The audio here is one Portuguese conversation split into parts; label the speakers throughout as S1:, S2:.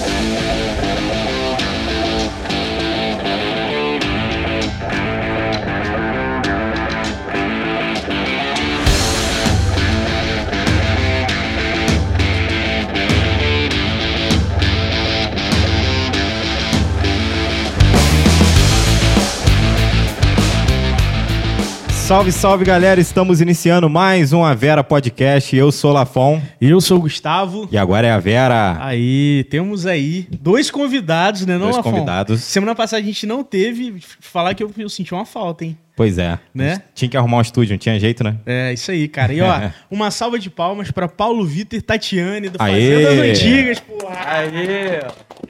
S1: Thank you. Salve, salve galera! Estamos iniciando mais um A Vera Podcast. Eu sou o Lafon.
S2: E eu sou o Gustavo.
S1: E agora é a Vera.
S2: Aí, temos aí dois convidados, né, não,
S1: Dois
S2: Lafon?
S1: convidados.
S2: Semana passada a gente não teve. Falar que eu, eu senti uma falta, hein?
S1: Pois é.
S2: Né?
S1: Tinha que arrumar um estúdio, não tinha jeito, né?
S2: É, isso aí, cara. E ó, uma salva de palmas pra Paulo Vitor e Tatiane do
S1: Aê!
S2: Fazendas Antigas, porra.
S3: Aê!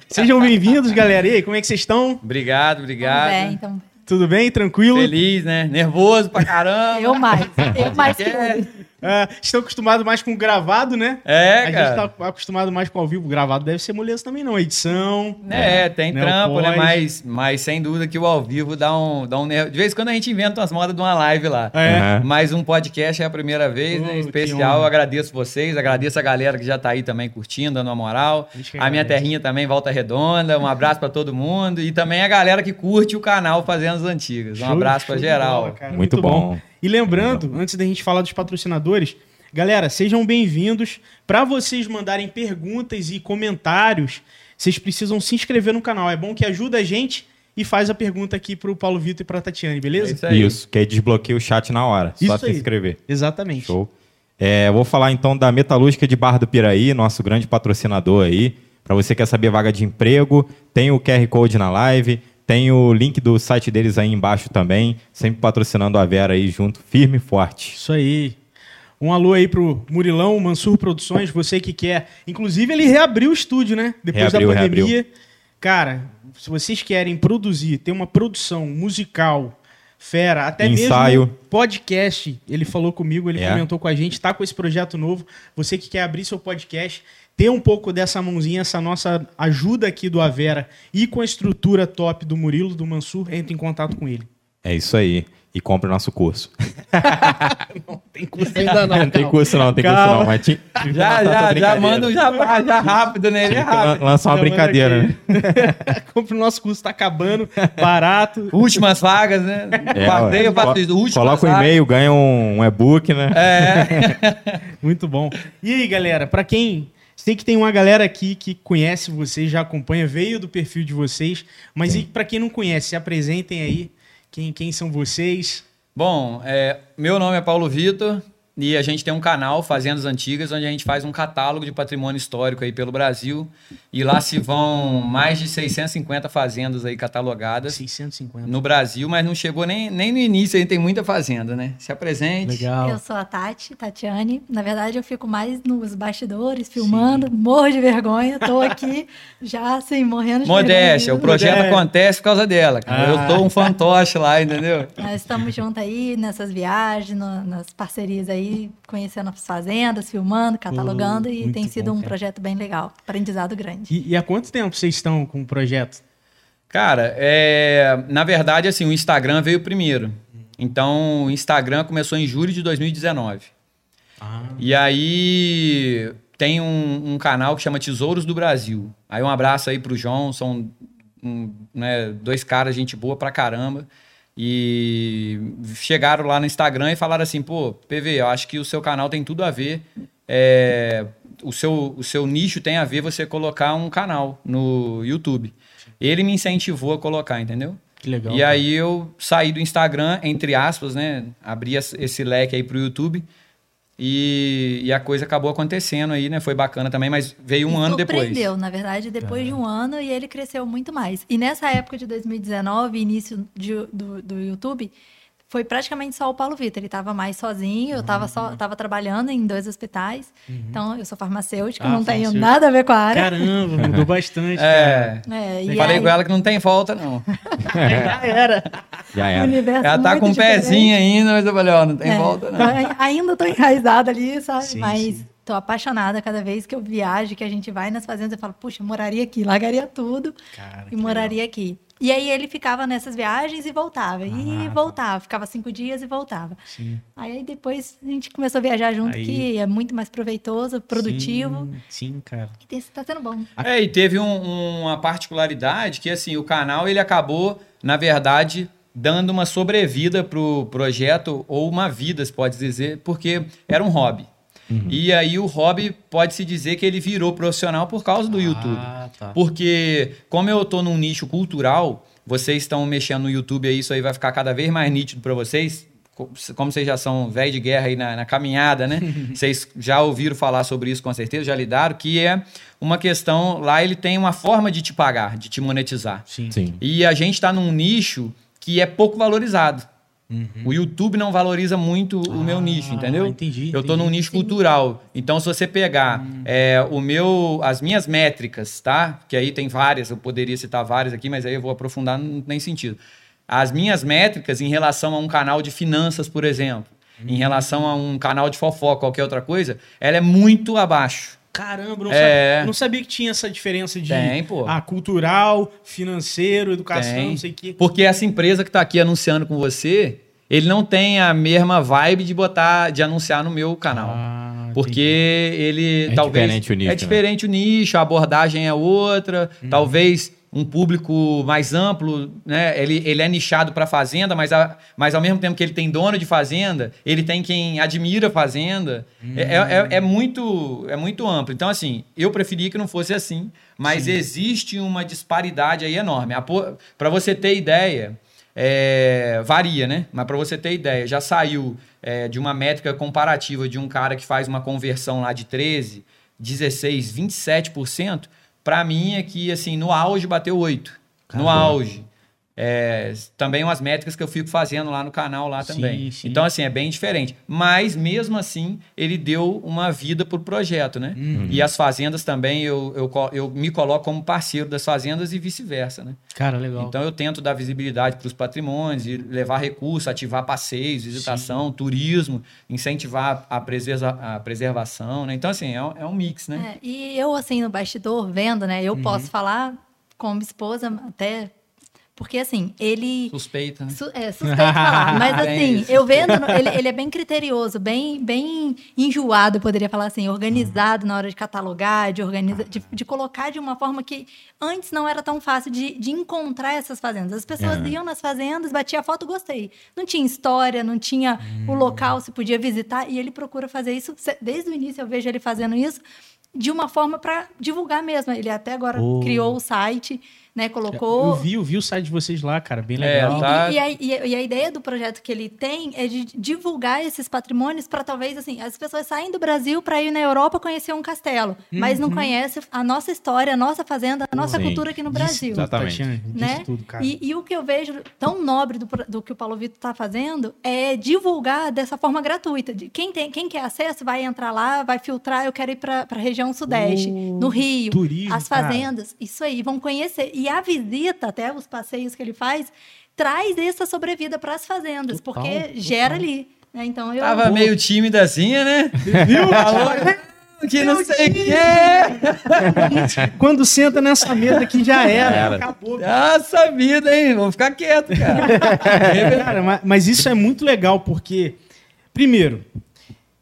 S2: Sejam bem-vindos, galera. E aí, como é que vocês estão?
S3: Obrigado, obrigado.
S4: Tudo bem, então.
S2: Tudo bem? Tranquilo?
S3: Feliz, né? Nervoso pra caramba.
S4: Eu mais. Eu mais que
S3: É.
S4: ele.
S2: Ah, estão acostumados mais com gravado, né?
S3: É,
S2: a
S3: cara.
S2: gente tá acostumado mais com ao vivo. Gravado deve ser moleza também, não. Edição.
S3: É, tem
S2: Né, o
S3: trampo, né? Mas, mas sem dúvida que o ao vivo dá um, dá um nervo. De vez em quando a gente inventa umas modas de uma live lá.
S2: É.
S1: Uhum.
S3: Mas um podcast é a primeira vez,
S2: Oh,
S3: né? Especial. agradeço vocês, agradeço a galera que já tá aí também curtindo, dando uma moral.
S2: A
S3: A minha terrinha também, Volta Redonda. Um abraço pra todo mundo. E também a galera que curte o canal Fazendo as Antigas. Um
S2: Show-
S3: abraço
S2: de
S3: geral.
S2: bola, cara.
S1: Muito bom.
S2: E lembrando, antes da gente falar dos patrocinadores, galera, sejam bem-vindos. Para vocês mandarem perguntas e comentários, vocês precisam se inscrever no canal. É bom que ajuda a gente e faz a pergunta aqui pro Paulo Vitor e pra Tatiane,
S3: É
S2: beleza?
S3: isso aí.
S1: Isso, que aí desbloqueia o chat na hora. Só
S2: Isso
S1: se
S2: aí.
S1: inscrever.
S2: Exatamente.
S1: Show. É, vou falar então da Metalúrgica de Barra do Piraí, nosso grande patrocinador aí. Para você que quer saber vaga de emprego, tem o QR Code na live, tem o link do site deles aí embaixo também, sempre patrocinando a Vera aí junto, firme e forte.
S2: Isso aí. Um alô aí pro Murilão, Mansur Produções, você que quer. Inclusive, ele reabriu o estúdio, né? Depois
S1: Reabriu,
S2: da pandemia.
S1: reabriu.
S2: Cara, se vocês querem produzir, ter uma produção musical, fera, até
S1: Ensaio.
S2: mesmo podcast, ele falou comigo, ele
S1: É.
S2: comentou com a gente, tá com esse projeto novo. Você que quer abrir seu podcast, ter um pouco dessa mãozinha, essa nossa ajuda aqui do Avera e com a estrutura top do Murilo, do Mansur, entre em contato com ele.
S1: É isso aí. E compre o nosso curso.
S2: Tem curso ainda não.
S1: Não tem curso não, tem curso
S2: Calma.
S1: não. Mas tinha,
S3: Já, já, já manda um jabá, já rápido nele, é rápido.
S1: lançar uma
S2: Já
S1: brincadeira, né?
S2: Compre o nosso curso, tá acabando, barato.
S3: Últimas vagas, né?
S1: É,
S3: faço isso. Últimas
S1: Coloca o
S3: vagas.
S1: e-mail, ganha um, um e-book, né?
S3: É.
S2: Muito bom. E aí, galera, pra quem. Sei que tem uma galera aqui que conhece vocês, já acompanha, veio do perfil de vocês, mas e pra quem não conhece, se apresentem aí. Quem, quem são vocês?
S3: Bom, é, meu nome é Paulo Vitor e a gente tem um canal, Fazendas Antigas, onde a gente faz um catálogo de patrimônio histórico aí pelo Brasil. E lá se vão mais de 650 fazendas aí catalogadas
S2: 650.
S3: no Brasil, mas não chegou nem, nem no início, aí tem muita fazenda, né? Se apresente.
S2: Legal.
S4: Eu sou a Tati, Tatiane. Na verdade, eu fico mais nos bastidores, filmando, morro de vergonha. Tô aqui já, assim, morrendo de
S3: Modéstia, o
S4: vergonha.
S3: projeto
S2: Modéstia.
S3: acontece por causa dela. cara.
S2: Ah.
S3: Eu sou um fantoche lá, entendeu?
S4: Nós estamos juntos aí nessas viagens, no- nas parcerias aí, conhecendo as fazendas, filmando, catalogando.
S2: Oh,
S4: e tem sido
S2: bom,
S4: um
S2: cara.
S4: projeto bem legal. Aprendizado grande.
S2: E, e há quanto tempo vocês estão com o projeto?
S3: Cara, é, na verdade, assim, o Instagram veio primeiro. Então, o Instagram começou em julho de 2019.
S2: Ah,
S3: E aí tem um, um canal que chama Tesouros do Brasil. Aí um abraço aí pro João, são um, né, dois caras, gente boa pra caramba. E chegaram lá no Instagram e falaram assim, pô, PV, eu acho que o seu canal tem tudo a ver. é, o, seu, o seu nicho tem a ver você colocar um canal no YouTube. Ele me incentivou a colocar, entendeu?
S2: que legal.
S3: E aí eu saí do Instagram, entre aspas, né? Abri esse leque aí pro YouTube. E, e a coisa acabou acontecendo aí, né? Foi bacana também, mas veio um
S4: Me
S3: ano depois.
S4: surpreendeu, na verdade, depois de um ano e ele cresceu muito mais. E nessa época de 2019, início de- do, do YouTube, foi praticamente só o Paulo Vitor. Ele estava mais sozinho, eu estava
S2: Uhum.
S4: só tava trabalhando em dois hospitais. Então, eu sou farmacêutica,
S2: Ah,
S4: não tenho nada a ver com a área.
S2: Caramba, mudou bastante. cara.
S3: É,
S4: É, e
S3: falei
S4: aí,
S3: com ela que não tem volta, não.
S2: Já era.
S1: Já era.
S4: universo
S3: Ela tá com um
S4: diferente.
S3: pezinho ainda, mas eu falei, ó, não tem
S4: É,
S3: volta, não.
S4: tô- ainda tô enraizada ali, sabe?
S2: Sim,
S4: Mas
S2: sim.
S4: tô apaixonada cada vez que eu viajo, que a gente vai nas fazendas, eu falo, puxa, eu moraria aqui, largaria tudo
S2: Cara,
S4: e moraria aqui. E aí ele ficava nessas viagens e voltava. E
S2: Ah, tá.
S4: voltava. Ficava cinco dias e voltava.
S2: Sim.
S4: Aí depois a gente começou a viajar junto,
S2: Aí-
S4: que é muito mais proveitoso, produtivo.
S2: Sim, sim, cara.
S4: E esse tá sendo bom.
S3: É, e teve um- uma particularidade que, assim, o canal, ele acabou, na verdade, dando uma sobrevida pro projeto, ou uma vida, se pode dizer, porque era um hobby. E aí o hobby pode-se dizer que ele virou profissional por causa do YouTube.
S2: Ah, tá.
S3: Porque, como eu tô num nicho cultural, vocês estão mexendo no YouTube aí, isso aí vai ficar cada vez mais nítido para vocês. Co- Como vocês já são velho de guerra aí na, na caminhada, né? vocês já ouviram falar sobre isso com certeza, já lidaram, que é uma questão. Lá ele tem uma forma de te pagar, de te monetizar.
S2: Sim.
S1: Sim.
S3: E a gente está num nicho que é pouco valorizado. O YouTube não valoriza muito o meu
S2: Ah,
S3: nicho, entendeu?
S2: entendi,
S3: Eu
S2: entendi.
S3: num nicho cultural. Então, se você pegar
S2: Hum.
S3: é, o meu, as minhas métricas, tá? Que aí tem várias, eu poderia citar várias aqui, mas aí eu vou aprofundar, não tem sentido. As minhas métricas em relação a um canal de finanças, por exemplo, em
S2: Hum.
S3: relação a um canal de fofoca, qualquer outra coisa, ela é muito abaixo.
S2: Caramba, eu não,
S3: É.
S2: sabia, não sabia que tinha essa diferença de
S3: Tem, pô.
S2: ah, cultural, financeiro, educação,
S3: Tem.
S2: não sei o quê.
S3: Porque essa empresa que está aqui anunciando com você, ele não tem a mesma vibe de botar, de anunciar no meu canal.
S2: Ah,
S3: Porque ele
S1: É
S3: talvez
S1: diferente o nicho,
S3: é
S1: né?
S3: diferente o nicho, a abordagem é outra,
S2: Uhum.
S3: talvez um público mais amplo, né? Ele, ele é nichado para fazenda, mas, a- mas ao mesmo tempo que ele tem dono de fazenda, ele tem quem admira a fazenda. É, é- é muito é muito amplo. Então assim, eu preferia que não fosse assim, mas existe uma disparidade aí enorme. Para você ter ideia, é, varia, né? Mas para você ter ideia, já saiu é, de uma métrica comparativa de um cara que faz uma conversão lá de 13, 16, 27%. Para mim é que assim, no auge bateu 8. No auge. É, também umas métricas que eu fico fazendo lá no canal lá
S2: Sim,
S3: também.
S2: sim.
S3: Então, assim, é bem diferente. Mas, mesmo assim, ele deu uma vida pro projeto, né?
S2: Uhum.
S3: E as fazendas também, eu, eu, eu me coloco como parceiro das fazendas e vice-versa, né?
S2: Cara, legal.
S3: Então eu tento dar visibilidade para os patrimônios e levar recursos, ativar passeios, visitação, turismo, incentivar a, preserva- a preservação, né? Então, assim, é, um- é um mix, né?
S4: É, e eu, assim, no bastidor, vendo, né?
S3: Uhum.
S4: Eu posso falar como esposa até. Porque, assim, ele.
S3: Suspeita, né?
S4: Su é, suspeito falar, mas
S3: Tem
S4: assim,
S3: isso.
S4: eu vendo, ele, ele é bem criterioso, bem, bem enjoado, poderia falar assim, organizado na hora de catalogar, de, organiza de, de colocar de uma forma que antes não era tão fácil de, de encontrar essas fazendas. As pessoas
S1: É.
S4: iam nas fazendas, batia a foto, gostei. Não tinha história, não tinha o local, se podia visitar, e ele procura fazer isso, desde o início eu vejo ele fazendo isso, de uma forma para divulgar mesmo. Ele até agora
S2: Oh.
S4: criou o site, né, colocou...
S2: Eu vi, eu vi o site de vocês lá, cara, bem
S3: É,
S2: legal.
S4: E-
S3: tá.
S4: E, e a, e a- ideia do projeto que ele tem é de divulgar esses patrimônios para talvez assim as pessoas saem do Brasil para ir na Europa conhecer um castelo, mas
S2: Uhum.
S4: não conhecem a nossa história, a nossa fazenda, a nossa
S1: Sim.
S4: cultura aqui no
S2: Disse
S4: Brasil.
S1: Exatamente.
S4: Né?
S2: tudo, cara.
S4: E, e o que eu vejo tão nobre do, do que o Paulo Vitor está fazendo é divulgar dessa forma gratuita. De quem, tem, quem quer acesso vai entrar lá, vai filtrar. Eu quero ir para a região Sudeste,
S2: Oh,
S4: no Rio,
S2: turismo,
S4: as
S2: cara.
S4: fazendas, isso aí, vão conhecer. E a visita, até os passeios que ele faz, traz essa sobrevida para as fazendas,
S2: Total,
S4: porque
S2: total.
S4: gera ali. né? Então eu.
S3: Tava meio tímida assim, né?
S2: Viu?
S3: Falou que não sei o quê.
S2: Quando senta nessa mesa aqui já era,
S1: Era.
S2: acabou.
S3: Nossa vida, hein? Vamos ficar quieto, cara.
S2: Cara, ma- mas isso é muito legal porque, primeiro,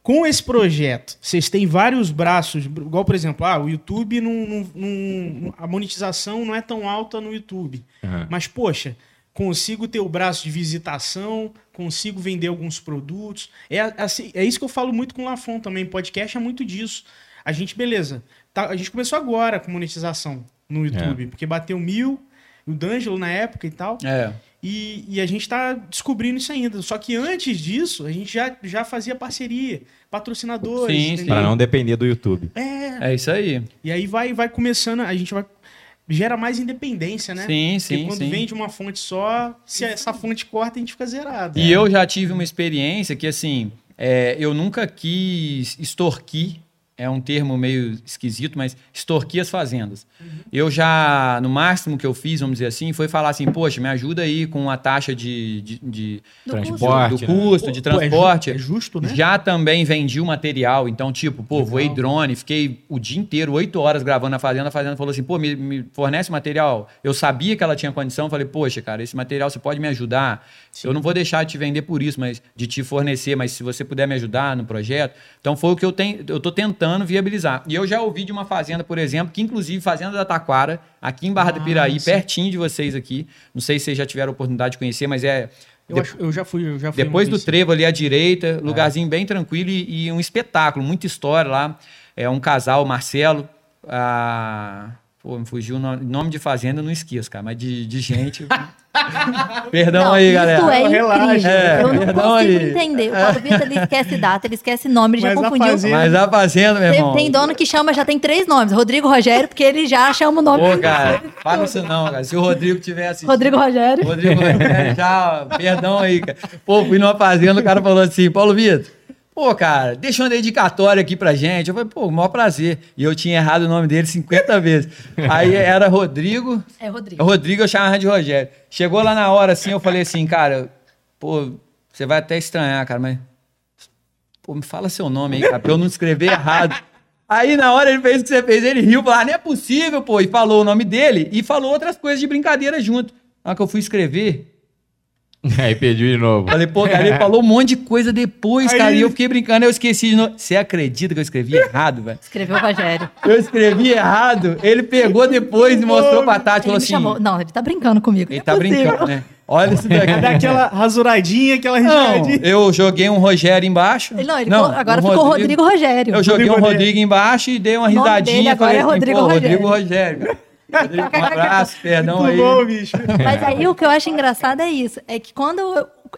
S2: com esse projeto, vocês têm vários braços, igual, por exemplo, ah, o YouTube, não, não- não- a monetização não é tão alta no YouTube.
S1: Aham.
S2: Mas, poxa, consigo ter o braço de visitação, consigo vender alguns produtos. É, assim, é isso que eu falo muito com o Lafon também. Podcast é muito disso. A gente, beleza, tá- a gente começou agora com monetização no YouTube, porque bateu mil, o D'Angelo na época e tal.
S3: É.
S2: E, e a gente está descobrindo isso ainda. Só que antes disso, a gente já, já fazia parceria, patrocinadores.
S3: Sim, sim.
S1: Para não depender do YouTube.
S2: É.
S3: É isso aí.
S2: E aí vai, vai começando, a gente vai. Gera mais independência, né?
S3: Sim,
S2: Porque
S3: sim,
S2: quando
S3: sim.
S2: vem de uma fonte só, se essa fonte corta, a gente fica zerado.
S3: E eu já tive uma experiência que, assim, é, eu nunca quis extorquir é um termo meio esquisito, mas extorquir as fazendas. Eu já, no máximo que eu fiz, vamos dizer assim, foi falar assim, poxa, me ajuda aí com a taxa de, de, de
S4: Do
S1: Transporte.
S3: do
S1: né?
S3: custo, de
S2: Pô, é ju-
S3: transporte.
S2: É justo, né?
S3: Já também vendi o material, então, tipo, pô, voei drone, fiquei o dia inteiro, oito horas gravando na fazenda. A fazenda falou assim, pô, me, me fornece material. Eu sabia que ela tinha condição, falei, poxa, cara, esse material você pode me ajudar. Eu não vou deixar de te vender por isso, mas de te fornecer, mas se você puder me ajudar no projeto. Então foi o que eu tenho, eu tô tentando viabilizar. E eu já ouvi de uma fazenda, por exemplo, que inclusive fazenda da Taquara, aqui em Barra do
S2: Ah,
S3: Piraí, pertinho de vocês aqui. Não sei se vocês já tiveram a oportunidade de conhecer, mas é
S2: Eu, acho- eu já fui, eu já fui.
S3: depois do trevo ali à direita, lugarzinho bem tranquilo e, e um espetáculo, muita história lá. É um casal, Marcelo. ah, pô, me fugiu o nome, nome de fazenda, eu não esqueço, cara, mas de, de gente. Perdão
S4: Não,
S3: aí,
S4: isso
S3: galera.
S4: é
S2: Relaxa.
S4: incrível.
S3: É,
S4: eu não
S3: perdão
S4: consigo
S3: aí.
S4: entender. O Paulo Vitor ele esquece data, ele esquece nome, ele já
S2: Mas
S4: confundiu.
S2: fazenda-
S3: Mas a fazenda, meu irmão.
S4: tem dono que chama, já tem três nomes. Rodrigo Rogério, porque ele já chama o nome.
S3: Pô, cara, fala isso não, cara. Se o Rodrigo tivesse.
S4: Rodrigo Rogério.
S3: Rodrigo, é, já, perdão aí, cara. Pô, fui numa fazenda, o cara falou assim, Paulo Vitor, pô, cara, deixa uma dedicatória aqui pra gente. Eu falei, pô, maior prazer. E eu tinha errado o nome dele 50 vezes. Aí era Rodrigo,
S4: É Rodrigo.
S3: Rodrigo eu chamava de Rogério. Chegou lá na hora, assim, eu falei assim, cara, pô, você vai até estranhar, cara, mas. Pô, me fala seu nome aí, cara, pra eu não escrever errado. Aí, na hora, ele fez o que você fez, ele riu, falou, ah, não é possível, pô, e falou o nome dele e falou outras coisas de brincadeira junto. Na hora que eu fui escrever,
S1: Aí pediu de novo.
S3: falei, pô, cara, ele falou um monte de coisa depois,
S2: Aí-
S3: cara, e eu fiquei brincando, eu esqueci de novo. Você acredita que eu escrevi errado, velho?
S4: Escreveu Rogério.
S3: Eu escrevi errado, ele pegou depois e mostrou pra Tati,
S4: Ele
S3: falou
S4: me
S3: assim,
S4: chamou. Não, ele tá brincando comigo.
S3: ele
S4: Não
S3: tá
S4: é possível.
S3: brincando, né? Olha isso daqui.
S2: Dá aquela rasuradinha, aquela
S3: Não,
S2: riscadinha.
S3: eu joguei um Rogério embaixo.
S4: Ele- Não, ele falou- agora
S3: um
S4: ficou Rodrigo Rogério.
S3: Eu joguei
S2: Rodrigo
S3: um. Rodrigo embaixo e dei uma
S4: O
S3: risadinha.
S4: dele agora
S3: falei
S4: é Rodrigo
S3: pô,
S4: Rogério.
S3: Rodrigo Rogério. Rodrigo, um abraço, perdão
S2: Muito
S3: aí.
S2: bom, bicho.
S4: Mas aí o que eu acho engraçado é isso. É que quando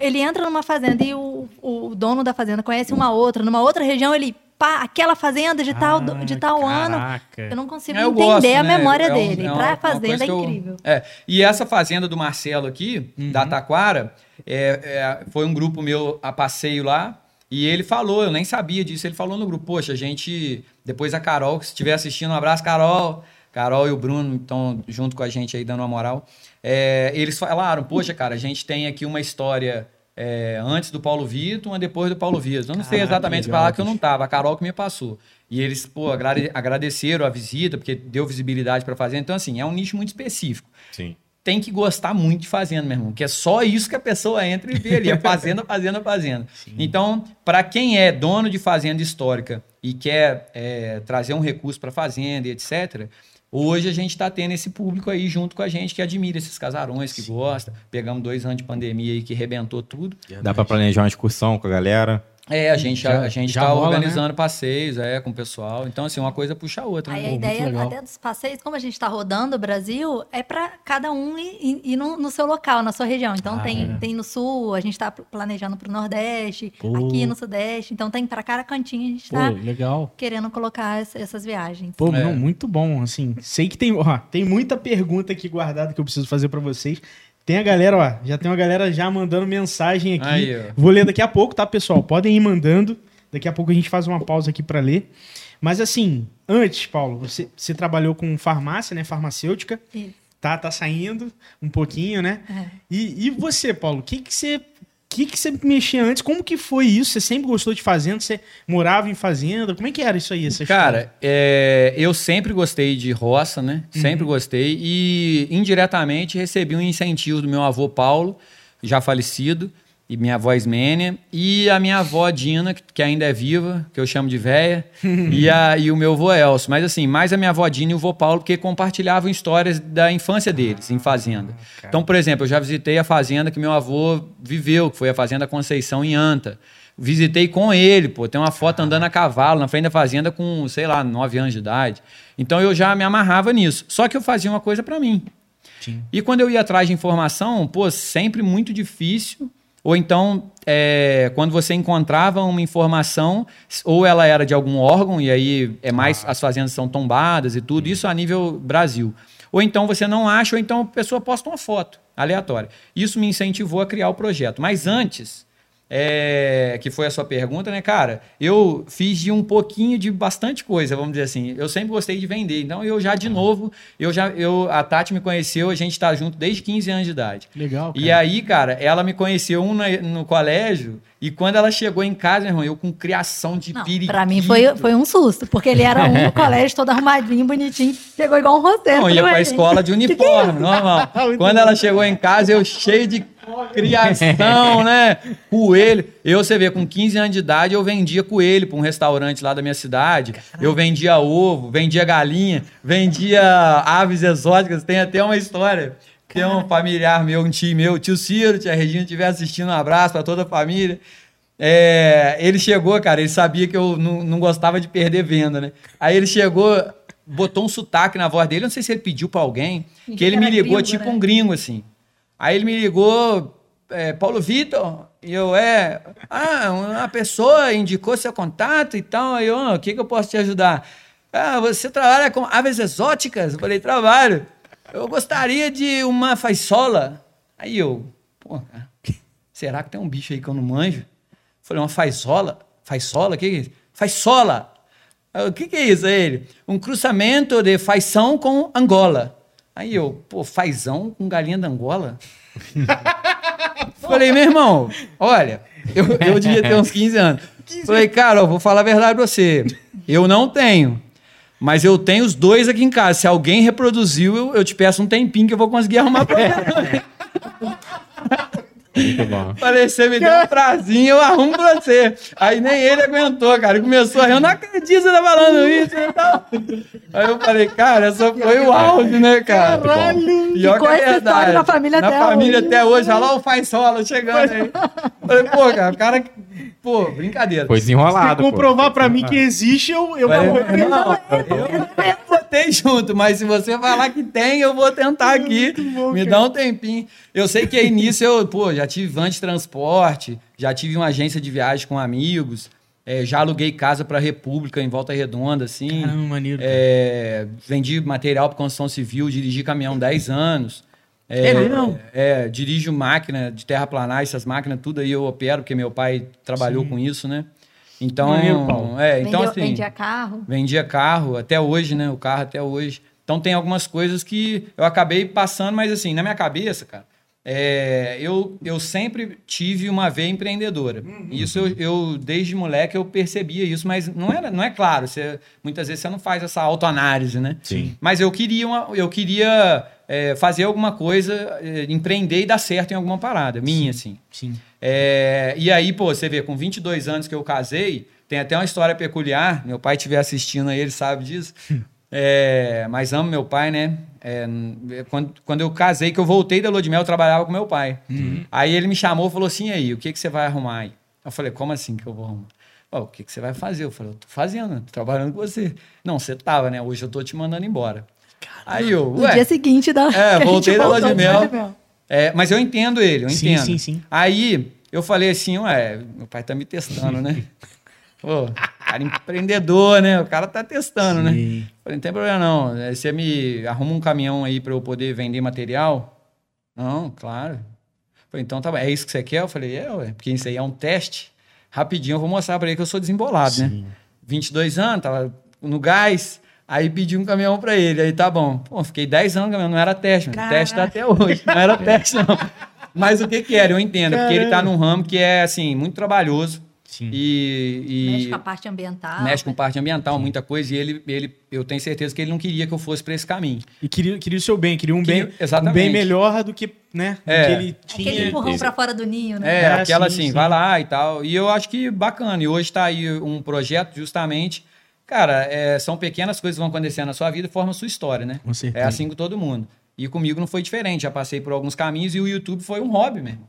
S4: ele entra numa fazenda e o, o dono da fazenda conhece uma outra, numa outra região, ele, pá, aquela fazenda de tal, do- de tal ano.
S2: Caraca.
S4: Eu não consigo
S3: Eu
S4: entender
S3: gosto,
S4: a
S3: né?
S4: memória
S3: É um-
S4: dele.
S3: é
S4: pra
S3: uma
S4: fazenda é
S3: que eu-
S4: incrível.
S3: É, e essa fazenda do Marcelo aqui,
S2: Uhum.
S3: da Taquara, é, é, foi um grupo meu a passeio lá. E ele falou, eu nem sabia disso, ele falou no grupo, poxa, a gente, depois a Carol, que se estiver assistindo, um abraço, Carol. Carol e o Bruno estão junto com a gente aí, dando uma moral. É, eles falaram, poxa, cara, a gente tem aqui uma história é, antes do Paulo Vitor, uma depois do Paulo Vitor. Eu não sei
S2: Caraca,
S3: exatamente
S2: legal,
S3: falar que eu não tava, a Carol que me passou. E eles, pô, agrade- agradeceram a visita, porque deu visibilidade para fazer. Então, assim, é um nicho muito específico
S1: Sim.
S3: tem que gostar muito de fazenda, meu irmão, que é só isso que a pessoa entra e vê ali, é fazenda, fazenda, fazenda. Então, para quem é dono de fazenda histórica e quer é, trazer um recurso para fazenda e etc., hoje a gente está tendo esse público aí junto com a gente que admira esses casarões, que gosta. Pegamos dois anos de pandemia aí que rebentou tudo.
S1: Dá pra planejar uma excursão com a galera.
S3: É, a gente
S2: Já-
S3: a, gente
S2: já
S3: está
S2: rola,
S3: organizando passeios é, com o pessoal. Então, assim, uma coisa puxa a outra.
S4: Aí
S3: né?
S4: a ideia até dos passeios, como a gente está rodando o Brasil, é para cada um ir, ir- no, no seu local, na sua região. Então
S2: Ah,
S4: tem,
S2: é.
S4: tem no sul, a gente está planejando para o Nordeste,
S2: Pô.
S4: aqui no Sudeste. Então tem para cada cantinho a gente está querendo colocar essa- essas viagens.
S2: Pô,
S3: É.
S2: não, muito bom, assim. Sei que tem, ó, tem muita pergunta aqui guardada que eu preciso fazer pra vocês. Tem a galera, ó, já tem uma galera já mandando mensagem aqui.
S3: Aí, ó.
S2: Vou ler daqui a pouco, tá, pessoal? Podem ir mandando. Daqui a pouco a gente faz uma pausa aqui pra ler. Mas assim, antes, Paulo, você, você trabalhou com farmácia, né, farmacêutica.
S4: Isso.
S2: Tá, tá saindo um pouquinho, né?
S4: É.
S2: E, e você, Paulo, o que que você que que você mexia antes? Como que foi isso? Você sempre gostou de fazenda? Você morava em fazenda? Como é que era isso aí?
S3: Cara, é, eu sempre gostei de roça, né? Sempre gostei. E indiretamente recebi um incentivo do meu avô Paulo, já falecido, e minha avó Ismênia, e a minha avó Dina, que, ainda é viva, que eu chamo de véia, e, a, e o meu avô Elcio. Mas assim, mais a minha avó Dina e o avô Paulo, porque compartilhavam histórias da infância deles em fazenda. Então, por exemplo, eu já visitei a fazenda que meu avô viveu, que foi a Fazenda Conceição em Anta. Visitei com ele, pô. Tem uma foto andando a cavalo na frente da fazenda com, sei lá, nove anos de idade. Então eu já me amarrava nisso. Só que eu fazia uma coisa para mim.
S2: Sim.
S3: E quando eu ia atrás de informação, pô, sempre muito difícil. Ou então, é, quando você encontrava uma informação, ou ela era de algum órgão, e aí é mais as fazendas são tombadas e tudo, isso a nível Brasil. Ou então você não acha, ou então a pessoa posta uma foto aleatória. Isso me incentivou a criar o projeto. Mas antes, é, que foi a sua pergunta, né, cara? Eu fiz de um pouquinho de bastante coisa, vamos dizer assim. Eu sempre gostei de vender. Então, eu já, de novo, eu já, eu, a Tati me conheceu, a gente está junto desde 15 anos de idade.
S2: Legal, cara.
S3: E aí, cara, ela me conheceu um na- no colégio, e quando ela chegou em casa, meu irmão, eu com criação de
S4: Não,
S3: periquito.
S4: pra mim foi, foi um susto, porque ele era um no colégio todo arrumadinho, bonitinho, chegou igual um roteiro.
S3: Não, ia pra
S4: "Ué,
S3: escola de uniforme, normal.
S2: Muito
S3: Quando ela chegou em casa, eu cheio de criação, né? Coelho. Eu, você vê, com 15 anos de idade, eu vendia coelho para um restaurante lá da minha cidade. Eu vendia ovo, vendia galinha, vendia aves exóticas. Tem até uma história. Tem um familiar meu, um tio meu, tio Ciro, tia Regina, estiver assistindo, um abraço para toda a família. É, ele chegou, cara, ele sabia que eu não, não gostava de perder venda, né? Aí ele chegou, botou um sotaque na voz dele, não sei se ele pediu pra alguém,
S4: Fingiu
S3: que ele
S4: que
S3: me ligou
S4: gringo,
S3: tipo
S4: né?
S3: um gringo, assim. Aí ele me ligou, é, Paulo Vitor, e eu, é, ah, uma pessoa indicou seu contato e tal, aí eu, "Ah, o que que eu posso te ajudar? Ah, você trabalha com aves exóticas? Eu falei, trabalho. Eu gostaria de uma faisola. Aí eu, pô, cara, será que tem um bicho aí que eu não manjo? Falei, uma faisola? Faisola? O que, que é isso? Faisola! O que, que é isso? Aí ele, um cruzamento de faição com Angola. Aí eu, pô, fazão com galinha da Angola? Falei, meu irmão, olha, eu, eu devia ter uns 15 anos. Falei, cara, eu vou falar a verdade pra você. Eu não tenho. Mas eu tenho os dois aqui em casa. Se alguém reproduziu, eu, eu te peço um tempinho que eu vou conseguir arrumar pra.
S1: Muito bom.
S3: Falei, você me deu um prazinho, eu arrumo pra você. Aí nem ele aguentou, cara. Começou a rir, eu não acredito que você tá falando isso e tal. Aí eu falei, cara, essa foi o auge, né, cara?
S2: Caralho!
S3: Pior
S4: Ficou
S3: que é
S4: essa história
S3: verdade.
S4: na família
S3: na
S4: até
S3: família
S4: hoje.
S3: até hoje. Olha lá o faz solo chegando aí. Falei, pô, cara, o cara. Pô, brincadeira.
S1: Foi
S2: Se
S1: desenrolado. pô.
S2: comprovar pra mim que existe, eu, eu
S3: Falei,
S2: vou.
S3: não, eu botei junto, mas se você falar que tem, eu vou tentar aqui.
S2: bom,
S3: Me dá um tempinho. Eu sei que aí nisso eu, pô, já tive van de transporte, já tive uma agência de viagem com amigos, é, já aluguei casa pra República em Volta Redonda, assim.
S2: Caramba, maneiro.
S3: É, vendi material para construção civil, dirigi caminhão 10 anos. É,
S2: É mesmo?
S3: é, dirijo máquina de terraplanagem, essas máquinas, tudo aí eu opero, porque meu pai trabalhou com isso, né? Então,
S2: Paulo.
S3: é, então
S4: Vendeu-
S3: assim,
S4: vendia carro.
S3: vendia carro até hoje, né? O carro até hoje. Então tem algumas coisas que eu acabei passando, mas assim, na minha cabeça, cara, é, eu, eu sempre tive uma veia empreendedora. Isso eu, eu, desde moleque, eu percebia isso, mas não, era, não é claro. Você, muitas vezes você não faz essa autoanálise, né?
S1: Sim.
S3: Mas eu queria, uma- eu queria é, fazer alguma coisa, é, empreender e dar certo em alguma parada, minha, assim.
S2: Sim.
S3: É, e aí, pô, você vê, com 22 anos que eu casei, tem até uma história peculiar. Meu pai estiver assistindo aí, ele sabe disso. É, mas amo meu pai, né? É, quando, quando eu casei, que eu voltei da lua de mel, eu trabalhava com meu pai. Aí ele me chamou e falou assim: "E aí, o que, que você vai arrumar aí? Eu falei: como assim que eu vou arrumar? "Ó, o que, que você vai fazer? Eu falei: eu tô fazendo, tô trabalhando com você. Não, você tava, né? Hoje eu tô te mandando embora. Aí eu,
S4: No
S3: ué.
S4: dia seguinte da.
S3: É, voltei da lua de
S4: do
S3: mel. É, mas eu entendo ele, eu
S2: Sim,
S3: entendo.
S2: sim, sim.
S3: Aí eu falei assim, ué, meu pai tá me testando, né? Pô, cara empreendedor, né? O cara tá testando, né?
S2: Sim.
S3: Falei, não tem problema não. Eh, Você me arruma um caminhão aí pra eu poder vender material? Não, claro. Falei, então tá bom. É isso que você quer? Eu falei, é, ué, porque isso aí é um teste. Rapidinho eu vou mostrar pra ele que eu sou desembolado, né?
S2: Sim.
S3: 22 anos, tava no gás. Aí pedi um caminhão pra ele, aí tá bom. Pô, fiquei 10 anos no caminhão, não era teste, mano. teste tá até hoje, não era teste não. Mas o que que era? Eu entendo, porque ele tá num ramo que é, assim, muito trabalhoso
S2: Sim.
S3: e... e
S4: Mexe com a parte ambiental.
S3: mexe com parte ambiental, muita coisa, e ele, ele, eu tenho certeza que ele não queria que eu fosse pra esse caminho.
S2: E queria, queria o seu bem, queria um
S3: Queria-
S2: bem, um
S3: exatamente.
S2: bem melhor do que, né, do
S3: É.
S2: que ele tinha.
S4: Aquele empurrão pra fora do ninho, né?
S3: É,
S2: É,
S3: aquela
S2: sim,
S3: assim,
S2: sim.
S3: vai lá e tal. E eu acho que bacana. E hoje tá aí um projeto justamente. Cara, é, são pequenas coisas que vão acontecendo na sua vida e formam a sua história, né?
S2: Com certeza.
S3: É assim com todo mundo. E comigo não foi diferente. Já passei por alguns caminhos e o YouTube foi um hobby mesmo.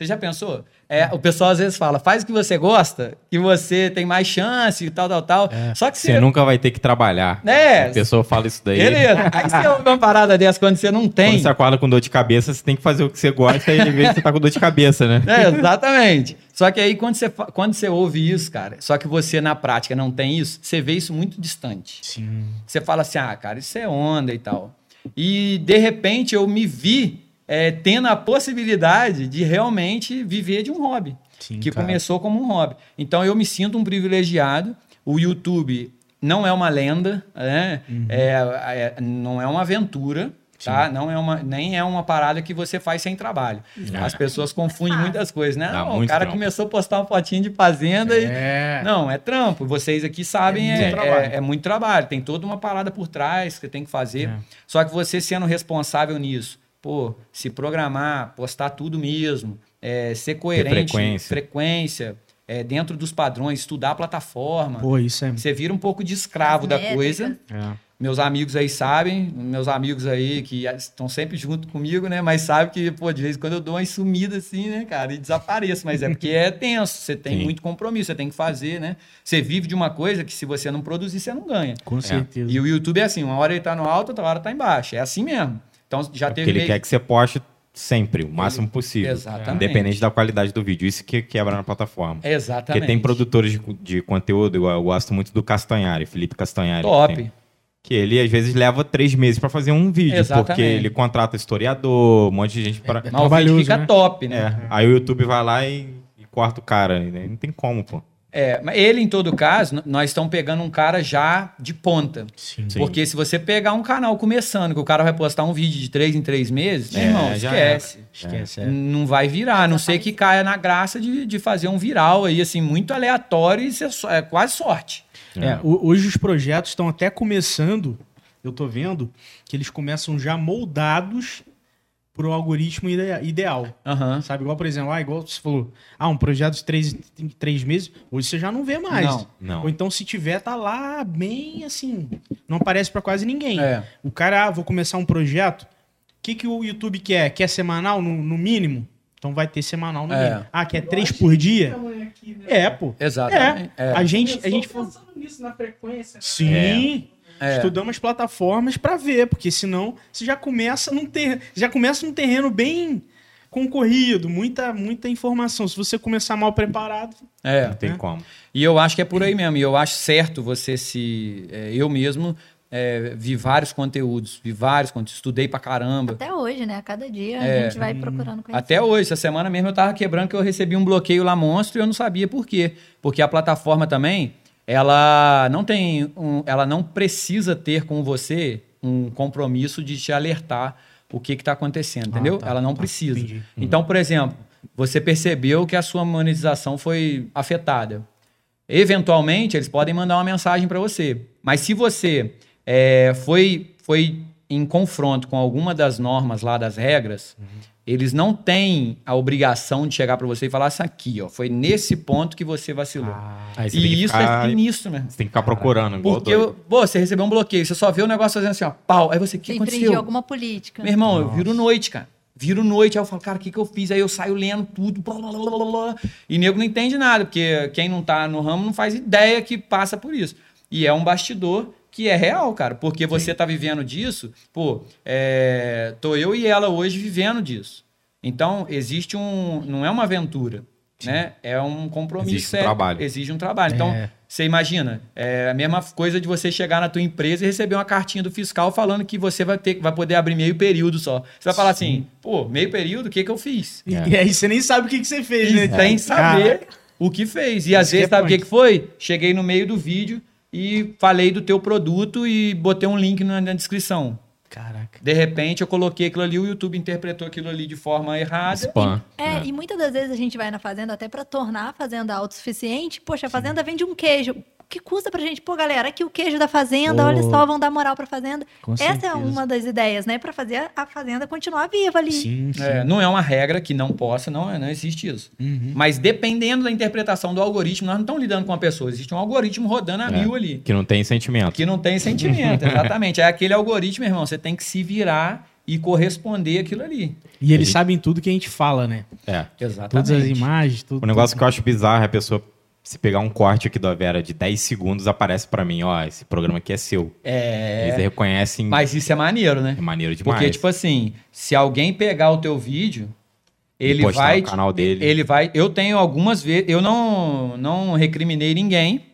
S3: Você já pensou? É, o pessoal às vezes fala, faz o que você gosta, que você tem mais chance e tal, tal, tal. Só que
S1: Você nunca vai ter que trabalhar.
S3: É.
S1: A pessoa fala isso daí.
S3: Beleza. Aí você ouve uma parada dessa quando você não tem.
S1: Quando você acorda com dor de cabeça, você tem que fazer o que você gosta e às vezes você tá com dor de cabeça, né?
S3: É, exatamente. Só que aí, quando você, quando você ouve isso, cara, só que você na prática não tem isso, você vê isso muito distante.
S2: Sim.
S3: Você fala assim, ah, cara, isso é onda e tal. E, de repente, eu me vi é, tendo a possibilidade de realmente viver de um hobby.
S2: Sim,
S3: que
S2: cara.
S3: começou como um hobby. Então eu me sinto um privilegiado. O YouTube não é uma lenda, né?
S2: Uhum.
S3: É, é- não é uma aventura. Tá? Não é uma, nem é uma parada que você faz sem trabalho. As pessoas confundem muitas coisas, né?
S1: Dá
S3: Não, o cara
S1: trampo.
S3: começou a postar uma fotinha de fazenda e.
S2: É.
S3: Não, é trampo. Vocês aqui sabem,
S2: É
S3: é,
S2: muito trabalho.
S3: é- é muito trabalho. Tem toda uma parada por trás que você tem que fazer.
S2: É.
S3: Só que você sendo responsável nisso, pô, se programar, postar tudo mesmo, é, ser coerente,
S1: frequência.
S3: frequência, é, dentro dos padrões, estudar a plataforma.
S2: Pô, isso é.
S3: Você vira um pouco de escravo
S4: As
S3: da
S4: métricas.
S3: coisa.
S2: é.
S3: Meus amigos aí sabem, meus amigos aí que estão sempre junto comigo, né? Mas sabem que, pô, de vez em quando eu dou uma sumida assim, né, cara? E desapareço. Mas é porque é tenso, você tem
S1: Sim.
S3: muito compromisso, você tem que fazer, né? Você vive de uma coisa que se você não produzir, você não ganha.
S2: Com certeza.
S3: E o YouTube é assim, uma hora ele tá no alto, outra hora tá embaixo. É assim mesmo. Então já
S1: É
S3: teve
S1: porque ele
S3: mês-
S1: quer que você poste sempre, o máximo possível.
S3: Exatamente.
S1: Independente da qualidade do vídeo. Isso que quebra na plataforma.
S3: Exatamente.
S1: Porque tem produtores de, de conteúdo, eu gosto muito do Castanhari, Felipe Castanhari.
S3: Top.
S1: Que, ele, às vezes, leva três meses pra fazer um vídeo.
S3: Exatamente.
S1: Porque ele contrata historiador, um monte de gente pra...
S2: É
S3: Mas o vídeo
S2: trabalhoso,
S3: fica
S2: né?
S3: top, né?
S1: É, aí o YouTube vai lá e, e corta o cara. né? Não tem como, pô.
S3: É, mas ele, em todo caso, nós estamos pegando um cara já de ponta.
S2: Sim.
S1: Sim.
S3: Porque se você pegar um canal começando, que o cara vai postar um vídeo de três em três meses,
S1: É,
S3: irmão, esquece.
S2: Esquece. é.
S3: Não vai virar, a não ser que caia na graça de, de fazer um viral aí, assim, muito aleatório e isso é, é quase sorte.
S2: É, ho- hoje os projetos estão até começando, eu tô vendo, que eles começam já moldados pro algoritmo ide- ideal.
S3: Aham.
S2: Sabe, igual, por exemplo, ah, igual você falou, ah, um projeto de três, três meses, hoje você já não vê mais.
S3: Não,
S1: não.
S2: Ou então, se tiver, tá lá bem assim, não aparece pra quase ninguém.
S3: É.
S2: O cara, ah, vou começar um projeto, o que, que o YouTube quer? Quer semanal no, no mínimo? Então vai ter semanal no
S3: É.
S2: mínimo. Ah, quer três por dia? É, pô.
S3: Exatamente.
S2: É.
S3: É.
S2: A gente, a gente
S5: pensando nisso na frequência.
S2: Sim.
S3: É.
S2: Estudamos plataformas pra ver, porque senão você já começa num ter... já começa num terreno bem concorrido, muita muita informação. Se você começar mal preparado,
S3: É.
S1: Não tem
S2: É.
S1: como.
S3: E eu acho que é por aí mesmo. E eu acho certo você se. é, eu mesmo é, vi vários conteúdos, vi vários conteúdos, estudei pra caramba.
S4: Até hoje, né? A cada dia
S3: É.
S4: a gente vai procurando conhecer.
S3: Até hoje, essa semana mesmo eu tava quebrando que eu recebi um bloqueio lá monstro e eu não sabia por quê. Porque a plataforma também, ela não tem um, ela não precisa ter com você um compromisso de te alertar o que que tá acontecendo, entendeu?
S2: tá,
S3: ela não
S2: tá,
S3: precisa.
S2: entendi.
S3: Então, por exemplo, você percebeu que a sua monetização foi afetada. Eventualmente, eles podem mandar uma mensagem para você. Mas se você é, foi, foi em confronto com alguma das normas lá, das regras, eles não têm a obrigação de chegar para você e falar isso aqui, ó, foi nesse ponto que você vacilou.
S1: Você que
S3: e isso
S1: ficar-
S3: é sinistro, mesmo.
S1: Você tem que ficar procurando. igual
S3: Porque
S1: doido.
S3: pô, você recebeu um bloqueio, você só vê o negócio fazendo assim, ó, pau. Aí você, o que
S4: infringir
S3: aconteceu?
S4: alguma política.
S3: Meu irmão, eu viro noite, cara. Viro noite, aí eu falo, cara, o que, que eu fiz? Aí eu saio lendo tudo. blá, blá, blá, blá, blá. E nego não entende nada, porque quem não tá no ramo não faz ideia que passa por isso. E é um bastidor que é real, cara. Porque você tá vivendo disso, pô, é, tô eu e ela hoje vivendo disso. Então, existe um. Não é uma aventura. Né? É um compromisso
S1: Exige um
S3: sério.
S1: trabalho.
S3: Exige um trabalho. Então,
S2: É.
S3: você imagina, é a mesma coisa de você chegar na tua empresa e receber uma cartinha do fiscal falando que você vai ter vai poder abrir meio período só. Você vai falar assim, pô, meio período, o que que eu fiz?
S2: e aí você nem sabe o que, que você fez, né?
S3: Sem saber o que fez. E às
S2: que
S3: vezes,
S2: é
S3: sabe o que que foi? Cheguei no meio do vídeo e falei do teu produto e botei um link na, na descrição.
S2: Caraca.
S3: De repente, eu coloquei aquilo ali, o YouTube interpretou aquilo ali de forma errada.
S1: Spam.
S4: É, e muitas das vezes a gente vai na fazenda até pra tornar a fazenda autossuficiente. Poxa, a fazenda vende um queijo. O que custa pra gente? Pô, galera, aqui o queijo da fazenda,
S2: Pô.
S4: olha só, vão dar moral pra fazenda.
S2: Com
S4: Essa é
S2: certeza.
S4: uma das ideias, né? Pra fazer a fazenda continuar viva ali.
S2: Sim, sim.
S3: É, não é uma regra que não possa, não, não existe isso.
S2: Uhum.
S3: Mas dependendo da interpretação do algoritmo, nós não estamos lidando com uma pessoa, existe um algoritmo rodando a
S1: É.
S3: mil ali.
S1: Que não tem sentimento.
S3: Que não tem sentimento, exatamente. É aquele algoritmo, irmão, você tem que se virar e corresponder aquilo ali.
S2: E eles
S1: gente-
S2: sabem tudo que a gente fala, né?
S1: É.
S3: Exatamente.
S2: Todas as imagens, tudo.
S1: O negócio que eu acho bizarro é a pessoa, se pegar um corte aqui da Vera de 10 segundos, aparece pra mim, ó, esse programa aqui é seu. Eles
S3: É.
S1: reconhecem.
S3: Mas isso é maneiro, né?
S1: É maneiro demais.
S3: Porque, tipo assim, se alguém pegar o teu vídeo, ele vai.
S1: no canal dele.
S3: Ele vai. Eu tenho algumas vezes. Eu não, não recriminei ninguém,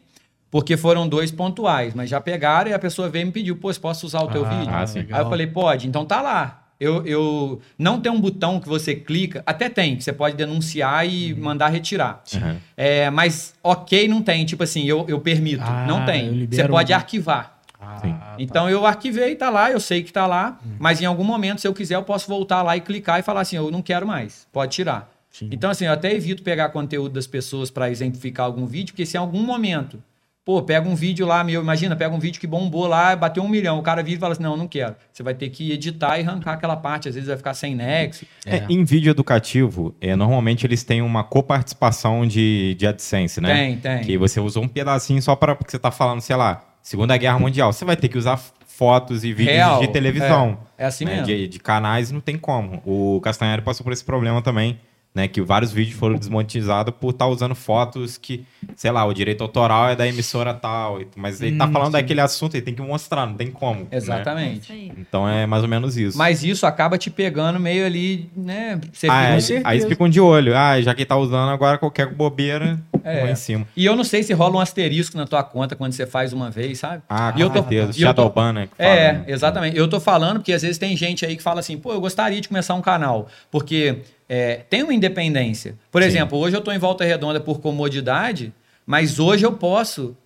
S3: porque foram dois pontuais, mas já pegaram e a pessoa veio e me pediu, pô, posso usar o teu
S2: Ah,
S3: vídeo?
S1: ah, sim.
S3: Aí eu falei, pode, então tá lá. Eu, eu não tem um botão que você clica, até tem, que você pode denunciar e
S2: Uhum.
S3: mandar retirar.
S1: Uhum.
S3: É, mas ok não tem, tipo assim, eu, eu permito.
S2: Ah,
S3: não tem. Você pode
S2: um-
S3: arquivar.
S2: Ah, tá.
S3: Então eu arquivei, tá lá, eu sei que tá lá,
S2: Uhum.
S3: mas em algum momento, se eu quiser, eu posso voltar lá e clicar e falar assim, eu não quero mais, pode tirar.
S2: Sim.
S3: Então, assim, eu até evito pegar conteúdo das pessoas para exemplificar algum vídeo, porque se em algum momento, pô, pega um vídeo lá meu, imagina, pega um vídeo que bombou lá, bateu um milhão, o cara vira e fala assim, não, não quero. Você vai ter que editar e arrancar aquela parte, às vezes vai ficar sem nexo.
S1: É, em vídeo educativo, é, normalmente eles têm uma coparticipação de, de AdSense, né?
S3: Tem, tem.
S1: Que você usou um pedacinho só para porque você tá falando, sei lá, Segunda Guerra Mundial. Você vai ter que usar fotos e vídeos
S3: Real,
S1: de televisão.
S3: É, é assim
S1: né?
S3: mesmo.
S1: De, de canais não tem como. O Castanhari passou por esse problema também, né? Que vários vídeos foram desmonetizados por estar usando fotos que, sei lá, o direito autoral é da emissora tal. Mas ele tá
S2: Hum,
S1: falando
S2: sim.
S1: daquele assunto, ele tem que mostrar, não tem como. né?
S3: Exatamente.
S4: aí.
S1: Então é mais ou menos isso.
S3: Mas isso acaba te pegando meio ali, né? Você
S1: Ah,
S3: fica-
S1: é,
S2: certeza.
S1: aí eles ficam de olho. Ah, já que tá usando agora qualquer bobeira,
S3: É.
S1: em cima.
S3: E eu não sei se rola um asterisco na tua conta quando você faz uma vez, sabe?
S1: Ah,
S3: E eu
S1: com
S3: tô-
S1: certeza. Shadowban, né? fala,
S3: É,
S1: né?
S3: exatamente. Eu tô falando porque às vezes tem gente aí que fala assim, pô, eu gostaria de começar um canal, porque é, tem uma independência. Por
S1: Sim.
S3: exemplo, hoje eu tô em Volta Redonda por comodidade, mas hoje eu posso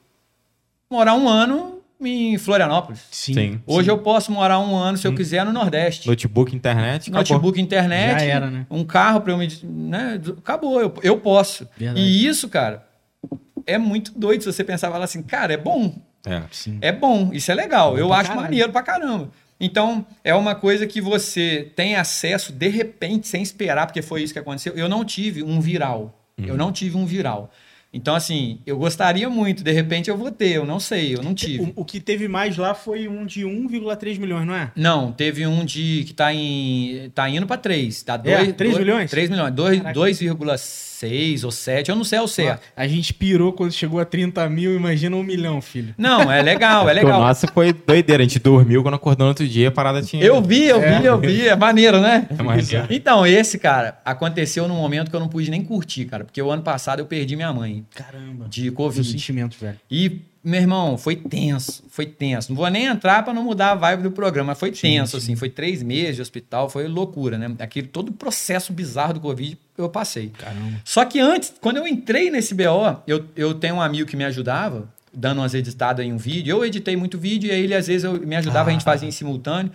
S3: morar um ano em Florianópolis.
S2: Sim.
S1: Sim.
S3: Hoje eu posso morar um ano, se eu quiser, no Nordeste.
S1: Notebook, internet, acabou.
S3: Notebook, internet,
S2: Já era, né?
S3: um carro para eu me. Né? Acabou, eu, eu posso.
S2: Verdade.
S3: E isso, cara, é muito doido se você pensar e falar assim, cara, é bom.
S1: É.
S2: Sim.
S3: É bom, isso é legal. eu
S2: pra
S3: acho
S2: caralho.
S3: maneiro pra caramba. Então, é uma coisa que você tem acesso de repente, sem esperar, porque foi isso que aconteceu. Eu não tive um viral. Uhum. Eu não tive um viral. Então, assim, eu gostaria muito, de repente eu vou ter, eu não sei, eu não é, tive.
S2: O, o que teve mais lá foi um de 1,3 milhões, não é?
S3: Não, teve um de que tá, em, tá indo para 3. Tá
S2: 2,
S3: é,
S2: 3
S3: 2,
S2: milhões?
S3: 3 milhões,
S2: 2,5
S3: seis ou sete, eu não sei o certo.
S2: A gente pirou quando chegou a 30 mil, imagina um milhão, filho.
S3: Não, é legal, é
S1: legal. O nosso foi doideira, a gente dormiu quando acordou no outro dia, a parada tinha...
S3: Eu vi, eu é. vi, eu vi, é maneiro, né?
S1: É maneiro.
S3: Então, esse, cara, aconteceu num momento que eu não pude nem curtir, cara, porque o ano passado eu perdi minha mãe.
S2: Caramba.
S3: De Covid.
S2: Sentimento, velho.
S3: E meu irmão, foi tenso, foi tenso. Não vou nem entrar pra não mudar a vibe do programa, mas foi tenso, assim. Foi três meses de hospital, foi loucura, né? Aquele todo o processo bizarro do Covid eu passei.
S2: Caramba.
S3: Só que antes, quando eu entrei nesse BO, eu, eu tenho um amigo que me ajudava, dando umas editadas em um vídeo. Eu editei muito vídeo e aí ele às vezes eu, me ajudava, a gente fazia em simultâneo.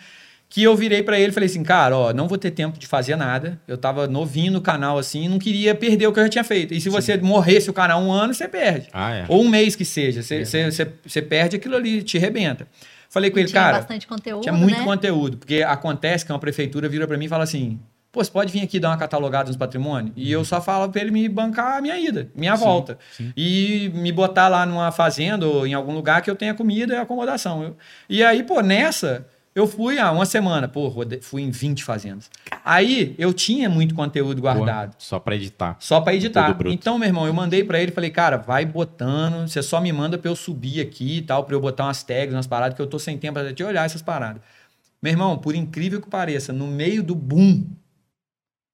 S3: Que eu virei pra ele e falei assim, cara, ó, não vou ter tempo de fazer nada. Eu tava novinho no canal assim, não queria perder o que eu já tinha feito. E se você morresse o canal um ano, você perde.
S1: Ah, é.
S3: Ou um mês que seja. Você, você, você, você perde aquilo ali, te rebenta. Falei com ele,
S4: Tinha
S3: cara,
S4: bastante conteúdo,
S3: tinha muito
S4: né?
S3: conteúdo. Porque acontece que uma prefeitura vira pra mim e fala assim: pô, você pode vir aqui dar uma catalogada nos patrimônios? E eu só falo pra ele me bancar a minha ida, minha volta. E me botar lá numa fazenda ou em algum lugar que eu tenha comida e acomodação. Eu- e aí, pô, nessa. Eu fui há uma semana, pô, fui em 20 fazendas. Aí eu tinha muito conteúdo guardado.
S1: Boa. Só pra editar.
S3: Só pra editar. Então, meu irmão, eu mandei pra ele, falei, cara, vai botando, você só me manda pra eu subir aqui e tal, pra eu botar umas tags, umas paradas, que eu tô sem tempo pra te olhar essas paradas. Meu irmão, por incrível que pareça, no meio do boom,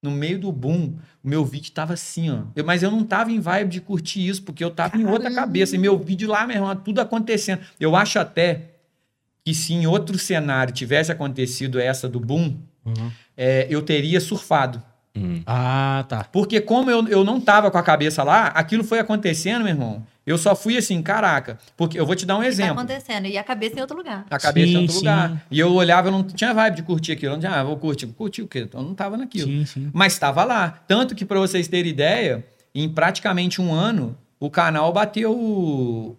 S3: no meio do boom, o meu vídeo tava assim, ó. Eu- mas eu não tava em vibe de curtir isso, porque eu tava em outra cabeça. E meu vídeo lá, meu irmão, tudo acontecendo. Eu acho até que se em outro cenário tivesse acontecido essa do boom, é, eu teria surfado.
S1: Hum.
S2: Ah, tá.
S3: Porque como eu, eu não tava com a cabeça lá, aquilo foi acontecendo, meu irmão. Eu só fui assim, caraca. Porque eu vou te dar um
S4: Tá
S3: exemplo.
S4: acontecendo. E a cabeça em outro lugar.
S3: A cabeça em
S2: Sim,
S3: outro
S2: sim.
S3: lugar. E eu olhava, eu não tinha vibe de curtir aquilo. Eu não tinha, ah, vou curtir. Curtir o quê? Eu não tava naquilo.
S2: Sim, sim.
S3: Mas estava lá. Tanto que, para vocês terem ideia, em praticamente um ano, o canal bateu,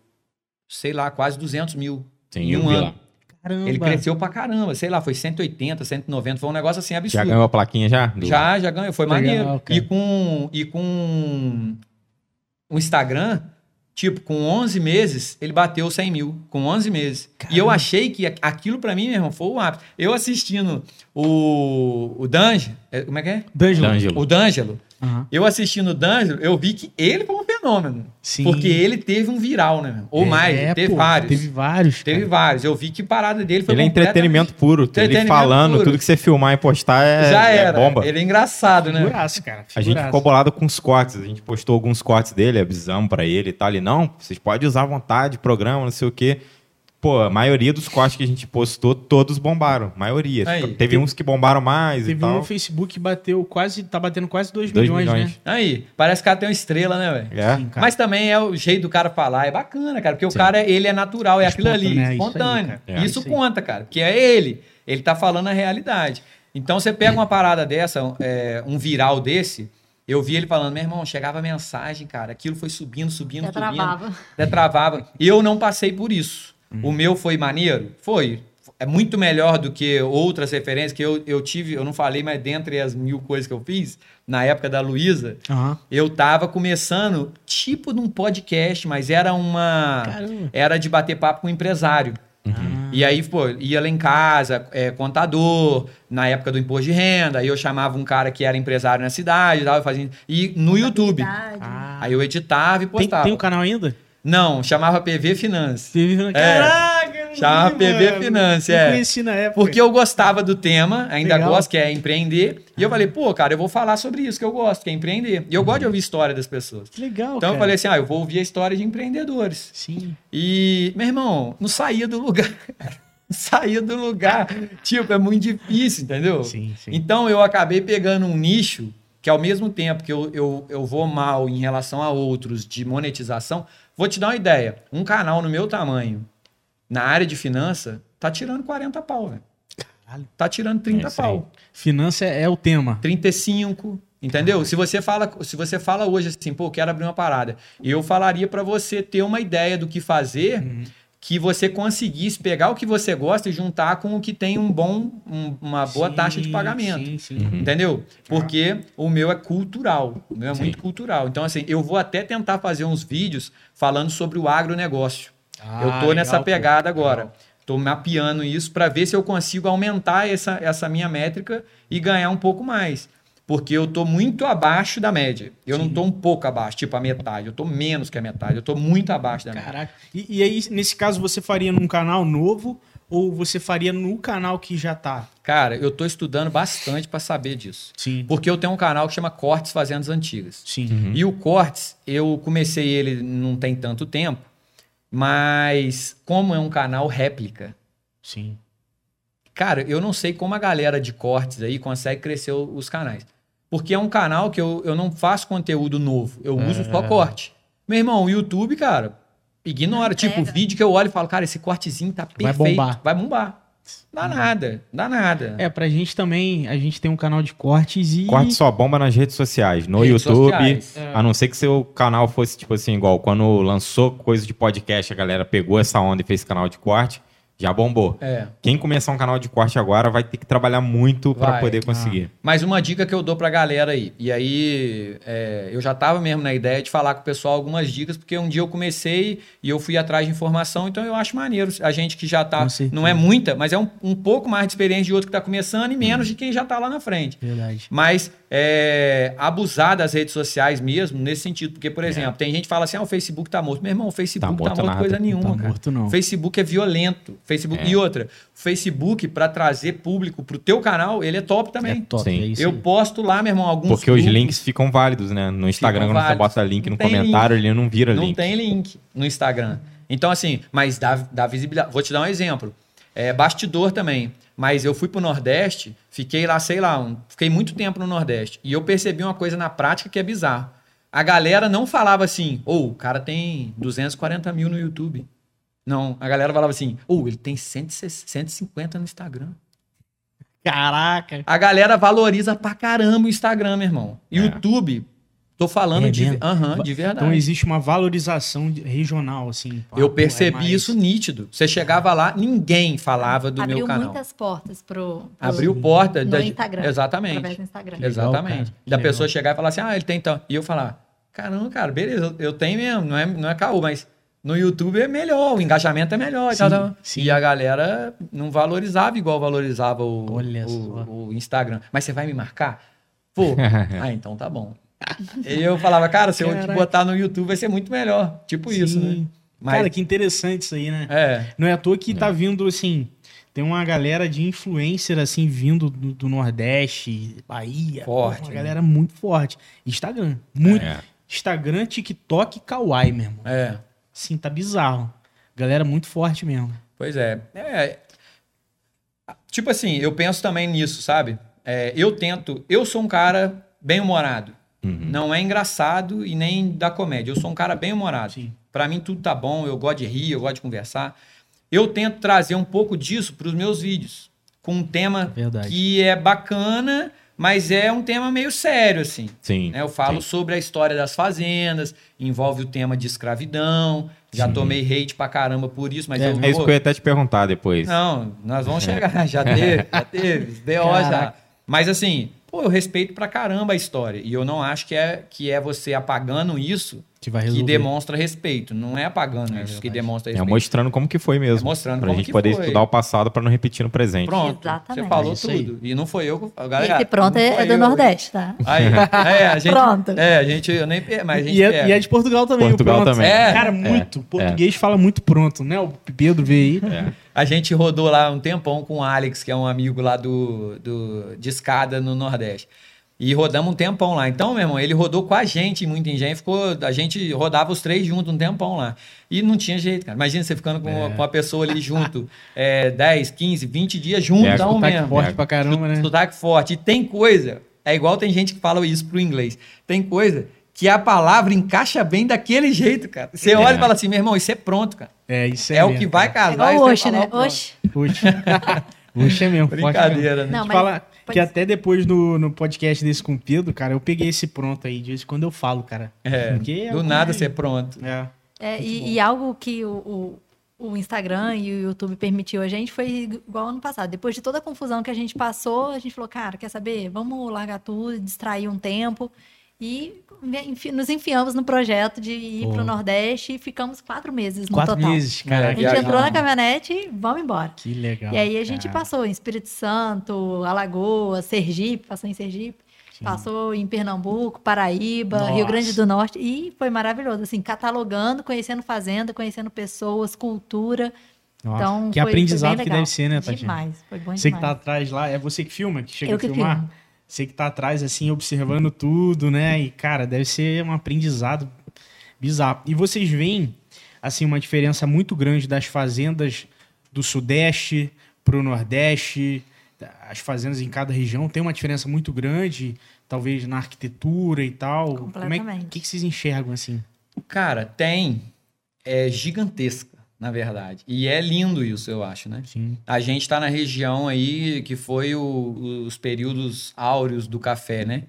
S3: sei lá, quase 200 mil.
S1: Sim,
S3: em um ano.
S1: lá.
S2: Caramba.
S3: Ele cresceu pra caramba. Sei lá, foi 180, 190. Foi um negócio assim absurdo.
S1: Já ganhou a plaquinha já? Do-
S3: Já, já ganhou. Foi
S2: Legal,
S3: maneiro. E com, e com o Instagram, tipo, com 11 meses, ele bateu 100 mil. Com 11 meses. E eu achei que aquilo pra mim, meu irmão, foi o ápice. Eu assistindo o, o Dange, é, como é que é?
S2: D'Angelo.
S3: O D'Angelo.
S2: Aham.
S3: Eu assistindo o D'Angelo, eu vi que ele foi um fenômeno.
S2: Sim.
S3: Porque ele teve um viral, né? Ou
S2: É,
S3: mais, teve
S2: pô,
S3: vários.
S2: Teve vários.
S3: Teve
S2: cara.
S3: vários. Eu vi que parada dele foi
S1: Ele é entretenimento puro. Ele
S3: Entretenimento
S1: falando,
S3: puro.
S1: tudo que você filmar e postar é,
S3: Já
S1: é
S3: era.
S1: bomba.
S3: Ele é engraçado, né?
S2: Figuraço, cara.
S1: A gente
S2: figuraço.
S1: ficou bolado com os cortes. A gente postou alguns cortes dele, avisamos pra ele e tal. Ele, não, vocês podem usar à vontade, programa, não sei o quê. Pô, a maioria dos cortes que a gente postou, todos bombaram. Maioria.
S3: Aí.
S1: Teve uns que bombaram mais e
S2: Teve um
S1: tal.
S2: no Facebook que bateu quase, tá batendo quase 2
S1: Dois
S2: milhões,
S1: milhões.
S2: né?
S3: Aí, parece que o cara tem uma estrela, né, velho?
S1: É.
S2: Sim.
S3: Mas também é o jeito do cara falar, é bacana, cara, porque o cara, ele é natural, é aquilo ali,
S2: Espontâneo, né? Isso aí.
S1: É.
S3: Isso conta, cara, porque é ele, ele tá falando a realidade. Então você pega uma parada dessa, é, um viral desse, eu vi ele falando, meu irmão, chegava mensagem, cara, aquilo foi subindo, subindo,
S4: Até
S3: subindo.
S4: travava.
S3: Até travava. Eu não passei por isso. O
S2: Uhum.
S3: meu foi maneiro? Foi. É muito melhor do que outras referências que eu, eu tive, eu não falei, mas dentre as mil coisas que eu fiz, na época da Luísa,
S2: Aham.
S3: eu tava começando tipo num podcast, mas era uma.
S2: Caramba.
S3: Era de bater papo com um empresário.
S2: Ah.
S3: E aí, pô, ia lá em casa, é, contador, na época do imposto de renda, aí eu chamava um cara que era empresário na cidade, tava fazendo. E no YouTube.
S2: Ah.
S3: Aí eu editava e
S2: Tem,
S3: postava.
S2: tem o canal ainda?
S3: Não, chamava PV Finance.
S2: Você vive na... Caraca, eu não
S3: Chama
S2: vi,
S3: PV
S2: mano.
S3: Finance,
S2: Eu
S3: é.
S2: conheci na época.
S3: Porque eu gostava do tema, ainda
S2: Legal.
S3: gosto, que é empreender. E eu falei, pô, cara, eu vou falar sobre isso que eu gosto, que é empreender. E eu gosto de ouvir história das pessoas.
S2: Legal,
S3: Então eu
S2: cara.
S3: falei assim, ah, eu vou ouvir a história de empreendedores.
S2: Sim.
S3: E, meu irmão, não saía do lugar. Saía do lugar. tipo, é muito difícil, entendeu?
S2: Sim, sim.
S3: Então eu acabei pegando um nicho que ao mesmo tempo que eu, eu, eu vou mal em relação a outros de monetização, vou te dar uma ideia. Um canal no meu tamanho, na área de finança, tá tirando 40 pau, velho.
S2: Caralho.
S3: Tá tirando 30
S1: É aí.
S3: pau.
S2: Finança é o tema.
S3: 35, entendeu? Se você fala, se você fala hoje assim, pô, quero abrir uma parada, eu falaria para você ter uma ideia do que fazer,
S2: Uhum.
S3: Que você conseguisse pegar o que você gosta e juntar com o que tem um bom, um- uma boa
S2: Sim,
S3: taxa de pagamento.
S2: Sim, sim.
S3: Entendeu? Porque o meu é cultural. O meu é
S1: Sim.
S3: muito cultural. Então, assim, eu vou até tentar fazer uns vídeos falando sobre o agronegócio.
S2: Ah,
S3: eu tô
S2: legal,
S3: nessa
S2: pô.
S3: pegada agora.
S2: Legal.
S3: Tô mapeando isso para ver se eu consigo aumentar essa, essa minha métrica e ganhar um pouco mais. Porque eu tô muito abaixo da média. Eu não tô um pouco abaixo, tipo a metade. Eu tô menos que a metade. Eu tô muito abaixo da média.
S2: Caraca. E, e aí, nesse caso, você faria num canal novo ou você faria no canal que já tá?
S3: Cara, eu tô estudando bastante para saber disso.
S2: Sim.
S3: Porque eu tenho um canal que chama Cortes Fazendas Antigas.
S2: Sim.
S3: E o Cortes, eu comecei ele não tem tanto tempo, mas como é um canal réplica,
S2: Sim.
S3: cara, eu não sei como a galera de cortes aí consegue crescer os canais. Porque é um canal que eu, eu não faço conteúdo novo, eu uso só corte. Meu irmão, o YouTube, cara, ignora. Tipo,
S4: Pega.
S3: vídeo que eu olho e falo, cara, esse cortezinho tá
S2: Vai
S3: perfeito.
S2: bombar.
S3: Vai bombar. Dá nada, dá nada.
S2: É, pra gente também, a gente tem um canal de cortes e.
S1: Corte só bomba nas redes sociais, no
S3: Redes
S1: YouTube.
S3: sociais.
S1: A não ser que seu canal fosse, tipo assim, igual quando lançou coisa de podcast, a galera pegou essa onda e fez canal de corte, já bombou.
S3: É.
S1: Quem começar um canal de corte agora vai ter que trabalhar muito pra
S3: Vai.
S1: poder conseguir.
S3: Mas uma dica que eu dou pra galera aí, e aí é, eu já tava mesmo na ideia de falar com o pessoal algumas dicas, porque um dia eu comecei e eu fui atrás de informação, então eu acho maneiro. A gente que já tá,
S2: certeza.
S3: não é muita, mas é um, um pouco mais de experiência de outro que tá começando e
S2: Hum.
S3: menos de quem já tá lá na frente.
S2: Verdade.
S3: Mas é, abusar das redes sociais mesmo, nesse sentido. Porque, por exemplo, tem gente que fala assim: ah, o Facebook tá morto. Meu irmão, o Facebook
S1: Tá
S3: tá
S1: morto
S3: morto,
S1: nada.
S3: coisa
S1: Não
S3: nenhuma,
S2: tá
S3: cara.
S2: morto, não.
S3: O Facebook é violento. Facebook...
S1: É.
S3: E outra, o Facebook, para trazer público pro teu canal, ele é top
S2: É
S3: também.
S2: top,
S1: Sim.
S2: é isso
S3: Eu posto lá, meu irmão, alguns
S1: Porque os
S3: grupos.
S1: links ficam válidos, né? No Instagram, quando você bota link
S3: Não
S1: no comentário, ele não vira
S3: Não
S1: link.
S3: tem link no Instagram. Então, assim, mas dá, dá visibilidade. Vou te dar um exemplo. É, bastidor também. Mas eu fui pro Nordeste, fiquei lá, sei lá, um- fiquei muito tempo no Nordeste. E eu percebi uma coisa na prática que é bizarro. A galera não falava assim, ou o cara tem 240 mil no YouTube. Não, a galera falava assim, ou ele tem 160, 150 no Instagram.
S2: Caraca.
S3: A galera valoriza pra caramba o Instagram, meu irmão.
S1: É.
S3: YouTube, tô falando
S2: É
S3: de,
S2: mesmo?
S3: aham, de verdade.
S2: Então existe uma valorização regional, assim.
S3: Eu
S2: é
S3: percebi
S2: mais-
S3: isso nítido. Você chegava lá, ninguém falava do
S4: Abriu
S3: meu canal.
S4: muitas portas pro, pro
S3: Abriu porta
S4: no
S3: da
S4: Instagram. através
S3: Exatamente.
S4: do Instagram.
S2: Legal,
S3: Exatamente.
S2: cara. Que
S3: Da
S2: legal.
S3: pessoa chegar e falar assim: "Ah, ele tem então". E eu falar: "Caramba, cara, beleza, eu- eu tenho mesmo, não é não é caô, mas no YouTube é melhor, o engajamento é melhor e
S2: Sim,
S3: tal, tal.
S2: sim.
S3: E a galera não valorizava igual valorizava o,
S2: Olha
S3: o, o Instagram. Mas você vai me marcar? Pô, ah, então tá bom. E eu falava, cara, se eu
S2: Caraca.
S3: botar no YouTube vai ser muito melhor. Tipo isso, né?
S2: Sim.
S3: Mas,
S2: Cara, que interessante isso aí, né?
S3: é,
S2: Não é à toa que tá vindo, assim, tem uma galera de influencer, assim, vindo do, do Nordeste, Bahia.
S3: Forte,
S2: Uma
S3: né?
S2: galera muito forte. Instagram. Muito.
S1: É.
S2: Instagram, TikTok e Kawaii, meu irmão.
S3: é.
S2: Assim, tá bizarro. Galera muito forte mesmo.
S3: Pois é. É, Tipo assim, eu penso também nisso, sabe? É, eu tento. Eu sou um cara bem-humorado. Não é engraçado e nem da comédia. Eu sou um cara bem-humorado.
S2: Sim.
S3: Pra mim tudo tá bom, eu gosto de rir, eu gosto de conversar. Eu tento trazer um pouco disso pros meus vídeos. Com um tema
S2: Verdade.
S3: que é bacana, mas é um tema meio sério, assim.
S1: Sim.
S3: né? Eu falo
S1: sim.
S3: sobre a história das fazendas, envolve o tema de escravidão. Já tomei hate pra caramba por isso, mas
S2: É,
S3: eu
S1: É isso
S3: vou-
S1: que eu ia até te perguntar depois.
S3: não, nós vamos chegar. Já teve, já teve. BO já. Mas assim, pô, eu respeito pra caramba a história. E eu não acho que é, que é você apagando isso
S2: Que vai
S3: que demonstra respeito. Não é apagando isso que demonstra
S1: É
S3: respeito.
S1: mostrando como que foi mesmo.
S3: É mostrando
S1: pra
S3: como
S1: gente
S3: que
S1: poder
S3: foi.
S1: estudar o passado pra não repetir no presente.
S3: Pronto.
S4: Exatamente.
S3: Você falou
S2: É
S3: tudo. E não foi eu. que- Galera,
S4: esse pronto é, é do
S3: eu.
S4: Nordeste, tá?
S3: Aí, é, a gente,
S4: Pronto.
S3: É, a gente, eu nem, pe- mas a gente
S2: E é,
S3: pega.
S2: e é de Portugal também. o
S1: Portugal
S2: pronto.
S1: também.
S3: É.
S2: Cara, muito. Português fala muito pronto, né? O Pedro veio aí.
S3: A gente rodou lá um tempão com o Alex, que é um amigo lá do, do de escada no Nordeste. E rodamos um tempão lá. Então, meu irmão, ele rodou com a gente, muito engenho. Ficou, a gente rodava os três juntos um tempão lá. E não tinha jeito, cara. Imagina você ficando com,
S2: É.
S3: com a pessoa ali junto é, 10, 15, 20 dias junto,
S1: É,
S3: então
S2: Sotaque
S3: mesmo.
S2: forte pra caramba, né?
S3: Sotaque forte. E tem coisa, é igual tem gente que fala isso pro inglês. Tem coisa que a palavra encaixa bem daquele jeito, cara. Você olha e fala assim, meu irmão, isso é pronto, cara.
S2: É, isso é
S3: É, o
S2: mesmo,
S3: que vai
S2: cara.
S4: É
S3: casar.
S4: igual
S3: e
S4: o
S3: fala,
S4: né? Oxe.
S2: Oxe. Oxe é mesmo. forte mesmo.
S3: Brincadeira, né?
S4: Não, mas
S2: falar
S4: pode
S2: que
S4: ser.
S2: até depois do no podcast desse com o Pedro, cara, eu peguei esse pronto aí, de vez em quando eu falo, cara.
S3: É,
S2: Porque é
S3: do nada ser pronto.
S2: É.
S4: É, e, e algo que o, o, o Instagram e o YouTube permitiu a gente foi igual ano passado. Depois de toda a confusão que a gente passou, a gente falou, cara, quer saber? Vamos largar tudo, distrair um tempo. E enfi- nos enfiamos no projeto de ir para o Nordeste e ficamos quatro meses no
S2: Quatro
S4: total.
S2: meses,
S3: É,
S4: A
S2: cara.
S4: gente entrou na caminhonete e vamos embora.
S2: Que legal.
S4: E aí a gente
S2: cara.
S4: passou em Espírito Santo, Alagoas, Sergipe, passou em Sergipe,
S2: Sim.
S4: passou em Pernambuco, Paraíba,
S2: Nossa.
S4: Rio Grande do Norte e foi maravilhoso, assim, catalogando, conhecendo fazenda, conhecendo pessoas, cultura.
S2: Nossa,
S4: então
S2: que
S4: foi-
S2: aprendizado
S4: foi
S2: que deve ser, né, Tatiana?
S4: Demais, foi bom
S2: Você que tá
S4: demais.
S2: atrás lá, é você que filma, que chega
S4: Eu
S2: a filmar?
S4: filmo.
S2: Você que tá atrás, assim, observando tudo, né? E, cara, deve ser um aprendizado bizarro. E vocês veem, assim, uma diferença muito grande das fazendas do Sudeste pro Nordeste. As fazendas em cada região tem uma diferença muito grande, talvez na arquitetura e tal. Como é,
S4: Completamente.
S2: o que, que vocês enxergam, assim?
S3: Cara, tem. É gigantesca, na verdade. E é lindo isso, eu acho, né?
S2: Sim.
S3: A gente tá na região aí que foi o- os períodos áureos do café, né?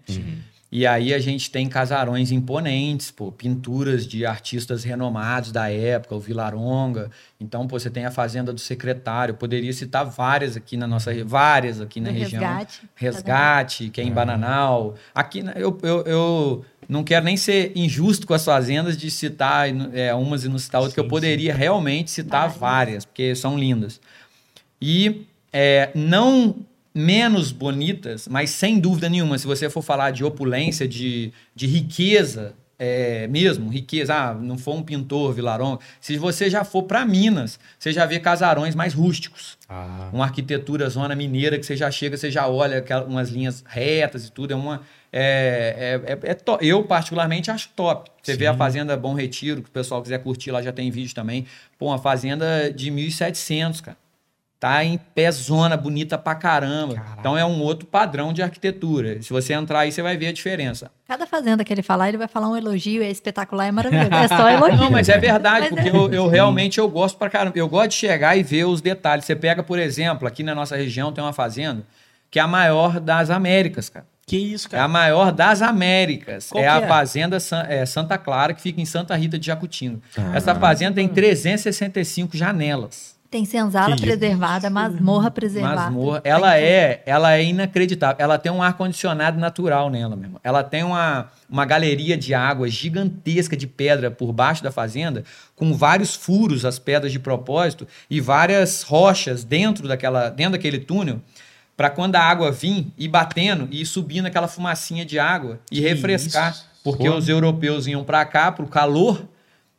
S3: E aí a gente tem casarões imponentes, pô, pinturas de artistas renomados da época, o Vilaronga. Então, pô, você tem a Fazenda do Secretário. Eu poderia citar várias aqui na nossa, várias aqui na
S4: Do
S3: região.
S4: resgate.
S3: Resgate, que é em Bananal. Aqui, né, eu, eu, eu não quero nem ser injusto com as fazendas de citar é, umas e não citar outras, que eu
S2: Sim,
S3: poderia realmente citar
S4: Várias.
S3: várias, porque são lindas. E é, não menos bonitas, mas sem dúvida nenhuma, se você for falar de opulência, de, de riqueza, é, mesmo, riqueza, ah, não for um pintor, Vilaronga, se você já for para Minas, você já vê casarões mais rústicos
S2: Ah,
S3: uma arquitetura zona mineira que você já chega, você já olha aquela, umas linhas retas e tudo. É uma. É, é, é- é eu, particularmente, acho top. Você vê a
S2: Sim.
S3: Fazenda Bom Retiro, que o pessoal quiser curtir lá, já tem vídeo também. Pô, uma fazenda de 1.700, cara. Tá em pé zona, bonita pra caramba.
S2: Caraca.
S3: Então é um outro padrão de arquitetura. Se você entrar aí, você vai ver a diferença.
S4: Cada fazenda que ele falar, ele vai falar um elogio, é espetacular, é maravilhoso. É só elogio.
S3: Não, mas é verdade,
S4: Mas
S3: porque
S4: é.
S3: eu, eu realmente eu gosto pra caramba. Eu gosto de chegar e ver os detalhes. Você pega, por exemplo, aqui na nossa região tem uma fazenda que é a maior das Américas, cara.
S2: que isso,
S3: É a
S2: cara?
S3: maior das Américas.
S2: Qual
S3: é
S2: que
S3: a
S2: é?
S3: fazenda San- é, Santa Clara, que fica em Santa Rita de Jacutinga.
S1: Ah.
S3: Essa fazenda tem 365 janelas.
S4: Tem senzala
S1: Que isso.
S4: preservada, masmorra preservada.
S3: Masmorra. Ela é, ela é inacreditável. Ela tem um ar-condicionado natural nela mesmo. Ela tem uma, uma galeria de água gigantesca de pedra por baixo da fazenda, com vários furos, as pedras de propósito, e várias rochas dentro, daquela, dentro daquele túnel, para quando a água vir e batendo e ir subindo aquela fumacinha de água e
S2: Que
S3: refrescar.
S2: isso.
S3: Porque
S1: Pô.
S3: os europeus iam para cá, para o calor,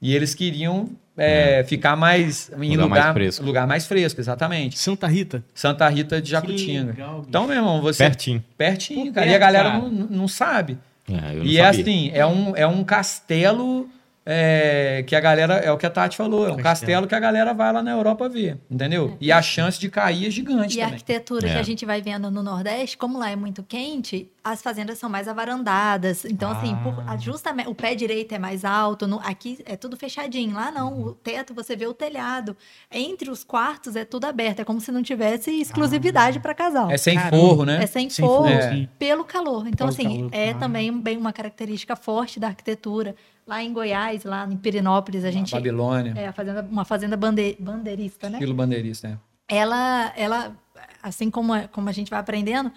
S3: e eles queriam é, ficar mais em
S1: Lugar
S3: lugar,
S1: mais fresco.
S3: lugar mais fresco, exatamente.
S2: Santa Rita?
S3: Santa Rita de
S2: Que
S3: Jacutinga.
S2: legal.
S3: Então, meu irmão, você.
S1: Pertinho.
S3: Pertinho,
S2: Por
S3: cara.
S2: perto,
S3: e a galera
S2: cara.
S3: não, não sabe.
S1: É, eu não
S3: E é
S1: sabia.
S3: assim, é um, é um castelo é, que a galera, é o que a Tati falou, é um castelo, que a galera vai lá na Europa ver, entendeu? E a chance de cair é gigante
S4: E a
S3: também.
S4: arquitetura que
S1: É.
S4: a gente vai vendo no Nordeste, como lá é muito quente, as fazendas são mais avarandadas. Então, assim, por-
S3: Ah.
S4: a- justamente o pé direito é mais alto, no- aqui é tudo fechadinho. Lá não,
S3: Uhum.
S4: o teto você vê o telhado. Entre os quartos é tudo aberto, é como se não tivesse exclusividade para casal.
S3: É sem
S2: Caramba.
S3: forro, né?
S4: É sem,
S2: Sem
S4: forro,
S2: forro,
S3: É.
S4: pelo calor. Então,
S2: Pelo
S4: assim,
S2: calor,
S4: é
S2: ah.
S4: também bem uma característica forte da arquitetura. Lá em Goiás, lá em Pirinópolis, a gente.
S3: Babilônia,
S4: É, a fazenda, uma fazenda bande, bandeirista, né?
S3: estilo bandeirista, né?
S4: ela, ela assim como a, como a gente vai aprendendo,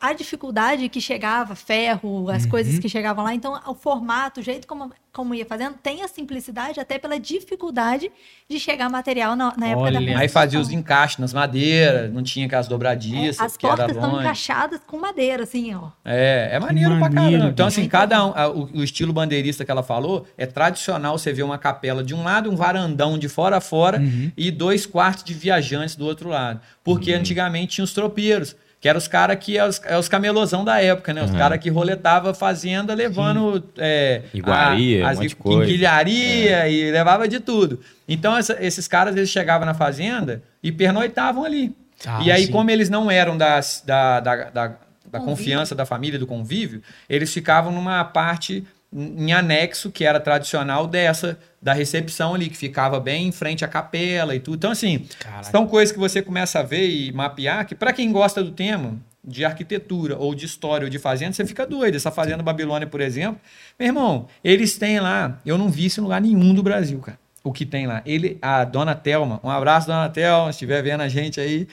S4: a dificuldade que chegava, ferro, as coisas
S3: Uhum.
S4: que chegavam lá, então o formato, o jeito como, como ia fazendo, tem a simplicidade até pela dificuldade de chegar material na, na época da.
S3: Aí fazia os encaixes nas madeiras, não tinha aquelas dobradiças,
S4: É, As portas estão encaixadas com madeira, assim, ó.
S3: É, é maneiro pra
S2: maneiro,
S3: caramba. Então, assim, cada um, a- o, o estilo bandeirista que ela falou é tradicional você ver uma capela de um lado, um varandão de fora a fora
S2: Uhum.
S3: e dois quartos de viajantes do outro lado. Porque antigamente tinha os tropeiros, que eram os caras que é os, é os camelosão da época, né? Os
S1: Uhum.
S3: caras que roletavam a fazenda levando é,
S1: Iguaria,
S3: a-
S1: um
S3: as
S1: monte de coisa. É.
S3: quinquilharia e levava de tudo. Então, essa- esses caras, eles chegavam na fazenda e pernoitavam ali.
S2: Ah,
S3: e aí,
S2: sim.
S3: como eles não eram das, da, da, da, da confiança da família, do convívio, eles ficavam numa parte em anexo, que era tradicional dessa, da recepção ali, que ficava bem em frente à capela e tudo. Então, assim,
S2: Caraca.
S3: são coisas que você começa a ver e mapear, que para quem gosta do tema de arquitetura ou de história ou de fazenda, você fica doido. Essa fazenda Babilônia, por exemplo, meu irmão, eles têm lá, eu não vi isso em lugar nenhum do Brasil, cara. O que tem lá. Ele, a dona Telma, um abraço, dona Telma, se estiver vendo a gente aí.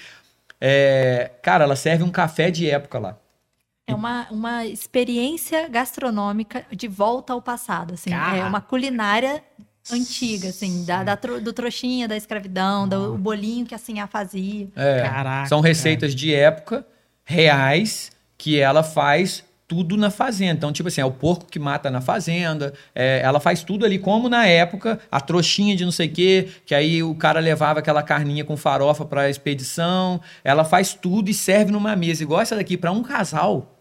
S3: É, cara, ela serve um café de época lá.
S4: É uma, uma experiência gastronômica de volta ao passado, assim.
S2: Cara.
S4: É uma culinária antiga, assim, da, da tro- do trouxinha, da escravidão, do bolinho que a fazia.
S3: É,
S2: Caraca.
S3: São receitas de época, reais, que ela faz tudo na fazenda. Então, tipo assim, é o porco que mata na fazenda, é, ela faz tudo ali, como na época, a trouxinha de não sei o quê, que aí o cara levava aquela carninha com farofa pra expedição. Ela faz tudo e serve numa mesa, igual essa daqui, pra um casal.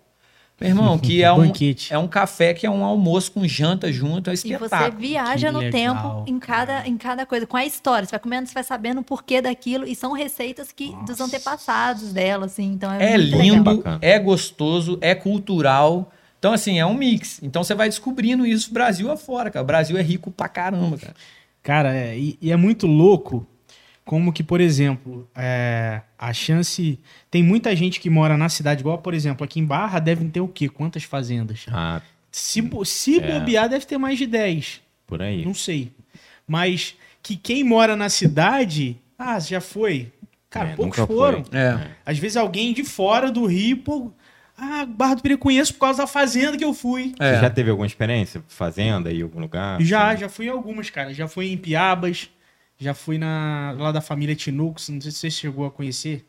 S3: Meu irmão, que é um, é um café que é um almoço com janta junto, é um
S4: E você
S3: espetáculo.
S4: viaja
S2: Que
S4: no
S2: legal,
S4: tempo em cada, em cada coisa, com a história. Você vai comendo, você vai sabendo o porquê daquilo. E são receitas que dos antepassados dela, assim. Então é,
S3: É lindo,
S4: legal.
S3: É gostoso, é cultural. Então, assim, é um mix. Então, você vai descobrindo isso Brasil afora, cara. O Brasil é rico pra caramba, cara.
S2: Cara, é, e, e é muito louco como que, por exemplo, é, a chance... Tem muita gente que mora na cidade, igual, por exemplo, aqui em Barra devem ter o quê? Quantas fazendas?
S1: Ah,
S2: Se, se
S1: É.
S2: bobear, deve ter mais de 10.
S1: por aí.
S2: Não sei. Mas que quem mora na cidade... Ah, já foi? Cara,
S1: É,
S2: poucos foram.
S3: É.
S2: Às vezes alguém de fora do Rio, pô... Ah, Barra do eu conheço por causa da fazenda que eu fui.
S1: Você
S3: É.
S1: já teve alguma experiência? Fazenda em algum lugar?
S2: Já,
S1: Assim?
S2: já fui em algumas, cara. Já fui em Piabas, já fui na, lá da família Tinux, não sei se você chegou a conhecer.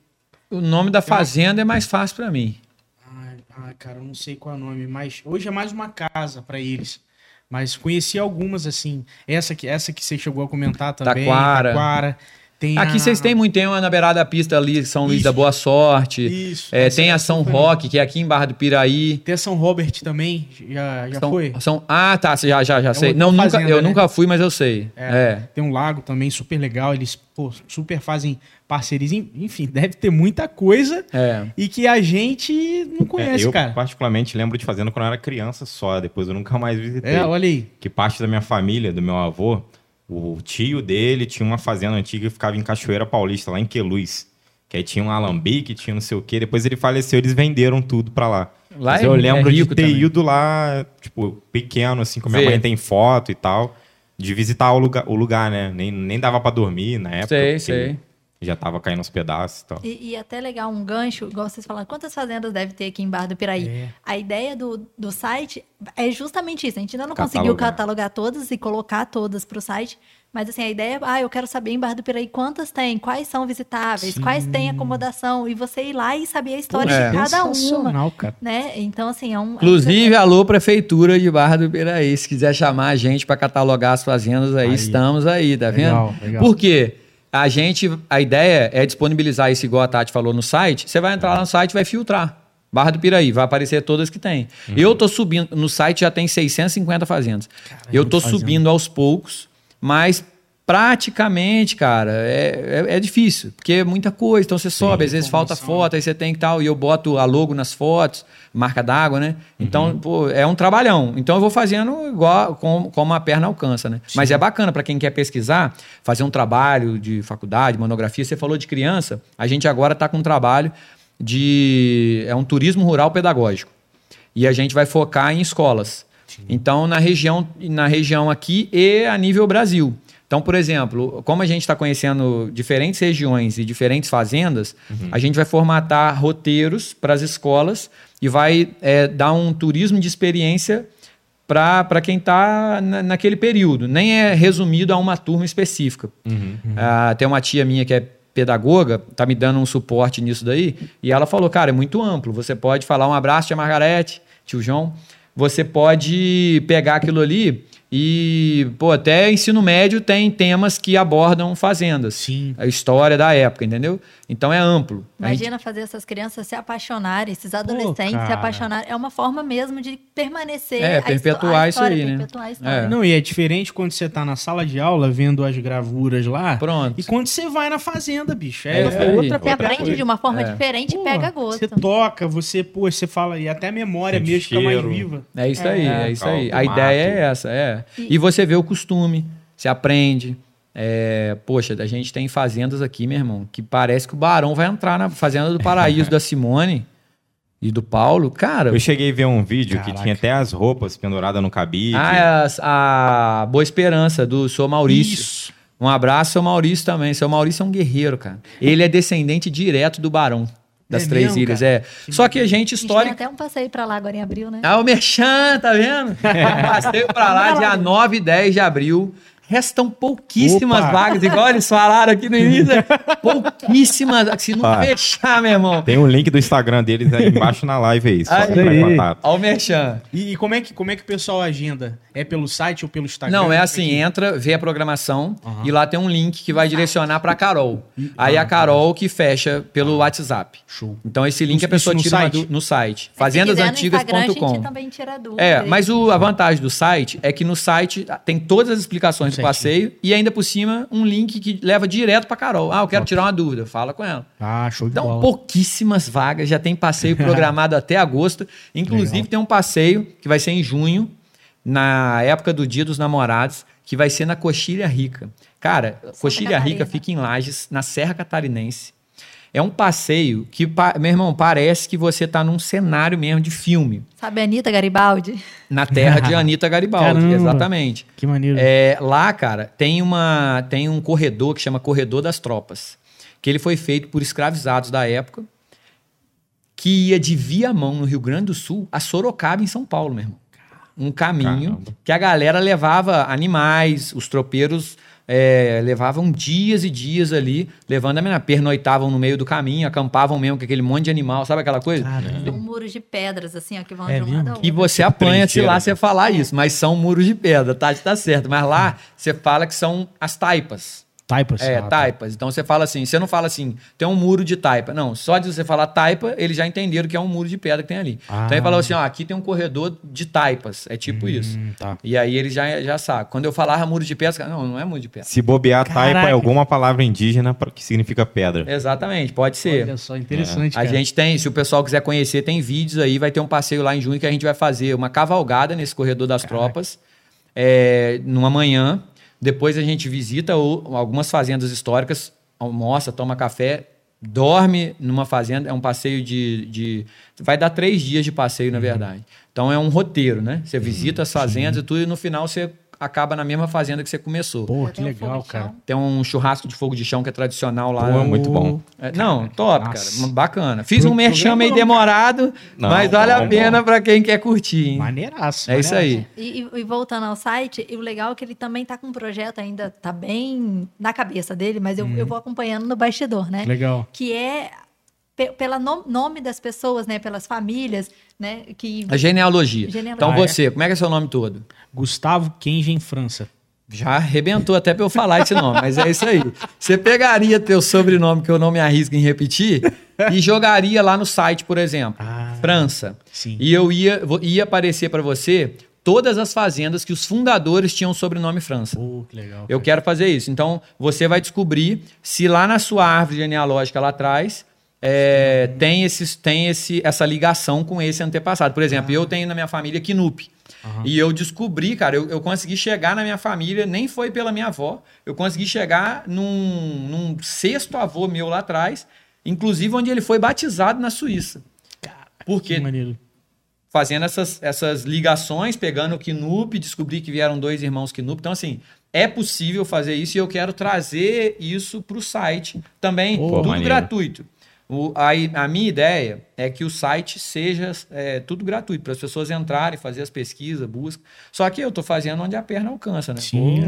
S3: O nome da fazenda é mais fácil pra mim.
S2: Ai, ai, cara, eu não sei qual é o nome, mas hoje é mais uma casa pra eles. Mas conheci algumas, assim. Essa que, essa que você chegou a comentar também.
S3: Taquara.
S2: Taquara. Tem
S3: Aqui
S2: a-
S3: vocês têm muito, tem uma na beirada da pista ali, São Luís
S2: Isso.
S3: da Boa Sorte.
S2: Isso.
S3: É, tem a
S2: essa
S3: São Roque, que é aqui em Barra do Piraí.
S2: Tem a São Robert também, já, já
S3: São,
S2: foi?
S3: São, ah, tá, já, já, já sei.
S2: outra
S3: Não, nunca,
S2: fazenda,
S3: eu
S2: né?
S3: nunca fui, mas eu sei. É.
S2: Tem um lago também super legal, eles pô, super fazem parcerias, en- enfim, deve ter muita coisa
S3: É.
S2: e que a gente não
S1: É,
S2: conhece,
S1: eu,
S2: cara.
S1: particularmente, lembro de fazendo quando eu era criança só. Depois eu nunca mais visitei.
S2: É, olha aí.
S1: Que parte da minha família, do meu avô, o tio dele tinha uma fazenda antiga que ficava em Cachoeira Paulista, lá em Queluz. Que aí tinha um alambique, tinha não sei o quê. Depois ele faleceu, eles venderam tudo pra lá.
S3: Lá
S1: Mas
S3: é-
S1: eu
S3: é
S1: lembro
S3: rico
S1: de ter
S3: também.
S1: ido lá, tipo, pequeno, assim, com minha mãe tem foto e tal. De visitar o lugar, o lugar né? Nem, nem dava pra dormir na época.
S3: Sei, sei.
S1: Já tava caindo os pedaços e tal.
S4: E, e até legal um gancho, igual vocês falaram, quantas fazendas deve ter aqui em Barra do Piraí?
S2: É.
S4: A ideia do, do site é justamente isso. A gente ainda não
S1: Catalogar.
S4: conseguiu catalogar todas e colocar todas para o site, mas assim, a ideia é, ah, eu quero saber em Barra do Piraí quantas tem, quais são visitáveis, quais têm acomodação, e você ir lá e saber a história
S3: É.
S4: de cada uma.
S2: Cara.
S4: Né? Então, assim, é um. é um
S3: Inclusive, alô, Prefeitura de Barra do Piraí. Se quiser chamar a gente para catalogar as fazendas aí,
S2: Aí.
S3: estamos aí, tá vendo?
S2: Legal, legal.
S3: Por quê? A gente, a ideia é disponibilizar isso igual a Tati falou no site. Você vai entrar lá no site e vai filtrar. Barra do Piraí, vai aparecer todas que tem. Eu tô subindo, no site já tem 650 fazendas. eu tô subindo aos poucos, mas praticamente, cara, é, é, é difícil, porque é muita coisa. Então você sobe, às vezes falta foto, aí você tem que tal, e eu boto a logo nas fotos, marca d'água, né? Então, pô, é um trabalhão. Então eu vou fazendo igual como, como a perna alcança, né? Mas é bacana para quem quer pesquisar, fazer um trabalho de faculdade, monografia. Você falou de criança, a gente agora está com um trabalho de. É um turismo rural pedagógico. E a gente vai focar em escolas. Então, na região, na região aqui e a nível Brasil. Então, por exemplo, como a gente está conhecendo diferentes regiões e diferentes fazendas, a gente vai formatar roteiros para as escolas e vai é, dar um turismo de experiência para quem está naquele período. Nem é resumido a uma turma específica. Ah, tem uma tia minha que é pedagoga, tá me dando um suporte nisso daí, e ela falou, cara, é muito amplo. Você pode falar um abraço, tia Margarete, tio João. Você pode pegar aquilo ali e, pô, até ensino médio tem temas que abordam fazendas.
S2: Sim.
S3: A história da época, entendeu? Então é amplo. A gente-
S4: Imagina fazer essas crianças se apaixonarem, esses adolescentes se
S2: cara.
S4: apaixonarem. É uma forma mesmo de permanecer.
S3: É, perpetuar
S4: a
S3: isso aí,
S4: história,
S3: né?
S4: perpetuar a história.
S3: É.
S2: Não, e é diferente quando você tá na sala de aula vendo as gravuras lá.
S3: Pronto.
S2: E quando você vai na fazenda, bicho.
S3: É
S2: É,
S3: isso
S2: é outra
S4: Você
S2: outra
S4: aprende
S2: coisa.
S4: de uma forma
S3: É.
S4: diferente e
S2: Pô,
S4: pega gosto.
S2: Você toca, você, pô, você fala, e até a memória
S1: Sente
S2: mesmo fica mais
S1: cheiro.
S2: viva.
S3: É isso aí, é isso aí. A ideia
S1: mato.
S3: é essa, é.
S4: E-
S3: E você vê o costume, você aprende. É, poxa, a gente tem fazendas aqui, meu irmão, que parece que o Barão vai entrar na fazenda do Paraíso da Simone e do Paulo. Cara,
S1: Eu cheguei a ver um vídeo
S2: Caraca.
S1: que tinha até as roupas penduradas no cabide.
S3: ah, é a, a Boa Esperança do seu Maurício.
S2: Isso.
S3: Um abraço, seu Maurício também. Seu Maurício é um guerreiro, cara. Ele é descendente direto do Barão das
S2: É
S3: Três
S2: mesmo,
S3: Ilhas,
S2: cara?
S3: é. Só que a gente
S4: A gente tem
S3: histórica.
S4: até um passeio pra lá agora em abril, né?
S3: Ah, o Merchan, tá vendo? Passeio pra lá, dia 9 e 10 de abril. Restam pouquíssimas
S2: Opa!
S3: vagas, igual eles falaram aqui no início. Pouquíssimas. Se não
S1: Ah.
S3: fechar, meu irmão.
S1: Tem um link do Instagram deles aí embaixo na live aí. Só
S3: Aí. Ó o Merchan.
S2: E, e como, é que, como é que o pessoal agenda? É pelo site ou pelo Instagram?
S3: Não, é
S2: Como
S3: assim,
S2: que-
S3: entra, vê a programação e lá tem um link que vai direcionar pra Carol. Aí a Carol que fecha pelo WhatsApp.
S2: Show.
S3: Então esse link
S2: Isso
S3: a pessoa
S2: no
S3: tira
S2: site?
S3: no site. Fazendasantigas.com. É,
S4: e-
S3: mas o, a vantagem do site é que no site tem todas as explicações do passeio e ainda por cima um link que leva direto pra Carol. Ah, eu quero tirar uma dúvida, fala com ela.
S2: Ah, show de
S3: Então,
S2: bola.
S3: pouquíssimas vagas, já tem passeio programado até agosto. Inclusive,
S2: Legal.
S3: tem um passeio que vai ser em junho, na época do Dia dos Namorados, que vai ser na Coxilha Rica. Cara, Coxilha Rica
S4: Catarina.
S3: fica em Lages, na Serra Catarinense. É um passeio que, meu irmão, parece que você tá num cenário mesmo de filme.
S4: Sabe Anitta Garibaldi?
S3: Na terra de Anitta Garibaldi,
S2: Caramba.
S3: exatamente.
S2: Que maneiro.
S3: É, lá, cara, tem, uma, tem um corredor que chama Corredor das Tropas, que ele foi feito por escravizados da época, que ia de Viamão, no Rio Grande do Sul, a Sorocaba, em São Paulo, meu irmão. Um caminho
S1: Caramba.
S3: que a galera levava animais, os tropeiros é, levavam dias e dias ali, levando a menina, pernoitavam no meio do caminho, acampavam mesmo com aquele monte de animal, sabe aquela coisa?
S2: Caramba.
S4: São muros de pedras, assim, ó, que vão
S2: É
S4: de um lado
S2: mesmo?
S4: ao outro.
S3: E você apanha se lá você falar isso, mas são muros de pedra, tá? Tá certo. Mas lá você fala que são as taipas.
S2: Taipas.
S3: É,
S2: Ah, tá.
S3: taipas. Então você fala assim, você não fala assim, tem um muro de taipa. Não, só de você falar taipa, eles já entenderam que é um muro de pedra que tem ali.
S2: Ah.
S3: Então ele falou assim, ó, aqui tem um corredor de taipas. É tipo isso.
S2: Hum, tá.
S3: E aí eles já, já sabem. Quando eu falava muro de pedra, não, não é muro de pedra.
S1: Se bobear, taipa
S2: Caraca.
S1: é alguma palavra indígena que significa pedra.
S3: Exatamente, pode ser.
S2: Olha só, interessante,
S3: A
S2: cara.
S3: gente tem, se o pessoal quiser conhecer, tem vídeos aí, vai ter um passeio lá em junho que a gente vai fazer uma cavalgada nesse corredor das tropas, é, numa manhã. Depois a gente visita algumas fazendas históricas, almoça, toma café, dorme numa fazenda. É um passeio de, de- Vai dar três dias de passeio, na verdade. Então é um roteiro, né? Você visita as fazendas e tudo, e no final você acaba na mesma fazenda que você começou.
S2: Pô, que
S4: um
S2: legal, cara.
S3: Tem um churrasco de fogo de chão que é tradicional lá.
S1: Pô, muito bom.
S3: É, não, top,
S2: Nossa.
S3: cara. Bacana. Fiz um merchan meio demorado,
S1: Não,
S3: mas vale a pena pra quem quer curtir, hein?
S2: Maneiraço.
S3: É isso
S2: maneiraço.
S3: aí.
S4: E, e- voltando ao site, o legal é que ele também tá com um projeto ainda, tá bem na cabeça dele, mas eu, eu vou acompanhando no bastidor, né?
S2: Legal.
S4: Que é pe- pela no- nome das pessoas, né? Pelas famílias, né? Que
S3: A genealogia.
S4: Genealogia.
S3: Então
S2: Ah, é?
S3: você, como é que é seu nome todo?
S2: Gustavo Kengen França.
S3: Já arrebentou até pra eu falar esse nome, mas é isso aí. Você pegaria teu sobrenome, que eu não me arrisco em repetir, e jogaria lá no site, por exemplo.
S2: Ah.
S3: França.
S2: Sim.
S3: E eu ia, ia aparecer para você todas as fazendas que os fundadores tinham sobrenome França.
S2: Pô, que legal.
S3: Eu
S2: cara.
S3: quero fazer isso. Então, você vai descobrir se lá na sua árvore genealógica lá atrás é, tem, esses, tem esse, essa ligação com esse antepassado. Por exemplo, eu tenho na minha família Kinup. E eu descobri, cara, eu, eu consegui chegar na minha família, nem foi pela minha avó, eu consegui chegar num, num sexto avô meu lá atrás, inclusive onde ele foi batizado na Suíça. Porque
S2: Que maneiro.
S3: fazendo essas, essas ligações, pegando o Kinup, descobri que vieram dois irmãos Kinup. Então, assim, é possível fazer isso e eu quero trazer isso para o site também,
S2: Pô,
S3: tudo
S1: maneiro.
S3: gratuito. O, a, a minha ideia é que o site seja é, tudo gratuito, para as pessoas entrarem, fazer as pesquisas, busca. Só que eu estou fazendo onde a perna alcança, né?
S2: Sim.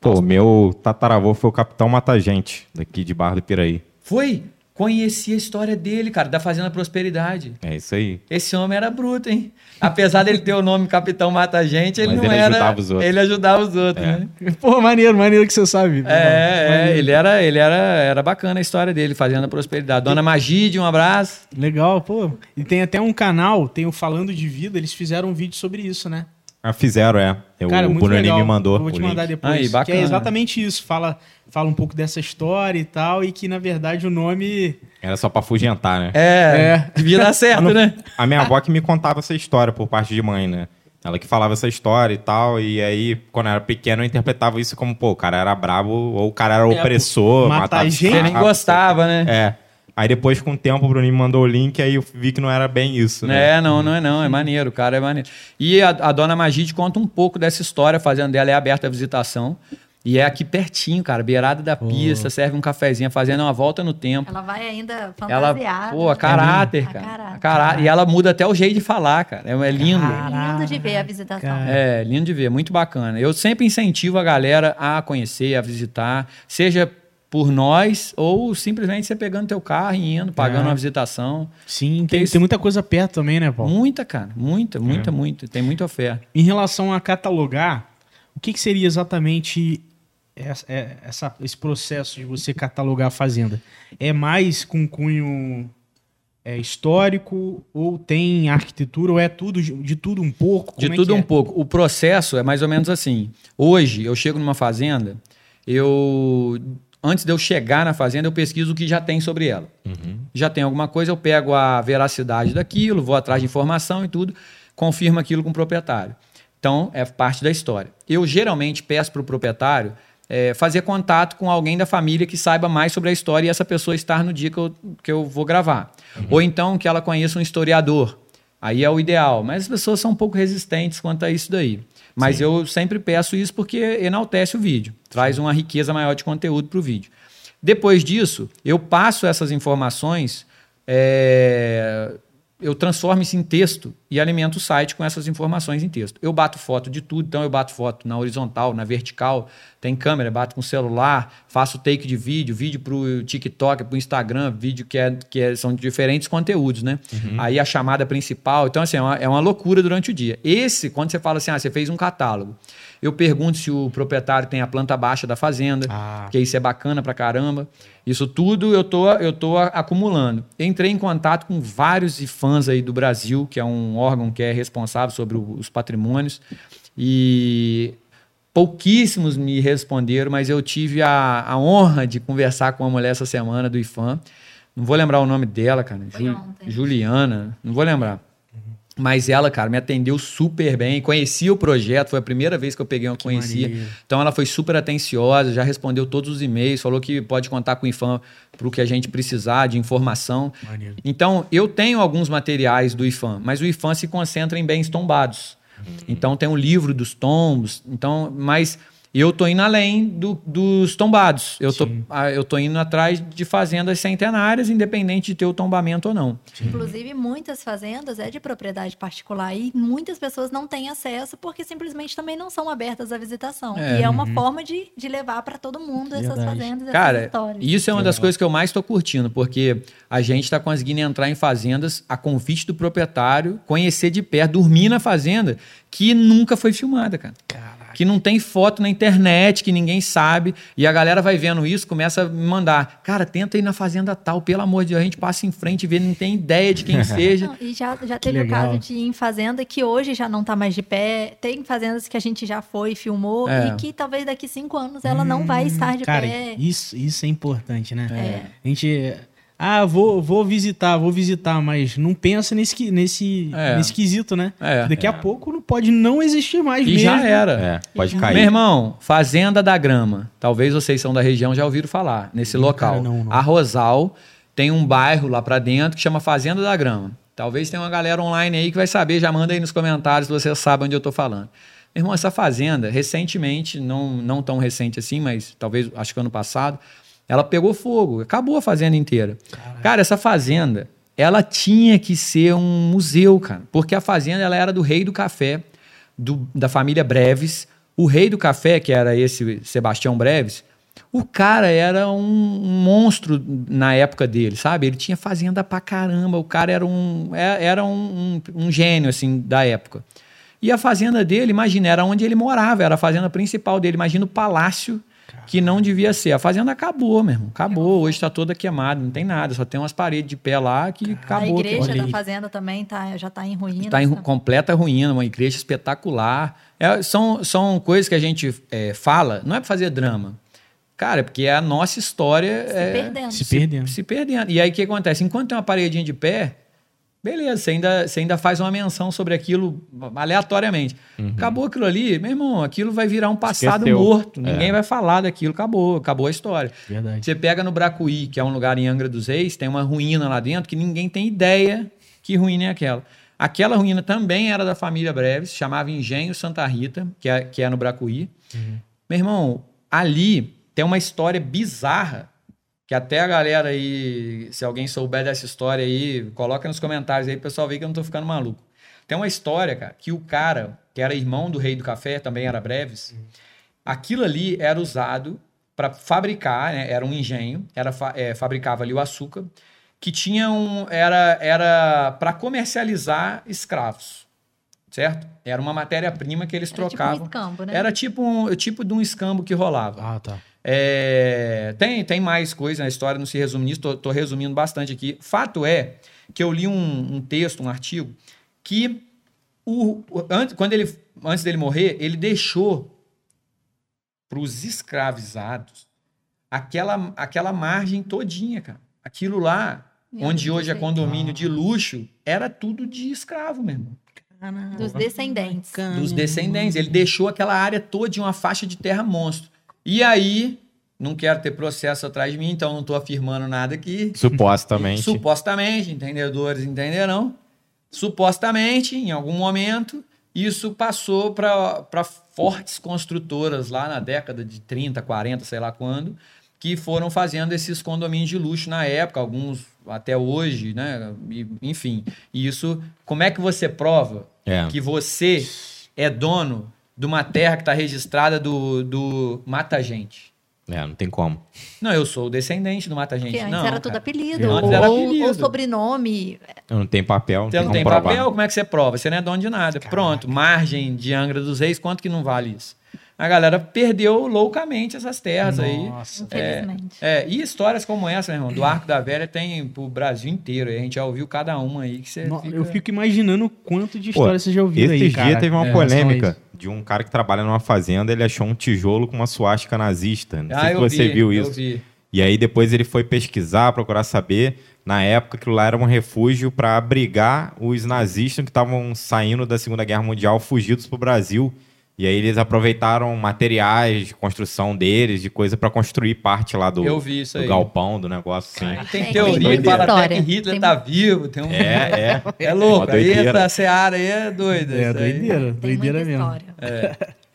S3: Pô,
S2: é.
S1: Pô, meu tataravô foi o Capitão Mata Gente, daqui de Barra do Piraí.
S3: Foi? Conheci a história dele, cara, da Fazenda Prosperidade.
S1: É isso aí.
S3: Esse homem era bruto, hein? Apesar dele ter o nome Capitão Mata Gente, ele
S1: Mas
S3: não
S1: ele
S3: era.
S1: ajudava os outros.
S3: Ele ajudava os outros,
S1: É.
S3: né?
S2: Pô, maneiro, maneiro que você sabe.
S3: É, é, ele era, ele era, era bacana a história dele, fazendo a prosperidade. Dona Magide, um abraço.
S2: Legal, pô. E tem até um canal, tem o Falando de Vida, eles fizeram um vídeo sobre isso, né?
S1: Ah, fizeram, é. Eu,
S2: Cara,
S1: o
S2: legal.
S1: me mandou.
S2: Eu vou te
S1: o link.
S2: mandar depois.
S3: Aí,
S2: Que
S3: bacana.
S2: é exatamente isso. Fala, fala um pouco dessa história e tal, e que na verdade o nome.
S1: Era só pra afugentar, né?
S3: É, devia dar certo, né?
S1: A minha avó que me contava essa história por parte de mãe, né? Ela que falava essa história e tal, e aí, quando eu era pequeno, eu interpretava isso como, pô, o cara era brabo, ou o cara era opressor,
S2: matar
S1: matava
S2: gente.
S3: Você nem gostava, né?
S1: É. Aí depois, com o tempo, o Bruninho me mandou o link, aí eu vi que não era bem isso, né?
S3: É, não, não é não, é maneiro, o cara é maneiro. E a, a dona Magide conta um pouco dessa história, a fazenda dela é aberta à visitação. E é aqui pertinho, cara, beirada da pista, serve um cafezinho, fazendo uma volta no tempo.
S4: Ela vai ainda
S3: Ela,
S4: fantasiada.
S3: pô, a caráter,
S4: A
S3: cara.
S4: caráter.
S3: A cará- E ela muda até o jeito de falar, cara. É, é lindo.
S4: É lindo de ver a visitação.
S3: É, lindo de ver, muito bacana. Eu sempre incentivo a galera a conhecer, a visitar, seja por nós ou simplesmente você pegando teu carro e indo, pagando
S2: É.
S3: uma visitação.
S2: Sim, tem, tem muita coisa perto também, né, Paulo?
S3: Muita, cara, muita, muita, muita. Tem muita oferta.
S2: Em relação a catalogar, o que, que seria exatamente essa, é- essa- esse processo de você catalogar a fazenda? É mais com cunho é, histórico ou tem arquitetura ou é tudo de, de tudo um pouco?
S3: De
S2: Como é
S3: tudo
S2: que
S3: um
S2: é?
S3: pouco. O processo é mais ou menos assim. Hoje, eu chego numa fazenda, eu. Antes de eu chegar na fazenda, eu pesquiso o que já tem sobre ela. Já tem alguma coisa, eu pego a veracidade daquilo, vou atrás de informação e tudo, confirmo aquilo com o proprietário. Então, é parte da história. Eu geralmente peço para o proprietário é, fazer contato com alguém da família que saiba mais sobre a história e essa pessoa estar no dia que eu, que eu vou gravar. Ou então que ela conheça um historiador. Aí é o ideal. Mas as pessoas são um pouco resistentes quanto a isso daí. Mas eu sempre peço isso porque enaltece o vídeo, traz uma riqueza maior de conteúdo para o vídeo. Depois disso, eu passo essas informações, é, eu transformo isso em texto e alimento o site com essas informações em texto. Eu bato foto de tudo, então eu bato foto na horizontal, na vertical, tem câmera, bato com celular, faço take de vídeo, vídeo para o TikTok, para o Instagram, vídeo que, é, que é- são diferentes conteúdos, né? Aí a chamada principal, então assim, é uma, é uma loucura durante o dia. Esse, quando você fala assim, ah, você fez um catálogo, eu pergunto se o proprietário tem a planta baixa da fazenda,
S2: Ah.
S3: porque isso é bacana pra caramba. Isso tudo eu tô, eu tô acumulando. Entrei em contato com vários fãs aí do Brasil, que é um órgão que é responsável sobre os patrimônios, e pouquíssimos me responderam, mas eu tive a, a honra de conversar com uma mulher essa semana do IFAM. Não vou lembrar o nome dela, cara. Ju-. Juliana, não vou lembrar. Mas ela, cara, me atendeu super bem, conhecia o projeto, foi a primeira vez que eu peguei uma
S2: Que
S3: conhecia. Então ela foi super atenciosa, já respondeu todos os e-mails, falou que pode contar com o IFAM para o que a gente precisar de informação. Então, eu tenho alguns materiais do IFAM, mas o IFAM se concentra em bens tombados. Então, tem o livro dos tombos. Então, mas eu tô indo além do- dos tombados. Eu tô,
S2: Sim.
S3: ah, eu tô indo atrás de fazendas centenárias, independente de ter o tombamento ou não.
S4: Inclusive, muitas fazendas é de propriedade particular e muitas pessoas não têm acesso porque simplesmente também não são abertas à visitação.
S3: É.
S4: E é uma forma de, de levar para todo mundo essas
S2: Verdade.
S4: fazendas, essas
S3: Cara,
S4: histórias.
S3: isso é uma das coisas que eu mais estou curtindo, porque a gente está conseguindo entrar em fazendas a convite do proprietário, conhecer de perto, dormir na fazenda que nunca foi filmada, cara.
S2: Caraca.
S3: Que não tem foto na internet, que ninguém sabe. E a galera vai vendo isso, começa a me mandar. Cara, tenta ir na fazenda tal, pelo amor de Deus, a gente passa em frente e vê, não tem ideia de quem seja.
S4: Não, e já, já teve o caso de ir em fazenda que hoje já não tá mais de pé. Tem fazendas que a gente já foi, filmou,
S3: É.
S4: e que talvez daqui cinco anos ela não vai estar de
S2: Cara,
S4: pé.
S2: isso, isso é importante, né?
S4: É.
S2: A gente. Ah, vou, vou visitar, vou visitar, mas não pensa nesse, nesse,
S3: É.
S2: nesse quesito, né?
S3: É.
S2: Daqui a pouco não pode não existir mais
S3: E
S2: mesmo.
S3: já era.
S1: É, pode
S3: Meu
S1: cair.
S3: irmão, Fazenda da Grama. Talvez vocês são da região já ouviram falar nesse local.
S2: cara, não, não.
S3: A Rosal tem um bairro lá pra dentro que chama Fazenda da Grama. Talvez tenha uma galera online aí que vai saber, já manda aí nos comentários se você sabe onde eu tô falando. Meu irmão, essa fazenda, recentemente, não, não tão recente assim, mas talvez, acho que ano passado, ela pegou fogo, acabou a fazenda inteira. Cara, essa fazenda, ela tinha que ser um museu, cara, porque a fazenda ela era do rei do café, do- da família Breves. O rei do café, que era esse Sebastião Breves, o cara era um, um monstro na época dele, sabe? Ele tinha fazenda pra caramba, o cara era um, é- era um, um- um gênio, assim, da época. E a fazenda dele, imagina, era onde ele morava, era a fazenda principal dele. Imagina o palácio que não devia ser. A fazenda acabou, meu irmão. Acabou. Hoje está toda queimada, não tem nada. Só tem umas paredes de pé lá que
S4: a
S3: acabou.
S4: igreja
S2: olha
S4: da fazenda também tá, já tá em ruínas.
S3: Está em ru-
S4: tá?
S3: completa ruína, uma igreja espetacular. É, são, são coisas que a gente é, fala, não é para fazer drama. Cara, é porque é a nossa história.
S4: Se
S3: é,
S4: perdendo.
S2: Se perdendo.
S3: se perdendo. E aí o que acontece? Enquanto tem uma paredinha de pé, beleza, você ainda, você ainda faz uma menção sobre aquilo aleatoriamente. Acabou aquilo ali, meu irmão, aquilo vai virar um passado
S1: Esqueceu.
S3: morto.
S1: É.
S3: Ninguém vai falar daquilo, acabou, acabou a história.
S2: Verdade.
S3: Você pega no Bracuí, que é um lugar em Angra dos Reis, tem uma ruína lá dentro que ninguém tem ideia que ruína é aquela. Aquela ruína também era da família Breves, chamava Engenho Santa Rita, que é, que é no Bracuí. Meu irmão, ali tem uma história bizarra, que até a galera aí, se alguém souber dessa história aí, coloca nos comentários aí, o pessoal vê que eu não tô ficando maluco. Tem uma história, cara, que o cara, que era irmão do rei do café, também era Breves, aquilo ali era usado para fabricar, né, era um engenho, era fa- é, fabricava ali o açúcar, que tinha um, era, era para comercializar escravos, certo? Era uma matéria-prima que eles
S4: Era tipo um
S3: trocavam.
S4: escambo, né?
S3: Era tipo um tipo de um escambo que rolava.
S2: Ah, tá.
S3: É, tem, tem mais coisa, a história não se resume nisso, tô resumindo bastante aqui. Fato é que eu li um, um texto, um artigo, que o, antes, quando ele, antes dele morrer, ele deixou para os escravizados aquela, aquela margem todinha, cara. Aquilo lá,
S4: Meu
S3: onde
S4: Deus
S3: hoje é condomínio de luxo, era tudo de escravo, meu irmão
S4: Dos descendentes.
S3: dos descendentes. Ele deixou aquela área toda de uma faixa de terra monstro. E aí, não quero ter processo atrás de mim, então não estou afirmando nada aqui.
S1: Supostamente.
S3: Supostamente, entendedores entenderão. Supostamente, em algum momento, isso passou para fortes construtoras lá na década de 30, 40, sei lá quando, que foram fazendo esses condomínios de luxo na época, alguns até hoje, né? E, enfim, e isso, como é que você prova
S1: É.
S3: que você é dono de uma terra que está registrada do, do Mata Gente?
S1: É, não tem como.
S3: Não, eu sou o descendente do Mata Gente.
S4: Porque antes
S3: não,
S4: era tudo apelido.
S3: Antes
S4: ou,
S3: era apelido.
S4: ou sobrenome.
S1: Não tem papel, não
S3: Você
S1: tem
S3: não
S1: como
S3: tem
S1: provar.
S3: papel, como é que você prova? Você não é dono de nada. Pronto, margem de Angra dos Reis, quanto que não vale isso? A galera perdeu loucamente essas terras aí.
S2: Nossa.
S4: Infelizmente.
S3: É, e histórias como essa, meu irmão, do Arco da Velha tem pro Brasil inteiro. A gente já ouviu cada uma aí que você fica...
S2: Eu fico imaginando o quanto de
S1: Pô,
S2: história você já ouviu aí,
S1: Esses
S2: cara.
S1: dias teve uma
S2: a
S1: polêmica de um cara que trabalha numa fazenda, ele achou um tijolo com uma suástica nazista. Não
S3: Ah,
S1: sei se
S3: eu
S1: você
S3: vi,
S1: viu
S3: eu
S1: isso.
S3: vi.
S1: E aí depois ele foi pesquisar, procurar saber. Na época, aquilo lá era um refúgio para abrigar os nazistas que estavam saindo da Segunda Guerra Mundial, fugidos para o Brasil. E aí eles aproveitaram materiais de construção deles, de coisa para construir parte lá do,
S3: Eu vi isso
S1: do galpão, do negócio assim.
S3: Tem
S4: É,
S3: teoria
S4: tem
S3: que fala até
S4: história.
S3: que Hitler
S4: Tem-
S3: tá vivo. Tem um...
S1: É, é.
S3: É louco. Aí essa seara aí é doida.
S2: É,
S3: isso aí.
S2: doideira,
S4: Tem
S2: doideira mesmo.
S4: história.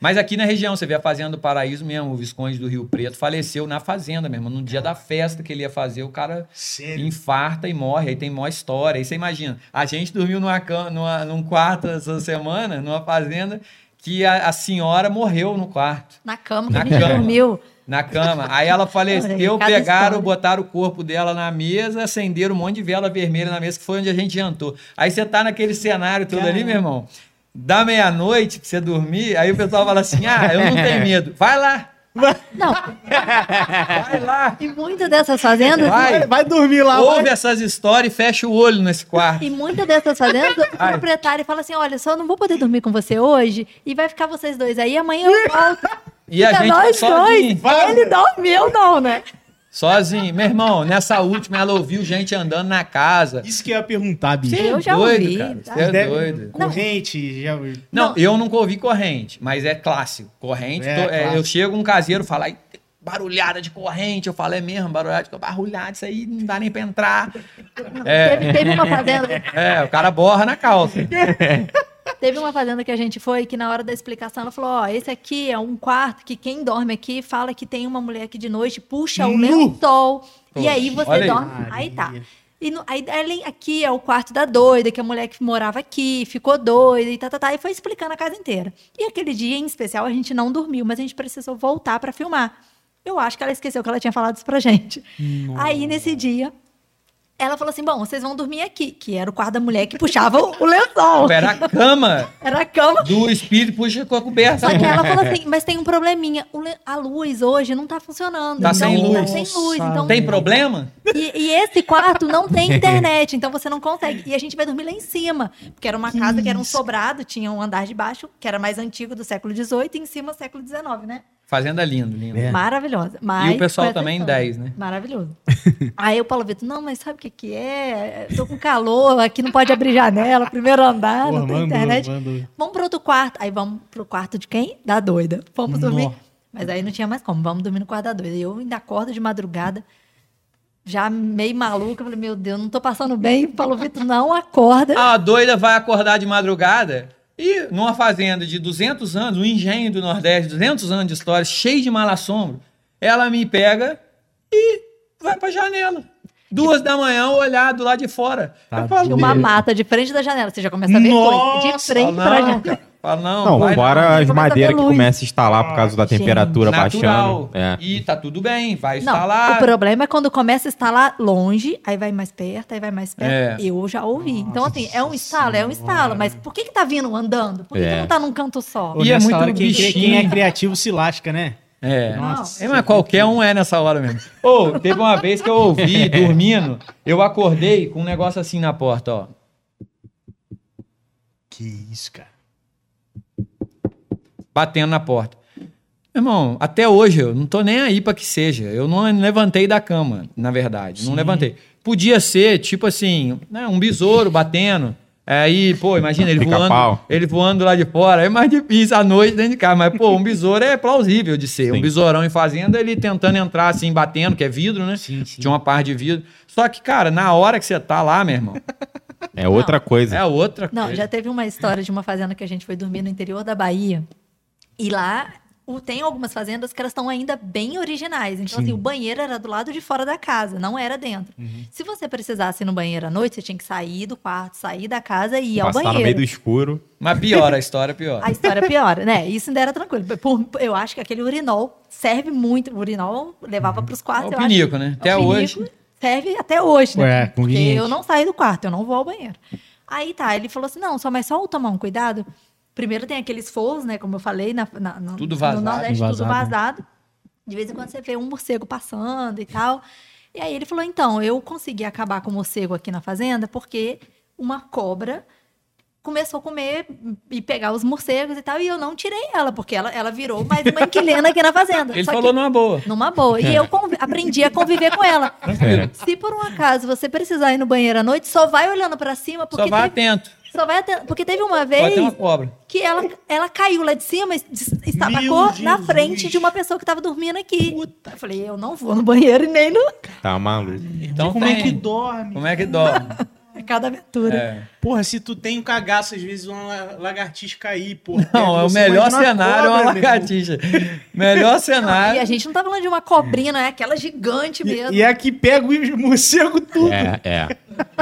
S3: Mas aqui na região, você vê a Fazenda do Paraíso mesmo, o Visconde do Rio Preto faleceu na fazenda mesmo. No dia da festa que ele ia fazer, o cara
S2: Sério?
S3: infarta e morre. Aí tem maior história. Aí você imagina, a gente dormiu numa cama, numa, num quarto essa semana, numa fazenda, que a, a senhora morreu no quarto,
S4: Na cama que
S3: Na
S4: a gente
S3: cama.
S4: dormiu.
S3: na cama. Aí ela faleceu, pegaram,
S4: história.
S3: botaram o corpo dela na mesa, acenderam um monte de vela vermelha na mesa, que foi onde a gente jantou. Aí você tá naquele cenário todo ali, meu irmão. da meia-noite pra você dormir, aí o pessoal fala assim: ah, eu não tenho medo. Vai lá,
S4: Não,
S3: vai lá.
S4: e muitas dessas fazendas.
S3: Vai.
S2: Vai, vai dormir lá.
S3: Ouve
S2: vai.
S3: essas histórias e fecha o olho nesse quarto.
S4: E muitas dessas fazendas, o
S3: Ai.
S4: proprietário fala assim: olha, só não vou poder dormir com você hoje e vai ficar vocês dois aí, amanhã eu volto.
S3: E a
S4: Fica
S3: gente
S4: nós
S3: sozinho.
S4: dois. Ele dormiu, não, né?
S3: Sozinho. Meu irmão, nessa última ela ouviu gente andando na casa.
S2: Isso que eu ia perguntar, bicho.
S3: É
S4: Eu já
S3: doido,
S4: ouvi,
S3: cara.
S4: tá?
S3: Você é
S2: Deve-
S3: doido.
S2: Corrente, já...
S3: Não,
S4: Não.
S3: eu nunca ouvi corrente, mas é clássico. Corrente,
S2: É,
S3: tô- é,
S2: clássico.
S3: eu chego um caseiro fala, "Ai, barulhada de corrente. Eu falo, é mesmo, barulhada de barulhada, isso aí não dá nem pra entrar. É,
S4: Teve, teve uma fazenda,
S3: é, o cara borra na calça.
S4: teve uma fazenda que a gente foi que na hora da explicação ela falou: ó, esse aqui é um quarto que quem dorme aqui fala que tem uma mulher que de noite puxa o lençol. E aí você
S3: aí.
S4: dorme. Aí tá. E no- aí, aqui é o quarto da doida, que a mulher que morava aqui ficou doida e tá, tá, tá. E foi explicando a casa inteira. E aquele dia em especial a gente não dormiu, mas a gente precisou voltar pra filmar. Eu acho que ela esqueceu que ela tinha falado isso pra gente. Aí nesse dia, ela falou assim: bom, vocês vão dormir aqui, que era o quarto da mulher que puxava o, lençol.
S3: Era a cama
S4: Era a cama.
S3: do espírito, puxa com a coberta.
S4: Só que ela falou assim, mas tem um probleminha. A luz hoje não tá funcionando.
S3: Tá
S4: então,
S3: sem
S4: Tá
S3: luz.
S4: sem luz. Então,
S3: Tem problema?
S4: e, e esse quarto não tem internet, então você não consegue. E a gente vai dormir lá em cima. Porque era uma casa que era um sobrado, tinha um andar de baixo, que era mais antigo do século XVIII, e em cima século XIX, né?
S3: Fazenda lindo, lindo.
S2: É.
S4: Maravilhosa. Mas
S3: E o pessoal também
S4: história.
S3: 10, né?
S4: Maravilhoso. Aí o Paulo Vitor, não, mas sabe o que que é? Tô com calor, aqui não pode abrir janela, primeiro andar,
S2: Porra,
S4: não tem
S2: mandou,
S4: internet.
S2: mandou.
S4: Vamos pro outro quarto. Aí vamos pro quarto de quem? Da doida. Vamos dormir.
S2: Nó.
S4: Mas aí não tinha mais como. Vamos dormir no quarto da doida. E eu ainda acordo de madrugada, já meio maluca. Falei, meu Deus, não tô passando bem. O Paulo Vitor não acorda.
S3: A doida vai acordar de madrugada e numa fazenda de 200 anos, um engenho do Nordeste, 200 anos de história, cheio de mal-assombro, ela me pega e vai pra janela. Duas da manhã, olhar do lado de fora.
S2: Tá
S3: eu falo,
S4: uma mata de frente da janela. Você já começa a ver
S2: Nossa,
S4: coisa. De frente
S3: falo,
S4: pra janela.
S3: Falo, não,
S1: Não,
S3: vai
S1: fora
S4: não.
S1: as
S4: Começa a
S1: madeiras que
S4: luz.
S1: começam a instalar por causa da
S4: Gente.
S1: temperatura
S3: natural.
S1: baixando. É.
S3: E tá tudo bem, vai
S4: Não,
S3: instalar.
S4: o problema é quando começa a instalar longe, aí vai mais perto, aí vai mais perto.
S3: É.
S4: Eu já ouvi. então, assim, é um instalo, é um instalo. Mas por que que tá vindo andando? Por que, que
S1: É.
S4: não tá num canto só?
S2: Pô,
S3: E é muito bichinho.
S2: quem é criativo se lasca, né?
S3: É.
S2: Nossa.
S3: É, mas qualquer um é nessa hora mesmo. Ô, teve uma vez que eu ouvi, dormindo, eu acordei com um negócio assim na porta, ó.
S2: Que isso, cara.
S3: Batendo na porta. Meu irmão, até hoje eu não tô nem aí pra que seja. Eu não levantei da cama, na verdade. Não levantei. Podia ser, tipo assim, né, um besouro batendo. Aí, pô, imagina ele voando, ele voando lá de fora. É mais difícil à noite dentro de casa. Mas, pô, um besouro é plausível de ser. Um
S1: Sim.
S3: besourão em fazenda, ele tentando entrar assim, batendo, que é vidro, né?
S2: Sim, sim.
S3: Tinha uma parte de vidro. Só que, cara, na hora que você tá lá, meu irmão,
S1: É outra coisa.
S3: é outra
S4: Não,
S3: coisa.
S4: já teve uma história de uma fazenda que a gente foi dormir no interior da Bahia. E lá o- tem algumas fazendas que elas estão ainda bem originais. Então, assim, o banheiro era do lado de fora da casa, não era dentro.
S1: Uhum.
S4: Se você precisasse ir no banheiro à noite, você tinha que sair do quarto, sair da casa e ir ao
S1: Passar no
S4: banheiro.
S1: meio do escuro.
S3: Mas piora, a história piora.
S4: A história piora, né? Isso ainda era tranquilo. Por- eu acho que aquele urinol serve muito. O urinol levava para os
S3: É
S4: quartos.
S3: o
S4: eu acho.
S3: pinico, né? Até
S4: O
S3: hoje.
S4: pinico Serve até hoje, né?
S2: Ué,
S4: Porque eu não saio do quarto, eu não vou ao banheiro. Aí tá, ele falou assim: não, só mas só tomar um cuidado. Primeiro tem aqueles forros, né? Como eu falei, na, na- no,
S3: Tudo vazado.
S4: no Nordeste, tudo
S2: Vazado,
S4: vazado. De vez em quando você vê um morcego passando e tal. E aí ele falou: então, eu consegui acabar com o morcego aqui na fazenda porque uma cobra começou a comer e pegar os morcegos e tal, e eu não tirei ela, porque ela, ela virou mais uma inquilina aqui na fazenda.
S3: Ele
S4: Só
S3: falou
S4: que,
S3: numa boa.
S4: numa boa. E eu aprendi a conviver com ela.
S1: É.
S4: Se por um acaso você precisar ir no banheiro à noite, só vai olhando pra cima, porque
S3: Só vai
S4: teve,
S3: atento.
S4: Só vai até- porque teve uma vez
S3: uma cobra.
S4: que ela, ela caiu lá de cima e estapacou na frente de uma pessoa que tava dormindo aqui. Eu falei, eu não vou no banheiro e nem no
S1: Tá maluco.
S3: Então
S2: Como é
S3: tem.
S2: que dorme?
S3: Como é que dorme?
S4: é cada aventura.
S3: É.
S2: Porra, se tu tem um cagaço, às vezes uma la- lagartixa cair, porra.
S3: Não, é o melhor
S2: imagina
S3: cenário é uma
S2: cobra, meu irmão.
S3: lagartixa. Melhor
S4: E
S3: cenário.
S4: a gente não tá falando de uma cobrinha, não é aquela gigante mesmo.
S2: E, e é que pega o morcego tudo.
S1: É, é.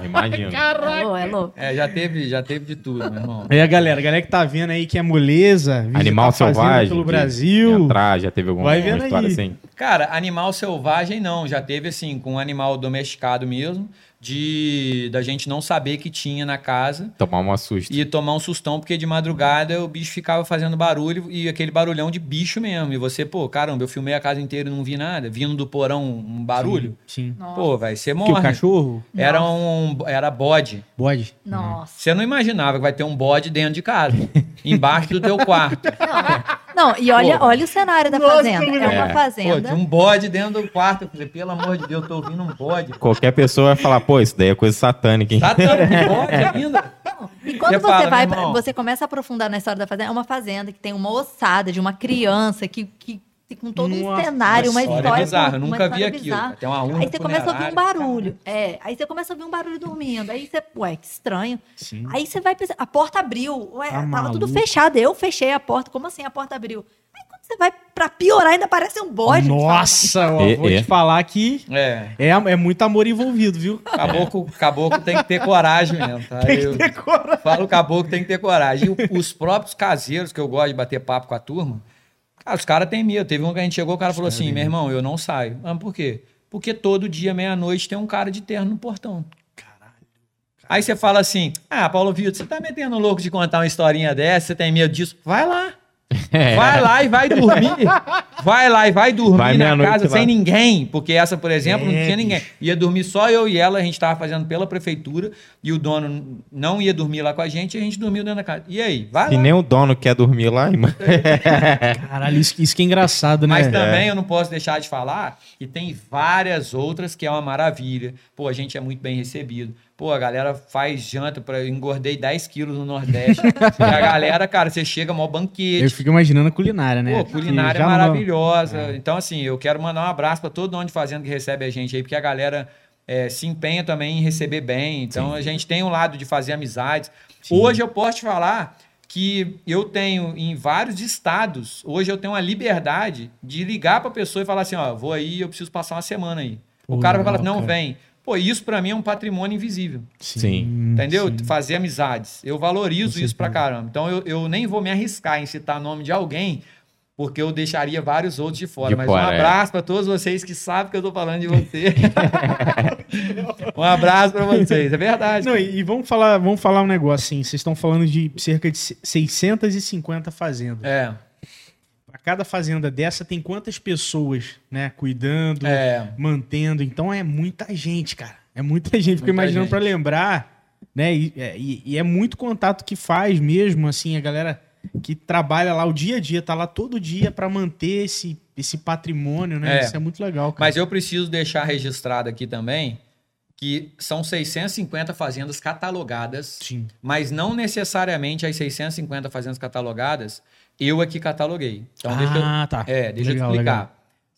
S1: Imagino.
S4: É louco, é louco.
S3: É, já teve, já teve de tudo, meu irmão.
S2: É, galera, galera que tá vendo aí que é moleza,
S1: Animal selvagem.
S2: pelo Brasil.
S1: Entrar, já teve alguma,
S2: Vai
S1: alguma
S2: vendo
S1: história
S2: aí.
S1: assim?
S3: Cara, animal selvagem não. Já teve assim, com um animal domesticado mesmo. De da gente não saber que tinha na casa
S1: Tomar uma susto.
S3: e tomar um sustão, porque de madrugada o bicho ficava fazendo barulho e aquele barulhão de bicho mesmo. E você, pô, caramba, eu filmei a casa inteira e não vi nada, vindo do porão um barulho.
S2: Sim.
S4: Nossa.
S3: Pô, vai ser
S2: Que o
S3: morre.
S2: cachorro?
S3: Era um era bode.
S2: Bode.
S4: Nossa.
S3: Você não imaginava que vai ter um bode dentro de casa, embaixo do teu quarto.
S4: Não, e olha,
S3: Pô.
S4: olha o cenário da
S2: Nossa,
S4: fazenda. É uma
S3: Pô,
S4: fazenda.
S3: tinha um bode dentro do quarto. Eu falei, pelo amor de Deus, eu tô ouvindo um bode.
S1: Qualquer pessoa vai falar, pô, isso daí é coisa satânica, hein?
S3: Dando bode ainda?
S4: E quando
S3: Você
S4: você,
S3: fala,
S4: vai, você começa a aprofundar na história da fazenda, é uma fazenda que tem uma ossada de uma criança que, que com todo um cenário, uma
S3: Uma
S4: história.
S3: história bizarra, eu nunca vi
S4: história
S3: aquilo. Tem uma urna
S4: Aí você começa a ouvir um barulho. É, aí você começa a ouvir um barulho dormindo. Aí você, ué, que estranho.
S2: Sim.
S4: Aí você vai pensar, a porta abriu. Ué,
S2: Tá
S4: tava tudo
S2: maluco.
S4: fechado. Eu fechei a porta. Como assim a porta abriu? Aí quando você vai pra piorar, ainda parece um bode.
S2: Nossa, ó,
S1: É,
S2: vou
S1: é.
S2: te falar que
S3: É,
S2: é, é muito amor envolvido, viu?
S3: caboclo, caboclo tem que ter coragem mesmo, tá?
S2: Tem
S3: Eu
S2: que ter coragem.
S3: falo caboclo tem que ter coragem. E os próprios caseiros, que eu gosto de bater papo com a turma, cara, os caras têm medo. Teve um que a gente chegou, o cara falou assim, meu irmão, eu não saio. Ah, por quê? Porque todo dia, meia-noite, tem um cara de terno no portão. Aí você fala assim: Ah, Paulo Vitor, você tá metendo louco de contar uma historinha dessa, você tem medo disso? Vai lá. Vai lá e vai dormir. Vai lá e vai dormir
S1: Vai
S3: na casa sem ninguém. Porque essa, por exemplo, não
S2: É,
S3: tinha ninguém. Ia dormir só eu e ela, a gente tava fazendo pela prefeitura, e o dono não ia dormir lá com a gente, e a gente dormiu dentro da casa. E aí? Vai
S1: Se
S3: lá.
S1: nem o dono quer dormir lá, irmão.
S2: Caralho, isso, isso que é engraçado, né?
S3: Mas também eu não posso deixar de falar que tem várias outras que é uma maravilha. Pô, a gente é muito bem recebido. Pô, a galera faz janta para engordei 10 quilos no Nordeste. e a galera, cara, você chega mó
S2: Eu
S3: banquete.
S2: fico imaginando a culinária, né?
S3: Pô, culinária maravilhosa. Então, assim, eu quero mandar um abraço para todo dono de fazenda que recebe a gente aí, porque a galera é, se empenha também em receber bem. Então, a gente tem um lado de fazer amizades. Hoje eu posso te falar que eu tenho em vários estados, hoje eu tenho uma liberdade de ligar para a pessoa e falar assim, ó, vou aí, eu preciso passar uma semana aí. o
S2: Pô,
S3: cara vai falar, não,
S2: cara.
S3: vem. Pô, isso para mim é um patrimônio invisível.
S1: Sim.
S3: Entendeu?
S2: sim.
S3: Fazer amizades. Eu valorizo isso pra caramba. Então eu, eu nem vou me arriscar em citar nome de alguém, porque eu deixaria vários outros de fora.
S1: De
S3: Mas
S1: fora,
S3: um
S1: é.
S3: abraço pra todos vocês que sabem que eu tô falando de você. um abraço pra vocês. É verdade.
S2: Não, e, e vamos falar, vamos falar um negócio assim. Vocês estão falando de cerca de se- 650 fazendas.
S3: É,
S2: cada fazenda dessa tem quantas pessoas, né, cuidando,
S3: é.
S2: mantendo. Então é muita gente, cara. É muita gente. Fico imaginando pra lembrar, né? E é, e- e é muito contato que faz mesmo, assim, a galera que trabalha lá o dia a dia, tá lá todo dia pra manter esse, esse patrimônio, né?
S3: É.
S2: Isso é muito legal, cara.
S3: Mas eu preciso deixar registrado aqui também que são 650 fazendas catalogadas,
S2: Sim.
S3: mas não necessariamente as 650 fazendas catalogadas eu aqui cataloguei. Então deixa eu,
S2: ah, tá.
S3: É, deixa
S2: Legal,
S3: eu te explicar.
S2: legal.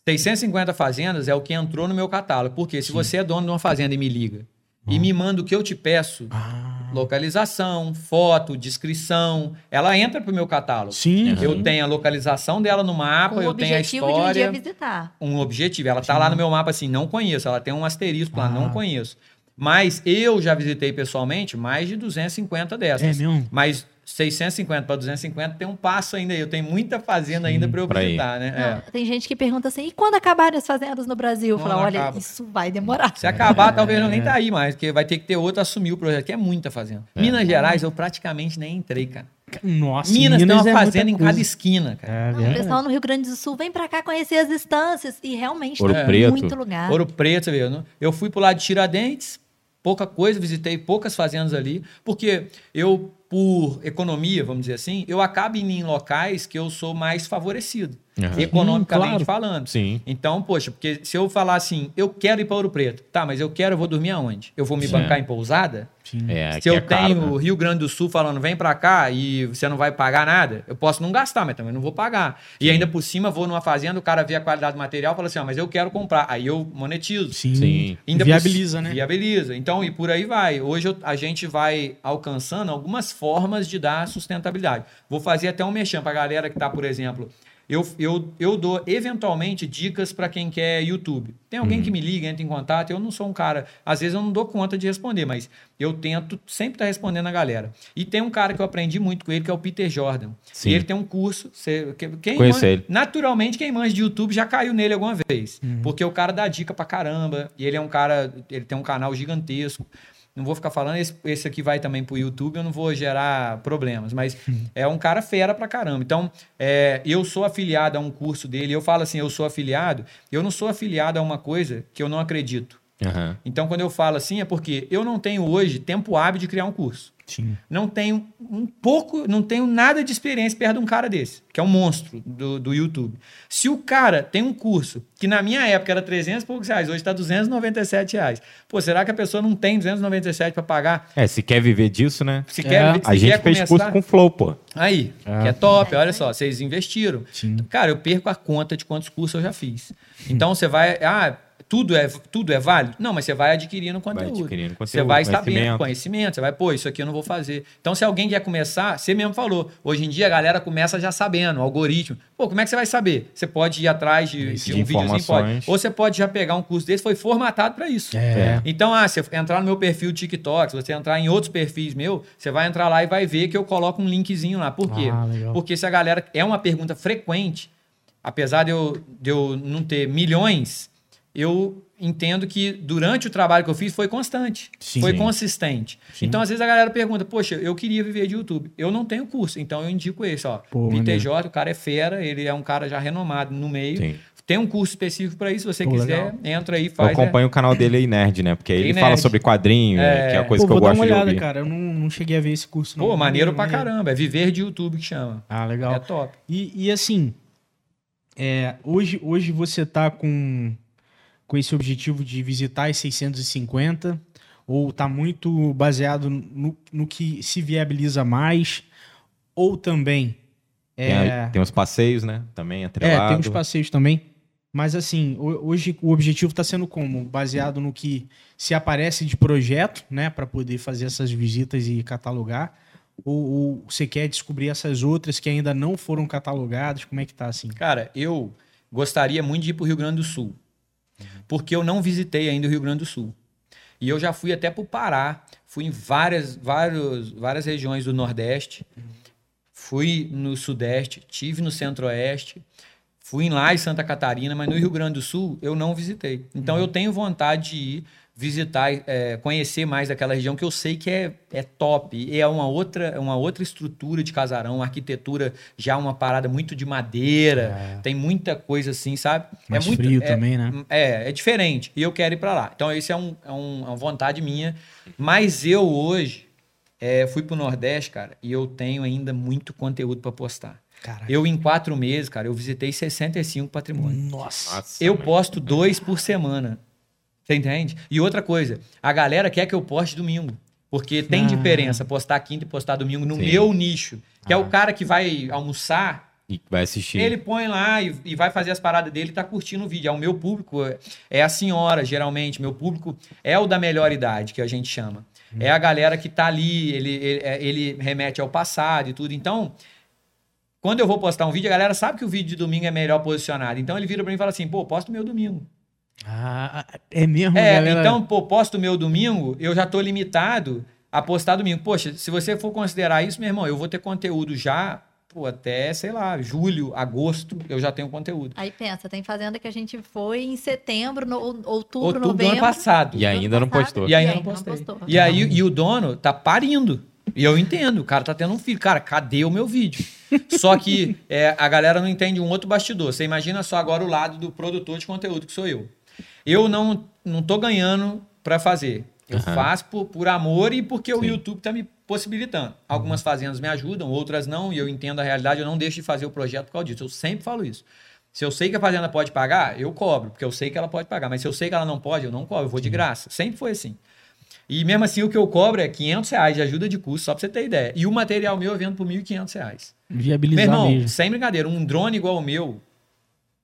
S3: 650 fazendas é o que entrou no meu catálogo. Porque se você é dono de uma fazenda e me liga e
S2: Uhum.
S3: me manda o que eu te peço,
S2: Ah,
S3: localização, foto, descrição, ela entra pro meu catálogo.
S2: sim.
S3: Eu
S2: sim.
S3: tenho a localização dela no mapa,
S4: Com
S3: eu tenho a
S4: objetivo de um dia
S3: história,
S4: visitar.
S3: um objetivo. Ela tá lá no meu mapa assim, não conheço. Ela tem um asterisco lá,
S2: Ah.
S3: não conheço. Mas eu já visitei pessoalmente mais de 250
S2: É
S3: dessas.
S2: mesmo?
S3: Mas 650 para 250 tem um passo ainda aí. Eu tenho muita fazenda ainda para eu visitar, né? É.
S4: Tem gente que pergunta assim, e quando acabarem as fazendas no Brasil? Eu
S3: Não,
S4: falo,
S3: não
S4: olha,
S3: acaba.
S4: isso vai demorar.
S3: Se acabar, talvez não nem tá aí mais, porque vai ter que ter outro assumir o projeto, que é muita fazenda. Minas Gerais, eu praticamente nem entrei, cara.
S2: Nossa,
S3: Minas, tem uma
S2: é
S3: fazenda em cada esquina, cara.
S2: É
S4: Não, o pessoal no Rio Grande do Sul vem pra cá conhecer as instâncias e realmente
S1: Ouro
S4: tem
S1: Preto.
S4: muito lugar.
S3: Ouro Preto, você vê. eu não- Eu fui pro lado de Tiradentes, pouca coisa, visitei poucas fazendas ali, porque eu, por economia, vamos dizer assim, eu acabo indo em locais que eu sou mais favorecido,
S1: Aham.
S3: economicamente
S2: Hum, claro.
S3: falando.
S1: Sim.
S3: Então, poxa, porque se eu falar assim, eu quero ir para Ouro Preto, tá, mas eu quero, eu vou dormir aonde? Eu vou me
S1: Sim.
S3: bancar em pousada?
S2: Sim.
S1: É,
S3: Se eu
S1: é caro,
S3: tenho o
S1: né?
S3: Rio Grande do Sul falando, vem pra cá e você não vai pagar nada, eu posso não gastar, mas também não vou pagar. E ainda por cima, vou numa fazenda, o cara vê a qualidade do material e fala assim, ó, mas eu quero comprar. Aí eu monetizo.
S2: Sim.
S1: Sim.
S3: Ainda
S2: Viabiliza,
S3: por-
S2: né?
S3: Viabiliza. Então, e por aí vai. Hoje eu- a gente vai alcançando algumas formas de dar sustentabilidade. Vou fazer até um mexão pra galera que tá, por exemplo, Eu, eu, eu dou, eventualmente, dicas para quem quer YouTube. Tem alguém
S1: Uhum.
S3: que me liga, entra em contato. Eu não sou um cara. Às vezes eu não dou conta de responder, mas eu tento sempre estar respondendo a galera. E tem um cara que eu aprendi muito com ele, que é o Peter Jordan.
S1: Sim.
S3: E ele tem um curso. Você, que- quem
S1: Conheço ele.
S3: Naturalmente, quem manja de YouTube já caiu nele alguma vez. Porque o cara dá dica pra caramba. E ele é um cara. Ele tem um canal gigantesco. Não vou ficar falando, esse, esse aqui vai também pro YouTube, eu não vou gerar problemas, mas é um cara fera pra caramba. Então, é, eu sou afiliado a um curso dele, eu falo assim, eu sou afiliado, eu não sou afiliado a uma coisa que eu não acredito.
S1: Aham.
S3: Então, quando eu falo assim, é porque eu não tenho hoje tempo hábil de criar um curso.
S2: Sim.
S3: Não tenho um pouco, não tenho nada de experiência perto de um cara desse, que é um monstro do, do YouTube. Se o cara tem um curso que na minha época era 300 e poucos reais, hoje está 297 reais. Pô, será que a pessoa não tem 297 para pagar?
S1: É, se quer viver disso, né?
S3: Se
S2: É.
S3: quer, se
S1: A gente
S3: quer
S1: fez
S3: começar...
S1: curso com Flow, pô.
S3: Aí,
S2: É.
S3: que é top, olha só, vocês investiram.
S2: Sim.
S3: Cara, eu perco a conta de quantos cursos eu já fiz. Então você vai, ah, tudo é, tudo é válido? Não, mas você vai adquirindo conteúdo.
S1: adquirindo
S3: Você
S1: conteúdo,
S3: vai sabendo
S1: conhecimento.
S3: conhecimento, você vai, pô, isso aqui eu não vou fazer. Então se alguém quer começar, você mesmo falou, hoje em dia a galera começa já sabendo, algoritmo. Pô, como é que você vai saber? Você pode ir atrás de, de
S1: de
S3: um videozinho, pode. Ou você pode já pegar um curso desse, foi formatado para isso.
S2: É.
S3: Então, ah, você entrar no meu perfil TikTok, se você entrar em outros perfis meu, você vai entrar lá e vai ver que eu coloco um linkzinho lá. Por quê?
S2: Ah.
S3: Porque se a galera. É uma pergunta frequente, apesar de eu, de eu não ter milhões, eu entendo que durante o trabalho que eu fiz foi constante,
S2: Sim.
S3: foi
S1: Sim.
S3: consistente. Então, às vezes a galera pergunta, poxa, eu queria viver de YouTube. Eu não tenho curso, então eu indico esse, ó.
S2: Pô,
S3: Peter
S2: maneiro.
S3: J, o cara é fera, ele é um cara já renomado no meio.
S1: Sim.
S3: Tem um curso específico para isso, se você
S2: Pô,
S3: quiser,
S2: legal.
S3: entra aí,
S1: Eu
S3: faz. né?
S1: acompanho o canal dele aí, Nerd, né? Porque ele
S3: Ei,
S1: fala
S3: Nerd.
S1: sobre quadrinho,
S3: É.
S1: que é a coisa
S2: Pô,
S1: que eu
S2: vou dar
S1: gosto
S2: uma
S1: de
S2: olhada,
S1: ouvir.
S2: cara. Eu não, não cheguei a ver esse curso, não.
S3: Pô, maneiro pra
S2: Maneiro.
S3: caramba. É viver de YouTube que chama.
S2: Ah, legal.
S3: É top.
S2: E, e assim, é, hoje, hoje você tá com, com esse objetivo de visitar as 650 ou tá muito baseado no, no que se viabiliza mais ou também
S1: Tem,
S2: é,
S1: tem uns passeios, né? Também
S2: é,
S1: atrelado.
S2: tem uns passeios também. Mas assim, ho- hoje o objetivo está sendo como? Baseado no que se aparece de projeto, né? para poder fazer essas visitas e catalogar. Ou, ou você quer descobrir essas outras que ainda não foram catalogadas? Como é que tá assim?
S3: Cara, eu gostaria muito de ir pro Rio Grande do Sul. Porque eu não visitei ainda o Rio Grande do Sul. E eu já fui até pro Pará. Fui em várias, vários, várias regiões do Nordeste. Fui no Sudeste. Tive no Centro-Oeste. Fui lá em Santa Catarina, mas no Rio Grande do Sul eu não visitei. Então eu tenho vontade de ir visitar, é, conhecer mais daquela região que eu sei que é, é top. E é uma outra, é uma outra estrutura de casarão, uma arquitetura já uma parada muito de madeira. Tem muita coisa assim, sabe?
S2: Mais
S3: é muito,
S2: frio
S3: é-
S2: também, né?
S3: É, é diferente. E eu quero ir pra lá. Então, esse é, um, é, um- é uma vontade minha. Mas eu hoje é, fui pro Nordeste, cara, e eu tenho ainda muito conteúdo pra postar.
S2: Caraca.
S3: Eu, em quatro meses, cara, eu visitei 65 patrimônios.
S2: Nossa.
S1: Nossa,
S3: Eu
S1: mano.
S3: posto dois por semana. Você entende? E outra coisa, a galera quer que eu poste domingo. Porque tem
S2: Ah.
S3: diferença postar quinta e postar domingo no
S1: Sim.
S3: meu nicho. Que é
S2: Ah.
S3: o cara que vai almoçar
S1: E vai assistir.
S3: ele põe lá e, e vai fazer as paradas dele e tá curtindo o vídeo. É o meu público, é- é a senhora, geralmente. Meu público é o da melhor idade, que a gente chama. É a galera que tá ali, ele, ele, é- ele remete ao passado e tudo. Então, quando eu vou postar um vídeo, a galera sabe que o vídeo de domingo é melhor posicionado. Então ele vira pra mim e fala assim: pô, posta o meu domingo.
S2: Ah, é mesmo,
S3: É,
S2: galera?
S3: então, pô, posto o meu domingo, eu já tô limitado a postar domingo. Poxa, se você for considerar isso, meu irmão, eu vou ter conteúdo já, pô, até, sei lá, julho, agosto, eu já tenho conteúdo.
S4: Aí pensa, tem fazenda que a gente foi em setembro, no, outubro,
S3: Outubro do
S4: novembro.
S3: ano passado.
S1: E ainda não postou.
S3: E ainda não postei. E aí, e o dono tá parindo. E eu entendo, o cara tá tendo um filho. Cara, cadê o meu vídeo? Só que é, a galera não entende um outro bastidor. Você imagina só agora o lado do produtor de conteúdo, que sou eu. Eu não, não tô ganhando pra fazer. Eu
S1: Aham.
S3: faço por, por amor e porque o
S1: Sim.
S3: YouTube tá me possibilitando. Algumas fazendas me ajudam, outras não, e eu entendo a realidade, eu não deixo de fazer o projeto por causa disso. Eu sempre falo isso. Se eu sei que a fazenda pode pagar, eu cobro, porque eu sei que ela pode pagar. Mas se eu sei que ela não pode, eu não cobro, eu vou de graça. Sempre foi assim. E mesmo assim, o que eu cobro é 500 reais de ajuda de custo, só pra você ter ideia. E o material meu eu vendo por 1.500 reais. Meu
S2: Viabilizar
S3: irmão,
S2: mesmo.
S3: sem brincadeira, um drone igual o meu,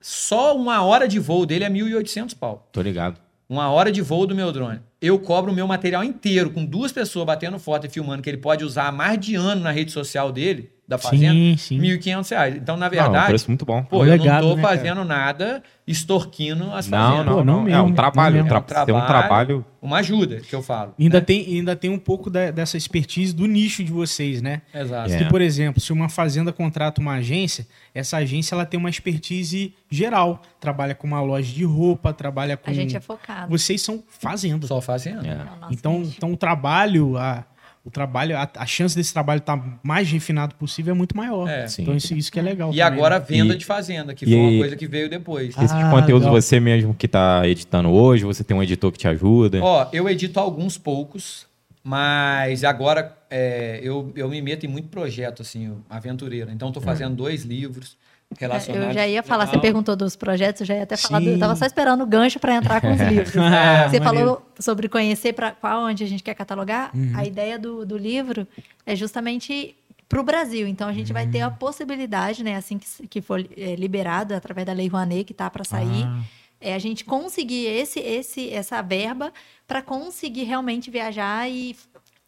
S3: só uma hora de voo dele é 1.800 pau.
S1: Tô ligado.
S3: Uma hora de voo do meu drone. Eu cobro o meu material inteiro, com duas pessoas batendo foto e filmando, que ele pode usar há mais de ano na rede social dele, da fazenda,
S2: Sim, sim.
S3: 1.500 reais. Então, na
S1: Não, é um
S3: verdade,
S1: preço muito bom.
S3: pô,
S2: É um
S3: eu
S2: legado,
S3: não tô
S2: né, cara?
S3: fazendo nada extorquindo as
S1: Não,
S3: fazendas.
S1: não, não.
S2: não
S1: é um trabalho.
S2: não
S1: um tra-. Tem um trabalho.
S3: Uma ajuda, que eu falo.
S2: Ainda,
S3: né?
S2: tem, ainda tem um pouco da- dessa expertise do nicho de vocês, né?
S3: Exato.
S1: É.
S2: Que, por exemplo, se uma fazenda contrata uma agência, essa agência ela tem uma expertise geral. Trabalha com uma loja de roupa, trabalha com.
S4: A gente é focado.
S2: Vocês são fazenda.
S3: Só fazenda.
S1: É.
S4: É nosso
S2: Então, então o trabalho, a, o trabalho, a, a chance desse trabalho estar mais refinado possível é muito maior.
S3: É.
S1: Sim.
S2: Então isso, isso que é legal.
S3: E
S2: também,
S3: agora a
S2: né?
S3: venda
S1: E-
S3: de fazenda, que
S1: e-
S3: foi uma coisa que veio depois.
S2: Ah,
S1: Esses conteúdos
S2: legal.
S1: você mesmo que tá editando hoje, você tem um editor que te ajuda.
S3: Ó, eu edito alguns poucos, mas agora é, eu, eu me meto em muito projeto, assim, aventureiro. Então, estou fazendo dois livros relacionados.
S4: É, Eu já ia falar, você perguntou dos projetos, eu já ia até falar, do, eu tava só esperando o gancho para entrar com os livros.
S2: Ah,
S4: você
S2: maneiro.
S4: falou sobre conhecer para qual onde a gente quer catalogar.
S2: Uhum.
S4: A ideia do, do livro é justamente para o Brasil. Então a gente vai ter a
S2: Uhum.
S4: possibilidade, né, assim que, que for é, liberado através da Lei Rouanet, que tá para sair,
S2: Ah.
S4: é a gente conseguir esse, esse, essa verba para conseguir realmente viajar e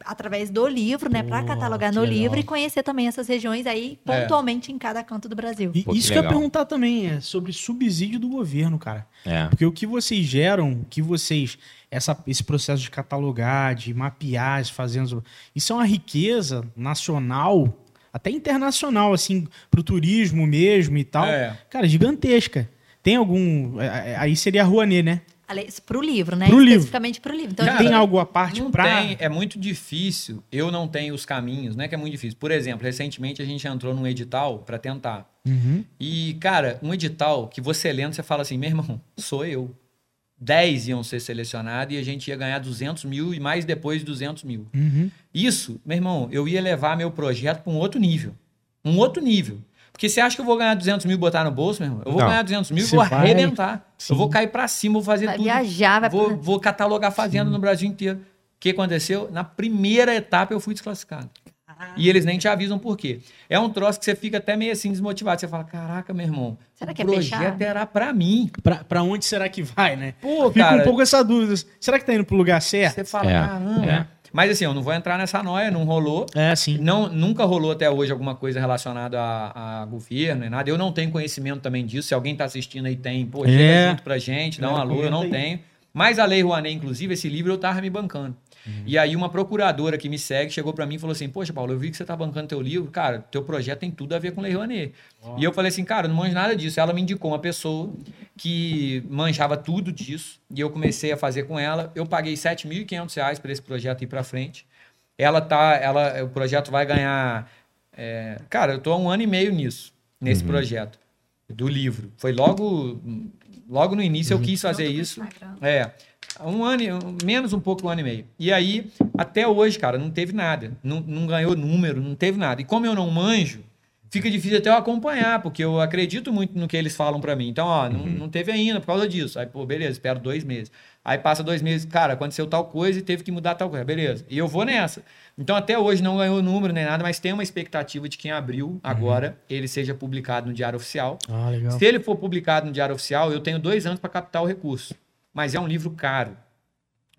S4: através do livro, né, para catalogar no
S2: legal.
S4: livro e conhecer também essas regiões aí
S3: É.
S4: pontualmente em cada canto do Brasil.
S2: E
S1: Pô, que
S2: isso que eu ia perguntar também é sobre subsídio do governo, cara.
S1: É.
S2: Porque o que vocês geram, o que vocês. Essa, esse processo de catalogar, de mapear as fazendas, isso é uma riqueza nacional, até internacional, assim, pro turismo mesmo e tal.
S3: É.
S2: Cara, gigantesca. Tem algum. é, é, Aí seria a Rouanet, né?
S4: Para o livro, né?
S2: Pro livro.
S4: Especificamente para o livro. Então,
S3: Cara,
S2: tem algo à parte
S3: tem, é muito difícil. Eu não tenho os caminhos, não é que é muito difícil. Por exemplo, recentemente a gente entrou num edital para tentar.
S2: Uhum.
S3: E, cara, um edital que você lendo, você fala assim, meu irmão, sou eu. 10 iam ser selecionados e a gente ia ganhar 200 mil e mais depois 200 mil.
S2: Uhum.
S3: Isso, meu irmão, eu ia levar meu projeto para um outro nível. Um outro nível. Porque você acha que eu vou ganhar 200 mil e botar no bolso, meu irmão? Eu vou
S1: Não.
S3: ganhar 200 mil e vou
S2: vai-
S3: arrebentar.
S2: Sim.
S3: Eu vou cair para cima, vou fazer
S4: vai
S3: tudo.
S4: viajar, vai
S3: vou, vou catalogar fazenda no Brasil inteiro. O que aconteceu? Na primeira etapa eu fui desclassificado. E eles nem te avisam por quê. É um troço que você fica até meio assim desmotivado. Você fala, caraca, meu irmão,
S4: Será
S3: o
S4: que é
S3: projeto
S4: fechado?
S3: era pra mim.
S2: Pra, pra onde será que vai, né?
S3: Pô,
S2: Fica
S3: cara,
S2: um pouco essa dúvida. Será que tá indo pro lugar certo?
S3: você fala,
S1: É,
S3: caramba.
S1: é.
S3: Mas assim, eu não vou entrar nessa noia, não rolou.
S2: É, sim.
S3: Não, nunca rolou até hoje alguma coisa relacionada a, a governo e nada. Eu não tenho conhecimento também disso. Se alguém está assistindo aí tem, pô,
S2: É.
S3: chega junto pra gente, dá um
S2: Galera,
S3: alô, eu não tenho. Mas a Lei Rouanet, inclusive, esse livro eu tava me bancando.
S2: Uhum.
S3: E aí uma procuradora que me segue chegou para mim e falou assim, poxa, Paulo, eu vi que você tá bancando teu livro. Cara, teu projeto tem tudo a ver com Lei Rouanet. E eu falei assim, cara, eu não manjo nada disso. Ela me indicou uma pessoa que manjava tudo disso. E eu comecei a fazer com ela. Eu paguei 7.500 reais para esse projeto ir para frente. Ela tá, ela, o projeto vai ganhar. é, cara, eu tô há um ano e meio nisso, nesse projeto do livro. Foi logo, logo no início eu quis fazer isso. É, um ano, menos um pouco um ano e meio. E aí, até hoje, cara, não teve nada. Não, não ganhou número, não teve nada. E como eu não manjo, fica difícil até eu acompanhar, porque eu acredito muito no que eles falam pra mim. Então, ó, não, não teve ainda por causa disso. Aí, pô, beleza, espero dois meses. Aí passa dois meses, cara, aconteceu tal coisa e teve que mudar tal coisa. Beleza. E eu vou nessa. Então, até hoje não ganhou número nem nada, mas tem uma expectativa de que em abril, agora, ele seja publicado no Diário Oficial.
S2: Ah, legal.
S3: Se ele for publicado no Diário Oficial, eu tenho dois anos para captar o recurso. Mas é um livro caro.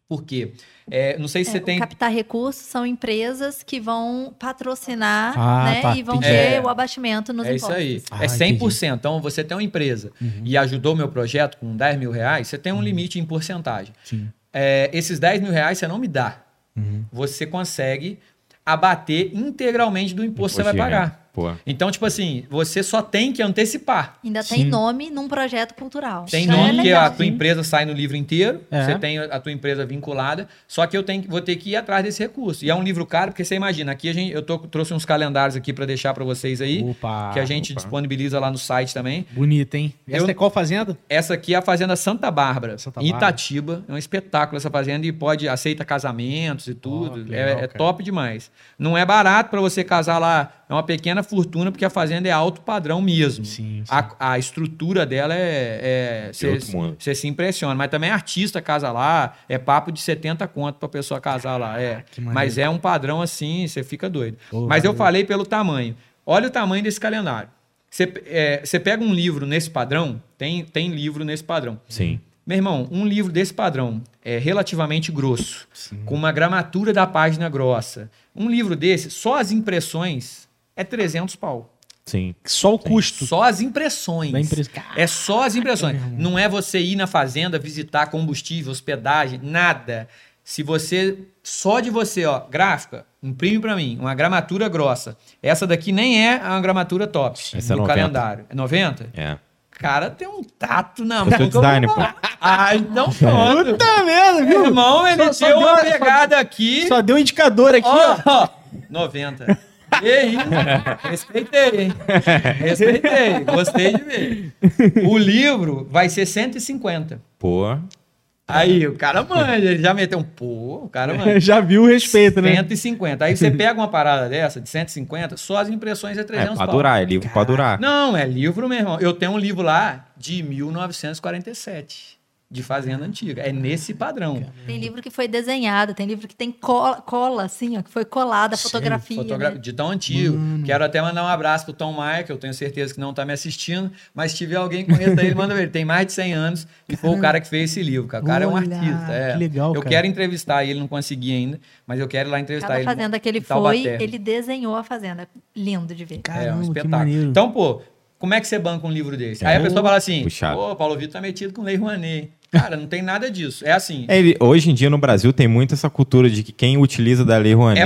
S3: Por quê? É, não sei se
S4: É,
S3: você tem.
S4: Captar recursos são empresas que vão patrocinar
S2: Ah,
S4: né,
S2: tá,
S4: e vão
S2: entendi.
S4: ter
S3: É.
S4: o abatimento nos
S3: É isso
S4: impostos.
S3: aí.
S2: Ah,
S3: é 100%. Então, você tem uma empresa
S2: Uhum.
S3: e ajudou meu projeto com 10 mil reais, você tem um limite em porcentagem.
S2: Sim.
S3: É, esses 10 mil reais você não me dá.
S2: Uhum.
S3: Você consegue abater integralmente do imposto que você vai pagar.
S1: Pô.
S3: Então, tipo assim, você só tem que antecipar.
S4: Ainda tem
S2: Sim.
S4: nome num projeto cultural.
S3: Tem
S4: Isso é
S3: nome que
S4: legal.
S3: a tua empresa sai no livro inteiro,
S2: É.
S3: você tem a tua empresa vinculada, só que eu tenho, que- vou ter que ir atrás desse recurso. E é um livro caro, porque você imagina, aqui a gente, eu tô- trouxe uns calendários aqui para deixar para vocês aí,
S2: Opa.
S3: que a gente
S1: opa.
S3: disponibiliza lá no site também.
S2: Bonito, hein? Essa
S3: Eu-
S2: é qual fazenda?
S3: Essa aqui é a Fazenda Santa Bárbara,
S2: Santa Bárbara.
S3: Itatiba. É um espetáculo essa fazenda e pode aceita casamentos e tudo.
S2: que
S3: É-
S2: legal,
S3: é,
S2: cara.
S3: top demais. Não é barato para você casar lá, é uma pequena fortuna porque a fazenda é alto padrão mesmo.
S2: Sim, sim.
S3: A, a estrutura dela é, é você se impressiona, mas também artista casa lá, é papo de 70 conto pra pessoa casar lá, é.
S2: que maneiro.
S3: Mas é um padrão assim, você fica doido.
S2: Pô,
S3: mas eu falei pelo tamanho. Olha o tamanho desse calendário. Você é, você pega um livro nesse padrão, tem, tem livro nesse padrão.
S1: Sim.
S3: Meu irmão, um livro desse padrão é relativamente grosso, com uma gramatura da página grossa. Um livro desse, só as impressões é 300 pau.
S1: Sim.
S2: Só o custo
S3: Só as impressões.
S2: empresa.
S3: É só as impressões.
S2: Meu.
S3: Não é você ir na fazenda, visitar combustível, hospedagem, nada. Se você, só de você, ó, gráfica, imprime pra mim, uma gramatura grossa. Essa daqui nem é uma gramatura top
S1: Essa é
S3: do
S1: 90.
S3: calendário. É 90?
S1: É.
S3: Cara, tem um tato na mão.
S1: sou designer, pô.
S3: Ah, então pronto.
S2: Puta merda,
S3: Meu
S2: viu?
S3: irmão, ele
S2: Só- só
S3: deu uma
S2: deu- só-
S3: pegada aqui.
S2: Só deu um indicador aqui. Ó,
S3: ó, 90. Isso? Respeitei, hein? Respeitei. Gostei de ver. O livro vai ser 150.
S1: Pô.
S3: Aí o cara manja, ele já meteu um pô, o cara manja.
S2: Já viu o respeito, né?
S3: 150. Aí você pega uma parada dessa, de 150, só as impressões é
S1: É
S3: 300
S1: pra
S3: pau.
S1: durar, é livro pra durar.
S3: Não, é livro, meu irmão. Eu tenho um livro lá de 1947, de Fazenda Antiga. É nesse padrão.
S4: Tem livro que foi desenhado, tem livro que tem cola, cola assim, ó, que foi colada a fotografia.
S3: Fotogra-
S4: né?
S3: De tão antigo. Quero até mandar um abraço pro Tom Maia, que eu tenho certeza que não tá me assistindo, mas se tiver alguém que conheça ele, manda ver. Ele tem mais de 100 anos e foi o cara que fez esse livro. cara. O cara é um
S2: Olha,
S3: artista. é.
S2: que legal,
S3: Eu
S2: cara.
S3: quero entrevistar ele, não consegui ainda, mas eu quero ir lá entrevistar
S4: Cada
S3: ele.
S4: fazenda que ele foi, ele desenhou a fazenda. Lindo de ver.
S3: É um
S2: Caramba, que
S3: espetáculo. Então, pô, como é que você banca um livro desse? Aí a pessoa fala assim,
S1: Puxado.
S3: pô, Paulo Vitor tá metido com Lei Rouanet. Cara, não tem nada disso. É assim.
S1: É, ele- hoje em dia no Brasil tem muito essa cultura de que quem utiliza da Lei Rouanet
S3: É
S1: é,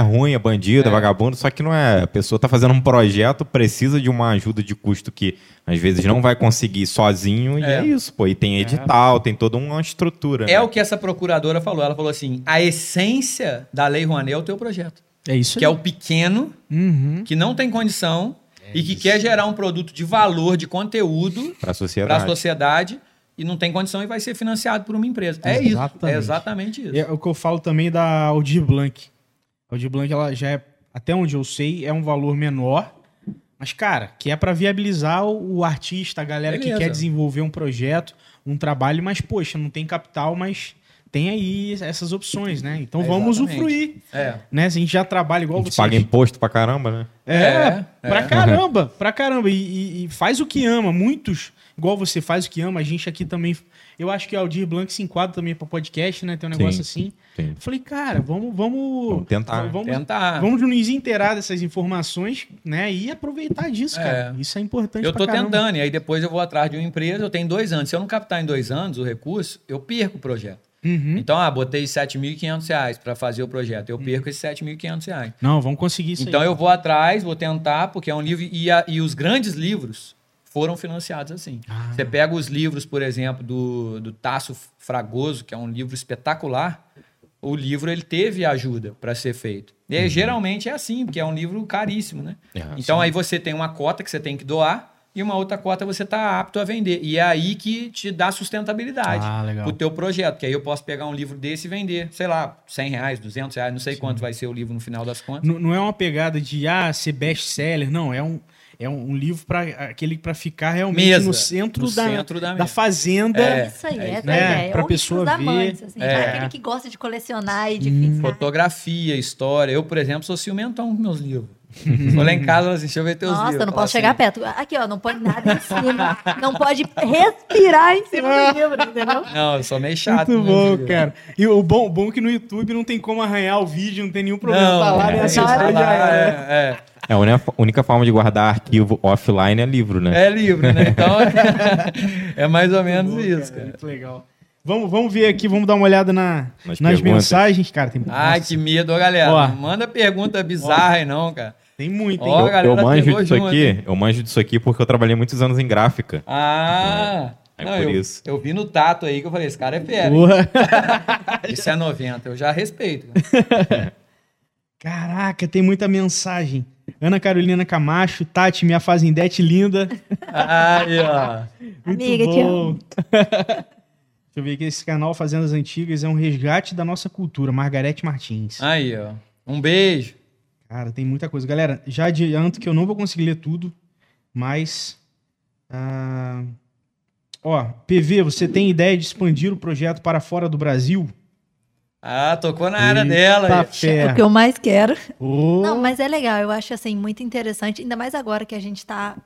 S3: bandido.
S1: ruim, é bandido, é. vagabundo, só que não é. A pessoa tá fazendo um projeto, precisa de uma ajuda de custo que às vezes não vai conseguir sozinho, e
S3: É.
S1: é isso, pô. E tem edital, tem toda uma estrutura.
S3: É
S1: né?
S3: o que essa procuradora falou. Ela falou assim: a essência da Lei Rouanet é o teu projeto.
S2: É isso
S3: Que é o pequeno,
S2: Uhum.
S3: que não tem condição e que quer gerar um produto de valor, de conteúdo para a
S1: sociedade.
S3: sociedade e não tem condição e vai ser financiado por uma empresa. É isso.
S2: Exatamente.
S3: É exatamente isso.
S2: É o que eu falo também da Aldir Blanc. A Aldir Blanc, ela já é, até onde eu sei, é um valor menor. Mas, cara, que é para viabilizar o, o artista, a galera que
S3: Beleza.
S2: quer desenvolver um projeto, um trabalho, mas, poxa, não tem capital, mas tem aí essas opções, né? Então
S3: É,
S2: vamos
S3: exatamente.
S2: usufruir.
S3: É.
S2: Né? Se a gente já trabalha
S1: A
S2: igual
S1: gente
S2: vocês.
S1: paga imposto pra caramba, né?
S2: É,
S3: É,
S2: pra
S3: é.
S2: caramba, pra caramba. E, e- e faz o que ama. Muitos, igual você faz o que ama, a gente aqui também. Eu acho que o Aldir Blanc se enquadra também pra podcast, né? Tem um negócio assim.
S1: Sim.
S2: Eu falei, cara, vamos. Vamos,
S1: Vamos tentar.
S2: Vamos,
S3: Tentar.
S2: vamos nos inteirar dessas informações, né? E aproveitar disso,
S3: É.
S2: cara. Isso é importante
S3: Eu
S2: pra
S3: tô
S2: caramba.
S3: tentando, e aí depois eu vou atrás de uma empresa, eu tenho dois anos. Se eu não captar em dois anos o recurso, eu perco o projeto.
S2: Uhum.
S3: Então, ah, botei 7.500 reais para fazer o projeto. Eu perco esses 7.500 reais.
S2: Não, vamos conseguir isso
S3: Então
S2: aí.
S3: eu vou atrás, vou tentar, porque é um livro. E, a- e os grandes livros foram financiados assim.
S2: Ah.
S3: Você pega os livros, por exemplo, do, do Tasso Fragoso, que é um livro espetacular. O livro ele teve ajuda para ser feito. E aí, geralmente é assim, porque é um livro caríssimo, né?
S1: É,
S3: então aí você tem uma cota que você tem que doar e uma outra cota você está apto a vender. E é aí que te dá sustentabilidade
S2: Ah, legal.
S3: pro teu projeto. Que aí eu posso pegar um livro desse e vender, sei lá, 100 reais, 200 reais, não sei quanto vai ser o livro no final das contas.
S2: N- Não é uma pegada de ah, ser best-seller, não. É um, é um livro para aquele para ficar realmente
S3: Mesa,
S2: no centro,
S3: no
S2: da,
S3: centro da
S2: da fazenda.
S3: É.
S4: Isso aí,
S3: é
S2: isso.
S4: é a
S2: É, pra
S4: Ou
S2: pessoa ver.
S4: amantes, assim,
S3: É.
S4: aquele que gosta de colecionar e de fixar.
S3: Fotografia, história. Eu, por exemplo, sou ciumentão com meus livros. Vou lá em casa assim, deixa eu ver teus livros.
S4: Nossa, eu não posso chegar
S3: assim,
S4: perto. Aqui, ó, não pode nada em cima. não pode respirar em cima do livro, entendeu?
S3: Não, eu sou meio chato.
S2: Muito
S3: meus
S2: bom,
S3: livros.
S2: cara. E o bom, bom é que no YouTube não tem como arranhar o vídeo, não tem nenhum problema.
S3: Não,
S2: tá lá,
S3: é,
S2: né?
S3: é,
S2: Assistir,
S3: tá lá,
S2: era.
S3: é, é.
S1: É, a única, única forma de guardar arquivo offline é livro, né?
S3: É livro, né? Então é mais ou menos
S2: Boa,
S3: isso,
S2: cara,
S3: cara.
S2: Muito legal. Vamos, vamos ver aqui, vamos dar uma olhada na,
S1: Nas
S2: nas mensagens. Cara, tem,
S3: Ai,
S2: nossa,
S3: que medo, ó, galera.
S2: Ó.
S3: Não manda pergunta bizarra aí, não, cara.
S2: tem muito, hein?
S3: Ó,
S1: Eu,
S3: galera
S1: eu manjo disso
S3: junto,
S1: aqui,
S3: hein?
S1: eu manjo disso aqui porque eu trabalhei muitos anos em gráfica.
S3: Ah!
S1: É
S3: não,
S1: por
S3: eu,
S1: isso.
S3: eu vi no tato aí que eu falei, esse cara é fera. Isso é 90, eu já respeito.
S2: Caraca, tem muita mensagem. Ana Carolina Camacho, Tati, minha fazendete linda.
S3: Aí, ó.
S2: Muito
S4: Amiga, te
S2: bom. Deixa eu ver aqui, esse canal Fazendas Antigas é um resgate da nossa cultura. Margarete Martins.
S3: Aí, ó. Um beijo.
S2: Cara, tem muita coisa. Galera, já adianto que eu não vou conseguir ler tudo, mas. ah, Ó, PV, você tem ideia de expandir o projeto para fora do Brasil?
S3: Ah, tocou na área
S2: Eita
S3: dela. aí.
S4: É o que eu mais quero.
S2: Ô,
S4: Não, mas é legal, eu acho assim muito interessante, ainda mais agora que a gente tá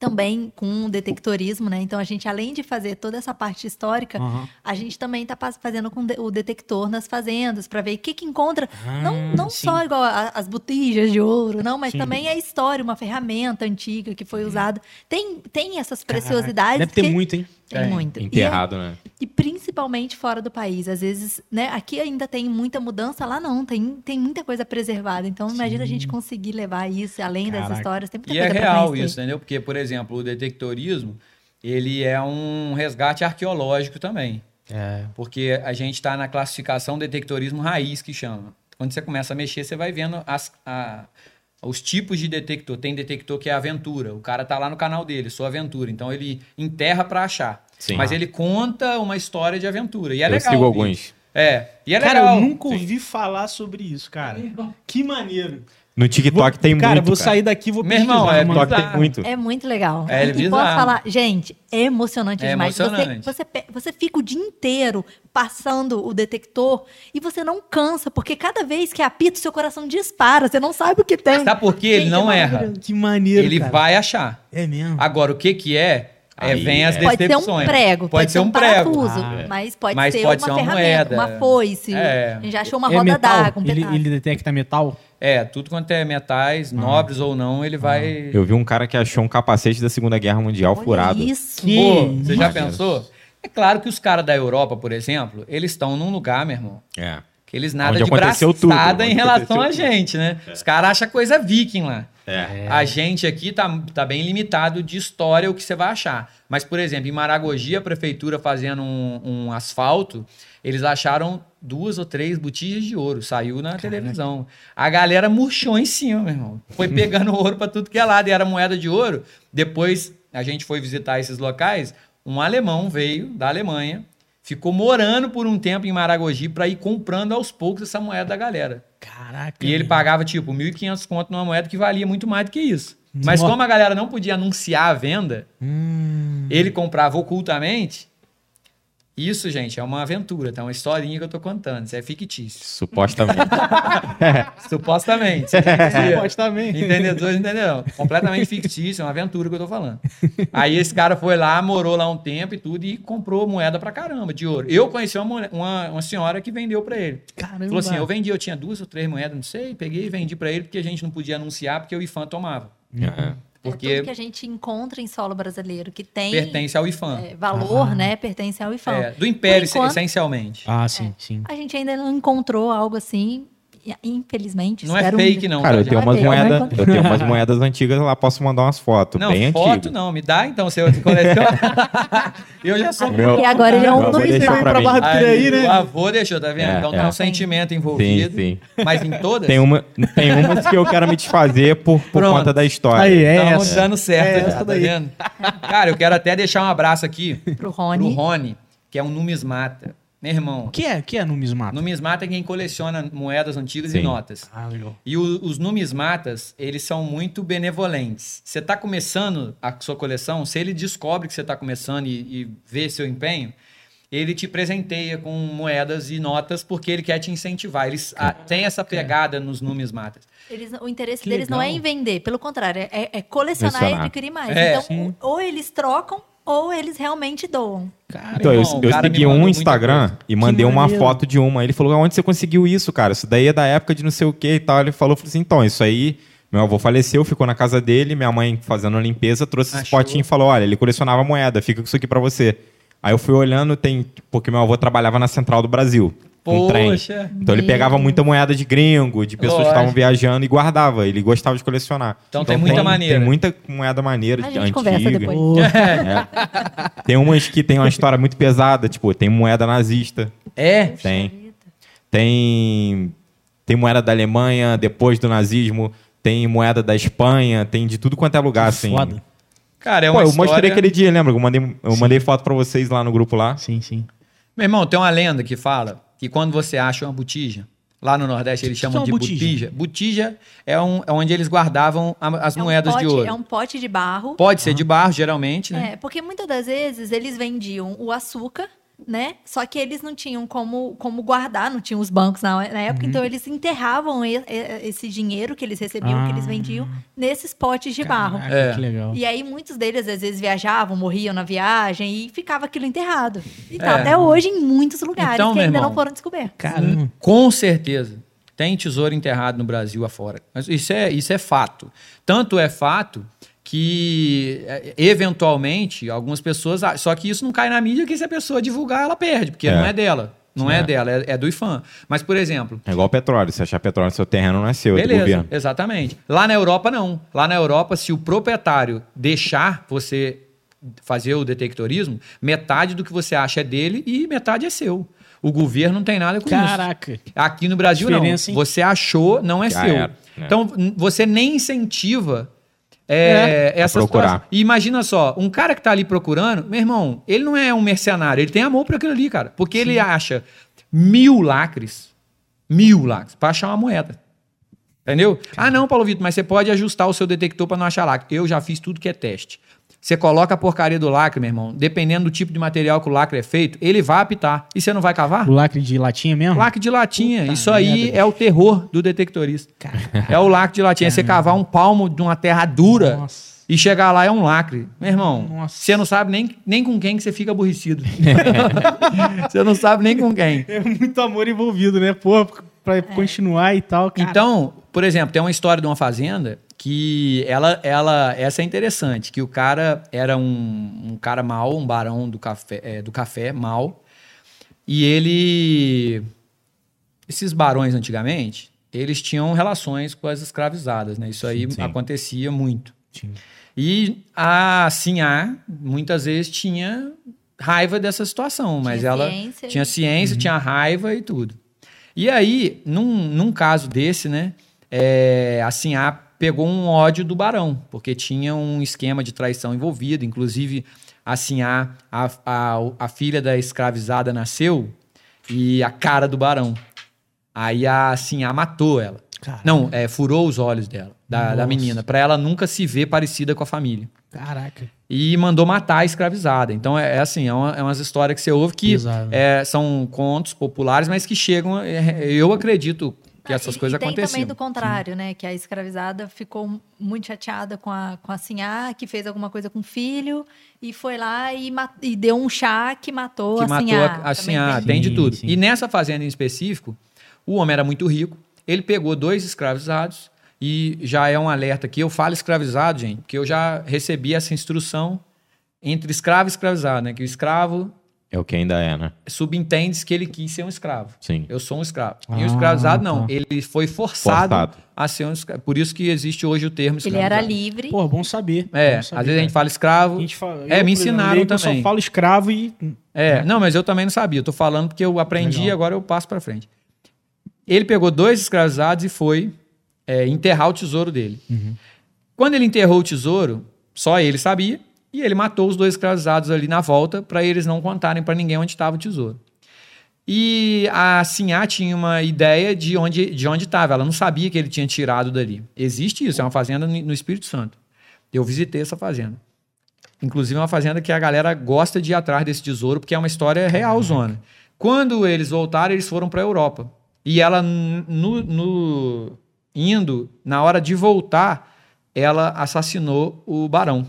S4: também com o detectorismo, né? Então a gente, além de fazer toda essa parte histórica,
S2: Aham.
S4: a gente também está fazendo com o detector nas fazendas para ver o que, que encontra. não não
S2: Ah, sim.
S4: só igual a- as botijas de ouro, não, mas
S2: Sim.
S4: também a história, uma ferramenta antiga que foi usada. Tem, tem essas
S2: Caraca,
S4: preciosidades.
S2: Deve ter
S4: que-
S2: muito, hein?
S4: Tem
S3: Tem.
S4: muito. E é-
S1: Enterrado, né?
S4: e principalmente fora do país. Às vezes, né, aqui ainda tem muita mudança, lá não, tem, tem muita coisa preservada. Então, imagina a gente conseguir levar isso além
S2: Caraca.
S4: das histórias. Tem muita
S3: E é
S4: coisa pra
S3: real isso, entendeu? Porque, por exemplo, o detectorismo, ele é um resgate arqueológico também.
S2: É.
S3: Porque a gente está na classificação detectorismo raiz, que chama. Quando você começa a mexer, você vai vendo as, a- os tipos de detector. Tem detector que é aventura. O cara tá lá no canal dele, sua aventura. Então ele enterra para achar.
S1: Sim.
S3: Mas ele conta uma história de aventura. E é
S1: Eu
S3: legal.
S1: sigo alguns.
S3: É. E é
S2: cara,
S3: legal.
S2: eu nunca
S3: Sim.
S2: ouvi falar sobre isso, cara. Que maneiro.
S1: No TikTok tem
S2: cara,
S1: muito,
S2: vou
S1: cara.
S2: sair daqui e vou
S3: Meu irmão,
S2: pesquisar,
S3: é.
S1: TikTok tem muito.
S4: É muito legal.
S3: É, ele é
S4: e posso falar, gente, é emocionante
S3: É
S4: demais. Você-
S3: emocionante.
S4: Você, pe- você fica o dia inteiro passando o detector e você não cansa, porque cada vez que apita, seu coração dispara, você não sabe o que tem.
S3: Sabe por quê? Ele não
S4: é
S3: erra.
S2: Que maneiro,
S3: Ele
S2: cara.
S3: vai achar.
S2: É mesmo.
S3: Agora, o que que é? É,
S1: Aí,
S3: vem as
S1: é.
S4: Pode ser um
S3: decepções.
S4: prego,
S3: Pode, ser um prego.
S4: parafuso,
S2: Ah, é.
S4: mas pode
S3: Mas
S4: ser
S3: pode
S4: uma
S3: ser uma
S4: ferramenta,
S3: moeda.
S4: uma foice.
S3: É.
S4: A gente já achou uma
S2: é
S4: roda d'água, um
S2: ele, ele detecta metal?
S3: É, tudo quanto é metais, nobres ou não, ele vai.
S1: Eu vi um cara que achou um capacete da Segunda Guerra Mundial
S4: Olha
S1: furado.
S4: Isso.
S2: Que-
S3: Pô, você já pensou? É claro que os caras da Europa, por exemplo, eles estão num lugar, meu irmão,
S1: É.
S3: que eles nada
S1: Onde
S3: de braçada em relação a gente, né? Os caras acham coisa viking lá.
S1: É.
S3: A gente aqui tá, tá bem limitado de história o que você vai achar. Mas, por exemplo, em Maragogi, a prefeitura fazendo um, um asfalto, eles acharam duas ou três botijas de ouro. Saiu na televisão. A galera murchou em cima, meu irmão. Foi pegando ouro pra tudo que é lado. E era moeda de ouro. Depois, a gente foi visitar esses locais. Um alemão veio da Alemanha, ficou morando por um tempo em Maragogi pra ir comprando aos poucos essa moeda da galera.
S2: Caraca.
S3: E ele pagava, tipo, 1.500 conto numa moeda que valia muito mais do que isso. Mas como a galera não podia anunciar a venda,
S2: Hum.
S3: ele comprava ocultamente. Isso, gente, é uma aventura, tá? Uma historinha que eu tô contando. Isso é fictício.
S1: Supostamente.
S3: Supostamente.
S2: Supostamente.
S3: Entendedores entenderão. Completamente fictício, é uma aventura que eu tô falando. Aí esse cara foi lá, morou lá um tempo e tudo, e comprou moeda pra caramba de ouro. Eu conheci uma, uma, uma senhora que vendeu pra ele.
S2: Caramba.
S3: Falou assim: eu vendi, eu tinha duas ou três moedas, não sei, peguei e vendi pra ele porque a gente não podia anunciar porque o IFAM tomava.
S1: É.
S4: É
S3: Porque
S4: tudo que a gente encontra em solo brasileiro que tem
S3: pertence ao IFAM.
S4: é, valor,
S2: Ah.
S4: né? Pertence ao IFAM.
S3: É, do Império,
S4: enquanto-
S3: essencialmente.
S2: Ah, sim, sim.
S4: A gente ainda não encontrou algo assim, infelizmente.
S3: Não é
S4: um
S3: fake,
S4: dia.
S3: não.
S1: Cara,
S3: tá,
S1: eu tenho
S3: gente?
S1: umas
S4: Eu não
S1: moedas,
S4: encontrei.
S1: eu tenho umas moedas antigas lá, posso mandar umas fotos,
S3: Não,
S1: bem
S3: foto
S1: antigas.
S3: não, me dá então seu coleciona. eu já sou.
S1: Meu-
S4: Porque agora ele é um nome
S1: pra mim.
S2: Barra do Piraí, né?
S3: O avô deixou, tá vendo?
S1: É,
S3: então
S1: é.
S3: tem um sentimento envolvido.
S1: Sim, sim.
S3: Mas em todas?
S1: Tem, uma, tem umas que eu quero me desfazer por, por
S3: Pronto.
S1: conta da história.
S2: Aí, é
S3: Estamos
S2: essa.
S3: dando certo,
S2: É essa
S3: tá
S2: daí.
S3: vendo? Cara, eu quero até deixar um abraço aqui
S4: Pro
S3: pro
S4: Rony.
S3: Rony, que é um numismata. Meu irmão,
S2: O que é, o que é numismato?
S3: numismata é quem coleciona moedas antigas e
S1: Sim.
S3: notas.
S2: Ah, legal.
S3: E o- os numismatas, eles são muito benevolentes. Você está começando a sua coleção, se ele descobre que você está começando e, e vê seu empenho, ele te presenteia com moedas e notas porque ele quer te incentivar. Eles ah, têm essa pegada nos numismatas.
S4: Eles- o interesse
S2: Que
S4: deles não é
S2: legal.
S4: em vender, pelo contrário, é, é colecionar e adquirir mais.
S3: É.
S4: então,
S2: Sim.
S4: ou eles trocam, ou eles realmente doam.
S2: Cara,
S1: Então, eu,
S3: irmão,
S1: eu
S3: cara me
S1: segui um Instagram e mandei uma foto de uma. Ele falou, onde você conseguiu isso, cara? Isso daí é da época de não sei o que e tal. Ele falou, eu falei assim, então, isso aí... Meu avô faleceu, ficou na casa dele, minha mãe fazendo a limpeza, trouxe esse
S3: Achou.
S1: potinho e falou, olha, ele colecionava moeda, fica com isso aqui pra você. Aí eu fui olhando, tem... Porque meu avô trabalhava na Central do Brasil, com trem.
S3: Poxa.
S1: Então ele pegava muita moeda de gringo, de pessoas que
S3: Lógico.
S1: estavam viajando e guardava. Ele gostava de colecionar.
S3: Então tem muita maneira.
S1: Tem muita moeda maneira,
S4: A
S1: de-
S4: gente
S1: antiga.
S4: conversa depois.
S2: Pô,
S1: Tem umas que tem uma história muito pesada, tipo, tem moeda nazista.
S3: É?
S1: Tem. Tem tem moeda da Alemanha depois do nazismo, tem moeda da Espanha, tem de tudo quanto é lugar, assim.
S2: Foda.
S3: Cara, é
S1: Pô,
S3: uma
S1: eu
S3: história...
S1: mostrei aquele dia, lembra? Eu mandei, eu
S2: Sim.
S1: mandei foto pra vocês lá no grupo lá.
S2: Sim, sim.
S3: Meu irmão, tem uma lenda que fala que quando você acha uma botija, lá no Nordeste eles chamam
S2: é
S3: de botija.
S2: botija?
S3: Botija é, um, é onde eles guardavam a- as
S4: É um
S3: moedas de
S4: pote-
S3: ouro.
S4: É um pote de barro.
S3: Pode ser de barro, geralmente, né?
S4: É, porque muitas das vezes eles vendiam o açúcar, né? Só que eles não tinham como, como guardar, não tinham os bancos na, na época, então eles enterravam e- e- esse dinheiro que eles recebiam, que eles
S2: Ah.
S4: vendiam, nesses potes de barro.
S2: Caraca,
S3: É.
S2: que legal.
S4: E aí muitos deles às vezes viajavam, morriam na viagem e ficava aquilo enterrado. E tá
S3: É.
S4: até hoje em muitos lugares
S3: Então,
S4: que ainda
S3: irmão,
S4: não foram descobertos.
S2: Caramba.
S3: Com certeza. Tem tesouro enterrado no Brasil afora. Mas isso é, isso é fato. Tanto é fato que, é, eventualmente, algumas pessoas. ah, Só que isso não cai na mídia que se a pessoa divulgar, ela perde, porque
S1: É.
S3: não é dela. Não é,
S1: É.
S3: dela, é, é do IFAM. Mas, por exemplo,
S1: É igual petróleo. Se achar petróleo no seu terreno, não é seu, é do
S3: Beleza,
S1: governo.
S3: exatamente. Lá na Europa, não. Lá na Europa, se o proprietário deixar você fazer o detectorismo, metade do que você acha é dele e metade é seu. O governo não tem nada com isso.
S2: Caraca.
S3: Aqui no Brasil, não.
S2: Diferença, hein?
S3: Você achou, não é
S1: Já
S3: seu.
S1: era, né?
S3: Então, você nem incentiva é, essa
S1: procurar.
S3: situação. E imagina só, um cara que tá ali procurando, meu irmão, ele não é um mercenário, ele tem amor por aquilo ali, cara. Porque ele acha mil lacres, mil lacres, pra achar uma moeda. Entendeu? Ah, não, Paulo Vitor, mas você pode ajustar o seu detector para não achar lacre. Eu já fiz tudo que é teste. Você coloca a porcaria do lacre, meu irmão, dependendo do tipo de material que o lacre é feito, ele vai apitar. E você não vai cavar?
S2: O lacre de latinha mesmo?
S3: Lacre de latinha.
S2: Puta
S3: Isso aí
S2: merda,
S3: é o terror do detectorista. É o lacre de latinha. É você cavar um palmo de uma terra dura
S2: Nossa.
S3: e chegar lá é um lacre. Meu irmão,
S2: Nossa.
S3: você não sabe nem, nem com quem que você fica aborrecido. você não sabe nem com quem.
S2: É muito amor envolvido, né? Pô, pra continuar e tal, cara.
S3: Então, por exemplo, tem uma história de uma fazenda que ela, ela essa é interessante, que o cara era um, um cara mau, um barão do café, é, do café mau, e ele, esses barões antigamente, eles tinham relações com as escravizadas, né? Isso aí
S1: Sim.
S3: acontecia muito.
S2: Sim.
S3: E a Sinhá, muitas vezes, tinha raiva dessa situação, mas
S4: Tinha
S3: ela
S4: ciência
S3: tinha ciência, tinha raiva e tudo. E aí, num, num caso desse, né, é, a Sinhá pegou um ódio do barão, porque tinha um esquema de traição envolvido, inclusive a Sinhá, a, a, a filha da escravizada nasceu e a cara do barão. Aí a Sinhá matou ela. Não, é, furou os olhos dela, da, da menina, pra ela nunca se ver parecida com a família.
S2: Caraca.
S3: E mandou matar a escravizada. Então, é, é assim, é, uma, é umas histórias que você ouve que
S2: Pesado.
S3: é, são contos populares, mas que chegam... é, eu acredito que
S4: Ah,
S3: essas
S4: e-
S3: coisas
S4: e tem
S3: aconteciam.
S4: também do contrário, né? Que a escravizada ficou muito chateada com a, com a Sinhá, que fez alguma coisa com o filho, e foi lá e, e deu um chá que matou
S3: que
S4: a
S3: matou
S4: Sinhá.
S3: a, a
S4: Também
S3: Sinhá,
S4: tem.
S3: tem de
S2: Sim,
S3: tudo.
S2: sim.
S3: E nessa fazenda em específico, o homem era muito rico, ele pegou dois escravizados, e já é um alerta aqui, eu falo escravizado, gente, porque eu já recebi essa instrução entre escravo e escravizado, né? Que o escravo
S1: É o que ainda é, né?
S3: subentende que ele quis ser um escravo.
S1: Sim.
S3: Eu sou um escravo. e
S2: Ah,
S3: o escravizado, não.
S2: tá.
S3: Ele foi forçado,
S1: Forçado.
S3: a ser um escravo. Por isso que existe hoje o termo
S4: Ele
S3: escravizado.
S4: era livre.
S2: Pô, bom saber.
S3: É,
S2: bom
S3: às
S2: saber,
S3: vezes a gente
S2: cara.
S3: fala escravo.
S2: A gente fala-
S3: É,
S2: eu,
S3: me ensinaram
S2: Eu
S3: também.
S2: só falo escravo e.
S3: É, não, mas eu também não sabia. Eu tô falando porque eu aprendi
S2: Legal.
S3: agora eu passo pra frente. Ele pegou dois escravizados e foi é, enterrar o tesouro dele.
S2: Uhum.
S3: Quando ele enterrou o tesouro, só ele sabia, e ele matou os dois escravizados ali na volta para eles não contarem para ninguém onde estava o tesouro. E a Sinhá tinha uma ideia de onde de onde estava. Ela não sabia que ele tinha tirado dali. Existe isso, é uma fazenda no Espírito Santo. Eu visitei essa fazenda. Inclusive é uma fazenda que a galera gosta de ir atrás desse tesouro, porque é uma história real, zona. Quando eles voltaram, eles foram para a Europa. E ela, no, no- indo, na hora de voltar, ela assassinou o barão.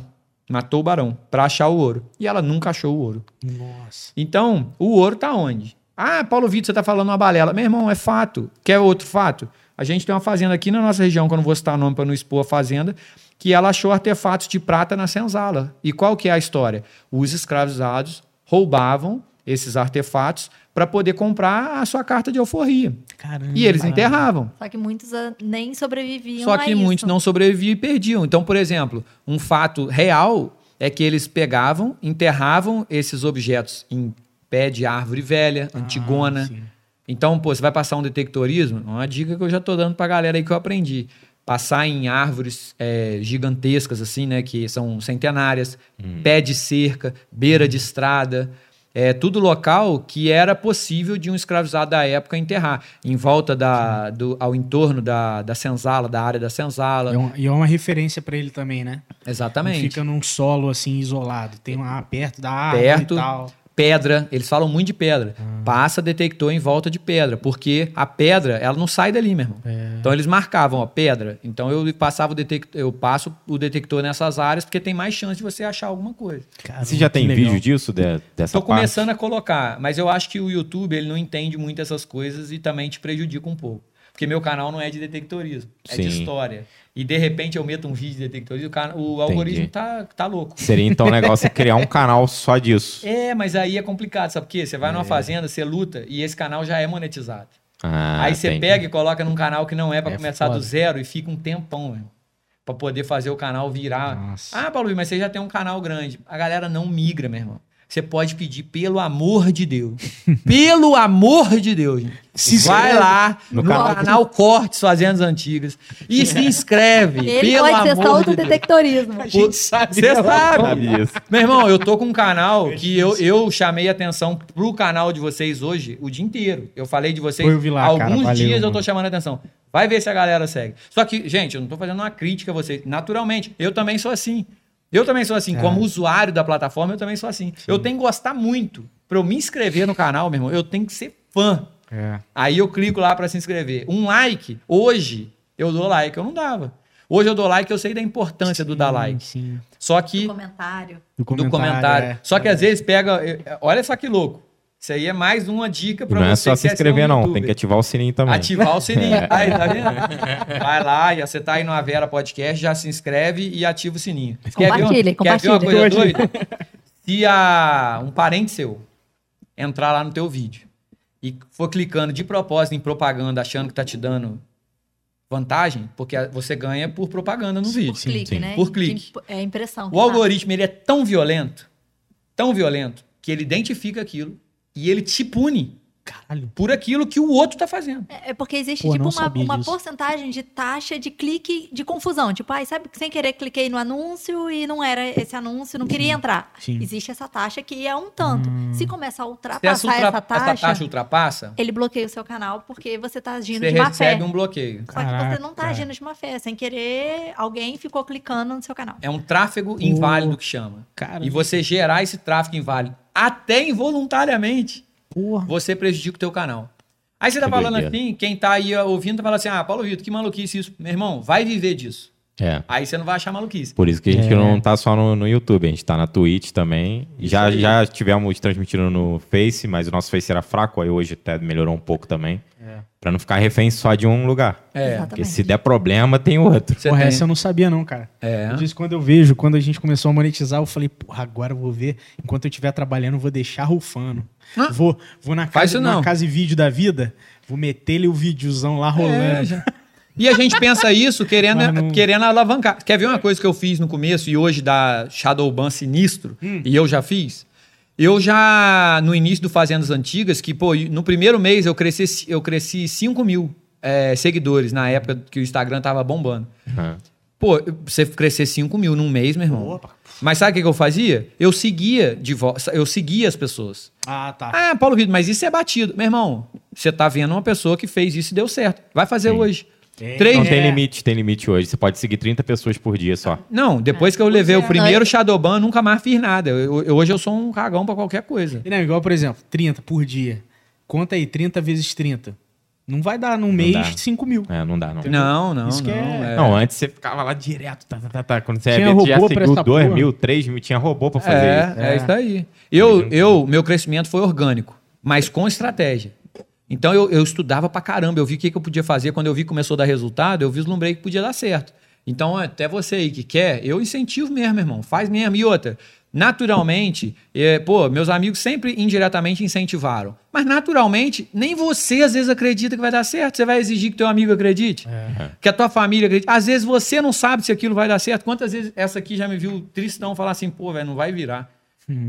S3: Matou o barão para achar o ouro. E ela nunca achou o ouro.
S2: Nossa.
S3: Então, o ouro tá onde? Ah, Paulo Vitor, você tá falando uma balela. Meu irmão, é fato. Quer outro fato? A gente tem uma fazenda aqui na nossa região, que eu não vou citar nome para não expor a fazenda, que ela achou artefatos de prata na senzala. E qual que é a história? Os escravizados roubavam esses artefatos para poder comprar a sua carta de alforria.
S2: Caramba.
S3: E eles enterravam.
S4: Só que muitos ah, nem sobreviviam
S3: Só
S4: a
S3: que
S4: isso.
S3: muitos não sobreviviam e perdiam. Então, por exemplo, um fato real é que eles pegavam, enterravam esses objetos em pé de árvore velha, antigona.
S2: Ah, sim.
S3: Então, pô, você vai passar um detectorismo? Uma dica que eu já tô dando pra galera aí que eu aprendi. Passar em árvores é, gigantescas, assim, né? Que são centenárias, pé de cerca, beira de estrada. É tudo local que era possível de um escravizado da época enterrar. Em volta da, do, ao entorno da, da senzala, da área da senzala.
S2: E é uma- E é uma referência pra ele também, né? Não
S3: Exatamente.
S2: fica num solo assim isolado. Tem uma perto da árvore
S3: Perto.
S2: e tal.
S3: Pedra, eles falam muito de pedra. Passa detector em volta de pedra, porque a pedra, ela não sai dali, meu irmão. Então eles marcavam, ó, pedra. Então eu passava o detector, eu passo o detector nessas áreas porque tem mais chance de você achar alguma coisa.
S2: Caramba,
S1: Você já tem
S2: legal.
S1: vídeo disso, de- dessa
S3: Tô
S1: parte?
S3: começando a colocar, mas eu acho que o YouTube ele não entende muito essas coisas e também te prejudica um pouco. Porque meu canal não é de detectorismo, é de
S1: Sim.
S3: história. E de repente eu meto um vídeo de detectorismo, o, cana- o algoritmo tá, tá louco.
S1: Seria então legal você criar um canal só disso.
S3: É, mas aí é complicado, sabe por quê? Você vai
S1: É.
S3: numa fazenda, você luta e esse canal já é monetizado.
S1: Ah,
S3: aí você pega e coloca num canal que não é pra
S2: É
S3: começar
S2: foda.
S3: do zero e fica um tempão, meu. Pra poder fazer o canal virar.
S2: Nossa.
S3: Ah, Paulo, mas você já tem um canal grande. A galera não migra, meu irmão. Você pode pedir pelo amor de Deus. pelo amor de Deus, gente.
S2: Se
S3: Vai lá no,
S1: no
S3: canal,
S1: canal.
S3: Cortes Fazendas Antigas e se inscreve.
S4: Ele
S3: pelo
S4: pode ser só
S3: amor
S4: o
S3: de
S4: do
S3: Deus.
S4: detectorismo.
S2: A gente sabe.
S3: Você sabe. Meu irmão, eu tô com um canal que eu, eu chamei atenção pro canal de vocês hoje o dia inteiro. Eu falei de vocês
S2: Foi, eu vi lá,
S3: alguns
S2: cara, valeu,
S3: dias eu tô chamando atenção. Vai ver se a galera segue. Só que, gente, eu não tô fazendo uma crítica a vocês. Naturalmente, eu também sou assim. Eu também sou assim.
S2: É.
S3: Como usuário da plataforma, eu também sou assim. Eu tenho que gostar muito. Pra eu me inscrever no canal, meu irmão, eu tenho que ser fã.
S2: É.
S3: Aí eu clico lá pra se inscrever. Um like, hoje, eu dou like. Eu não dava. Hoje eu dou like, eu sei da importância do dar like.
S2: Sim.
S3: Só que
S4: No comentário.
S2: Do
S3: do comentário.
S2: é.
S3: Só que às vezes pega. Olha só que louco. Isso aí é mais uma dica
S1: E
S3: pra
S1: não é
S3: você
S1: só se
S3: um
S1: inscrever, não.
S3: youtuber.
S1: Tem que ativar o sininho também.
S3: Ativar o sininho. Aí, tá vendo? Vai lá, e você tá aí no Avera Podcast, já se inscreve e ativa o sininho. Quer ver, uma,
S4: Compartilhem,
S3: quer ver uma coisa doida? Se a, um parente seu entrar lá no teu vídeo e for clicando de propósito em propaganda, achando que tá te dando vantagem, porque você ganha por propaganda no vídeo.
S4: Por clique,
S1: sim.
S4: né?
S3: Por clique.
S4: É impressão.
S3: O algoritmo ele é tão violento, tão violento, que ele identifica aquilo e ele te pune
S2: Caralho.
S3: por aquilo que o outro tá fazendo.
S4: É é porque existe
S2: Pô,
S4: tipo uma, uma
S2: disso.
S4: porcentagem de taxa de clique de confusão. Tipo, ai, sabe que sem querer cliquei no anúncio e não era esse anúncio, não queria entrar.
S2: Sim.
S4: Existe essa taxa que é um tanto. Se começar a
S3: Se
S4: ultrapassar
S3: essa, ultra-
S4: essa, taxa,
S3: essa taxa ultrapassa,
S4: ele bloqueia o seu canal porque você tá agindo
S3: você
S4: de má fé.
S3: recebe um bloqueio.
S4: Só que
S2: Caraca.
S4: você não tá agindo de má fé. Sem querer, alguém ficou clicando no seu canal.
S3: É um tráfego inválido que chama.
S2: Cara,
S3: E você gerar esse tráfego inválido, até involuntariamente,
S2: porra.
S3: você prejudica o teu canal. Aí você tá
S1: Que
S3: falando
S1: doideira.
S3: assim, quem tá aí ouvindo tá falando assim, ah, Paulo Vitor, que maluquice isso. Meu irmão, vai viver disso.
S1: É.
S3: Aí você não vai achar maluquice.
S1: Por isso que a gente
S2: É.
S1: não tá só no, no YouTube, a gente tá na Twitch também. Já,
S3: aí.
S1: já tivemos transmitindo no Face, mas o nosso Face era fraco, aí hoje até melhorou um pouco também.
S2: É.
S1: Pra não ficar refém só de um lugar.
S3: É.
S1: Porque se der problema, tem outro.
S3: Você
S2: Porra,
S3: tem-
S2: essa eu não sabia não, cara.
S3: É.
S2: Eu disse, quando eu vejo, quando a gente começou a monetizar, eu falei, porra, agora eu vou ver. Enquanto eu estiver trabalhando, eu vou deixar rufando.
S3: Hã?
S2: Vou, vou na casa, na casa e vídeo da vida, vou meter ele o videozão lá rolando.
S3: É. E a gente pensa isso querendo,
S2: não-
S3: querendo alavancar. Quer ver uma coisa que eu fiz no começo e hoje dá Shadowban sinistro,
S2: Hum.
S3: e eu já fiz? Eu já, no início do Fazendas Antigas, que, pô, no primeiro mês eu cresci, eu cresci 5 mil é, seguidores, na época que o Instagram tava bombando.
S1: Aham.
S3: Pô, você crescer 5 mil num mês, meu irmão. Mas sabe o que, que eu fazia? Eu seguia de vo... eu seguia as pessoas.
S2: Ah, tá.
S3: Ah, Paulo Vitor, mas isso é batido. Meu irmão, você tá vendo uma pessoa que fez isso e deu certo. Vai fazer
S1: Sim.
S3: hoje.
S2: É.
S3: Três
S1: Não tem
S2: É.
S1: limite, tem limite hoje. Você pode seguir 30 pessoas por dia só.
S3: Não, depois que eu levei o primeiro Shadowban, eu nunca mais fiz nada. Eu- eu- hoje eu sou um cagão pra qualquer coisa.
S2: E Não, igual, por exemplo, 30 por dia. Conta aí, 30 vezes 30. Não vai dar num mês
S1: dá.
S2: 5 mil.
S1: É, não dá, não.
S3: Não, não,
S2: Isso que
S3: não.
S2: é-
S3: é-
S1: Não, antes você ficava lá direto. Tá, tá, tá, tá. Quando você
S2: Tinha
S1: já seguiu
S2: essa
S1: 2
S2: porra.
S1: mil, 3 mil, tinha robô pra fazer
S3: é,
S1: isso.
S3: é isso aí. Eu, eu, meu crescimento foi orgânico, mas com estratégia. Então eu, eu estudava pra caramba, eu vi o que, que eu podia fazer. Quando eu vi que começou a dar resultado, eu vislumbrei que podia dar certo. Então, até você aí que quer, eu incentivo mesmo, irmão. Faz mesmo. E outra, naturalmente, é, pô, meus amigos sempre indiretamente incentivaram. Mas naturalmente, nem você às vezes acredita que vai dar certo. Você vai exigir que teu amigo acredite. Que a tua família acredite. Às vezes você não sabe se aquilo vai dar certo. Quantas vezes essa aqui já me viu tristão falar assim, pô, velho, não vai virar.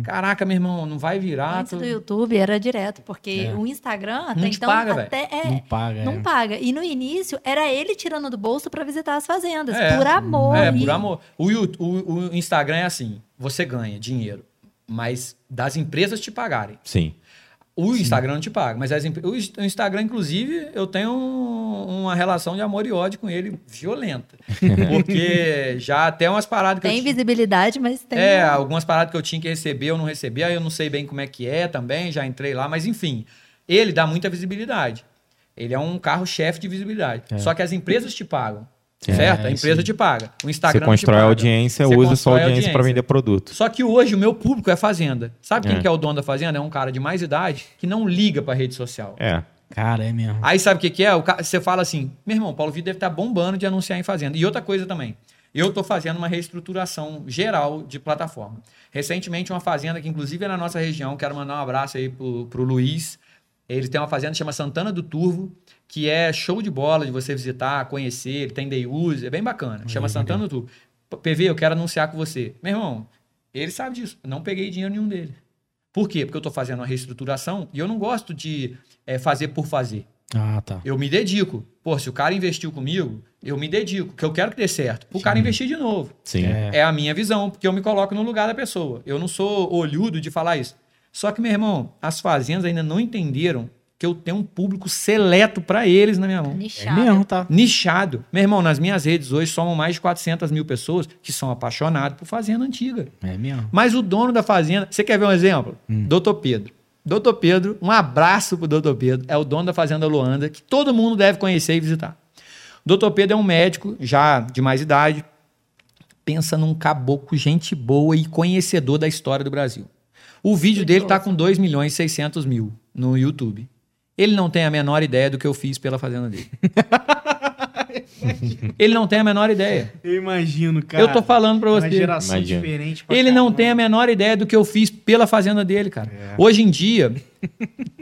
S3: Caraca, meu irmão, não vai virar.
S4: Antes
S3: tô-
S4: do YouTube era direto, porque o Instagram até
S3: te
S4: então
S3: paga,
S4: até é,
S2: Não paga,
S4: não
S2: é.
S4: paga. E no início era ele tirando do bolso pra visitar as fazendas,
S3: É.
S4: por amor.
S3: É,
S4: E-
S3: por amor. O, o- o Instagram é assim: você ganha dinheiro, mas das empresas te pagarem.
S1: Sim.
S3: O Instagram não te paga, mas as o Ins- o Instagram, inclusive, eu tenho um- uma relação de amor e ódio com ele violenta. Porque já até umas paradas que eu
S4: Tem visibilidade, mas tem.
S3: É, algumas paradas que eu tinha que receber, eu não recebi, aí eu não sei bem como é que é também, já entrei lá, mas enfim, ele dá muita visibilidade. Ele é um carro-chefe de visibilidade. Só que as empresas te pagam, certo? A empresa te paga. O
S1: Você
S3: Instagram
S1: constrói
S3: te paga.
S1: audiência,
S3: Você
S1: usa sua
S3: constrói
S1: audiência para vender produto.
S3: Só que hoje o meu público é fazenda. Sabe quem
S1: É.
S3: que é o dono da fazenda? É um cara de mais idade que não liga pra rede social.
S1: É.
S2: Cara, é mesmo.
S3: Aí sabe o que, que é? O Você fala assim, meu irmão, Paulo Vitor deve estar bombando de anunciar em fazenda. E outra coisa também, eu estou fazendo uma reestruturação geral de plataforma. Recentemente, uma fazenda que inclusive é na nossa região, quero mandar um abraço aí pro, pro Luiz. Ele tem uma fazenda que chama Santana do Turvo, que é show de bola de você visitar, conhecer, ele tem day use, é bem bacana. Chama Santana do Turvo. P- PV, eu quero anunciar com você. Meu irmão, ele sabe disso. Eu não peguei dinheiro nenhum dele. Por quê? Porque eu estou fazendo uma reestruturação e eu não gosto de eh, fazer por fazer.
S2: Ah, tá.
S3: Eu me dedico. Pô, se o cara investiu comigo, eu me dedico, que eu quero que dê certo. Pro cara investir de novo.
S1: Sim.
S2: É.
S3: É a minha visão, porque eu me coloco no lugar da pessoa. Eu não sou olhudo de falar isso. Só que, meu irmão, as fazendas ainda não entenderam que eu tenho um público seleto para eles na minha mão.
S2: É
S4: Nichado.
S2: mesmo, tá?
S3: Nichado. Meu irmão, nas minhas redes hoje somam mais de 400 mil pessoas que são apaixonadas por fazenda antiga.
S2: É mesmo.
S3: Mas o dono da fazenda, você quer ver um exemplo? Doutor Pedro. Doutor Pedro, um abraço pro Doutor Pedro, é o dono da Fazenda Luanda, que todo mundo deve conhecer e visitar. Doutor Pedro é um médico, já de mais idade, pensa num caboclo, gente boa e conhecedor da história do Brasil. O vídeo dele tá com 2 milhões e 600 mil no YouTube. Ele não tem a menor ideia do que eu fiz pela fazenda dele. Ele não tem a menor ideia.
S2: Eu imagino, cara.
S3: eu tô falando pra
S2: Uma
S3: você.
S2: geração
S1: Imagina.
S2: diferente. pra
S3: Ele não tem a menor ideia do que eu fiz pela fazenda dele, cara.
S2: É.
S3: Hoje em dia,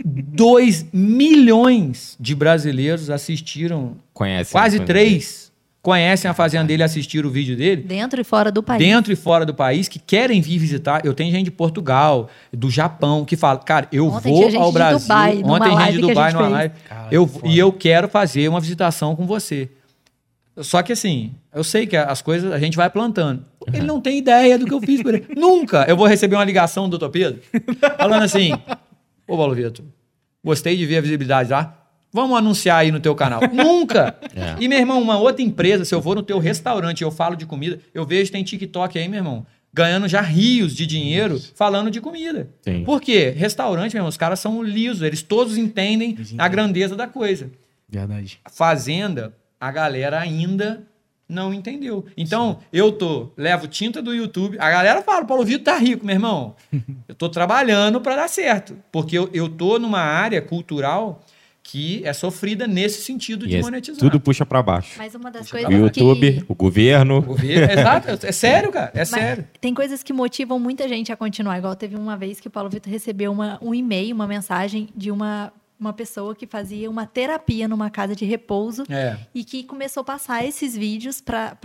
S3: 2 milhões de brasileiros assistiram,
S1: Conhece.
S3: quase
S1: né?
S3: 3 conhecem a fazenda dele, assistiram o vídeo dele.
S4: Dentro e fora do país.
S3: Dentro e fora do país, que querem vir visitar. Eu tenho gente de Portugal, do Japão, que fala, cara, eu
S4: Ontem
S3: vou
S4: tinha gente
S3: ao
S4: de
S3: Brasil.
S4: Dubai, numa
S3: Ontem gente
S4: live
S3: de Dubai numa live.
S2: Cara,
S3: Eu, e eu quero fazer uma visitação com você. Só que assim, eu sei que as coisas a gente vai plantando. Ele não tem ideia do que eu fiz por ele. Nunca eu vou receber uma ligação do Dr. Pedro falando assim: Ô Paulo Vitor, gostei de ver a visibilidade lá. Vamos anunciar aí no teu canal. Nunca!
S1: É.
S3: E, meu irmão, uma outra empresa, se eu vou no teu restaurante e eu falo de comida, eu vejo tem TikTok aí, meu irmão, ganhando já rios de dinheiro falando de comida.
S1: Sim.
S3: Por quê? Restaurante, meu irmão, os caras são lisos, eles todos entendem a grandeza da coisa
S2: Verdade.
S3: fazenda, a galera ainda não entendeu. Então, eu tô, levo tinta do YouTube, a galera fala, Paulo Vitor tá rico, meu irmão. eu tô trabalhando para dar certo, porque eu, eu tô numa área cultural que é sofrida nesse sentido de monetizar.
S1: tudo puxa para baixo.
S4: Mas uma das
S1: O
S4: coisas
S1: YouTube,
S4: que...
S1: o governo.
S3: O governo- Exato, é sério, cara, é
S4: Mas
S3: sério.
S4: tem coisas que motivam muita gente a continuar. Igual teve uma vez que o Paulo Vitor recebeu uma, um e-mail, uma mensagem de uma, uma pessoa que fazia uma terapia numa casa de repouso
S3: É.
S4: e que começou a passar esses vídeos para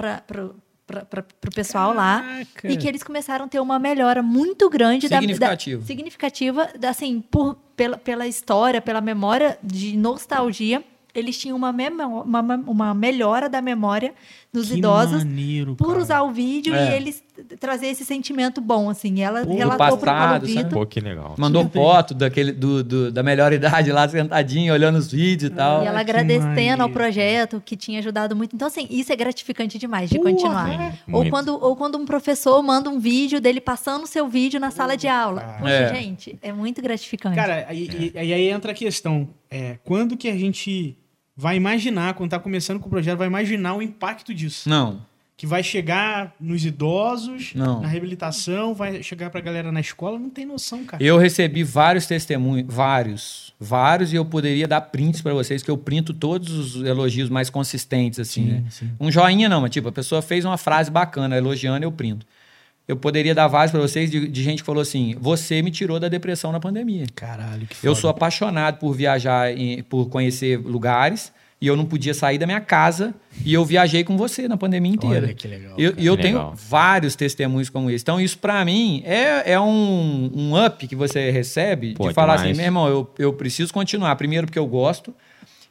S4: o pessoal lá.
S2: Caraca.
S4: E que eles começaram a ter uma melhora muito grande da-
S3: Significativo.
S4: Da, significativa, da- assim, por, pela, pela história, pela memória de nostalgia. Eles tinham uma, uma, uma melhora da memória dos
S2: Que
S4: idosos
S2: maneiro,
S4: por
S2: cara.
S4: usar o vídeo
S3: É.
S4: e eles trazer esse sentimento bom, assim. Ela
S2: Pô,
S4: relatou pro Paulo
S3: passado?
S4: Vitor.
S1: Pô, que legal.
S3: Mandou
S2: Sim,
S3: foto daquele, do, do- da melhor idade lá, sentadinho, olhando os vídeos e tal.
S4: E ela
S2: que
S4: agradecendo
S2: maneiro.
S4: ao projeto, que tinha ajudado muito. Então, assim, isso é gratificante demais de continuar.
S1: é.
S4: Ou
S1: Muito.
S4: quando, ou quando um professor manda um vídeo dele passando o seu vídeo na sala de aula. Poxa,
S3: É.
S4: gente, é muito gratificante.
S2: Cara, aí, e- e aí entra a questão. É, quando que a gente vai imaginar, quando tá começando com o projeto, vai imaginar o impacto disso?
S3: Não,
S2: Que vai chegar nos idosos,
S3: Não.
S2: na reabilitação, vai chegar pra galera na escola, não tem noção, cara.
S3: Eu recebi vários testemunhos, vários, vários, e eu poderia dar prints para vocês, que eu printo todos os elogios mais consistentes, assim, né?
S2: sim.
S3: Um joinha não, mas tipo, a pessoa fez uma frase bacana, elogiando, eu printo. Eu poderia dar vários para vocês de, de gente que falou assim: você me tirou da depressão na pandemia.
S2: Caralho, que foda.
S3: Eu sou apaixonado por viajar, em- por conhecer lugares, e eu não podia sair da minha casa, e eu viajei com você na pandemia inteira.
S2: Olha que legal.
S3: E eu,
S2: cara.
S3: e eu
S1: Que
S3: tenho
S1: legal.
S3: vários testemunhos como esse. Então, isso pra mim é, é um, um up que você recebe
S1: Pô,
S3: de falar
S1: demais.
S3: assim, meu irmão, eu, eu preciso continuar. Primeiro, porque eu gosto.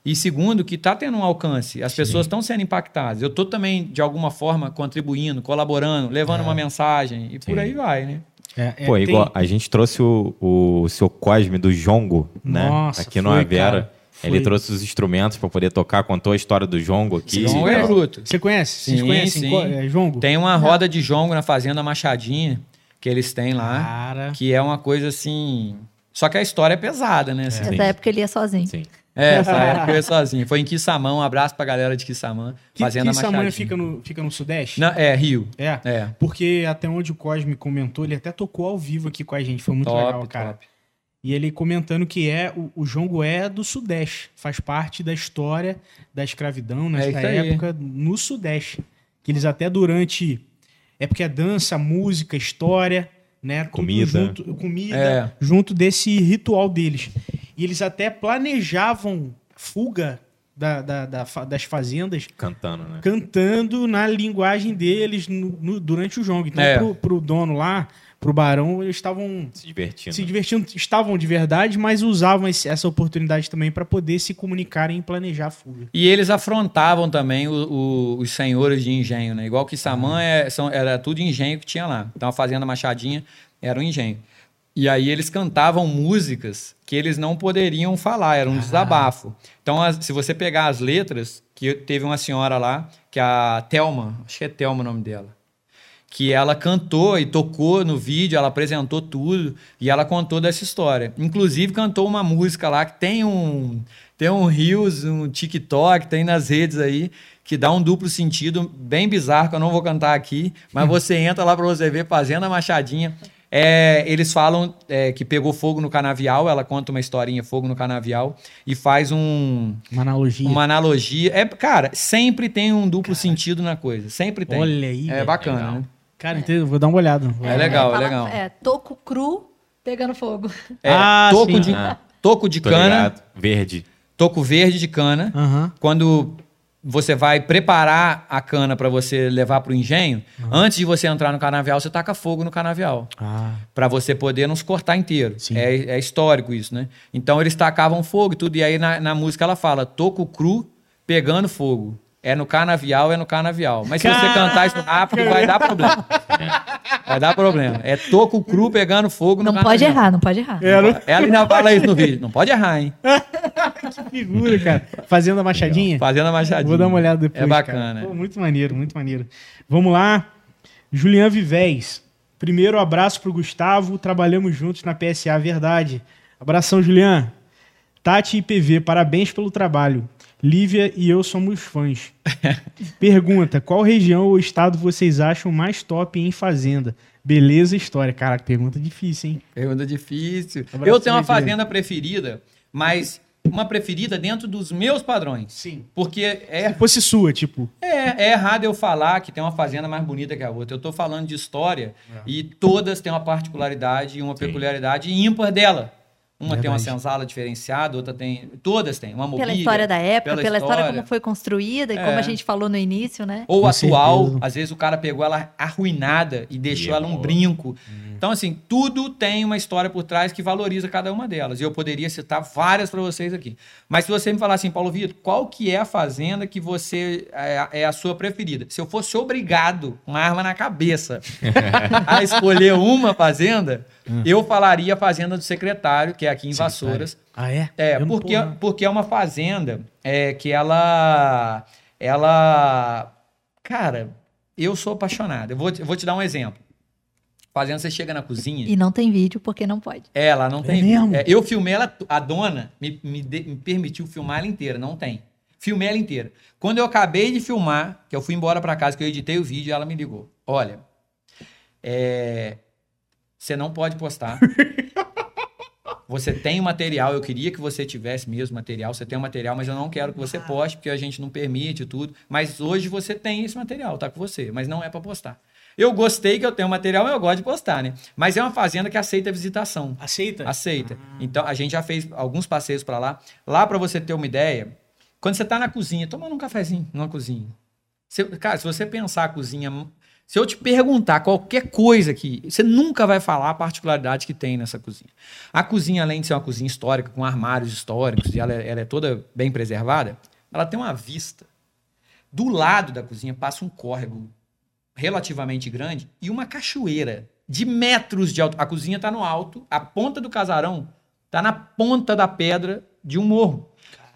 S3: E segundo, que tá tendo um alcance. As pessoas estão sendo impactadas. Eu tô também, de alguma forma, contribuindo, colaborando, levando uma mensagem. E por
S1: Sim.
S3: aí vai, né?
S2: É, é,
S1: Pô,
S2: tem-
S1: igual a gente trouxe o, o seu Cosme do Jongo, né?
S2: Nossa,
S1: aqui no
S2: foi,
S1: Avera.
S2: cara, foi.
S1: Ele trouxe os instrumentos pra poder tocar, contou a história do Jongo aqui.
S3: João é bruto.
S2: Você conhece? Vocês
S3: Sim,
S2: conhecem?
S3: sim.
S2: Co- É, Jongo?
S3: Tem uma roda de jongo na Fazenda Machadinha, que eles têm lá,
S2: Cara.
S3: que é uma coisa assim... Só que a história é pesada, né? assim.
S1: Sim.
S4: Nessa época ele ia sozinho.
S1: Sim.
S3: É, essa época eu ia sozinho. Foi em Quissamã, um abraço pra galera de Quissamã.
S2: Que, Samanha
S3: Machadinha.
S2: fica no, fica no Sudeste?
S3: Não, é, Rio.
S2: É.
S3: É.
S2: Porque até onde o Cosme comentou, ele até tocou ao vivo aqui com a gente. Foi muito
S3: top,
S2: legal, cara.
S3: top.
S2: E ele comentando que é o, o Jongo é do Sudeste, faz parte da história da escravidão nessa
S3: isso aí.
S2: época no Sudeste. Que eles até durante é porque é dança, música, história, né, tudo
S1: Comida.
S2: junto, comida
S3: É.
S2: junto desse ritual deles. E eles até planejavam fuga da- da- da das fazendas
S1: Cantando, né?
S2: cantando na linguagem deles no- no- durante o jogo. Então,
S3: É.
S2: pro, pro dono lá, pro barão, eles estavam
S1: Se divertindo.
S2: se divertindo, estavam de verdade, mas usavam esse- essa oportunidade também para poder se comunicarem e planejar a fuga.
S3: E eles afrontavam também o- o- os senhores de engenho, né? Igual que Samã é, são- era tudo engenho que tinha lá. Então a Fazenda Machadinha era um engenho. E aí eles cantavam músicas que eles não poderiam falar, era um desabafo. Então, as- se você pegar as letras, que teve uma senhora lá, que é a Thelma, acho que é Thelma o nome dela, que ela cantou e tocou no vídeo, ela apresentou tudo e ela contou dessa história. Inclusive cantou uma música lá que tem um tem um Reels, um TikTok, tem nas redes aí que dá um duplo sentido bem bizarro que eu não vou cantar aqui, mas você entra lá para você ver Fazenda Machadinha. É, eles falam é, que pegou fogo no canavial, ela conta uma historinha fogo no canavial e faz um
S2: Uma analogia.
S3: uma analogia. É, cara, sempre tem um duplo sentido na coisa, sempre tem.
S2: Olha aí.
S3: É bacana,
S1: Legal.
S3: né?
S2: Cara, então, vou dar uma olhada.
S3: É legal, é
S4: fala-
S3: legal.
S4: É, toco cru pegando fogo.
S3: É,
S2: Ah,
S3: toco,
S2: sim.
S3: de,
S1: Ah.
S3: toco de
S1: Tô
S3: cana,
S1: ligado. Verde.
S3: toco verde de cana.
S2: Aham.
S3: Quando você vai preparar a cana para você levar para o engenho, antes de você entrar no canavial, você taca fogo no canavial.
S2: Ah,
S3: Para você poder não se cortar inteiro. É, é histórico isso, né? Então eles tacavam fogo e tudo. E aí na, na música ela fala: toco cru pegando fogo. É no canavial, é no canavial. Mas se você cantar isso rápido, vai dar problema. Vai dar problema. É toco cru pegando fogo no
S4: Não pode
S3: canavial.
S4: errar, não pode errar.
S2: Era
S3: Ela ainda fala isso no vídeo. Não pode errar, hein?
S2: que figura, cara. Fazenda Machadinha.
S3: Fazendo a machadinha.
S2: Vou dar uma olhada depois.
S3: É bacana.
S2: cara. Pô, muito maneiro, muito maneiro. Vamos lá. Julian Vivés. Primeiro abraço pro Gustavo. Trabalhamos juntos na PSA, verdade. Abração, Julian. Tati e PV, parabéns pelo trabalho. Lívia e eu somos fãs. Pergunta: qual região ou estado vocês acham mais top em fazenda? Beleza, história. Caraca, pergunta difícil, hein?
S3: Pergunta difícil.
S2: Abraço,
S3: eu tenho uma fazenda preferida, mas uma preferida dentro dos meus padrões.
S2: Sim.
S3: Porque é,
S2: Se fosse sua, tipo.
S3: é, é errado eu falar que tem uma fazenda mais bonita que a outra. Eu estou falando de história e todas têm uma particularidade e uma peculiaridade ímpar dela. Uma tem uma
S2: Verdade.
S3: senzala diferenciada, outra tem. Todas têm. Uma mobília.
S4: Pela história da época,
S3: pela
S4: pela, história
S3: história.
S4: como foi construída e como
S3: É.
S4: a gente falou no início, né?
S3: Ou
S2: Com
S3: atual,
S2: certeza.
S3: às vezes o cara pegou ela arruinada e deixou
S1: E
S3: ela um brinco. Então, assim, tudo tem uma história por trás que valoriza cada uma delas. E eu poderia citar várias para vocês aqui. Mas se você me falar assim, Paulo Vitor, qual que é a fazenda que você é, é a sua preferida? Se eu fosse obrigado, com uma arma na cabeça, a escolher uma fazenda, eu falaria a fazenda do secretário, que é aqui em Vassouras.
S2: Ah, é?
S3: É,
S2: Eu
S3: porque,
S2: porra.
S3: porque é uma fazenda é, que ela. Ela. Cara, eu sou apaixonado. Eu vou, eu vou te dar um exemplo. Fazenda, você chega na cozinha.
S4: E não tem vídeo porque não pode.
S3: Ela não tem.
S2: mesmo?
S3: é, eu filmei ela, a dona me, me, de- me permitiu filmar ela inteira, não tem. Filmei ela inteira. Quando eu acabei de filmar, que eu fui embora pra casa, que eu editei o vídeo, ela me ligou. Olha, é, você não pode postar. Você tem o material, eu queria que você tivesse mesmo material, você tem o material, mas eu não quero que você poste, porque a gente não permite tudo. Mas hoje você tem esse material, tá com você, mas não é pra postar. Eu gostei que eu tenho material, eu gosto de postar, né? Mas é uma fazenda que aceita visitação.
S2: Aceita?
S3: Aceita. Então, a gente já fez alguns passeios para lá. Lá, para você ter uma ideia, quando você tá na cozinha, tomando um cafezinho na cozinha. Você- cara, se você pensar a cozinha... Se eu te perguntar qualquer coisa aqui, você nunca vai falar a particularidade que tem nessa cozinha. A cozinha, além de ser uma cozinha histórica, com armários históricos, e ela, é- ela é toda bem preservada, ela tem uma vista. Do lado da cozinha passa um córrego relativamente grande e uma cachoeira de metros de alto. A cozinha tá no alto, a ponta do casarão tá na ponta da pedra de um morro.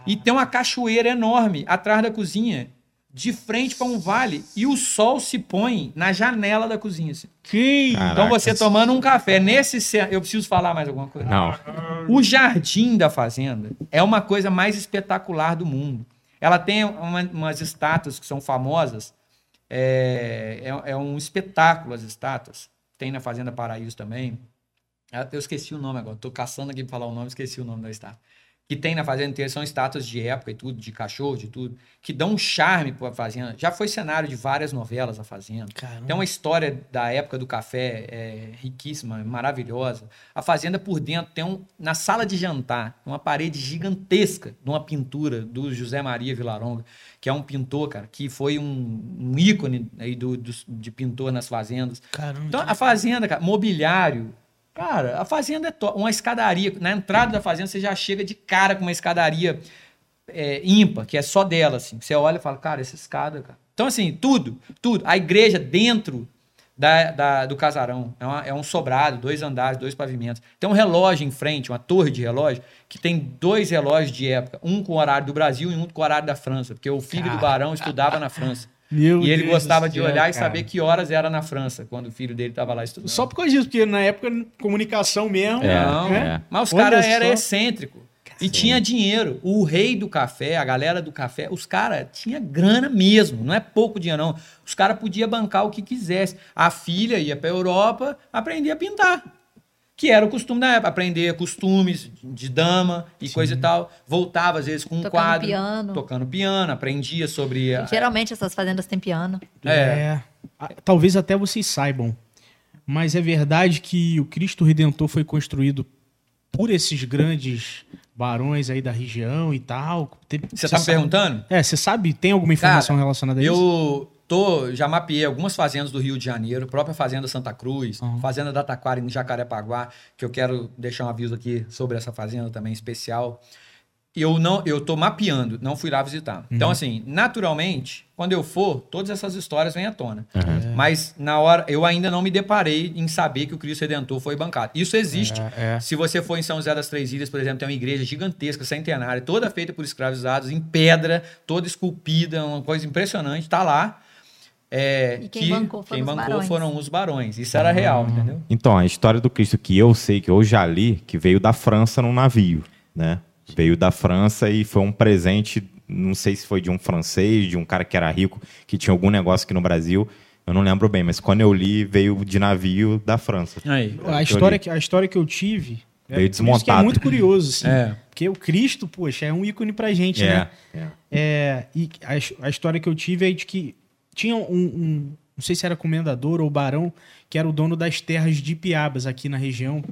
S3: E tem uma cachoeira enorme atrás da cozinha, de frente para um vale, e o sol se põe na janela da cozinha. assim.
S2: Que...
S1: Caraca.
S3: Então você tomando um café nesse eu preciso falar mais alguma coisa.
S1: Não.
S3: O jardim da fazenda é uma coisa mais espetacular do mundo. Ela tem uma- umas estátuas que são famosas. É, é, é um espetáculo as estátuas. Tem na Fazenda Paraíso também. Ah, Eu esqueci o nome agora. Estou caçando aqui para falar o nome, esqueci o nome da estátua. Que tem na Fazenda inteira, são estátuas de época e tudo, de cachorro, de tudo, que dão um charme para a Fazenda. Já foi cenário de várias novelas a Fazenda.
S2: Caramba.
S3: Tem uma história da época do café é, riquíssima, maravilhosa. A fazenda por dentro tem um. Na sala de jantar, uma parede gigantesca de uma pintura do José Maria Vilaronga, que é um pintor, cara, que foi um, um ícone aí do, dos- de pintor nas fazendas.
S2: Caramba.
S3: Então, a fazenda, cara, mobiliário. Cara, a fazenda é to- uma escadaria. Na entrada da fazenda, você já chega de cara com uma escadaria é, ímpar, que é só dela, assim. Você olha e fala, cara, essa escada, cara. Então, assim, tudo, tudo. A igreja dentro da, da- do casarão. É, uma- é um sobrado, dois andares, dois pavimentos. Tem um relógio em frente, uma torre de relógio, que tem dois relógios de época. Um com o horário do Brasil e um com o horário da França. Porque o filho do barão estudava na França.
S2: Meu
S3: e ele
S2: Deus
S3: gostava de olhar e saber que horas era na França, quando o filho dele estava lá estudando.
S2: Só por causa disso, porque na época, comunicação mesmo.
S1: É,
S3: Não,
S2: né?
S3: mas os caras
S2: só.
S3: eram excêntricos. E tinha dinheiro. O rei do café, a galera do café, os caras tinha grana mesmo. Não é pouco dinheiro, não. Os caras podiam bancar o que quisesse. A filha ia pra Europa aprender a pintar. Que era o costume da época. Aprender costumes de dama e coisa e tal. Voltava, às vezes, com um
S4: Tocando
S3: quadro.
S4: piano.
S3: Tocando piano. Aprendia sobre... a-
S4: Geralmente essas fazendas têm piano.
S3: É.
S2: É. Ah, Talvez até vocês saibam, mas é verdade que o Cristo Redentor foi construído por esses grandes barões aí da região e tal.
S3: Você tá me
S2: sabe-
S3: perguntando?
S2: É, você sabe? Tem alguma informação
S3: Cara,
S2: relacionada a isso?
S3: Eu tô, já mapeei algumas fazendas do Rio de Janeiro, própria Fazenda Santa Cruz,
S2: Uhum.
S3: Fazenda da Taquara em Jacarepaguá, que eu quero deixar um aviso aqui sobre essa fazenda também especial. Eu não, eu tô mapeando, não fui lá visitar.
S2: Uhum.
S3: Então assim, naturalmente, quando eu for, todas essas histórias vêm à tona.
S2: É.
S3: Mas na hora, eu ainda não me deparei em saber que o Cristo Redentor foi bancado. Isso existe.
S2: É, é.
S3: Se você for em São José das Três Ilhas, por exemplo, tem uma igreja gigantesca, centenária, toda feita por escravizados, em pedra, toda esculpida, uma coisa impressionante, tá lá. É,
S4: E quem
S3: que
S4: bancou foram
S3: quem
S4: os
S3: bancou
S4: barões.
S3: foram os barões. Isso era real, entendeu?
S1: Então, a história do Cristo que eu sei, que eu já li, que veio da França num navio, né? Veio da França e foi um presente, não sei se foi de um francês, de um cara que era rico, que tinha algum negócio aqui no Brasil, eu não lembro bem, mas quando eu li, veio de navio da França.
S3: Aí.
S2: A
S1: eu
S2: história, que, a história que eu tive.
S1: Veio
S2: é, isso que é
S1: desmontado.
S2: muito curioso, assim.
S3: É.
S2: Porque o Cristo, poxa, é um ícone pra gente,
S1: É.
S2: né? É, e a, a história que eu tive é de que tinha um, um- não sei se era comendador ou barão, que era o dono das terras de Piabas aqui na região.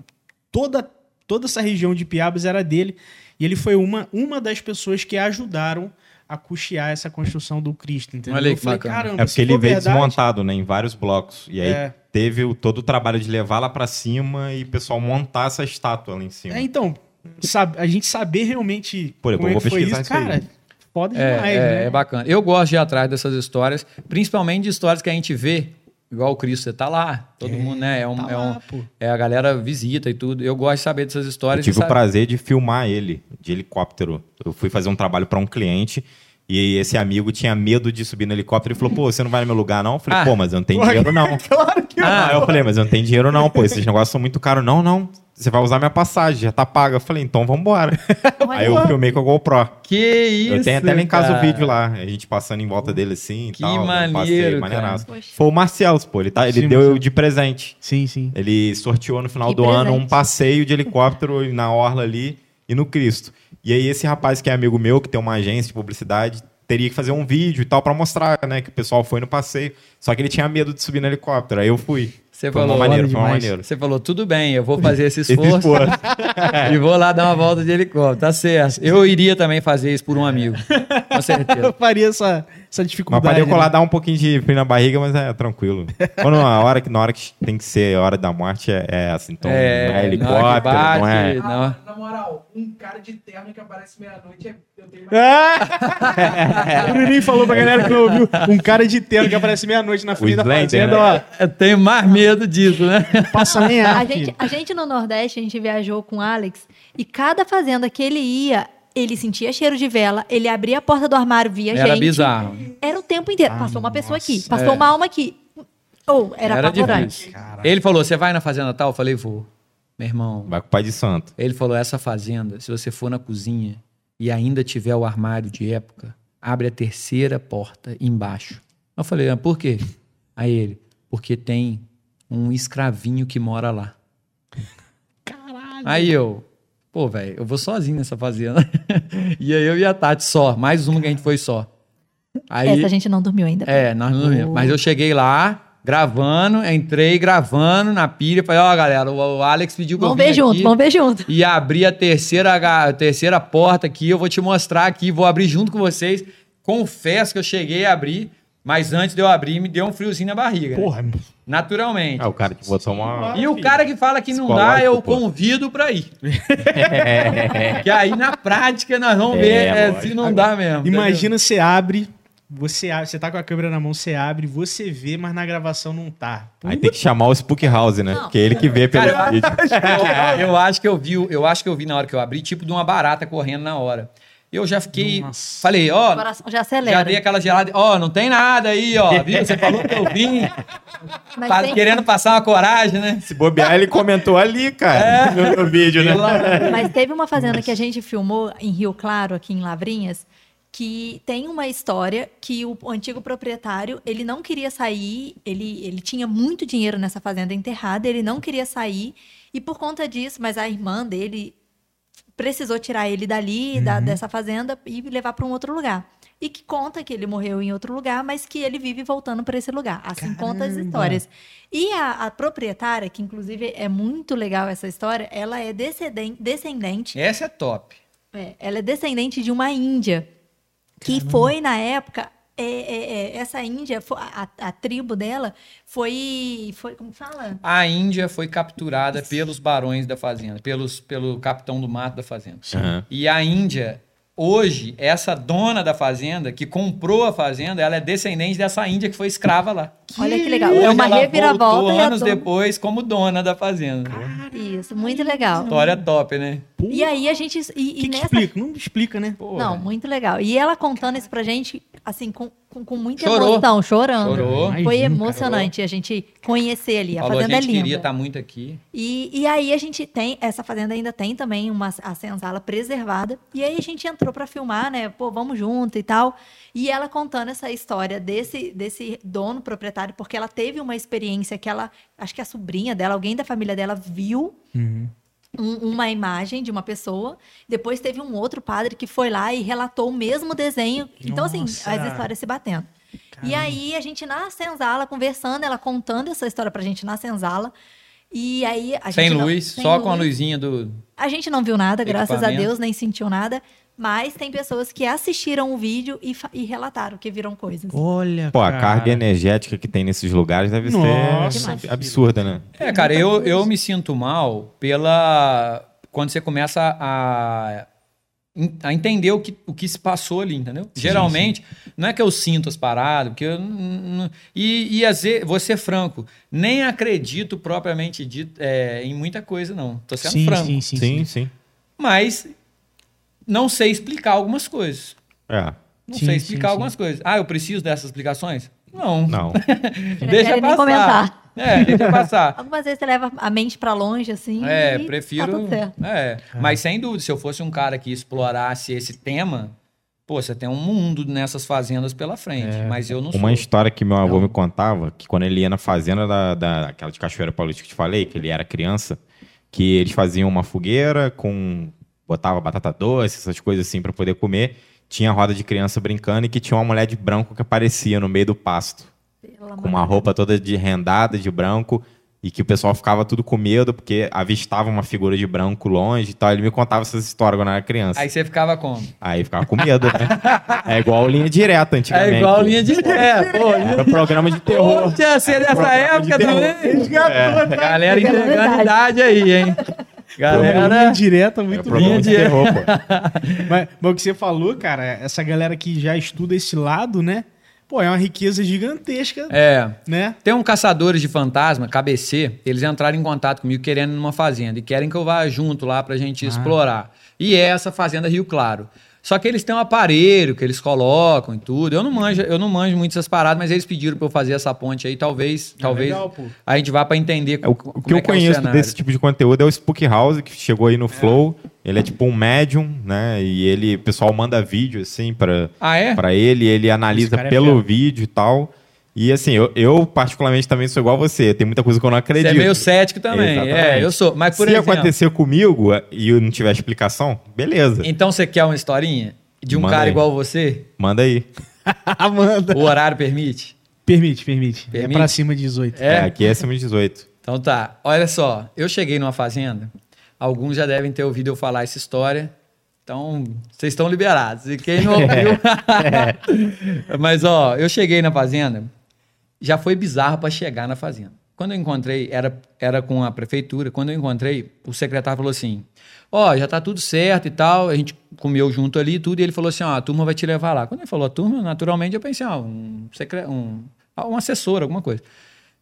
S2: Toda, toda essa região de Piabas era dele. E ele foi uma, uma das pessoas que ajudaram a custear essa construção do Cristo, entendeu?
S3: Olha aí
S2: falei,
S3: bacana.
S2: caramba,
S1: É porque ele veio
S2: verdade-
S1: desmontado, né, em vários blocos. E aí
S2: É.
S1: teve o- todo o trabalho de levar lá pra cima e o pessoal montar essa estátua lá em cima.
S2: É, então, sabe, a gente saber realmente
S1: Pô,
S2: como é
S1: eu
S2: que
S1: vou
S2: foi
S1: pesquisar
S2: isso,
S1: isso aí.
S2: cara, foda
S3: É,
S2: demais,
S3: é,
S2: né?
S3: é bacana. Eu gosto de ir atrás dessas histórias, principalmente de histórias que a gente vê, igual o Cristo, você tá lá, todo
S2: É,
S3: mundo, né? É, um,
S2: tá
S3: é, um-
S2: lá,
S3: é a galera visita e tudo. Eu gosto de saber dessas
S1: Eu
S3: histórias.
S1: tive
S3: e
S1: o
S3: sabe-
S1: prazer de filmar ele de helicóptero. Eu fui fazer um trabalho para um cliente e esse amigo tinha medo de subir no helicóptero e falou: pô, você não vai no meu lugar não? Eu falei:
S3: Ah.
S1: pô, mas eu não tenho
S2: Porra,
S1: dinheiro não.
S2: Claro que
S1: Ah, eu falei: mas eu não tenho dinheiro não, pô, esses negócios são muito caros. Não, não. Você vai usar minha passagem, já tá paga. Eu falei: então vambora. Aí eu filmei com a GoPro.
S3: Que isso,
S1: eu tenho até lá em casa
S3: cara.
S1: o vídeo lá, a gente passando em volta dele assim e
S3: Que
S1: tal.
S3: maneiro,
S1: passeio,
S3: cara.
S1: maneiraço. Foi o Marcelo, pô, ele, tá, ele
S2: Sim,
S1: deu de presente.
S2: Sim, sim.
S1: Ele sorteou no final
S4: Que
S1: do ano
S4: presente.
S1: um passeio de helicóptero na orla ali e no Cristo. E aí esse rapaz que é amigo meu, que tem uma agência de publicidade, teria que fazer um vídeo e tal pra mostrar, né, que o pessoal foi no passeio. Só que ele tinha medo de subir no helicóptero. Aí eu fui.
S3: Você
S1: foi
S3: falou,
S1: maneiro, foi.
S3: Você falou, tudo bem, eu vou fazer esse
S1: Esse
S3: esforço
S1: esforço.
S3: e vou lá dar uma volta de helicóptero. Tá certo. Eu iria também fazer isso por um amigo. Com certeza.
S2: Eu faria essa, essa
S1: Mas
S2: dificuldade.
S1: pra decolar
S2: né?
S1: dá um pouquinho de frio na barriga, mas é tranquilo. Quando a hora que, na hora que tem que ser a hora da morte é, é assim. Então não é
S3: hora que
S1: helicóptero,
S3: bate,
S1: não é.
S3: não.
S5: Ah, na moral, um cara de terno que aparece meia-noite, é- eu tenho mais.
S2: o Bruninho falou pra galera que não ouviu. Um cara de terno que aparece meia-noite na frente da fazenda,
S1: né?
S2: ó.
S3: Eu tenho mais medo disso, né?
S2: Passa nem
S4: A gente, a gente no Nordeste, a gente viajou com o Alex e cada fazenda que ele ia, ele sentia cheiro de vela, ele abria a porta do armário, via
S3: Era
S4: gente.
S3: bizarro.
S4: Era o tempo inteiro.
S2: Ah,
S4: passou uma pessoa aqui,
S2: nossa.
S4: passou
S3: É.
S4: uma alma aqui. Ou era,
S3: Era
S4: apavorante.
S3: Ele falou: Você vai na fazenda tal? Eu falei: Vou. Meu irmão,
S1: Vai com o pai de santo.
S3: Ele falou: essa fazenda, se você for na cozinha e ainda tiver o armário de época, abre a terceira porta embaixo. Eu falei: ah, por quê? Aí ele: porque tem um escravinho que mora lá. Caralho. Aí eu, pô, velho, eu vou sozinho nessa fazenda. e aí eu e a Tati só, mais uma que a gente foi só. Aí,
S4: Essa a gente não dormiu ainda.
S3: é, nós não lembro. Mas eu cheguei lá, gravando, entrei gravando na pilha. Falei, ó, galera, o, Alex pediu que
S4: Vamos
S3: eu
S4: ver junto,
S3: aqui
S4: vamos ver junto.
S3: e abrir a terceira, a terceira porta aqui. Eu vou te mostrar aqui, vou abrir junto com vocês. Confesso que eu cheguei a abrir, mas antes de eu abrir, me deu um friozinho na barriga. né?
S2: Porra,
S3: Naturalmente.
S1: Ah, o cara que botou uma.
S3: E o cara que fala que não dá, eu convido pra ir. que aí na prática nós vamos ver é, se não dá mesmo.
S2: imagina você abre, você abre, você tá com a câmera na mão, você abre, você vê, mas na gravação não tá.
S1: Aí tem que chamar o Spook House, né?
S4: Não.
S1: Que é ele que vê pelo
S3: Cara,
S1: vídeo.
S3: eu, eu acho que eu vi, eu acho que eu vi na hora que eu abri, tipo de uma barata correndo na hora. Eu já fiquei,
S2: Nossa.
S3: falei,
S4: O
S3: ó,
S4: coração já acelera.
S3: já dei aquela gelada, ó, não tem nada aí, ó, viu? Você falou que eu vim, pa-
S4: tem-
S3: querendo passar uma coragem, né?
S1: Se bobear, ele comentou ali, cara. No, no vídeo, né?
S4: Mas teve uma fazenda que a gente filmou em Rio Claro, aqui em Lavrinhas, que tem uma história que o antigo proprietário, ele não queria sair, ele, ele tinha muito dinheiro nessa fazenda enterrada, ele não queria sair, e por conta disso, mas a irmã dele precisou tirar ele dali, da- dessa fazenda, e levar para um outro lugar. E que conta que ele morreu em outro lugar, mas que ele vive voltando para esse lugar. Assim conta as
S2: Caramba!
S4: histórias. E a, a proprietária, que inclusive é muito legal essa história, ela é descenden- descendente,
S3: Essa é top.
S4: é, ela é descendente de uma índia que foi na época é, é, é, essa índia, a, a tribo dela foi, foi como fala?
S3: A Índia foi capturada pelos barões da fazenda, pelos, pelo capitão do mato da fazenda.
S1: Aham.
S3: E a Índia, hoje, essa dona da fazenda, que comprou a fazenda, ela é descendente dessa Índia que foi escrava lá.
S4: Olha que legal.
S3: Hoje
S4: É uma
S3: ela
S4: reviravolta.
S3: voltou
S4: e a
S3: anos
S4: dona-
S3: depois como dona da fazenda.
S4: Isso, muito legal.
S3: História top, né?
S4: E aí a gente. E,
S2: O
S4: e
S2: que, que
S4: nessa
S2: explica? Não explica, né?
S3: Pô,
S4: Não, muito legal. E ela contando isso pra gente, assim, com, com, com muita
S3: Chorou.
S4: emoção, chorando.
S3: Chorou.
S4: Foi
S2: Imagino,
S4: emocionante a gente conhecer ali. A
S3: Falou, a
S4: fazenda
S3: gente
S4: é linda.
S3: queria estar muito aqui.
S4: E, e aí a gente tem, essa fazenda ainda tem também uma a senzala preservada. E aí a gente entrou pra filmar, né? Pô, vamos junto e tal. E ela contando essa história desse, desse dono proprietário, porque ela teve uma experiência que ela, acho que a sobrinha dela, alguém da família dela viu um- uma imagem de uma pessoa. Depois teve um outro padre que foi lá e relatou o mesmo desenho. Então, assim,
S2: Nossa.
S4: as histórias se batendo. E aí, a gente na senzala, conversando, ela contando essa história pra gente na senzala. E aí, a
S3: Sem
S4: gente não-
S3: luz,
S4: sem
S3: só com a
S4: luz.
S3: luzinha do.
S4: A gente não viu nada, graças a. Deus, nem sentiu nada. Mas tem pessoas que assistiram o vídeo e, e relataram que viram coisas.
S2: Olha,
S1: Pô, a
S2: cara.
S1: carga energética que tem nesses lugares deve
S2: Nossa,
S1: ser absurda, né?
S3: É, cara, eu, eu me sinto mal pela. Quando você começa a, a entender o que, o que se passou ali, entendeu? Geralmente, não é que eu sinto as paradas, porque eu. E, e às vezes, vou ser franco, nem acredito propriamente dito é, em muita coisa, não. Tô sendo
S2: Sim,
S3: franco.
S2: sim, sim,
S1: Sim,
S2: sim.
S1: sim.
S3: Mas não sei explicar algumas coisas.
S1: É.
S3: Não
S2: Sim,
S3: sei
S2: sim,
S3: explicar
S2: sim.
S3: algumas coisas. Ah, eu preciso dessas explicações? Não.
S1: Não.
S3: Deixa passar.
S4: comentar.
S3: É, deixa passar.
S4: Algumas vezes você leva a mente pra longe, assim.
S3: É,
S4: e Tá
S3: prefiro.
S4: tudo certo.
S3: É, mas sem dúvida, se eu fosse um cara que explorasse esse tema, pô, você tem um mundo nessas fazendas pela frente. Mas eu não sou.
S1: Uma história que meu avô
S3: Não.
S1: me contava, que quando ele ia na fazenda da, da, aquela de Cachoeira Paulista que eu te falei, que ele era criança, que eles faziam uma fogueira com. Botava batata doce, essas coisas assim pra poder comer. Tinha roda de criança brincando e que tinha uma mulher de branco que aparecia no meio do pasto,
S4: Pelo
S1: com uma roupa toda de rendada de branco. e que o pessoal ficava tudo com medo porque avistava uma figura de branco longe e tal. Ele me contava essas histórias quando eu era criança.
S3: Aí você ficava como?
S1: Aí ficava com medo, né? É igual linha direta antigamente.
S3: É igual linha. É, pô.
S1: Era programa de terror.
S3: Tinha ser dessa
S1: Programa de
S3: época
S1: terror.
S3: também. Galera entregando
S4: verdade.
S3: idade aí, hein?
S2: Linha
S3: Galera.
S2: direta,
S1: Era
S2: muito
S1: de
S3: Linha de-
S1: pô.
S2: Mas, mas o que você falou, cara, essa galera que já estuda esse lado, né? Pô, é uma riqueza gigantesca,
S3: É.
S2: né?
S3: Tem um caçadores de fantasma, KBC, eles entraram em contato comigo querendo ir numa fazenda e querem que eu vá junto lá pra gente explorar. E é essa fazenda Rio Claro. Só que eles têm um aparelho que eles colocam e tudo. Eu não manjo, eu não manjo muito essas paradas, mas eles pediram pra eu fazer essa ponte aí, talvez, talvez
S2: legal,
S3: a gente vá pra entender
S1: É, o, o que eu
S3: é que é o
S1: conheço desse tipo de conteúdo é o Spook House, que chegou aí no Flow. Ele é tipo um médium, né? E ele, o pessoal manda vídeo, assim, pra,
S3: Ah, é?
S1: pra ele. Ele analisa
S2: é
S1: pelo vídeo e tal. E assim, eu, eu particularmente também sou igual a você. Tem muita coisa que eu não
S3: Você
S1: acredito.
S3: é meio cético também.
S1: Exatamente.
S3: É, eu sou. Mas por
S1: Se
S3: exemplo,
S1: acontecer comigo e eu não tiver explicação, beleza.
S3: então você quer uma historinha de um
S1: Manda
S3: cara
S1: aí.
S3: igual você?
S1: Manda aí.
S2: Amanda.
S3: O horário permite?
S2: Permite, permite. É
S3: Permite?
S2: pra cima de 18.
S1: É,
S3: É?
S1: aqui é acima de 18.
S3: Então tá. Olha só, eu cheguei numa fazenda. Alguns já devem ter ouvido eu falar essa história. Então, vocês estão liberados. E quem não ouviu. Mas, ó, eu cheguei na fazenda. Já foi bizarro para chegar na fazenda. Quando eu encontrei, era, era com a prefeitura. Quando eu encontrei, o secretário falou assim: Ó, já tá tudo certo e tal. A gente comeu junto ali e tudo. E ele falou assim: Ó, a turma vai te levar lá. Quando ele falou a turma, naturalmente eu pensei: Ó, um, secre... um, um assessor, alguma coisa.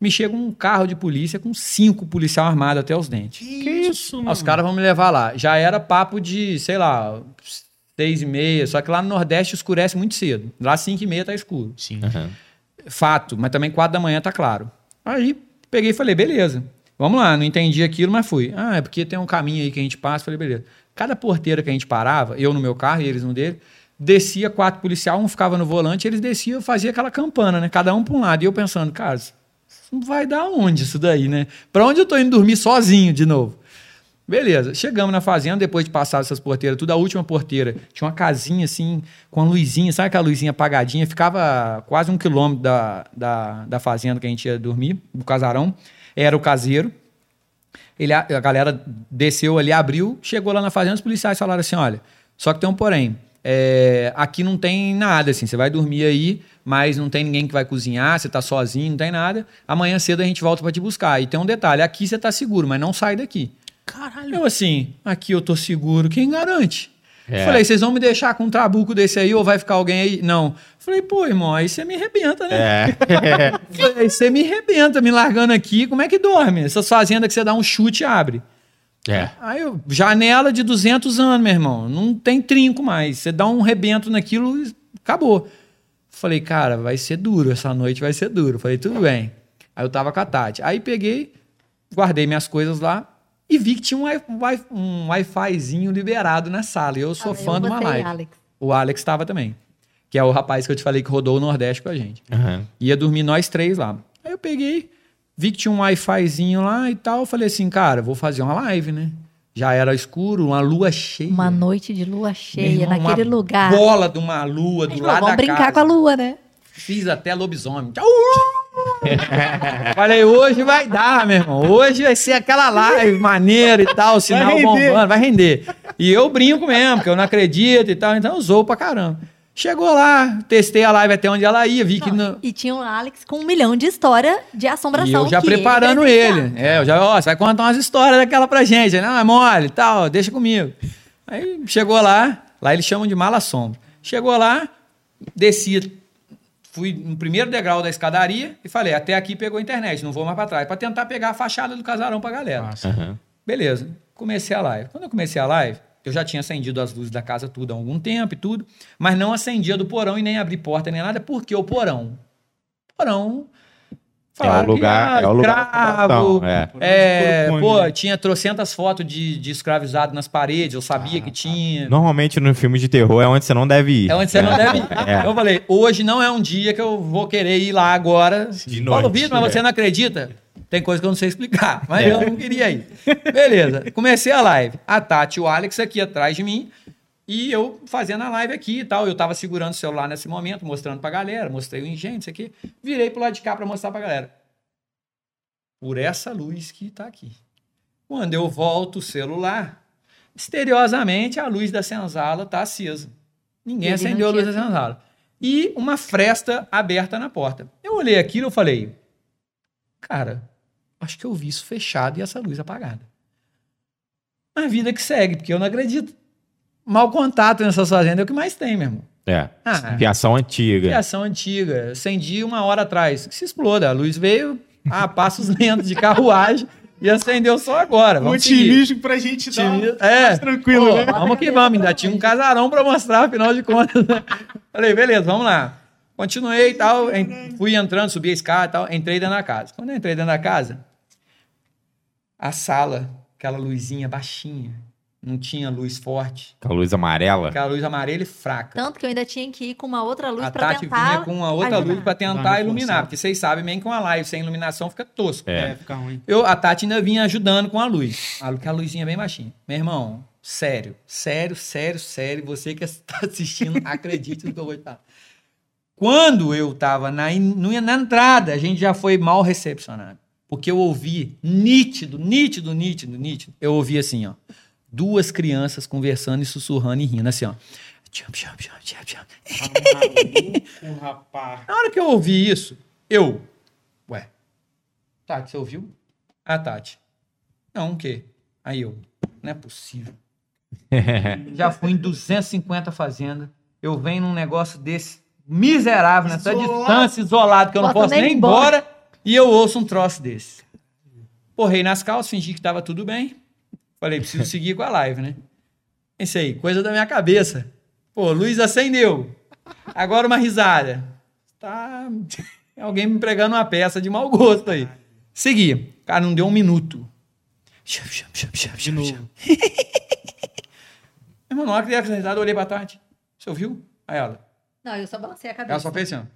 S3: Me chega um carro de polícia com cinco policiais armados até os dentes.
S2: Que isso,
S3: Ah, Os caras vão me levar lá. Já era papo de, sei lá, seis e meia. Só que lá no Nordeste escurece muito cedo. Lá cinco e meia tá escuro.
S2: Sim.
S1: Aham.
S3: Fato. Mas também quatro da manhã tá claro. Aí peguei e falei, beleza. Vamos lá. Não entendi aquilo, mas fui. Ah, é porque tem um caminho aí que a gente passa. Falei, beleza. Cada porteira que a gente parava, eu no meu carro e eles no dele, descia quatro policiais, um ficava no volante, eles desciam, fazia aquela campana, né? Cada um para um lado. E eu pensando, cara, vai dar onde isso daí, né? Pra onde eu tô indo dormir sozinho de novo? Beleza, chegamos na fazenda, depois de passar essas porteiras, tudo, a última porteira tinha uma casinha assim, com a luzinha, sabe aquela luzinha apagadinha? Ficava quase um quilômetro da, da, da fazenda que a gente ia dormir, do casarão. Era o caseiro. Ele, a, a galera desceu ali, abriu, chegou lá na fazenda, os policiais falaram assim: olha, só que tem um porém. é, aqui não tem nada, assim, você vai dormir aí, mas não tem ninguém que vai cozinhar, você tá sozinho, não tem nada. Amanhã cedo a gente volta para te buscar. E tem um detalhe: aqui você tá seguro, mas não sai daqui.
S2: Caralho.
S3: Eu assim, aqui eu tô seguro, quem garante?
S1: É.
S3: Falei, vocês vão me deixar com um trabuco desse aí ou vai ficar alguém aí? Não. Falei, pô, irmão, aí você me arrebenta, né?
S1: É.
S3: Falei, aí você me arrebenta me largando aqui, como é que dorme? Essas fazendas que você dá um chute e abre.
S1: É.
S3: Aí eu, janela de 200 anos, meu irmão, não tem trinco mais. Você dá um rebento naquilo e acabou. Falei, cara, vai ser duro, essa noite vai ser duro. Falei, tudo bem. Aí eu tava com a Tati. Aí peguei, guardei minhas coisas lá e vi que tinha um, wi- um Wi-Fizinho liberado na sala. E eu sou
S4: Falei,
S3: fã
S4: eu,
S3: de uma live.
S4: Alex.
S3: O Alex estava também. Que é o rapaz que eu te falei que rodou o Nordeste com a gente.
S1: Aham.
S3: Ia dormir nós três lá. Aí eu peguei, vi que tinha um Wi-Fizinho lá e tal. Eu falei assim, cara, vou fazer uma live, né? Já era escuro, uma lua cheia.
S4: Uma noite de lua cheia
S3: irmão,
S4: naquele
S3: uma
S4: lugar.
S3: Bola de uma lua do
S4: gente
S3: lado
S4: falou,
S3: da
S4: vamos brincar
S3: casa.
S4: com a lua, né?
S3: Fiz até lobisomem. Tchau! Falei, hoje vai dar, meu irmão. Hoje vai ser aquela live maneira e tal, sinal
S2: render.
S3: bombando, vai render. E eu brinco mesmo, porque eu não acredito e tal, então eu zoo pra caramba. Chegou lá, testei a live até onde ela ia, vi que.
S4: Não,
S3: no-
S4: E tinha o Alex com um milhão de história de assombração.
S3: E eu já
S4: que
S3: preparando
S4: presenciava.
S3: ele. É, eu já, ó, você vai contar umas histórias daquela pra gente. Ele, Não, é mole e tal, deixa comigo. Aí chegou lá, lá eles chamam de mala sombra. Chegou lá, descia, fui no primeiro degrau da escadaria e falei, até aqui pegou a internet, não vou mais pra trás, pra tentar pegar a fachada do casarão pra galera.
S2: Massa.
S1: Aham.
S3: Beleza, comecei a live. Quando eu comecei a live, eu já tinha acendido as luzes da casa tudo há algum tempo e tudo, mas não acendia do porão e nem abri porta nem nada, porque o porão. Porão. Falaram que,
S1: lugar-
S3: ah,
S1: é o lugar população, é.
S3: é, pô, tinha trocentas fotos de, de escravizado nas paredes, eu sabia que tinha.
S1: Normalmente no filme de terror é onde você não deve ir.
S3: É onde você não deve ir.
S1: É.
S3: Eu falei, hoje não é um dia que eu vou querer ir lá agora.
S1: De
S3: Paulo
S1: noite,
S3: Vitor, mas
S1: é.
S3: você não acredita? Tem coisa que eu não sei explicar, mas
S1: É.
S3: eu não queria ir. Beleza, comecei a live. A Tati e o Alex aqui atrás de mim. E eu fazendo a live aqui e tal. Eu tava segurando o celular nesse momento, mostrando pra galera. Mostrei o engenho, isso aqui. Virei pro lado de cá pra mostrar pra galera. por essa luz que está aqui. Quando eu volto o celular, misteriosamente a luz da senzala está acesa. Ninguém
S4: Ele
S3: acendeu a luz da senzala. E uma fresta aberta na porta. Eu olhei aquilo e falei, cara, acho que eu vi isso fechado e essa luz apagada. A vida que segue, porque eu não acredito. Mau contato nessa fazenda é o que mais tem, meu irmão.
S1: É.
S3: Ah,
S1: Fiação antiga.
S3: Criação antiga. Acendi uma hora atrás. Que se exploda. A luz veio a passos lentos de carruagem e acendeu só agora. Vamos.
S2: Otimismo pra gente dar um...
S3: É.
S2: mais tranquilo,
S3: Pô,
S2: né?
S3: Vamos que vamos. Ainda tinha um casarão pra mostrar, afinal de contas. né? Falei, beleza, vamos lá. Continuei e tal. Fui entrando, subi a escada e tal. Entrei dentro da casa. Quando eu entrei dentro da casa, a sala, aquela luzinha baixinha, não tinha luz forte.
S1: Com a luz amarela.
S3: Aquela luz amarela e fraca.
S4: Tanto que eu ainda tinha que ir com uma outra luz
S3: a
S4: pra
S3: Tati
S4: tentar
S3: vinha com uma outra
S4: ajudar.
S3: luz pra
S2: Vai
S3: tentar iluminar, porque vocês sabem bem que uma live sem iluminação fica tosco.
S1: É.
S2: É, fica ruim.
S3: Eu, a Tati ainda vinha ajudando com a luz. A, que a luzinha bem baixinha. Meu irmão, sério, sério, sério, sério. Você que está assistindo, acredite no que eu vou te falar. Quando eu tava na, na entrada, a gente já foi mal recepcionado. Porque eu ouvi nítido, nítido, nítido, nítido. Eu ouvi assim, ó. Duas crianças conversando e sussurrando e rindo, assim, ó. Tcham, tcham, tcham, tcham, tcham.
S2: Tá maluco, rapaz.
S3: Na hora que eu ouvi isso, eu. Ué. Tati, você ouviu? Ah, Tati. Não, o quê? Aí eu. Não é possível. Já fui em 250 fazendas. Eu venho num negócio desse miserável, nessa
S2: Isolado.
S3: distância, isolado, que eu não
S4: Posso
S3: posso
S4: nem ir
S3: ir embora. E eu ouço um troço desse. Porrei nas calças, fingi que tava tudo bem. Falei, preciso seguir com a live, né? Pensei, coisa da minha cabeça. Pô, luz acendeu. Agora uma risada. Tá. Alguém me pregando uma peça de mau gosto aí. Segui. Cara, não deu um minuto.
S2: De novo.
S3: Irmão, na hora que dei essa risada, eu olhei pra Tati. Você ouviu? Aí ela.
S4: Não, eu só balancei a cabeça.
S3: Ela só fez assim, ó.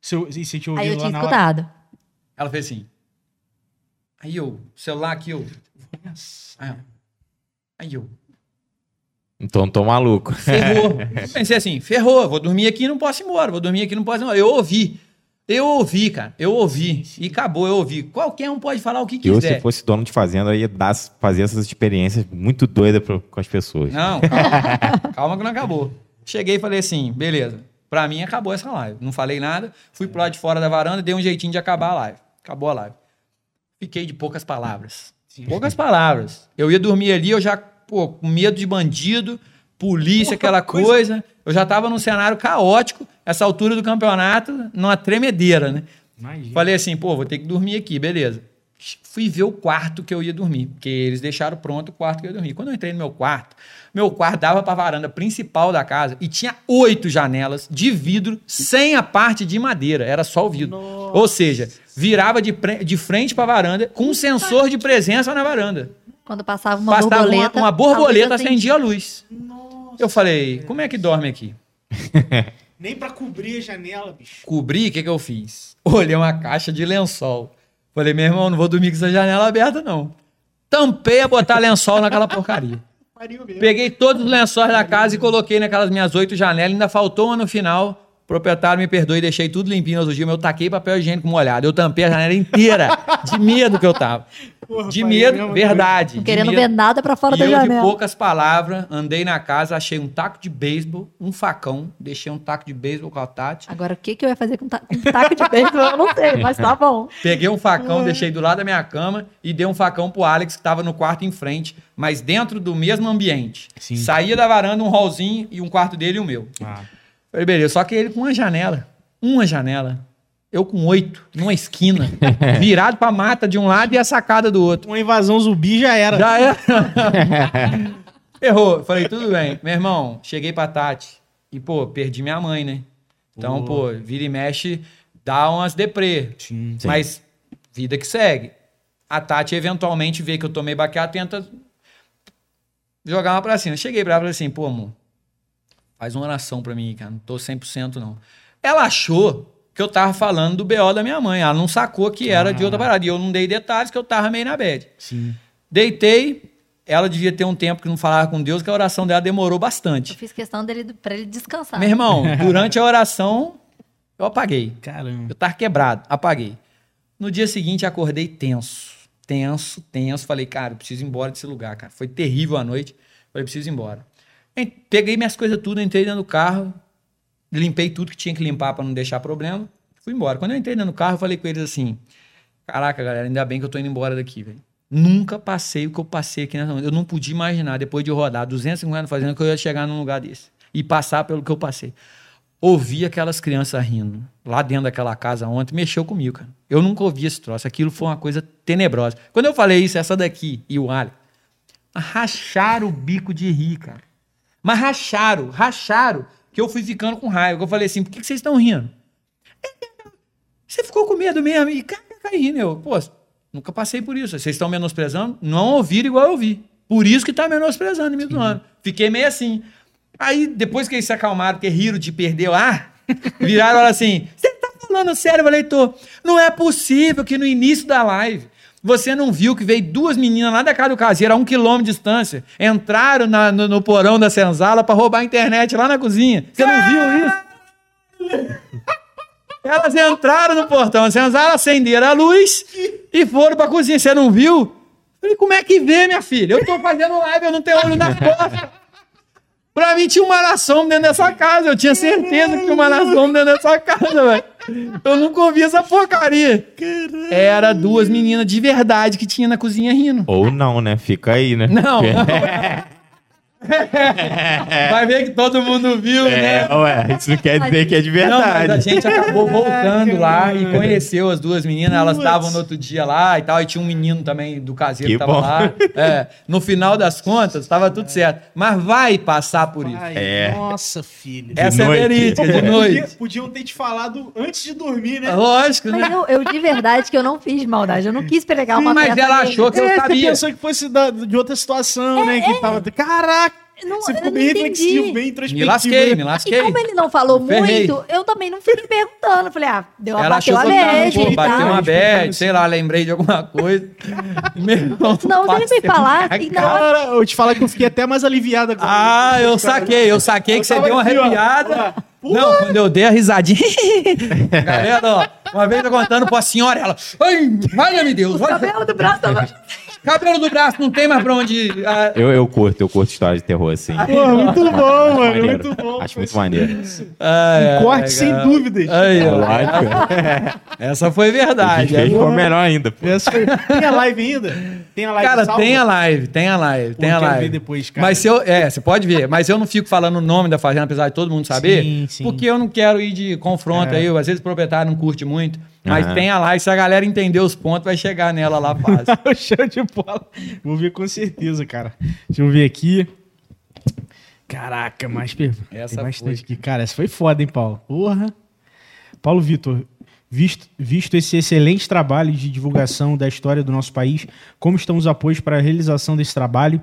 S2: Se eu, se te ouviu
S4: Aí eu
S2: lá
S4: tinha
S2: na hora...
S4: escutado.
S3: Ela fez assim. Aí eu, celular aqui, eu. Aí, ó. Aí eu.
S1: Então tô maluco.
S3: Ferrou. Eu pensei assim, ferrou, vou dormir aqui e não posso ir embora, vou dormir aqui e não posso ir embora. Eu ouvi. Eu ouvi, cara. Eu ouvi. E acabou, eu ouvi. Qualquer um pode falar o que
S1: Eu,
S3: quiser.
S1: se fosse dono de fazenda, eu ia dar, fazer essas experiências muito doidas pro- com as pessoas.
S3: Não, calma. calma que não acabou. Cheguei e falei assim, beleza. Pra mim acabou essa live. Não falei nada. Fui pro lado de fora da varanda, dei um jeitinho de acabar a live. Acabou a live. Fiquei de poucas palavras. Poucas palavras. Eu ia dormir ali, eu já, pô, com medo de bandido, polícia, aquela coisa. Eu já tava num cenário caótico, essa altura do campeonato, numa tremedeira, né?
S2: Imagina.
S3: Falei assim, pô, vou ter que dormir aqui, beleza. Fui ver o quarto que eu ia dormir, porque eles deixaram pronto o quarto que eu ia dormir. Quando eu entrei no meu quarto, meu quarto dava para a varanda principal da casa e tinha oito janelas de vidro sem a parte de madeira, era só o vidro. Ou seja, virava de, de frente para a varanda com um sensor de presença na varanda.
S4: Quando passava uma
S3: Passava
S4: borboleta.
S3: uma, uma
S4: a
S3: borboleta,
S4: luz
S3: acendia a luz. Eu falei, como é que dorme aqui?
S2: Nem pra cobrir a janela, bicho.
S3: Cobri, o que, que eu fiz? Olhei uma caixa de lençol. Falei, meu irmão, não vou dormir com essa janela aberta, não. Tampei a botar lençol naquela porcaria. Peguei todos os lençóis da casa e coloquei naquelas minhas oito janelas. Ainda faltou uma no final. Proprietário me perdoe, deixei tudo limpinho no outro dia, mas eu taquei papel higiênico molhado. Eu tampei a janela inteira, de medo que eu tava.
S2: Porra,
S3: De
S2: pai,
S3: medo, verdade.
S4: Não
S3: de
S4: querendo
S3: medo.
S4: ver nada pra fora
S3: e
S4: da
S3: eu, de
S4: janela.
S3: poucas palavras, andei na casa, achei um taco de beisebol, um facão, deixei um taco de beisebol com a Tati.
S4: Agora, o que, que eu ia fazer com, ta com taco de beisebol? Eu não sei, mas tá bom.
S3: Peguei um facão, deixei do lado da minha cama e dei um facão pro Alex, que tava no quarto em frente, mas dentro do mesmo ambiente.
S2: Sim.
S3: Saía da varanda um hallzinho e um quarto dele e o meu.
S2: Ah,
S3: Falei, beleza, só que ele com uma janela. Uma janela. Eu com oito, numa esquina, virado pra mata de um lado e a sacada do outro.
S2: uma invasão zumbi já era.
S3: Já é. Errou. Falei, tudo bem. Meu irmão, cheguei pra Tati e, pô, perdi minha mãe, né? Então, pô, vira e mexe, dá umas deprê.
S2: Sim.
S1: Sim.
S3: Mas vida que segue. A Tati eventualmente vê que eu tomei baqueado, tenta jogar uma pra cima. Cheguei pra ela e falei assim, pô, amor, faz uma oração pra mim, cara. Não tô 100% não. Ela achou que eu tava falando do BO da minha mãe. Ela não sacou que era de outra parada. E eu não dei detalhes que eu tava meio na bad.
S2: Sim.
S3: Deitei. Ela devia ter um tempo que não falava com Deus, que a oração dela demorou
S4: Eu
S3: bastante.
S4: fiz questão dele pra ele descansar.
S3: Meu irmão, durante a oração, eu apaguei.
S2: Caramba.
S3: Eu tava quebrado, apaguei. No dia seguinte, acordei tenso. tenso, tenso. Falei, cara, eu preciso ir embora desse lugar, cara. Foi terrível a noite. Falei, preciso ir embora. Peguei minhas coisas tudo, entrei dentro do carro, limpei tudo que tinha que limpar para não deixar problema. Fui embora. Quando eu entrei dentro do carro, eu falei com eles assim: Caraca, galera, ainda bem que eu tô indo embora daqui, velho. Nunca passei o que eu passei aqui nessa Eu não podia imaginar, depois de rodar 250 fazendo, que eu ia chegar num lugar desse. E passar pelo que eu passei. Ouvi aquelas crianças rindo lá dentro daquela casa ontem, mexeu comigo, cara. Eu nunca ouvi esse troço. Aquilo foi uma coisa tenebrosa. Quando eu falei isso, essa daqui e o Ali, racharam o bico de rir, cara. Mas racharam, racharam, que eu fui ficando com raiva. Eu falei assim, por que que vocês estão rindo? Você ficou com medo mesmo? E cai, cai rindo. Eu, pô, nunca passei por isso. Vocês estão menosprezando? Não ouviram igual eu ouvi. Por isso que tá menosprezando e me zoando. Fiquei meio assim. Aí, depois que eles se acalmaram, porque riram de perder o ar, viraram assim: Você tá falando sério? Eu falei, tô. Não é possível que no início da live você não viu que veio duas meninas lá da casa do caseiro, a um quilômetro de distância, entraram na- no, no porão da senzala pra roubar a internet lá na cozinha. Você não viu isso? Elas entraram no portão, a senzala acenderam a luz e foram pra cozinha. Você não viu? Eu Falei, como é que vê, minha filha? Eu tô fazendo live, eu não tenho olho na costa. Pra mim tinha uma nação dentro dessa casa. Eu tinha certeza que tinha uma nação dentro dessa casa, velho. Eu nunca ouvi essa porcaria. Era duas meninas de verdade que tinha na cozinha rindo.
S1: Ou não, né? Fica aí, né?
S3: Não, não. Vai ver que todo mundo viu, né?
S1: É, ué, isso não quer dizer que é de
S3: Não, mas a
S1: verdade.
S3: gente acabou voltando lá e conheceu as duas meninas. Elas estavam no outro dia lá e tal. E tinha um menino também do caseiro
S1: Que
S3: que tava
S1: bom.
S3: lá. É, no final das contas, estava tudo certo. Mas vai passar por isso.
S2: Ai,
S1: É.
S2: Nossa, filho.
S3: Essa
S1: noite.
S3: é verídica, de noite.
S2: podiam ter te falado antes de dormir, né?
S3: Lógico,
S4: Mas
S3: né?
S4: eu, eu de verdade que eu não fiz maldade. Eu não quis pregar uma
S3: Mas
S4: peça
S3: ela achou que eu
S2: É, você
S3: sabia.
S2: pensou que fosse da- de outra situação, né? Que tava. Caraca!
S4: Não,
S2: você
S4: eu
S2: ficou
S4: não
S2: bem
S4: entendi.
S2: reflexivo, bem
S3: Me
S2: introspectivo.
S3: lasquei,
S2: né?
S3: me
S4: E
S3: lasquei.
S4: como ele não falou muito, eu também não fiquei perguntando. Falei, ah, deu uma
S3: Ela
S4: bateu a
S3: eu
S4: média
S3: pô,
S4: e
S3: bateu uma bad, sei lá, lembrei de alguma coisa. Meu irmão,
S4: Não, você
S3: passei
S4: me falar.
S3: minha
S4: E
S3: cara.
S4: não,
S2: Cara, eu te falar que eu fiquei até mais aliviado agora.
S3: Ah, eu saquei, eu saquei que você deu uma
S2: aqui, ó.
S3: arrepiada. Não, quando eu dei a risadinha. Galera, ó, uma vez eu contando pra senhora, ela. Ai, valha-me Deus, olha,
S4: cabelo do braço tava...
S3: cabelo do braço, não tem mais pra onde. ir. Ah,
S1: Eu, eu curto, eu curto história de terror assim.
S2: Pô, muito bom, mano.
S1: Maneiro.
S2: Muito bom.
S1: Acho muito maneiro.
S3: ai, ai,
S2: Corte sem
S3: cara.
S2: dúvidas.
S3: Aí,
S1: É
S3: ó.
S1: lógico.
S3: Essa foi
S1: A
S3: verdade.
S1: gente fez ficou melhor ainda. pô.
S2: Essa foi- Tem a live ainda? Tem a live
S3: Cara,
S2: salva?
S3: tem a live, tem a live,
S2: Pô,
S3: tem a live.
S2: ver depois, cara.
S3: Mas se eu, é, você pode ver, mas eu não fico falando o nome da fazenda, apesar de todo mundo saber,
S2: Sim, sim.
S3: porque eu não quero ir de confronto
S2: É.
S3: aí, às vezes o proprietário não curte muito, mas
S1: Aham.
S3: tem a live, se a galera entender os pontos, vai chegar nela lá fácil.
S2: o show de bola. Vou ver com certeza, cara. Deixa eu ver aqui. Caraca, mais perguntas.
S3: Essa
S2: Tem bastante
S3: foi.
S2: aqui. Cara, essa foi foda, hein, Paulo? Porra. Paulo Vitor, visto, visto esse excelente trabalho de divulgação da história do nosso país, como estão os apoios para a realização desse trabalho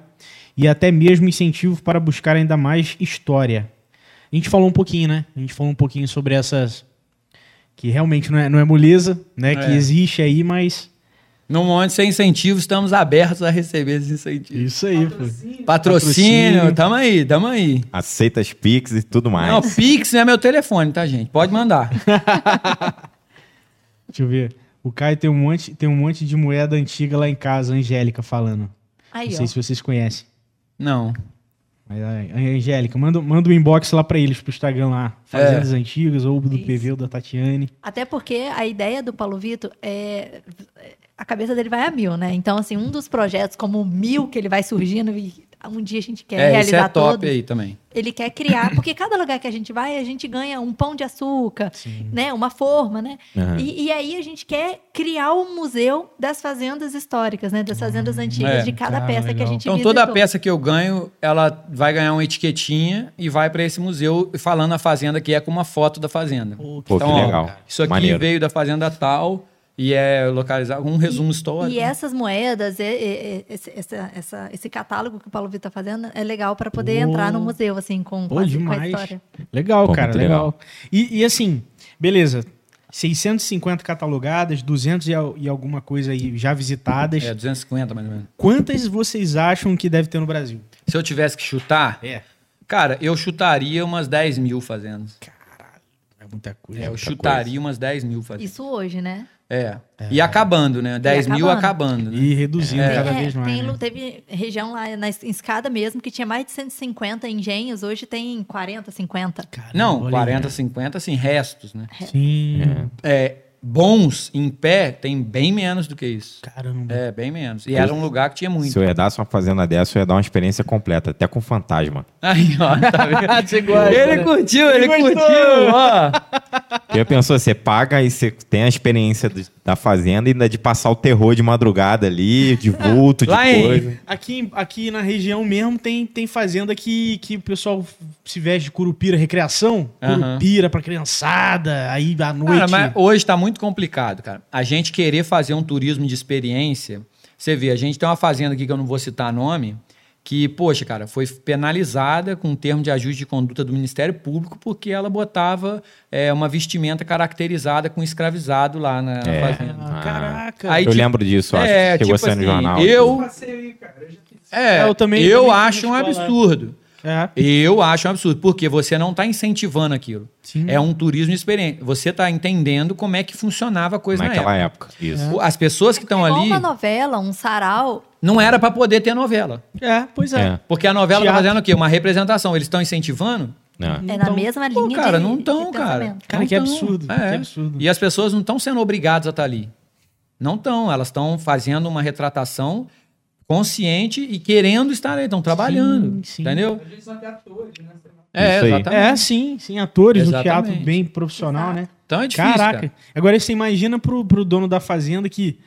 S2: e até mesmo incentivo para buscar ainda mais história? A gente falou um pouquinho, né? A gente falou um pouquinho sobre essas. Que realmente não é, não é moleza, né? Que
S3: É.
S2: existe aí, mas.
S3: No momento sem incentivo, estamos abertos a receber esses incentivos.
S2: Isso aí, pô.
S3: Patrocínio,
S2: Patrocínio.
S3: tamo aí, tamo aí.
S1: Aceita as Pix e tudo mais.
S3: Não, Pix não é meu telefone, tá, gente? Pode mandar.
S2: Deixa eu ver. O Caio tem um monte, tem um monte de moeda antiga lá em casa, a Angélica falando.
S4: Aí,
S2: Não
S4: ó.
S2: sei se vocês conhecem.
S3: Não.
S2: Mas, a Angélica, manda, manda um inbox lá pra eles, pro Instagram lá. Fazendas Antigas, ou do
S4: Isso.
S2: PV ou da Tatiane.
S4: Até porque a ideia do Paulo Vitor é. A cabeça dele vai a mil, né? Então, assim, um dos projetos como o mil que ele vai surgindo e um dia a gente quer
S3: É,
S4: realizar
S3: esse é top
S4: todos,
S3: aí também.
S4: ele quer criar, porque cada lugar que a gente vai, a gente ganha um pão de açúcar, né? Uma forma, né?
S1: Aham.
S4: E, e aí a gente quer criar um museu das fazendas históricas, né? Das fazendas antigas,
S3: É.
S4: de cada
S2: Cara,
S4: peça que a
S2: legal.
S4: gente
S3: Então,
S4: visitou.
S3: toda peça que eu ganho, ela vai ganhar uma etiquetinha e vai para esse museu falando a fazenda que é com uma foto da fazenda.
S1: Pô,
S3: Então,
S1: que
S3: ó,
S1: legal.
S3: Isso aqui
S1: Maneiro.
S3: veio da fazenda tal e é localizado um resumo histórico.
S4: E essas moedas, e- e- e- esse, essa- essa- esse catálogo que o Paulo Vitor está fazendo é legal para poder
S2: Pô.
S4: entrar no museu, assim, com,
S2: Pô,
S4: com a, com a
S2: demais.
S4: história.
S2: Legal,
S1: Pô,
S2: cara, legal.
S1: legal.
S2: E, e assim, beleza. 650 catalogadas, 200 e, e alguma coisa aí já visitadas.
S3: É, 250 mais ou menos.
S2: Quantas vocês acham que deve ter no Brasil?
S3: Se eu tivesse que chutar,
S2: É.
S3: cara, eu chutaria umas 10 mil fazendas.
S2: É muita coisa.
S3: É, eu
S1: muita
S3: chutaria umas 10 mil fazendas.
S4: Isso hoje, né?
S3: É. E acabando, né? 10 mil
S4: acabando.
S3: né?
S2: E reduzindo cada
S4: É,
S2: vez mais.
S4: tem
S2: né?
S4: teve região lá na escada mesmo que tinha mais de 150 engenhos, hoje tem 40, 50.
S2: Caramba,
S3: Não,
S2: olha aí.
S3: 40, 50, assim, restos, né?
S2: Sim.
S3: É, bons em pé tem bem menos do que isso.
S2: Caramba.
S3: É, bem menos. E era um lugar que tinha muito.
S1: Se eu herdasse uma fazenda dessa, eu ia dar uma experiência completa, até com fantasma.
S3: Aí, ó, tá vendo?
S2: Gosta,
S3: Ele
S2: né?
S3: curtiu, ele
S2: Ele
S3: curtiu, ó.
S1: Eu pensou, você paga e você tem a experiência de- da fazenda e ainda de passar o terror de madrugada ali, de vulto, de
S3: Lá em-
S1: coisa.
S2: Aqui, aqui na região mesmo tem, tem fazenda que, que o pessoal se veste de curupira, recreação.
S3: Aham.
S2: Curupira pra criançada, aí à noite.
S3: Cara, mas hoje tá muito complicado, cara. A gente querer fazer um turismo de experiência. Você vê, a gente tem uma fazenda aqui que eu não vou citar nome, que, poxa, cara, foi penalizada com um termo de ajuste de conduta do Ministério Público porque ela botava é, uma vestimenta caracterizada com escravizado lá na, na
S1: É.
S3: fazenda.
S2: Ah, caraca.
S3: Aí,
S1: eu
S3: tipo,
S1: lembro disso, acho
S3: é,
S1: que chegou
S3: tipo
S1: a sair no
S3: assim,
S1: jornal.
S3: eu-. É,
S2: É, eu
S3: eu,
S2: também- também
S3: acho um absurdo.
S2: É.
S3: Eu acho um absurdo, porque você não está incentivando aquilo.
S2: Sim.
S3: É um turismo experiente. Você está entendendo como é que funcionava a coisa na
S1: naquela
S3: época.
S1: época. Isso.
S3: As pessoas que estão
S4: É
S3: ali
S4: uma novela, um sarau.
S3: Não era para poder ter novela.
S2: É, pois é.
S1: É.
S3: Porque a novela está
S2: Teatro.
S3: fazendo o quê? Uma representação. Eles estão incentivando?
S1: É.
S4: É na
S2: Então,
S4: mesma
S3: Pô,
S4: linha
S3: cara,
S4: de,
S3: não estão, cara.
S2: Cara,
S3: Não
S2: que
S3: tão.
S2: absurdo,
S3: É.
S2: que absurdo.
S3: E as pessoas não estão sendo obrigadas a estar ali. Não estão. Elas estão fazendo uma retratação consciente e querendo estar ali. Estão trabalhando.
S2: Sim, sim.
S3: Entendeu?
S5: A gente só tem atores, né?
S3: É, exatamente.
S2: É, sim, sim, atores, um
S3: Exatamente.
S2: teatro bem profissional, né?
S3: Então é difícil,
S2: Caraca.
S3: cara.
S2: Agora você imagina pro, pro dono da fazenda que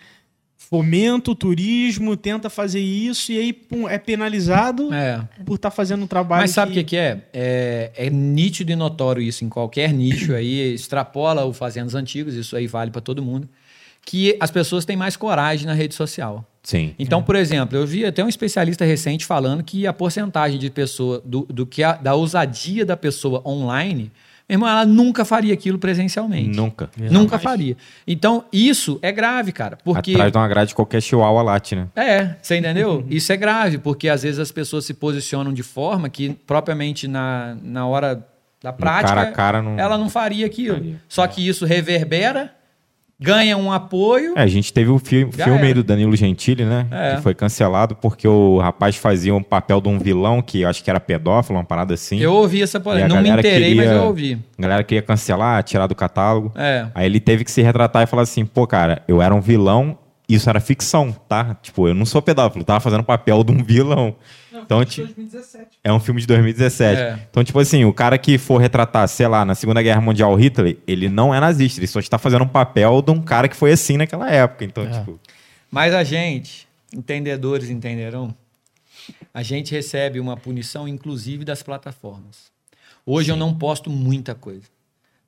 S2: fomenta o turismo, tenta fazer isso e aí pum, é penalizado
S3: É.
S2: por estar fazendo um trabalho.
S3: Mas sabe o que, que é? é? É nítido e notório isso em qualquer nicho aí, extrapola o Fazendas Antigos, isso aí vale para todo mundo, que as pessoas têm mais coragem na rede social.
S1: Sim.
S3: Então, por exemplo, eu vi até um especialista recente falando que a porcentagem de pessoa, do, do que a- da ousadia da pessoa online, meu irmão, ela nunca faria aquilo presencialmente.
S1: Nunca.
S3: Nunca faria. Então, isso é grave, cara. Porque.
S1: Atrás de uma grade qualquer chihuahua late, né?
S3: É, você entendeu? Isso é grave, porque às vezes as pessoas se posicionam de forma que, propriamente na, na hora da prática,
S1: cara a cara não-
S3: ela não faria aquilo. Só que isso reverbera, ganha um apoio.
S1: É, a gente teve o fi-
S3: Já
S1: filme
S3: era.
S1: do Danilo Gentili, né?
S3: É.
S1: Que foi cancelado porque o rapaz fazia um papel de um vilão que acho que era pedófilo, uma parada assim.
S3: Eu ouvi essa polêmica. Não me
S1: galera
S3: inteirei, mas
S1: queria-
S3: eu ouvi.
S1: A galera queria cancelar, tirar do catálogo.
S3: É.
S1: Aí ele teve que se retratar e falar assim, pô, cara, eu era um vilão, isso era ficção, tá? Tipo, eu não sou pedófilo, tava fazendo o papel de um vilão. Então, ti-
S5: 2017.
S1: é um filme de 2017.
S3: É.
S1: Então, tipo assim, o cara que for retratar, sei lá, na Segunda Guerra Mundial Hitler, ele não é nazista, ele só está fazendo um papel de um cara que foi assim naquela época. Então, tipo,
S3: Mas a gente, entendedores entenderão, a gente recebe uma punição, inclusive das plataformas. Hoje eu não posto muita coisa.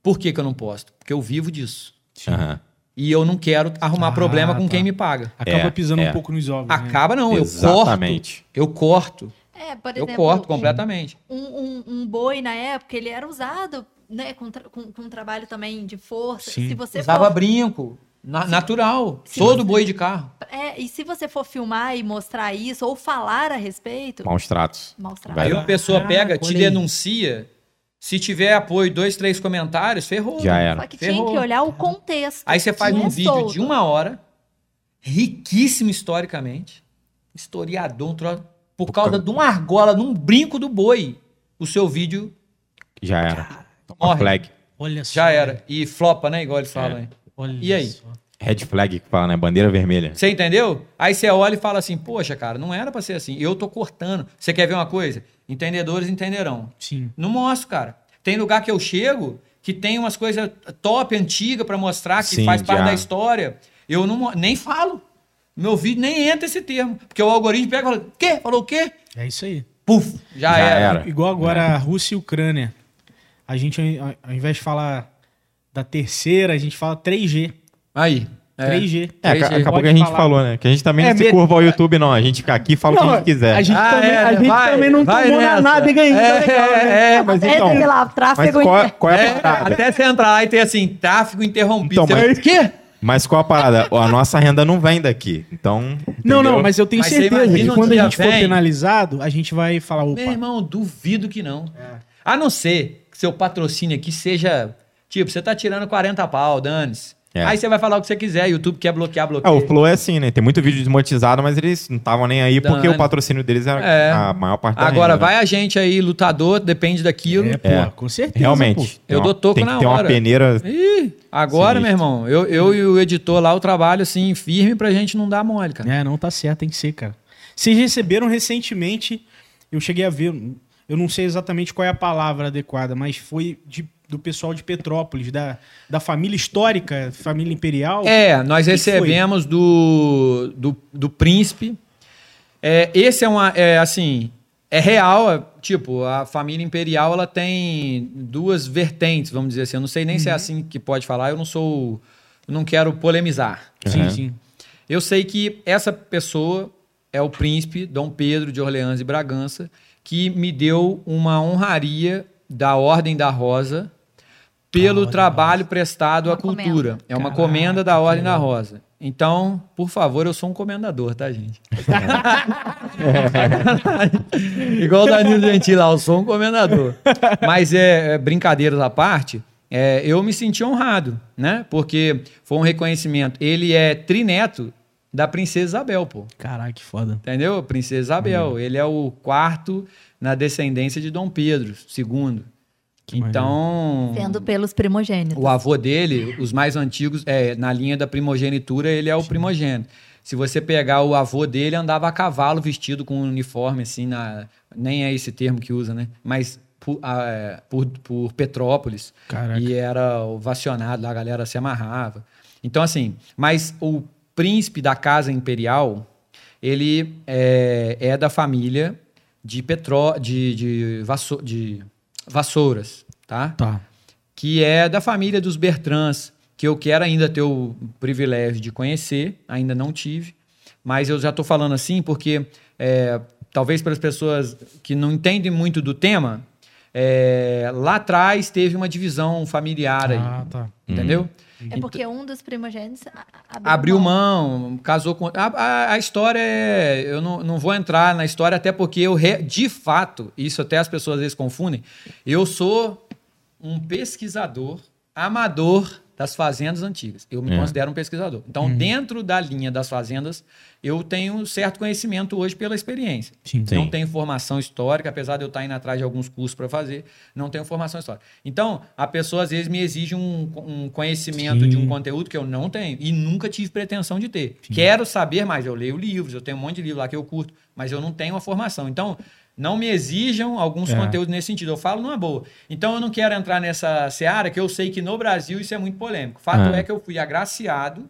S3: Por que, que eu não posto? Porque eu vivo disso.
S1: aham.
S3: E eu não quero arrumar
S2: Ah,
S3: problema com
S2: tá.
S3: quem me paga.
S2: Acaba
S1: É,
S2: pisando
S3: né?
S1: é.
S2: um pouco nos ovos. né?
S3: Acaba não,
S1: Exatamente.
S3: eu corto. Eu corto.
S4: É, por
S3: Eu
S4: exemplo,
S3: corto completamente.
S4: um, um, um boi na época, ele era usado né, com, tra- com, com trabalho também de força.
S2: Sim.
S4: Se você
S3: Usava
S4: for,
S3: brinco. na- natural.
S4: Sim.
S3: Todo boi de carro.
S4: é, e se você for filmar e mostrar isso, ou falar a respeito,
S1: Maus tratos.
S4: mostrar.
S1: Vai
S3: Aí uma pessoa
S2: Ah,
S3: pega, te denuncia. Se tiver apoio, dois, três comentários, ferrou.
S1: Já era.
S4: Só que tinha
S3: Ferrou.
S4: que olhar o contexto.
S3: Aí você faz um
S4: é
S3: vídeo
S4: solto.
S3: de uma hora, riquíssimo historicamente, historiador, um troço, por causa de uma argola, num brinco do boi. O seu vídeo
S1: Já era. Toma
S3: Morre.
S1: flag.
S2: Olha só.
S3: já era. E flopa, né? Igual eles falam
S1: É.
S3: aí.
S2: Olha
S3: E aí?
S2: só.
S1: Red flag que fala, né? Bandeira vermelha.
S3: Você entendeu? Aí você olha e fala assim, poxa, cara, não era pra ser assim. Eu tô cortando. Você quer ver uma coisa? Entendedores entenderão.
S2: Sim.
S3: Não mostro, cara. Tem lugar que eu chego que tem umas coisas top, antiga pra mostrar, que
S1: Sim,
S3: faz parte
S1: já.
S3: da história. Eu não, nem falo. Meu vídeo nem entra esse termo. Porque o algoritmo pega e fala, quê? Falou o quê?
S2: É isso aí.
S3: Puf, já,
S1: Já
S3: era.
S1: era.
S2: Igual agora a Rússia e Ucrânia. A gente, ao- ao invés de falar da terceira, a gente fala 3G.
S3: Aí. É.
S2: 3G.
S1: É,
S3: Três
S1: aca-
S3: G.
S1: acabou
S2: Pode
S1: que a gente
S2: falar.
S1: falou, né? Que a gente também
S2: É
S1: não se curva ao YouTube, não. A gente fica aqui e fala o que a gente quiser.
S2: A gente,
S3: Ah,
S2: também,
S3: é,
S2: a gente
S3: vai,
S2: também não
S3: vai
S2: tomou na
S3: nessa.
S2: nada ainda.
S3: É,
S2: legal, né?
S3: é, é.
S1: mas
S4: É,
S1: então.
S4: sei lá,
S1: Mas
S4: tráfego
S1: qual, qual é a
S3: É,
S1: parada?
S3: até você entrar lá e ter assim, tráfego interrompido.
S1: Então, mas-
S3: quê?
S1: Mas qual a parada? A nossa renda não vem daqui. Então.
S2: Não, não,
S1: entendeu?
S2: mas eu tenho
S3: Mas você
S2: certeza que
S3: imagina um
S2: quando a gente for
S3: vem-
S2: penalizado, a gente vai falar, opa,
S3: Meu irmão, duvido que não. A não ser que seu patrocínio aqui seja. Tipo, você tá tirando 40 pau, dane-se.
S1: É.
S3: Aí você vai falar o que você quiser, YouTube quer bloquear,
S1: É,
S3: bloqueia.
S1: o Flow é assim, né? Tem muito vídeo desmonetizado, mas eles não estavam nem aí porque
S3: Dane.
S1: o patrocínio deles era
S3: É.
S1: a maior parte da
S3: Agora,
S1: renda, né?
S3: vai a gente aí, lutador, depende daquilo.
S2: É, pô,
S1: É.
S2: com certeza.
S1: Realmente.
S2: pô.
S1: Tem
S3: Eu
S1: uma-
S3: dou toco
S1: tem
S3: na
S1: que ter
S3: hora.
S1: uma peneira.
S3: Ih, agora,
S1: Sinistro.
S3: meu irmão, eu, eu e o editor lá, o trabalho assim, firme pra gente não dar mole, cara.
S2: É, não tá certo, tem que ser, cara. Vocês receberam recentemente, eu cheguei a ver, eu não sei exatamente qual é a palavra adequada, mas foi de- do pessoal de Petrópolis, da, da família histórica, família imperial.
S3: É, nós
S2: que
S3: recebemos do, do, do príncipe. É, esse é uma. É, assim. É real, é, tipo, a família imperial ela tem duas vertentes, vamos dizer assim. Eu não sei nem se é assim que pode falar, eu não sou. Eu não quero polemizar.
S2: Sim,
S1: Uhum.
S2: sim.
S3: Eu sei que essa pessoa é o príncipe Dom Pedro de Orleans e Bragança, que me deu uma honraria da Ordem da Rosa pelo trabalho prestado
S4: Uma
S3: à cultura.
S4: comenda.
S3: É uma
S2: Caraca,
S3: comenda da Ordem da. Rosa. Então, por favor, eu sou um comendador, tá, gente? Igual o Danilo Gentili lá, eu sou um comendador. Mas é, é, brincadeiras à parte, é, eu me senti honrado, né? Porque foi um reconhecimento. Ele é trineto da Princesa Isabel, pô.
S2: Caraca, que foda.
S3: Entendeu? Princesa Isabel. Ele é o quarto na descendência de Dom Pedro II. Então,
S4: Sendo pelos primogênitos.
S3: o avô dele, os mais antigos, é, na linha da primogenitura, ele é o primogênito. Se você pegar o avô dele, andava a cavalo vestido com um uniforme, assim, na, nem é esse termo que usa, né? Mas por, ah, é, por, por Petrópolis.
S2: Caraca.
S3: E era ovacionado, lá a galera se amarrava. Então, assim, mas o príncipe da casa imperial, ele é, é da família de, Petró, de, de, Vasso- de Vassouras, tá?
S2: Tá.
S3: que é da família dos Bertrands, que eu quero ainda ter o privilégio de conhecer, ainda não tive, mas eu já estou falando assim porque é, talvez para as pessoas que não entendem muito do tema, é, lá atrás teve uma divisão familiar aí,
S2: Ah, tá.
S3: entendeu?
S4: É porque um dos primogênitos a- a-
S3: Abriu mão, casou com. A, a- a história é. Eu não, não vou entrar na história, até porque eu, re- de fato, isso até as pessoas às vezes confundem. Eu sou um pesquisador amador das fazendas antigas. Eu me
S1: É.
S3: considero um pesquisador. Então, dentro da linha das fazendas, eu tenho certo conhecimento hoje pela experiência.
S2: Sim.
S1: Sim.
S3: Não tenho formação histórica, apesar de eu estar indo atrás de alguns cursos para fazer, não tenho formação histórica. Então, a pessoa às vezes me exige um, um conhecimento
S2: Sim.
S3: de um conteúdo que eu não tenho e nunca tive pretensão de ter. Quero saber mais, eu leio livros, eu tenho um monte de livro lá que eu curto, mas eu não tenho uma formação. Então, não me exijam alguns
S2: É.
S3: conteúdos nesse sentido. Eu falo numa boa. Então, eu não quero entrar nessa seara, que eu sei que no Brasil isso é muito polêmico. Fato
S1: Ah.
S3: é que eu fui agraciado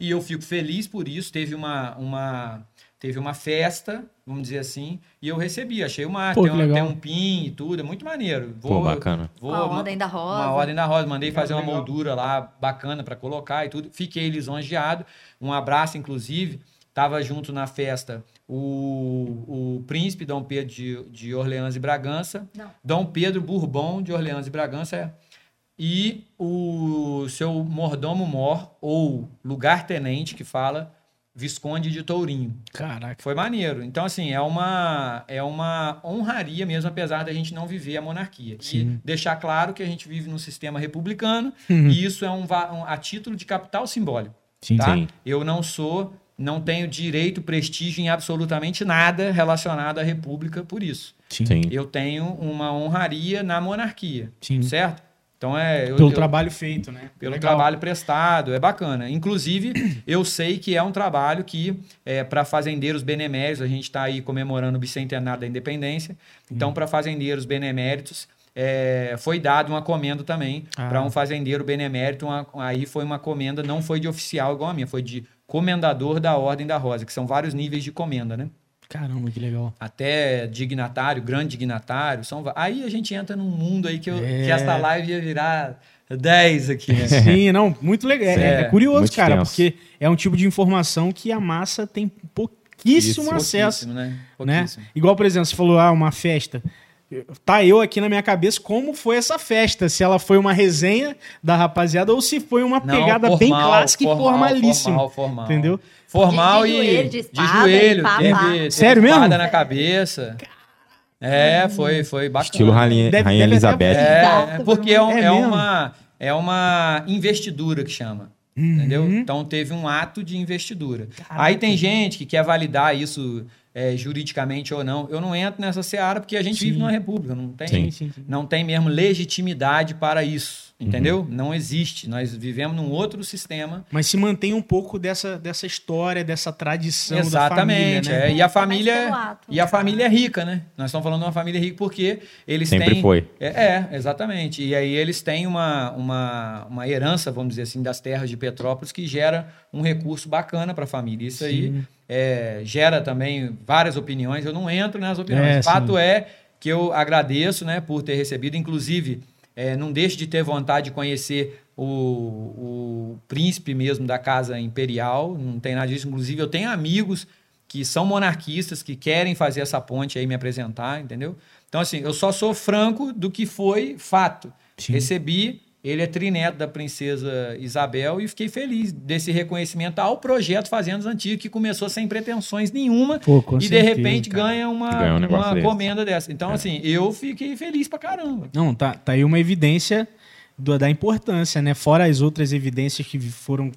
S3: e eu fico feliz por isso. Teve uma, uma, teve uma festa, vamos dizer assim, e eu recebi. Achei uma.
S2: Pô,
S3: tem,
S2: que
S3: um, tem um pin e tudo, é muito maneiro.
S1: Pô, bacana.
S3: Vou,
S4: A Ordem da Rosa.
S3: Uma ordem da rosa. Mandei fazer uma moldura lá bacana para colocar e tudo. Fiquei lisonjeado. Um abraço, inclusive. Tava junto na festa o, o príncipe Dom Pedro de, de Orleans e Bragança.
S4: Não.
S3: Dom Pedro Bourbon de Orleans e Bragança. é. E o seu mordomo mor, ou lugar-tenente, que fala Visconde de Tourinho.
S2: Caraca.
S3: Foi maneiro. Então, assim, é uma, é uma honraria mesmo, apesar da gente não viver a monarquia.
S2: Sim.
S3: E deixar claro que a gente vive num sistema republicano
S2: Uhum.
S3: e isso é um, um- a título de capital simbólico.
S2: Sim,
S3: tá?
S1: sim.
S3: Eu não sou, não tenho direito, prestígio em absolutamente nada relacionado à república por isso.
S2: Sim.
S1: Sim.
S3: Eu tenho uma honraria na monarquia,
S2: Sim.
S3: certo? Então é... eu-
S2: Pelo
S3: eu-
S2: trabalho feito, né?
S3: pelo
S2: Legal.
S3: trabalho prestado, é bacana. Inclusive, eu sei que é um trabalho que, é, para fazendeiros beneméritos, a gente está aí comemorando o bicentenário da independência, então, para fazendeiros beneméritos, é, foi dado uma comenda também
S2: Ah.
S3: para um fazendeiro benemérito. uma- aí foi uma comenda, não foi de oficial igual a minha, foi de comendador da Ordem da Rosa, que são vários níveis de comenda, né?
S2: Caramba, que legal.
S3: Até dignatário, grande dignatário. São, aí a gente entra num mundo aí que, eu,
S2: É.
S3: que esta live ia virar 10 aqui, né?
S2: Sim, não, muito legal. É, é
S3: É,
S2: curioso,
S1: muito
S2: cara,
S1: extenso.
S2: porque é um tipo de informação que a massa tem pouquíssimo
S1: Isso,
S2: acesso.
S3: Pouquíssimo, né?
S2: né?
S3: Pouquíssimo.
S2: Igual, por exemplo, você falou, ah, uma festa. Tá eu aqui na minha cabeça como foi essa festa. Se ela foi uma resenha da rapaziada ou se foi uma
S3: Não,
S2: pegada bem
S3: formal,
S2: clássica
S3: formal,
S2: e formalíssima.
S3: Formal, formal.
S2: Entendeu?
S3: Formal
S4: De- de
S3: e.
S4: joelho, de espada,
S3: joelho,
S4: e pá,
S3: teve, teve
S2: Sério mesmo?
S3: espada na cabeça. É, foi, foi bacana.
S1: Estilo Rainha,
S2: Deve-
S1: Rainha
S2: deve
S1: Elizabeth.
S3: É, porque é, um-
S2: É
S3: é uma, é uma investidura que chama. Entendeu?
S2: Uhum.
S3: Então teve um ato de investidura. Aí tem gente que quer validar isso é, juridicamente ou não. Eu não entro nessa seara porque a gente
S2: Sim.
S3: vive numa república, não tem,
S1: Sim.
S2: sim, sim.
S3: não tem mesmo legitimidade para isso. Entendeu? Não existe. Nós vivemos num outro sistema.
S2: Mas se mantém um pouco dessa, dessa história, dessa tradição
S3: Exatamente.
S2: da família, né?
S3: é. E a família.
S4: ato.
S3: E a família é rica, né? Nós estamos falando de uma família rica porque eles
S1: Sempre
S3: têm.
S1: foi.
S3: É, é, exatamente. E aí eles têm uma, uma, uma herança, vamos dizer assim, das terras de Petrópolis que gera um recurso bacana para a família. Isso aí é, gera também várias opiniões. Eu não entro nas opiniões.
S2: É,
S3: fato
S2: sim.
S3: é que eu agradeço né, por ter recebido, inclusive. é, não deixe de ter vontade de conhecer o, o príncipe mesmo da casa imperial, não tem nada disso. Inclusive, eu tenho amigos que são monarquistas, que querem fazer essa ponte aí, me apresentar, entendeu? Então, assim, eu só sou franco do que foi fato.
S2: Sim.
S3: Recebi, ele é trineto da princesa Isabel e fiquei feliz desse reconhecimento ao projeto Fazendas Antigas, que começou sem pretensões nenhuma
S2: Pô,
S3: e de repente
S2: cara.
S3: ganha uma,
S1: Ganha um
S3: uma
S1: desse.
S3: comenda dessa. Então, assim, eu fiquei feliz pra caramba.
S2: Não, tá, tá aí uma evidência do- da importância, né? Fora as outras evidências que foram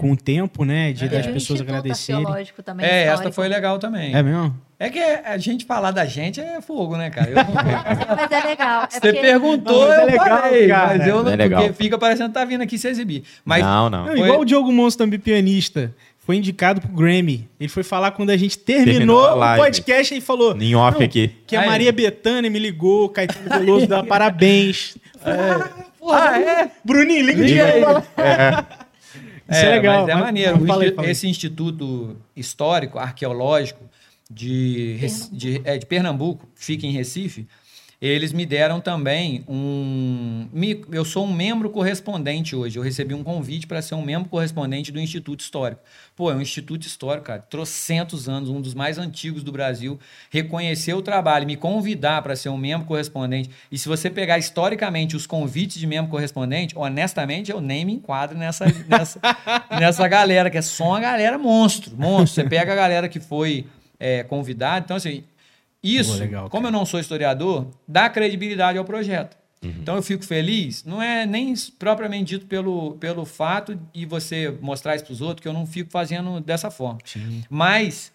S2: com o tempo, né? De
S3: É.
S2: das pessoas agradecerem.
S4: também.
S3: É, esta
S4: histórico.
S3: foi legal também.
S2: É mesmo?
S3: É que a gente falar da gente é fogo, né, cara? Eu não-
S4: Mas é legal. É
S3: Você
S4: porque-
S3: perguntou,
S2: Não, mas é
S3: eu
S2: legal,
S3: falei,
S2: cara.
S3: mas eu não,
S1: É legal.
S3: porque fica parecendo que tá vindo aqui se exibir. Mas
S1: não, não.
S2: Não,
S3: Foi-
S2: igual o Diogo Monstro, também pianista, foi indicado pro Grammy. Ele foi falar quando a gente terminou,
S1: Terminou a
S2: o podcast e falou
S1: Em off
S2: Não,
S1: aqui.
S2: que a
S3: Aí.
S2: Maria Bethânia me ligou, Caetano Veloso dá parabéns.
S3: ah, é?
S2: Bruninho, liga de
S3: Liga aí.
S2: novo. Isso é, legal.
S3: Mas é
S2: Mas-
S3: maneiro.
S2: fala aí.
S3: Esse instituto histórico, arqueológico de, de, é, de Pernambuco, que fica em Recife, eles me deram também um. me- eu sou um membro correspondente hoje. Eu recebi um convite para ser um membro correspondente do Instituto Histórico. Pô, é um instituto histórico, cara, trocentos anos, um dos mais antigos do Brasil. Reconhecer o trabalho, me convidar para ser um membro correspondente. E se você pegar historicamente os convites de membro correspondente, honestamente, eu nem me enquadro nessa, nessa, nessa galera, que é só uma galera monstro. Monstro. Você pega a galera que foi é, convidada. Então, assim, isso,
S2: legal,
S3: como eu não sou historiador, dá credibilidade ao projeto. Então eu fico feliz, não é nem propriamente dito pelo, pelo fato de você mostrar isso para os outros, que eu não fico fazendo dessa forma. Mas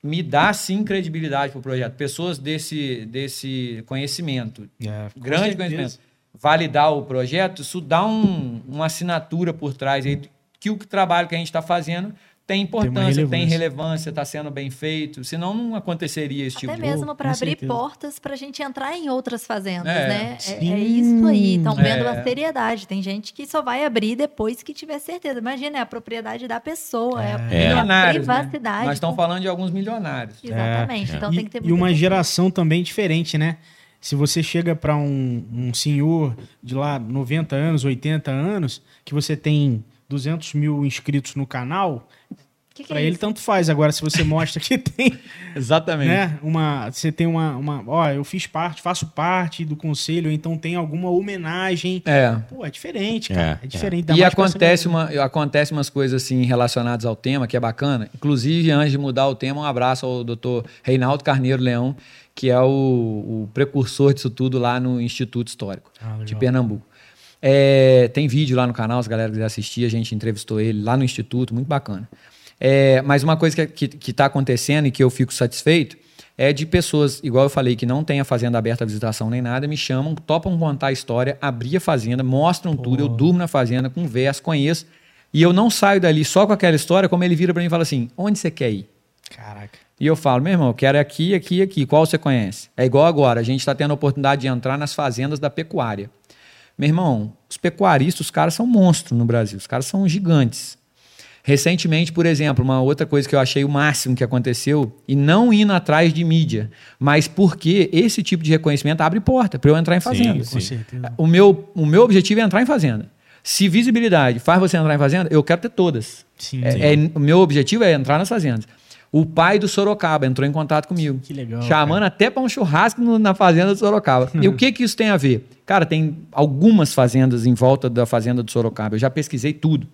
S3: me dá sim credibilidade para o projeto. Pessoas desse, desse conhecimento,
S2: É,
S3: grande
S2: certeza.
S3: conhecimento, validar o projeto, isso dá um, uma assinatura por trás aí que o trabalho que a gente está fazendo tem importância, tem
S2: relevância.
S3: relevância, está sendo bem feito, senão não aconteceria esse tipo
S4: Até
S3: de
S4: mesmo para abrir
S2: certeza.
S4: portas para a gente entrar em outras fazendas,
S3: É,
S4: né? É, é isso aí. Estão vendo
S3: É.
S4: a seriedade. Tem gente que só vai abrir depois que tiver certeza. Imagina, é a propriedade da pessoa, é, a-
S1: É.
S4: a
S3: né?
S4: privacidade.
S3: Nós estamos falando de alguns milionários.
S4: Exatamente. Então
S2: e,
S4: tem que ter
S2: e uma geração também diferente, né? Se você chega para um, um senhor de lá 90 anos, 80 anos, que você tem 200 mil inscritos no canal, para
S4: é
S2: ele
S4: isso?
S2: tanto faz. Agora, se você mostra que tem,
S3: Exatamente.
S2: né? Uma, você tem uma, uma, ó, eu fiz parte, faço parte do conselho, então tem alguma homenagem.
S3: É.
S2: Pô, é diferente, cara. É,
S1: É,
S2: diferente. dá
S3: E acontece, uma, acontece umas coisas assim relacionadas ao tema que é bacana. Inclusive, antes de mudar o tema, um abraço ao doutor Reinaldo Carneiro Leão, que é o, o precursor disso tudo lá no Instituto Histórico
S2: Ah,
S3: de Pernambuco. É, tem vídeo lá no canal, se a galera quiser assistir, a gente entrevistou ele lá no Instituto, muito bacana. É, mas uma coisa que está acontecendo e que eu fico satisfeito é de pessoas, igual eu falei, que não tem a fazenda aberta à visitação nem nada, me chamam, topam contar a história, abrir a fazenda, mostram tudo, eu durmo na fazenda, converso, conheço, e eu não saio dali só com aquela história, como ele vira para mim e fala assim: onde você quer ir?
S2: Caraca.
S3: E eu falo, meu irmão, eu quero aqui, aqui, aqui. Qual você conhece? É igual agora, a gente está tendo a oportunidade de entrar nas fazendas da pecuária. Meu irmão, os pecuaristas, os caras são monstros no Brasil, os caras são gigantes. Recentemente, por exemplo, uma outra coisa que eu achei o máximo que aconteceu, e não indo atrás de mídia, mas porque esse tipo de reconhecimento abre porta para eu entrar em fazenda.
S2: Com certeza.
S3: O meu, o meu objetivo é entrar em fazenda. Se visibilidade faz você entrar em fazenda, eu quero ter todas.
S2: Sim,
S3: É-
S2: sim.
S3: é- o meu objetivo é entrar nas fazendas. O pai do Sorocaba entrou em contato comigo.
S2: Que legal,
S3: Chamando até para um churrasco no- na fazenda do Sorocaba. e o que que isso tem a ver? Cara, tem algumas fazendas em volta da fazenda do Sorocaba. Eu já pesquisei tudo.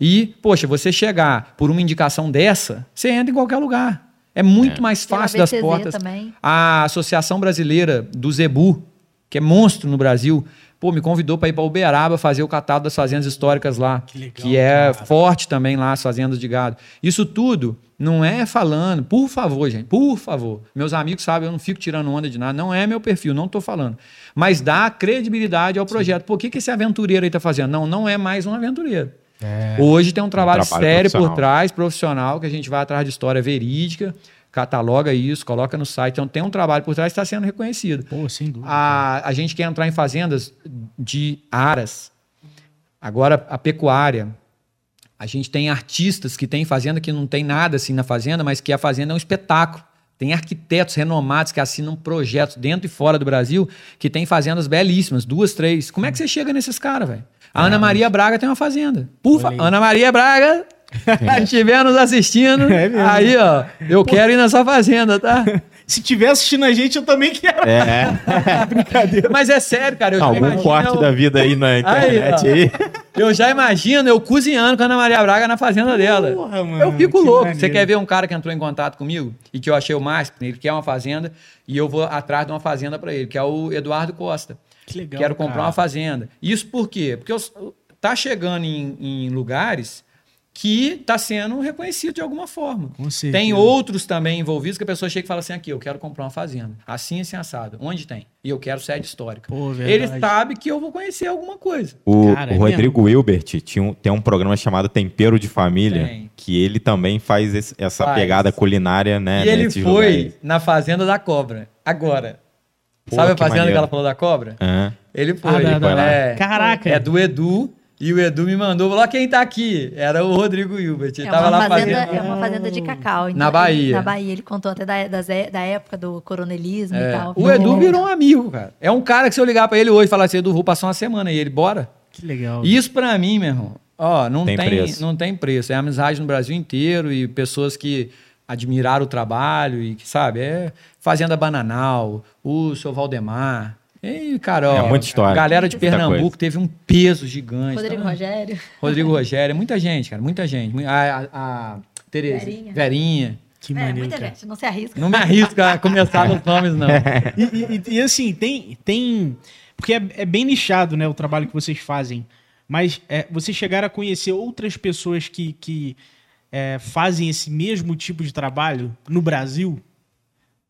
S3: E, poxa, você chegar por uma indicação dessa, você entra em qualquer lugar. É muito mais
S4: Pela
S3: fácil das portas.
S4: também.
S3: A Associação Brasileira do Zebu, que é monstro no Brasil, pô, me convidou para ir para Uberaba fazer o catálogo das fazendas históricas lá, que,
S2: legal,
S3: é
S2: cara.
S3: forte também lá, as fazendas de gado. Isso tudo não é falando, por favor, gente, por favor. Meus amigos sabem, eu não fico tirando onda de nada, não é meu perfil, não estou falando. Mas dá credibilidade ao projeto. Por que, que esse aventureiro aí está fazendo? Não, não é mais um aventureiro. Hoje tem um trabalho,
S1: trabalho
S3: sério por trás, profissional, que a gente vai atrás de história verídica, cataloga isso, coloca no site. Então tem um trabalho por trás que está sendo reconhecido.
S2: Pô, sem dúvida.
S3: A, a gente quer entrar em fazendas de aras. Agora, a pecuária. A gente tem artistas que têm fazenda que não tem nada assim na fazenda, mas que a fazenda é um espetáculo. Tem arquitetos renomados que assinam projetos dentro e fora do Brasil que tem fazendas belíssimas, duas, três. Como é que você chega nesses caras, velho? A Ana Maria Braga tem uma fazenda. Por. Ana Maria Braga, estiver nos assistindo,
S2: É
S3: aí, ó, eu quero ir nessa fazenda, tá?
S2: Se tiver assistindo a gente, eu também quero.
S1: É,
S3: Mas é sério, cara. Eu já
S1: algum
S3: imagino
S1: corte
S3: eu-
S1: da vida aí na internet
S3: Aí,
S1: aí.
S3: Eu já imagino eu cozinhando com a Ana Maria Braga na fazenda dela.
S2: Porra, mano,
S3: eu fico louco.
S2: maneiro.
S3: Você quer ver um cara que entrou em contato comigo e que eu achei o máximo? Ele quer uma fazenda e eu vou atrás de uma fazenda para ele, que é o Eduardo Costa.
S2: Que legal.
S3: Quero comprar
S2: cara.
S3: uma fazenda. Isso por quê? Porque eu, tá chegando em, em lugares que está sendo reconhecido de alguma forma. Tem outros também envolvidos que a pessoa chega e fala assim: aqui, eu quero comprar uma fazenda. Assim, assim, assado. Onde tem? E eu quero sede histórica.
S2: Pô,
S3: Ele sabe que eu vou conhecer alguma coisa.
S1: O,
S2: Cara, é
S1: o Rodrigo Wilbert tinha um- tem um programa chamado Tempero de Família,
S3: Tem.
S1: que ele também faz esse- essa
S3: Faz.
S1: pegada culinária, né?
S3: e ele foi
S1: lugares.
S3: na Fazenda da Cobra. Agora.
S1: Pô,
S3: Sabe a fazenda
S1: maneiro.
S3: que ela falou da cobra?
S1: Aham.
S3: Ele foi.
S2: Ah, da- da-
S3: é,
S2: Caraca.
S3: É do Edu. E o Edu me mandou, falou: "Ó, quem tá aqui? Era o Rodrigo Hilbert. Ele
S4: É
S3: tava
S4: uma,
S3: lá
S4: fazenda,
S3: fazendo.
S4: é uma fazenda de cacau. então
S3: Na Bahia.
S4: Na Bahia. Ele contou até da, das é- da época do coronelismo
S3: É,
S4: e tal.
S3: O Edu virou um amigo, cara. É um cara que se eu ligar pra ele hoje e falar assim, Edu, vou passar uma semana aí, ele, bora.
S2: Que legal.
S3: Isso pra mim, meu irmão, ó, não
S1: Tem
S3: tem,
S1: preço.
S3: não tem preço. É amizade no Brasil inteiro e pessoas que admiraram o trabalho e que, sabe, é Fazenda Bananal, o seu Valdemar. E, cara, ó,
S1: É muita história,
S3: galera de Pernambuco teve um peso gigante.
S4: Rodrigo
S3: Então,
S4: Rogério.
S3: Rodrigo Rogério, muita gente, cara, muita gente. A, a, a Tereza,
S4: Verinha.
S3: Verinha.
S2: Que
S4: É,
S2: maneiro,
S4: muita
S2: cara.
S4: gente, não se arrisca.
S3: Não me arrisco a começar nos nomes, não.
S2: E, e- e, assim, tem. tem porque é, é bem nichado, né, o trabalho que vocês fazem. Mas é, vocês chegaram a conhecer outras pessoas que, que é, fazem esse mesmo tipo de trabalho no Brasil?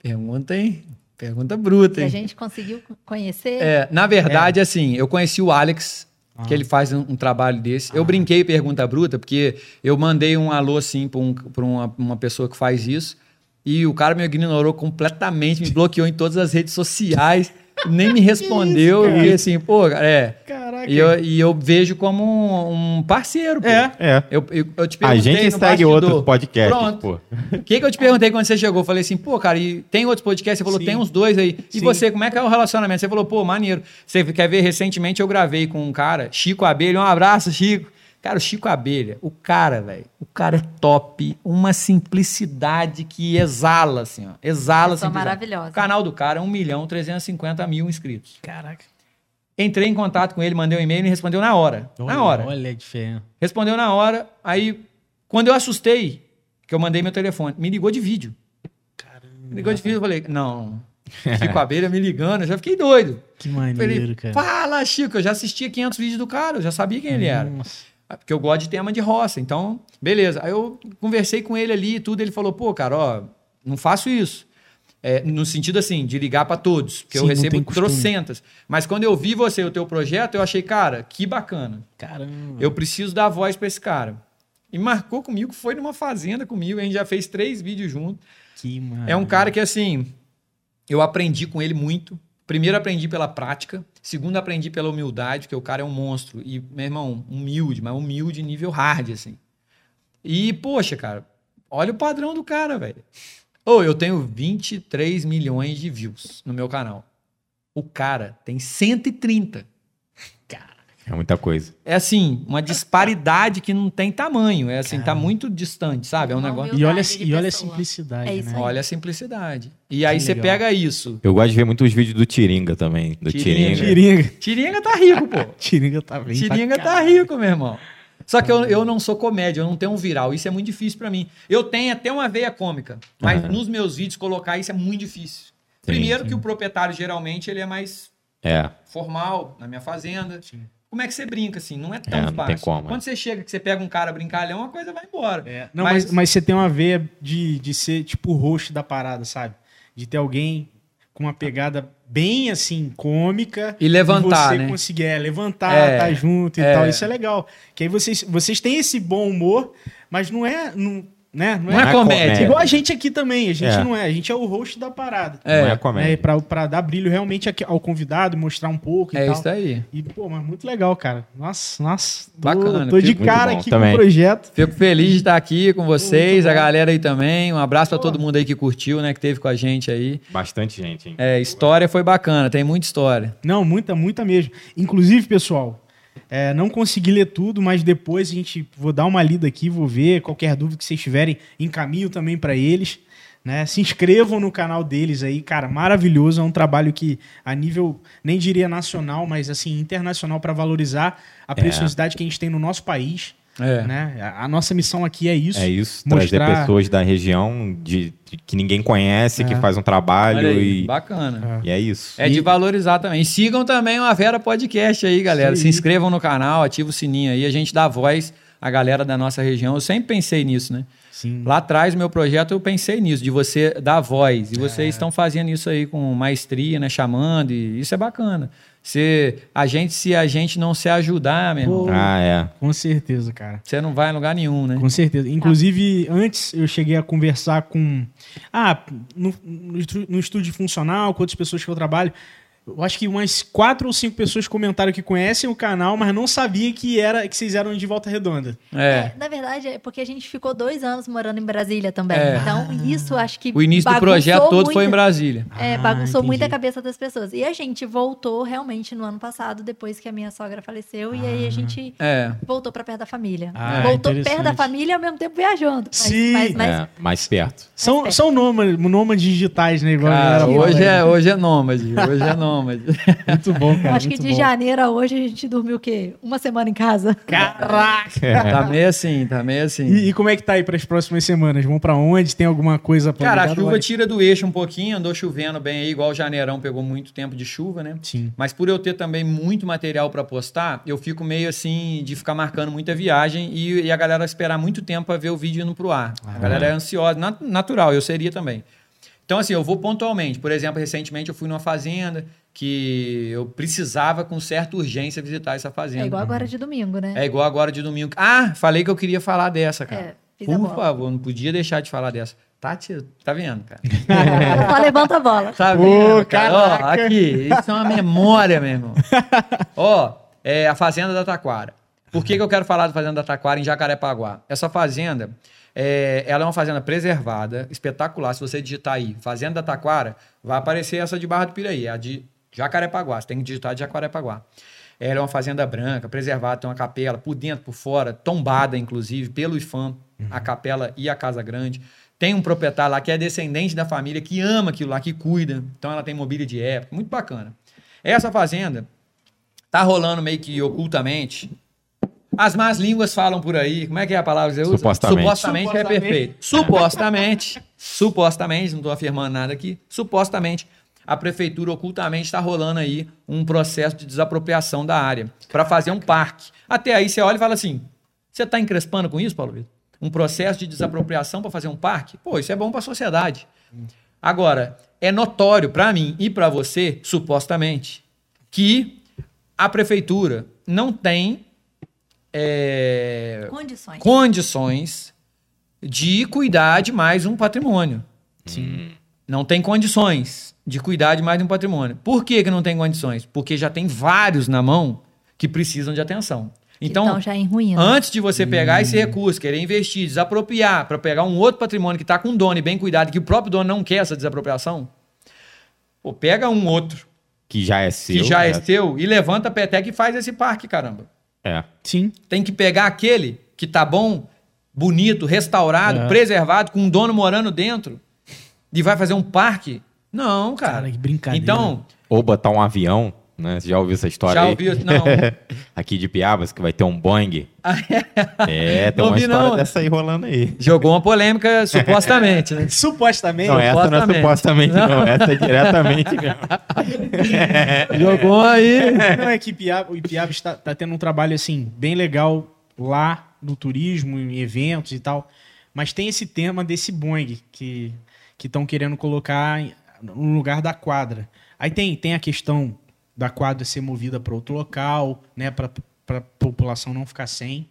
S3: Pergunta, hein? Pergunta bruta,
S4: Que a
S3: hein?
S4: gente conseguiu conhecer.
S3: É, na verdade, assim, eu conheci o Alex, que ele faz um, um trabalho desse. Eu brinquei pergunta bruta, porque eu mandei um alô, assim, pra, um- pra uma, uma pessoa que faz isso, e o cara me ignorou completamente, me bloqueou em todas as redes sociais, nem me respondeu.
S2: cara?
S3: e assim, pô, cara, é.
S2: Caraca.
S3: E eu, e eu vejo como um, um parceiro, pô.
S2: É.
S1: É.
S3: Eu, eu, eu te
S1: A
S3: perguntei
S1: gente
S3: no
S1: segue
S3: bastidor.
S1: outros podcasts,
S3: Pronto.
S1: pô.
S3: O que, que eu te perguntei quando você chegou? Eu falei assim, pô, cara, e tem outros podcasts? Você falou,
S2: Sim.
S3: tem uns dois aí. E
S2: Sim.
S3: você, como é que é o relacionamento? Você falou, pô, maneiro. Você quer ver? Recentemente eu gravei com um cara, Chico Abelha. Um abraço, Chico. Cara, o Chico Abelha, o cara, velho, o cara é top. Uma simplicidade que exala, assim, ó. Exala simplicidade.
S4: maravilhosa.
S3: O canal do cara é 1 milhão 350 mil inscritos.
S2: Caraca.
S3: Entrei em contato com ele, mandei um e-mail e me respondeu na hora.
S2: Olha,
S3: na hora.
S2: Olha a diferença.
S3: Respondeu na hora. Aí, quando eu assustei, que eu mandei meu telefone, me ligou de vídeo. Me ligou de vídeo, eu falei, não. Chico Abelha me ligando, eu já fiquei doido.
S2: Que
S3: Falei,
S2: maneiro, cara.
S3: fala, Chico, eu já assistia 500 vídeos do cara, eu já sabia quem ele era.
S2: Nossa.
S3: Porque eu gosto de tema de roça, então, beleza. Aí eu conversei com ele ali e tudo, ele falou, pô, cara, ó, não faço isso. É, no sentido assim, de ligar para todos, porque eu recebo trocentas. Mas quando eu vi você, o teu projeto, eu achei, cara, que bacana.
S2: Caramba.
S3: Eu preciso dar voz para esse cara. E marcou comigo, foi numa fazenda comigo, a gente já fez três vídeos juntos.
S2: Que maravilha.
S3: É um cara que, assim, eu aprendi com ele muito. Primeiro, aprendi pela prática. Segundo, aprendi pela humildade, porque o cara é um monstro. E, meu irmão, humilde, mas humilde nível hard, assim. E, poxa, cara, olha o padrão do cara, velho. Ô, eu tenho 23 milhões de views no meu canal. O cara tem 130.
S1: É muita coisa.
S3: É assim, uma disparidade que não tem tamanho. É assim, tá muito distante, sabe? É um
S4: Uma
S3: negócio.
S2: E olha, e olha a simplicidade,
S4: É
S2: né?
S3: Olha a simplicidade. E aí
S2: Que
S3: você
S2: legal.
S3: pega isso.
S1: Eu gosto de ver muitos vídeos do Tiringa também. Do
S3: Tiringa.
S1: Tiringa.
S2: Tiringa.
S3: Tiringa tá rico, pô.
S2: Tiringa tá bem.
S3: Tiringa tá rico, meu irmão. Só que eu, eu não sou comédia, eu não tenho um viral. Isso é muito difícil pra mim. Eu tenho até uma veia cômica, mas
S1: Aham.
S3: nos meus vídeos colocar isso é muito difícil.
S1: Sim,
S3: Primeiro
S2: sim.
S3: que o proprietário geralmente ele é mais
S1: É.
S3: formal, na minha fazenda. Como é que você brinca assim? Não é tão
S1: É, não
S3: fácil.
S1: tem como,
S3: Quando você chega, que você pega um cara brincalhão, a coisa vai embora.
S2: É. Não, mas, mas você tem uma veia de, de ser tipo o host da parada, sabe? De ter alguém com uma pegada bem assim, cômica.
S3: E levantar,
S2: você
S3: né?
S2: conseguir é, levantar,
S3: É,
S2: tá junto e
S3: é.
S2: tal. Isso é legal. Que aí vocês, vocês têm esse bom humor, mas não é. Não, né?
S3: Não é comédia.
S2: Igual a gente aqui também. A gente
S1: É.
S2: não é. A gente é o host da parada.
S3: É,
S1: não é
S2: É,
S1: comédia.
S2: pra, pra dar brilho realmente aqui ao convidado, mostrar um pouco e
S3: É
S2: tal.
S3: isso aí.
S2: E, pô, mas muito legal, cara. Nossa, nossa. Tô,
S3: Bacana,
S2: Tô de cara aqui
S1: também.
S2: com o projeto.
S3: Fico feliz de estar aqui com vocês, a galera aí também. Um abraço pra todo mundo aí que curtiu, né? Que teve com a gente aí.
S1: Bastante gente, hein?
S3: É, história foi bacana, tem muita história.
S2: Não, muita, muita mesmo. Inclusive, pessoal, é, não consegui ler tudo, mas depois a gente vou dar uma lida aqui, vou ver qualquer dúvida que vocês tiverem, encaminho também para eles. Né? Se inscrevam no canal deles aí, cara, maravilhoso. É um trabalho que, a nível, nem diria nacional, mas assim, internacional, para valorizar a preciosidade que a gente tem no nosso país.
S3: É.
S2: Né? A nossa missão aqui é isso.
S1: É isso,
S2: Mostrar-
S1: trazer pessoas da região de, de- que ninguém conhece, que
S2: É.
S1: faz um trabalho
S3: aí,
S1: e,
S3: bacana.
S1: e é isso.
S3: É de valorizar também. E sigam também o Avera Podcast aí, galera.
S2: Isso
S3: Se inscrevam no canal, ativa o sininho aí. A gente dá voz à galera da nossa região. Eu sempre pensei nisso, né?
S2: Sim.
S3: Lá atrás, meu projeto, eu pensei nisso, de você dar voz. E
S2: É.
S3: vocês estão fazendo isso aí com maestria, né? Chamando, e isso é bacana. Se a gente, se a gente não se ajudar, meu irmão,
S2: Pô.
S1: Ah, é.
S2: Com certeza, cara.
S3: você não vai em lugar nenhum, né?
S2: Com certeza. Inclusive, antes eu cheguei a conversar com. Ah, no, no no estúdio funcional, com outras pessoas que eu trabalho. Eu acho que umas quatro ou cinco pessoas comentaram que conhecem o canal, mas não sabia que era que vocês eram de Volta Redonda.
S3: É.
S4: Na verdade, é porque a gente ficou dois anos morando em Brasília também.
S3: É.
S4: Então, isso acho que.
S3: O início do projeto todo
S4: muito-
S3: foi em Brasília.
S4: É,
S2: Ah,
S4: bagunçou
S2: entendi.
S4: muito a cabeça das pessoas. E a gente voltou realmente no ano passado, depois que a minha sogra faleceu, e aí a gente
S3: É.
S4: voltou pra perto da família.
S2: Ah,
S4: voltou perto da família e ao mesmo tempo viajando. Mas,
S2: Sim.
S4: Mas, mas
S1: é, mais perto.
S2: São,
S4: perto.
S2: são nômades, nômades digitais, né?
S3: Cara, hoje
S2: aí.
S3: é, hoje é nômade. Hoje é nômade.
S2: Muito bom, cara.
S4: acho que de
S2: bom.
S4: janeiro a hoje a gente dormiu o quê? Uma semana em casa.
S2: Caraca!
S3: Tá meio assim, tá meio assim.
S2: E, e como é que tá aí para as próximas semanas? Vão pra onde? Tem alguma coisa
S3: Cara, a chuva
S2: Vai-
S3: tira do eixo um pouquinho, andou chovendo bem aí, igual o janeirão pegou muito tempo de chuva, né?
S2: Sim.
S3: Mas por eu ter também muito material pra postar, eu fico meio assim de ficar marcando muita viagem e, e a galera esperar muito tempo pra ver o vídeo indo pro ar. A galera é ansiosa, nat- natural, eu seria também. Então, assim, eu vou pontualmente. Por exemplo, recentemente eu fui numa fazenda que eu precisava com certa urgência visitar essa fazenda.
S4: É igual agora de domingo, né?
S3: É igual agora de domingo. Ah, falei que eu queria falar dessa, cara.
S4: É,
S3: Por favor, não podia deixar de falar dessa. Tati, tá vendo, cara?
S4: Só levanta a bola.
S3: Tá vendo, cara? Ó, aqui, isso é uma memória, meu irmão. Ó, é a Fazenda da Taquara. Por que, que eu quero falar da Fazenda da Taquara em Jacarepaguá? Essa fazenda, é, ela é uma fazenda preservada, espetacular. Se você digitar aí, Fazenda da Taquara, vai aparecer essa de Barra do Piraí, a de Jacarepaguá. Você tem que digitar de Jacarepaguá. Ela é uma fazenda branca, preservada, tem uma capela por dentro, por fora, tombada, inclusive, pelo IFAM, a capela e a Casa Grande. Tem um proprietário lá que é descendente da família, que ama aquilo lá, que cuida. Então ela tem mobília de época, muito bacana. Essa fazenda tá rolando meio que ocultamente. As más línguas falam por aí. Como é que é a palavra que você usa?
S1: Supostamente.
S3: Supostamente, é
S2: Supostamente.
S3: perfeito. Supostamente, supostamente, não estou afirmando nada aqui, supostamente, a prefeitura ocultamente está rolando aí um processo de desapropriação da área para fazer um parque. Até aí você olha e fala assim: você está encrespando com isso, Paulo Vitor? Um processo de desapropriação para fazer um parque? Pô, isso é bom para a sociedade. Agora, é notório para mim e para você, supostamente, que a prefeitura não tem é,
S4: Condições.
S3: condições de cuidar de mais um patrimônio. Não tem condições de cuidar de mais um patrimônio. Por que, que não tem condições? Porque já tem vários na mão que precisam de atenção. Então,
S4: estão já em ruína.
S3: antes de você pegar esse recurso, querer investir, desapropriar, para pegar um outro patrimônio que está com dono e bem cuidado, que o próprio dono não quer essa desapropriação, pô, pega um outro
S1: Que já é seu.
S3: que já é
S1: né?
S3: seu e levanta a peteca e faz esse parque, caramba.
S1: É.
S2: Sim.
S3: Tem que pegar aquele que tá bom, bonito, restaurado,
S2: É.
S3: preservado, com um dono morando dentro, e vai fazer um parque? Não, cara.
S2: Cara, que brincadeira.
S3: Então,
S1: Ou botar um avião né? Você já ouviu essa história
S3: Já ouviu? Não.
S1: Aqui de Piabas, que vai ter um Boeing. É, tem
S3: Não
S1: uma
S3: vi,
S1: história
S3: não.
S1: dessa aí rolando aí.
S3: Jogou uma polêmica, supostamente, né?
S2: Supostamente.
S1: Não, essa não é
S3: Supostamente.
S1: supostamente, não. Essa é diretamente mesmo.
S3: Jogou aí.
S2: Não, é que Ipiaba, o Ipiaba está, tá tendo um trabalho, assim, bem legal lá no turismo, em eventos e tal. Mas tem esse tema desse Boeing que estão querendo colocar no lugar da quadra. Aí tem, tem a questão da quadra ser movida para outro local, né, para a população não ficar sem.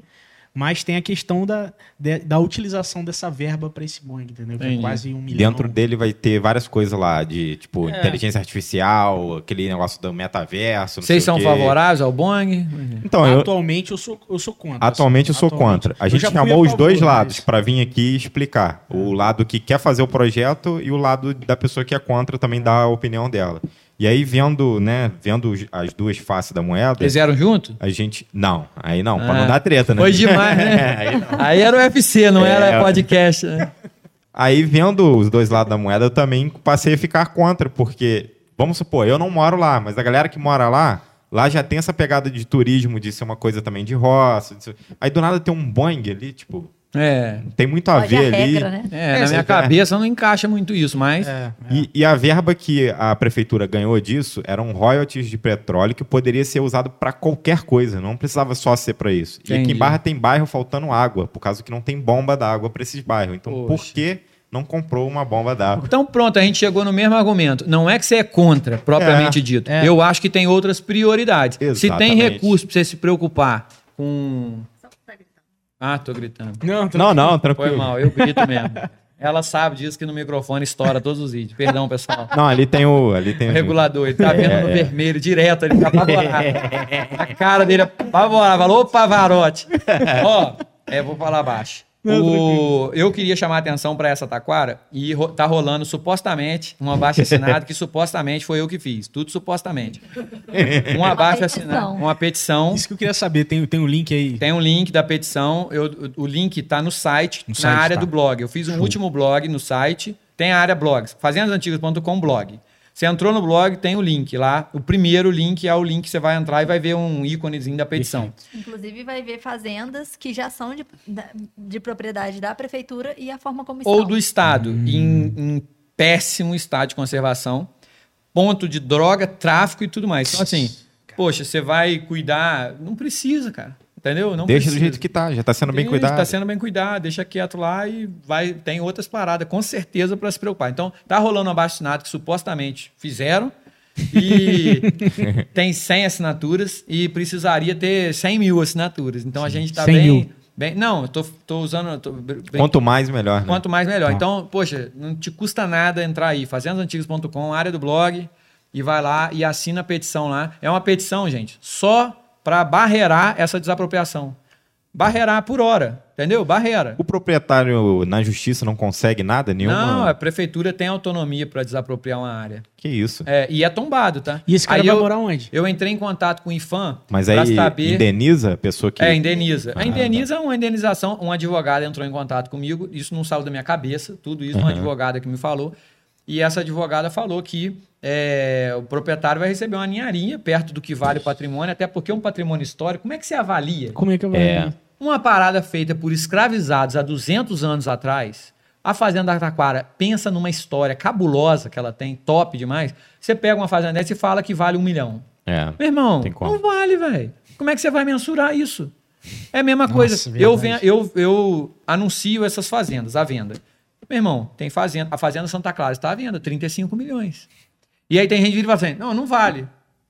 S2: Mas tem a questão da, de- da utilização dessa verba para esse Boeing, entendeu? Que é quase um milhão.
S1: Dentro dele vai ter várias coisas lá, de tipo,
S3: É.
S1: inteligência artificial, aquele negócio do metaverso. não
S3: Vocês
S1: sei o
S3: são
S1: quê.
S3: favoráveis ao Boeing?
S1: Então, eu,
S2: Atualmente eu sou, eu sou contra.
S1: atualmente eu
S2: assim,
S1: sou contra. A
S2: Eu
S1: gente chamou os dois lados para vir aqui explicar. O lado que quer fazer o projeto e o lado da pessoa que é contra também dar a opinião dela. E aí, vendo, né, vendo as duas faces da moeda,
S3: Eles eram juntos?
S1: a gente. Não, aí não, pra
S3: Ah,
S1: não dar treta, né?
S3: Foi demais, né?
S1: aí.
S3: Aí era o UFC, não
S1: É.
S3: era podcast, né?
S1: Aí, vendo os dois lados da moeda, eu também passei a ficar contra, porque, vamos supor, eu não moro lá, mas a galera que mora lá, lá já tem essa pegada de turismo, de ser uma coisa também de roça. de ser- Aí do nada tem um Boeing ali, tipo,
S3: É.
S1: tem muito a
S4: Pode a
S1: ver ali.
S4: regra, né?
S3: É,
S1: É,
S3: na minha cabeça não encaixa muito isso, mas.
S2: É, é.
S1: E, e a verba que a prefeitura ganhou disso eram royalties de petróleo que poderia ser usado para qualquer coisa, não precisava só ser para isso. E aqui
S3: Entendi.
S1: em Barra tem bairro faltando água, por causa que não tem bomba d'água para esses bairros. Então, por
S3: Poxa.
S1: que não comprou uma bomba d'água?
S3: Então pronto, a gente chegou no mesmo argumento. Não é que você é contra, propriamente
S1: É,
S3: dito.
S2: é.
S3: Eu acho que tem outras prioridades. Se tem
S1: Exatamente.
S3: recurso para você se preocupar com. Ah, tô gritando.
S2: Não, tô-
S1: Não, não,
S3: Foi
S1: tranquilo.
S3: mal, eu grito mesmo. Ela sabe disso que no microfone estoura todos os vídeos. Perdão, pessoal.
S1: Não, ali tem o. Ali tem
S3: O
S1: o-
S3: regulador, ele tá vendo no
S1: É.
S3: vermelho direto, ele tá apavorado. A cara dele é apavorada. Falou, ô Pavarotti. Ó, é, vou falar baixo. O- eu queria chamar a atenção para essa taquara e ro- tá rolando supostamente um abaixo assinado que supostamente foi eu que fiz. Tudo supostamente. Um abaixo assinado, uma petição.
S2: Isso que eu queria saber, tem, tem o link aí.
S3: Tem um link da petição. eu- o link está no site,
S2: No
S3: na
S2: site,
S3: área
S2: tá.
S3: do blog. Eu fiz um último blog no site. Tem a área blogs. Fazendasantigas.com blog. Você entrou no blog, tem o link lá. O primeiro link é o link que você vai entrar e vai ver um íconezinho da petição.
S4: Inclusive, vai ver fazendas que já são de, de propriedade da prefeitura e a forma como estão.
S3: Ou do Estado, em, em péssimo estado de conservação, ponto de droga, tráfico e tudo mais. Então, assim, poxa, você vai cuidar. Não precisa, cara. Entendeu? Não
S1: Deixa
S3: precisa.
S1: do jeito que tá, já tá sendo bem
S3: Isso,
S1: cuidado.
S3: Tá sendo bem cuidado, deixa quieto lá e vai tem outras paradas, com certeza, para se preocupar. Então, tá rolando um abaixo que supostamente fizeram e tem 100 assinaturas e precisaria ter 100 mil assinaturas. Então, a gente tá
S2: 100
S3: bem,
S2: mil.
S3: bem... Não, eu tô, tô usando... tô brin-
S1: Quanto mais, melhor. Né?
S3: Quanto mais, melhor.
S2: Tá.
S3: Então, poxa, não te custa nada entrar aí, fazendasantigas.com, área do blog, e vai lá e assina a petição lá. É uma petição, gente, só para barrerar essa desapropriação. Barrerar por hora, entendeu? Barreira.
S1: O proprietário na justiça não consegue nada nenhuma.
S3: Não, a prefeitura tem autonomia para desapropriar uma área.
S1: Que isso.
S3: É, e é tombado, tá?
S2: E esse cara
S3: Aí
S2: vai
S3: eu,
S2: morar onde?
S3: Eu entrei em contato com o IFAM
S1: Mas
S3: para
S1: aí
S3: saber...
S1: indeniza a pessoa que.
S3: É, indeniza.
S1: Ah,
S3: a indeniza é uma indenização. Um advogado entrou em contato comigo, isso não saiu da minha cabeça, tudo isso, uma
S1: Aham.
S3: advogada que me falou. E essa advogada falou que é, o proprietário vai receber uma ninharinha perto do que vale o patrimônio, até porque é um patrimônio histórico. Como é que você avalia?
S2: Como é que eu vou
S1: É.
S3: Uma parada feita por escravizados há 200 anos atrás, a Fazenda da Taquara pensa numa história cabulosa que ela tem, top demais. Você pega uma fazenda dessa e fala que vale um milhão.
S1: É.
S3: Meu irmão,
S1: Tem como.
S3: não vale, velho. Como é que você vai mensurar isso? É a mesma
S2: Nossa,
S3: coisa. Eu, venho, eu, eu anuncio essas fazendas à venda. Meu irmão, tem fazenda. A Fazenda Santa Clara está à venda, 35 milhões. E aí tem gente que vira e fala assim: não, não vale.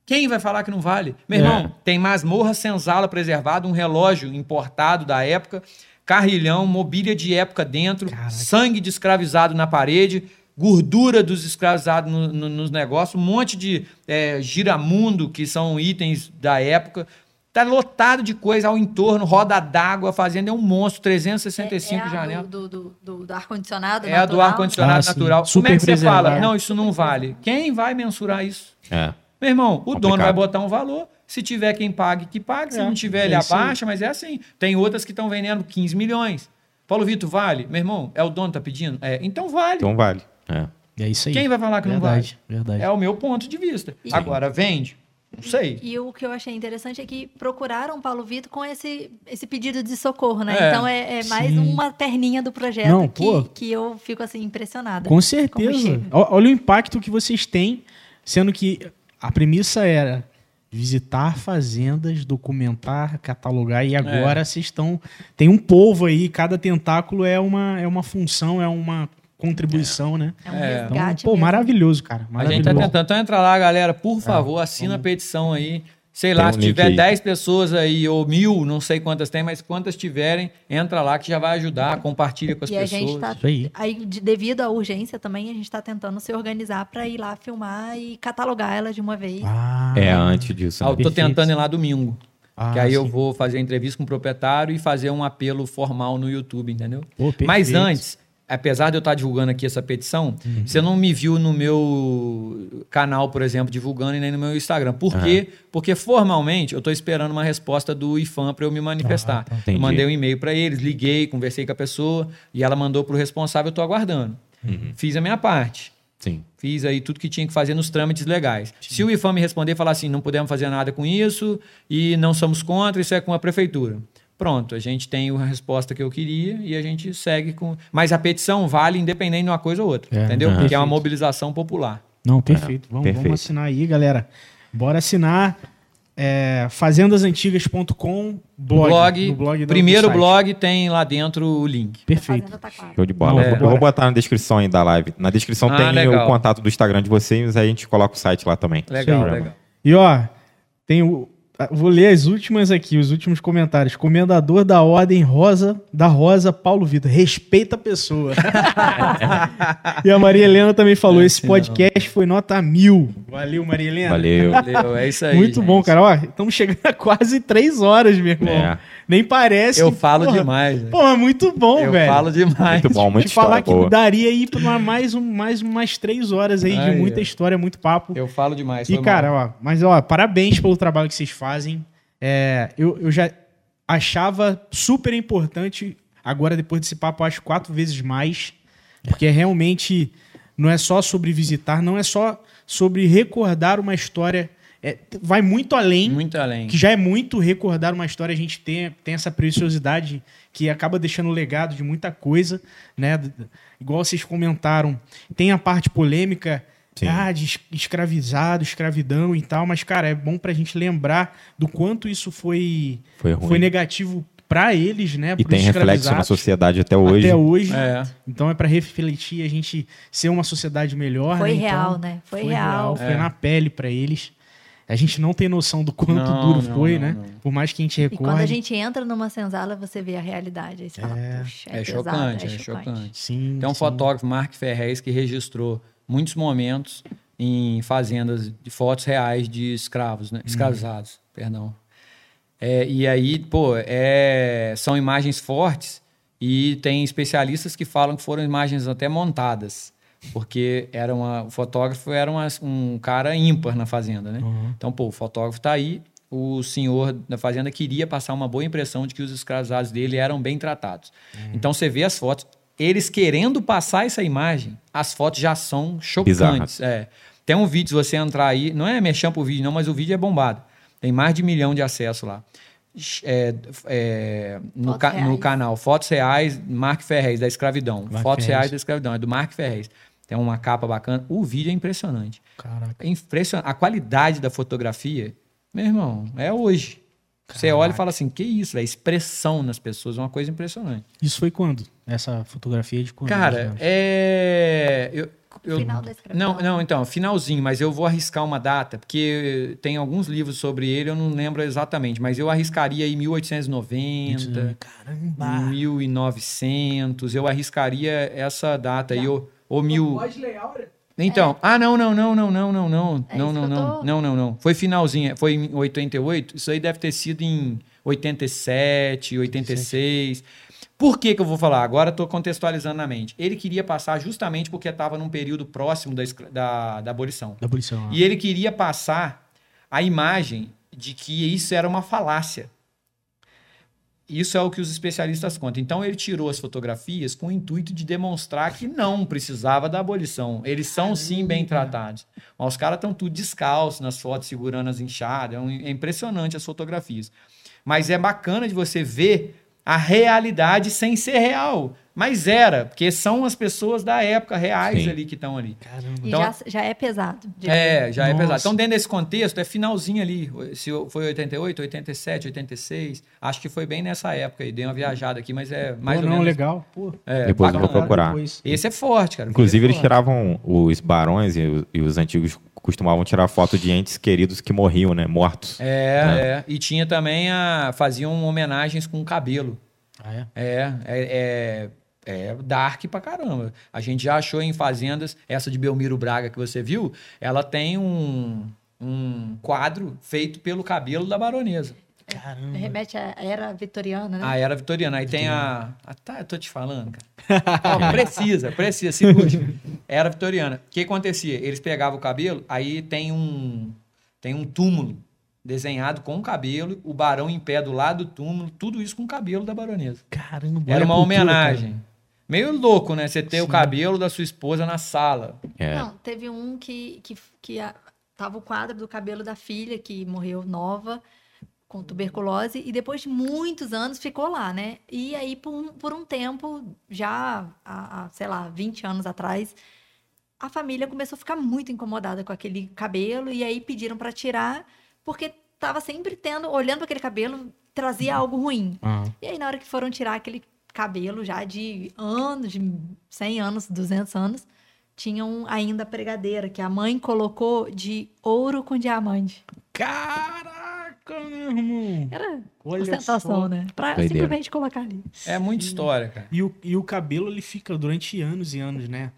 S3: Quem vai falar que não vale? Meu
S2: É.
S3: irmão, tem masmorra senzala preservada, um relógio importado da época, carrilhão, mobília de época dentro, sangue de escravizado na parede, gordura dos escravizados no- no- nos negócios, um monte de é, giramundo, que são itens da época. Tá lotado de coisa ao entorno, roda d'água, a fazenda é um monstro, 365
S4: é, é a
S3: janelas.
S4: do, do, do, do ar-condicionado
S3: É a do ar-condicionado
S2: Ah, sim.
S3: natural. Como
S2: Super
S3: é que você fala? Não, isso não vale. Quem vai mensurar isso?
S1: É.
S3: Meu irmão, o dono
S1: Complicado.
S3: vai botar um valor. Se tiver quem pague, que pague. Se
S2: É,
S3: não tiver,
S2: é
S3: ele abaixa, mas é assim. Tem outras que estão vendendo 15 milhões. Paulo Vitor, vale? Meu irmão, é o dono que tá pedindo? É, então vale.
S1: Então vale. É.
S2: É isso aí.
S3: Quem vai falar que
S2: verdade,
S3: não
S2: Verdade,
S3: vale? É o meu ponto de vista.
S4: E-
S3: Agora, vende. Não sei.
S4: E o que eu achei interessante é que procuraram o Paulo Vitor com esse, esse pedido de socorro, né?
S3: É.
S4: Então é, é mais uma perninha do projeto
S2: Não,
S4: que,
S2: pô.
S4: que eu fico assim impressionada.
S2: Com certeza. Olha o impacto que vocês têm, sendo que a premissa era visitar fazendas, documentar, catalogar, e agora vocês estão. Tem um povo aí, cada tentáculo é uma, é uma função, é uma contribuição, né?
S4: É um
S3: É.
S2: Então,
S4: resgate.
S2: pô,
S4: mesmo.
S2: maravilhoso, cara.
S3: A gente
S2: Maravilhoso.
S3: tá tentando. Então entra lá, galera, por favor, assina a petição aí. Sei
S1: Tem
S3: lá,
S1: um
S3: se tiver
S1: aí.
S3: 10 pessoas aí, ou mil, não sei quantas tem, mas quantas tiverem, entra lá que já vai ajudar, compartilha com as
S4: E a
S3: pessoas.
S4: gente tá.
S2: Isso aí.
S4: Aí, de- devido à urgência também, a gente está tentando se organizar para ir lá filmar e catalogar ela de uma vez.
S2: Ah,
S1: É, antes disso.
S3: Ah,
S1: né?
S3: eu tô
S2: Perfeito.
S3: tentando ir lá domingo.
S2: ah,
S3: que aí eu
S2: sim.
S3: vou fazer entrevista com o proprietário e fazer um apelo formal no YouTube, entendeu?
S2: Pô,
S3: Mas antes, apesar de eu estar divulgando aqui essa petição,
S2: Uhum.
S3: você não me viu no meu canal, por exemplo, divulgando e nem no meu Instagram. Por quê? Porque formalmente eu estou esperando uma resposta do IFAM para eu me manifestar. eu
S1: entendi.
S3: mandei um e-mail para eles, liguei, conversei com a pessoa e ela mandou para o responsável, eu estou aguardando. Fiz a minha parte.
S1: Sim.
S3: Fiz aí tudo que tinha que fazer nos trâmites legais. Se o IFAM me responder e falar assim, não podemos fazer nada com isso e não somos contra, isso é com a prefeitura. Pronto, a gente tem a resposta que eu queria e a gente segue com. Mas a petição vale independente de uma coisa ou outra,
S2: É,
S3: entendeu?
S2: aham.
S3: Porque é uma
S2: Perfeito.
S3: mobilização popular.
S2: Não, perfeito. vamos,
S1: perfeito.
S2: vamos assinar aí, galera. Bora assinar é, fazendasantigas.com blog.
S3: blog,
S2: blog
S3: primeiro blog tem lá dentro o link.
S2: Perfeito.
S4: tá.
S1: Show de bola.
S2: Não,
S1: eu, vou- botar na descrição aí da live. Na descrição
S3: Ah,
S1: tem
S3: legal.
S1: o contato do Instagram de vocês, aí a gente coloca o site lá também.
S3: Legal, legal.
S2: E ó, tem o. ah, Vou ler as últimas aqui, os últimos comentários. Comendador da Ordem Rosa, da Rosa, Paulo Vitor. Respeita a pessoa. e a Maria Helena também falou: esse podcast foi nota mil. Valeu, Maria Helena.
S1: Valeu.
S3: Valeu, é isso aí.
S2: Muito
S3: gente.
S2: bom, cara. Ó, estamos chegando a quase três horas, meu irmão.
S1: É.
S2: Nem parece.
S3: Eu
S2: que,
S3: falo
S2: porra,
S3: demais. né?
S2: Pô, muito bom,
S3: eu
S2: velho.
S3: falo demais.
S1: Muito bom, muita
S2: Te falar que
S1: boa.
S2: daria aí pra mais, um, mais umas três horas aí de
S3: Ai,
S2: muita
S3: é.
S2: história, muito papo.
S3: Eu falo demais.
S2: E, cara,
S3: mal.
S2: ó, mas ó, parabéns pelo trabalho que vocês fazem. É, eu, eu já achava super importante, agora depois desse papo, eu acho quatro vezes mais. Porque realmente não é só sobre visitar, não é só sobre recordar uma história. É, vai muito além
S3: muito além.
S2: que já é muito recordar uma história, a gente tem, tem essa preciosidade que acaba deixando o legado de muita coisa, né? Igual vocês comentaram, tem a parte polêmica
S1: Sim.
S2: ah, de es- escravizado, escravidão e tal, mas, cara, é bom pra gente lembrar do quanto isso foi,
S1: Foi ruim.
S2: foi negativo pra eles, né?
S1: E tem reflexo na sociedade até hoje.
S2: Até hoje.
S3: É.
S2: Então é pra refletir a gente ser uma sociedade melhor.
S4: Foi
S2: né? Então,
S4: real, né? Foi real.
S2: Foi
S3: É.
S2: na pele pra eles. A gente não tem noção do quanto
S3: Não,
S2: duro
S3: não,
S2: foi,
S3: não,
S2: né?
S3: não.
S2: Por mais que a gente
S4: E
S2: recorde.
S4: quando a gente entra numa senzala, você vê a realidade. Aí você fala,
S2: É.
S4: puxa,
S3: É,
S4: é, pesado,
S3: chocante,
S4: é
S3: é chocante.
S2: Sim,
S3: Tem um
S2: sim.
S3: fotógrafo, Mark Ferrez, que registrou muitos momentos em fazendas de fotos reais de escravos, né? Escravizados, perdão. É, e aí, pô, é, são imagens fortes e tem especialistas que falam que foram imagens até montadas, porque era uma, o fotógrafo era uma- um cara ímpar na fazenda, né? Então, pô, o fotógrafo tá aí, o senhor da fazenda queria passar uma boa impressão de que os escravizados dele eram bem tratados. Então, você vê as fotos, eles querendo passar essa imagem, as fotos já são chocantes. É. Tem um vídeo, se você entrar aí, não é mexer pro vídeo, não, mas o vídeo é bombado. Tem mais de um milhão de acessos lá. É, é, no, ca- no canal Fotos Reais, Mark Ferrez, da escravidão.
S2: Mark
S3: Fotos
S2: Ferrez.
S3: Reais da escravidão, é do Mark Ferrez. Tem uma capa bacana. O vídeo é impressionante.
S2: Caraca.
S3: É impressionante. A qualidade da fotografia, meu irmão, é hoje. Você olha e fala assim, que isso, a expressão nas pessoas é uma coisa impressionante.
S2: Isso foi quando? Essa fotografia de quando?
S3: Cara, é. Eu, eu-
S4: Final da.
S3: Não, não, então, finalzinho, mas eu vou arriscar uma data, porque tem alguns livros sobre ele, eu não lembro exatamente, mas eu arriscaria aí 1890,
S2: Caramba!
S3: 1900, eu arriscaria essa data aí, ou, ou mil.
S5: Pode ler, Aura?
S3: Então, ah, não, não, não, não, não, não, não,
S4: É
S3: não, não, não,
S4: tô-
S3: não, não, não. Foi finalzinho, foi em 88, isso aí deve ter sido em 87, 86. Por que que eu vou falar? Agora estou contextualizando na mente. Ele queria passar justamente porque estava num período próximo da, da, da abolição.
S2: Da abolição.
S3: E ele queria passar a imagem de que isso era uma falácia. Isso é o que os especialistas contam. Então ele tirou as fotografias com o intuito de demonstrar que não precisava da abolição. Eles são sim bem tratados. Mas os caras estão tudo descalços nas fotos, segurando as inchadas. É, é impressionante as fotografias. Mas é bacana de você ver a realidade sem ser real. Mas era, porque são as pessoas da época reais
S1: Sim.
S3: ali que estão ali.
S2: Caramba.
S4: E
S3: Então-
S4: já, já é pesado.
S3: É, já é
S2: Nossa.
S3: pesado. Então, dentro desse contexto, é finalzinho ali. Se foi 88, 87, 86. Acho que foi bem nessa época aí. Dei uma viajada aqui, mas é mais
S2: Pô,
S3: ou
S2: não,
S3: menos.
S2: legal. Pô,
S3: É,
S1: Depois eu vou procurar.
S2: depois.
S3: Esse é forte, cara.
S1: Inclusive, eles
S3: é forte.
S1: tiravam os barões e, os- e os antigos costumavam tirar foto de entes queridos que morriam, né? Mortos.
S3: É, é. E tinha também a. Faziam homenagens com cabelo.
S2: Ah, é?
S3: É, é, é, é dark pra caramba. A gente já achou em fazendas, essa de Belmiro Braga que você viu, ela tem um, um quadro feito pelo cabelo da baronesa.
S2: Caramba.
S4: Remete à era vitoriana, né?
S3: A era vitoriana. Aí tem a. Ah, tá, eu tô te falando, cara. Ó, precisa, precisa, segura. Era vitoriana. O que acontecia? Eles pegavam o cabelo, aí tem um, tem um túmulo desenhado com o cabelo, o barão em pé do lado do túmulo, tudo isso com o cabelo da baronesa.
S2: Caramba.
S3: Era
S2: a
S3: uma
S2: cultura,
S3: homenagem. Meio louco, né? Você ter o
S2: Sim.
S3: cabelo da sua esposa na sala.
S1: É.
S4: Não, teve um que, que, que a- tava o quadro do cabelo da filha, que morreu nova, com tuberculose, e depois de muitos anos ficou lá, né? E aí, por um, por um tempo, já, há, há, sei lá, 20 anos atrás, a família começou a ficar muito incomodada com aquele cabelo, e aí pediram para tirar, porque tava sempre tendo, olhando para aquele cabelo, trazia algo ruim.
S2: Ah,
S4: E aí, na hora que foram tirar aquele cabelo já de anos, de 100 anos, 200 anos, tinham ainda a pregadeira, que a mãe colocou de ouro com diamante.
S2: Caraca, meu irmão.
S4: Era
S2: Olha
S4: ostentação,
S2: só.
S4: né? Pra
S1: Doideira.
S4: simplesmente colocar ali.
S3: É muita história, cara.
S2: E o, e o cabelo, ele fica durante anos e anos, né?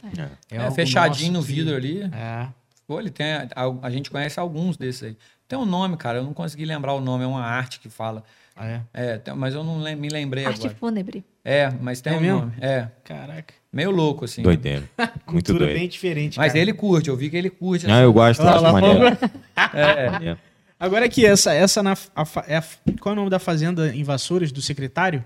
S3: É,
S2: algo
S3: fechadinho no
S2: nosso que-
S3: vidro ali.
S2: É.
S3: Pô, ele tem. A, a gente conhece alguns desses aí. Tem um nome, cara. Eu não consegui lembrar o nome. É uma arte que fala.
S2: Ah, é?
S3: É, tem- mas eu não lem- me lembrei
S4: Arte
S3: agora.
S4: fúnebre.
S3: É, mas tem
S2: É
S3: um
S2: mesmo?
S3: nome. É.
S2: Caraca.
S3: Meio louco, assim.
S1: Doideira. Muito
S2: Cultura
S1: doido.
S2: bem diferente,
S3: Mas
S2: cara.
S3: ele curte, eu vi que ele curte.
S1: Não, eu gosto,
S2: Olha
S1: acho
S2: lá,
S1: maneiro.
S3: É.
S1: Maneiro.
S2: Agora aqui, essa, essa na, a é a- qual é o nome da fazenda em Vassouras, do secretário?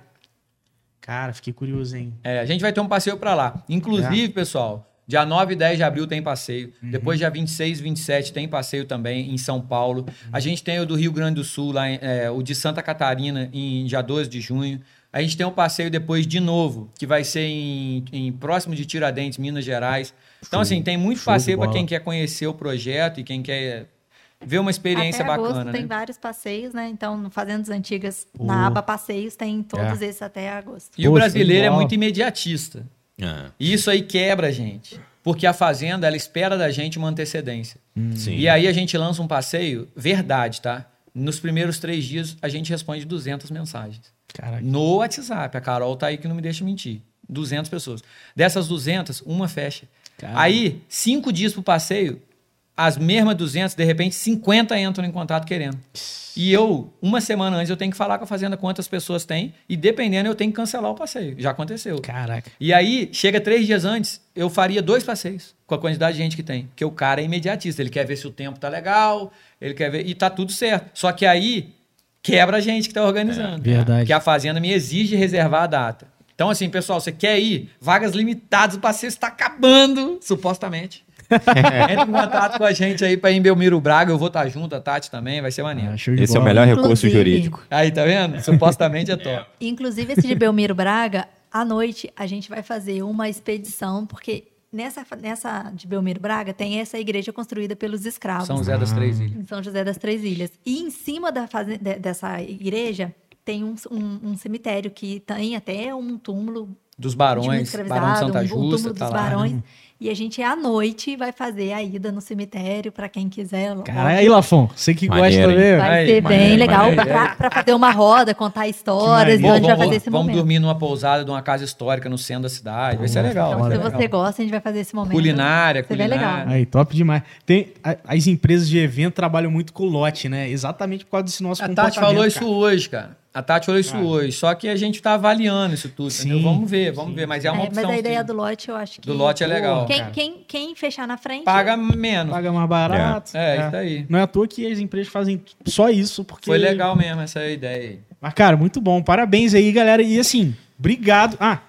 S2: Cara, fiquei curioso, hein?
S3: É, a gente vai ter um passeio pra lá. Inclusive, pessoal, dia 9 e 10 de abril tem passeio. Depois, dia 26 e 27 tem passeio também em São Paulo. A gente tem o do Rio Grande do Sul, lá, em- é, o de Santa Catarina, em dia 12 de junho. A gente tem um passeio depois de novo, que vai ser em, em próximo de Tiradentes, Minas Gerais. Então, assim, tem muito
S2: show
S3: passeio para quem quer conhecer o projeto e quem quer ver uma experiência
S4: até agosto
S3: bacana,
S4: tem
S3: né?
S4: vários passeios, né? Então, no Fazendas Antigas,
S2: Pô.
S4: na aba passeios, tem todos
S2: É.
S4: esses até agosto.
S3: E o
S2: show de
S3: brasileiro é muito imediatista.
S1: Ah,
S3: E isso aí quebra a gente. Porque a fazenda, ela espera da gente uma antecedência.
S1: sim.
S3: E aí a gente lança um passeio, verdade, tá? Nos primeiros três dias, a gente responde 200 mensagens.
S2: Caraca.
S3: No WhatsApp. A Carol tá aí que não me deixa mentir. 200 pessoas. Dessas 200, uma fecha.
S2: Caraca.
S3: Aí, cinco dias pro passeio, as mesmas 200, de repente, 50 entram em contato querendo. E eu, uma semana antes, eu tenho que falar com a fazenda quantas pessoas tem. E dependendo, eu tenho que cancelar o passeio. Já aconteceu.
S2: Caraca.
S3: E aí, chega três dias antes, eu faria dois passeios com a quantidade de gente que tem. Porque o cara é imediatista. Ele quer ver se o tempo tá legal, ele quer ver. E tá tudo certo. Só que aí quebra a gente que tá organizando.
S2: Verdade.
S3: Porque a fazenda me exige reservar a data. Então, assim, pessoal, você quer ir? Vagas limitadas, o passeio está acabando, supostamente. Entre em contato com a gente aí pra ir em Belmiro Braga. Eu vou estar junto, a Tati também, vai ser maneiro.
S2: Ah,
S1: Esse é o
S2: bola.
S1: melhor recurso
S4: Inclusive-
S1: jurídico.
S3: Aí, tá vendo? Supostamente é top.
S4: Inclusive, esse de Belmiro Braga, à noite a gente vai fazer uma expedição, porque nessa, nessa de Belmiro Braga tem essa igreja construída pelos escravos.
S3: São José das Três Ilhas.
S4: Em São José das Três Ilhas. E em cima da dessa igreja tem um, um- um cemitério que tem até um túmulo
S3: Dos Barões, Barão de Santa Justa, tá
S4: dos
S3: lá.
S4: barões. E a gente, à noite, vai fazer a ida no cemitério, para quem quiser.
S2: Caralho, aí, Lafon, você que
S1: Maneiro,
S2: gosta mesmo.
S4: Vai
S3: Aí,
S4: ser
S1: maneiro,
S4: bem legal pra fazer uma roda, contar histórias, e
S2: maneiro.
S4: onde vai
S3: vamos,
S4: fazer esse
S3: vamos
S4: momento.
S3: dormir numa pousada de uma casa histórica no centro da cidade. Vai ser legal.
S4: Então, se
S3: ser
S4: você
S3: legal.
S4: gosta, a gente vai fazer esse momento.
S3: Culinária,
S4: Vai ser bem
S3: culinária.
S4: legal.
S2: Aí, top demais. Tem, a- as empresas de evento trabalham muito com lote, né? Exatamente por causa desse nosso
S3: A
S2: comportamento.
S3: Tati falou isso
S2: cara.
S3: hoje, cara. A Tati falou isso
S2: Cara.
S3: hoje. Só que a gente tá avaliando isso tudo, entendeu?
S2: Sim,
S3: Vamos ver, vamos ver. Mas é uma
S4: É,
S3: opção.
S4: mas a ideia
S3: sim.
S4: do lote, eu acho que.
S3: Do lote é legal.
S4: Quem, quem, quem fechar na frente.
S3: Paga menos.
S2: Paga mais barato.
S3: É, isso aí.
S2: Não é à toa que as empresas fazem só isso, porque...
S3: Foi legal mesmo essa ideia aí.
S2: Mas, cara, muito bom. Parabéns aí, galera. E assim, obrigado. Ah,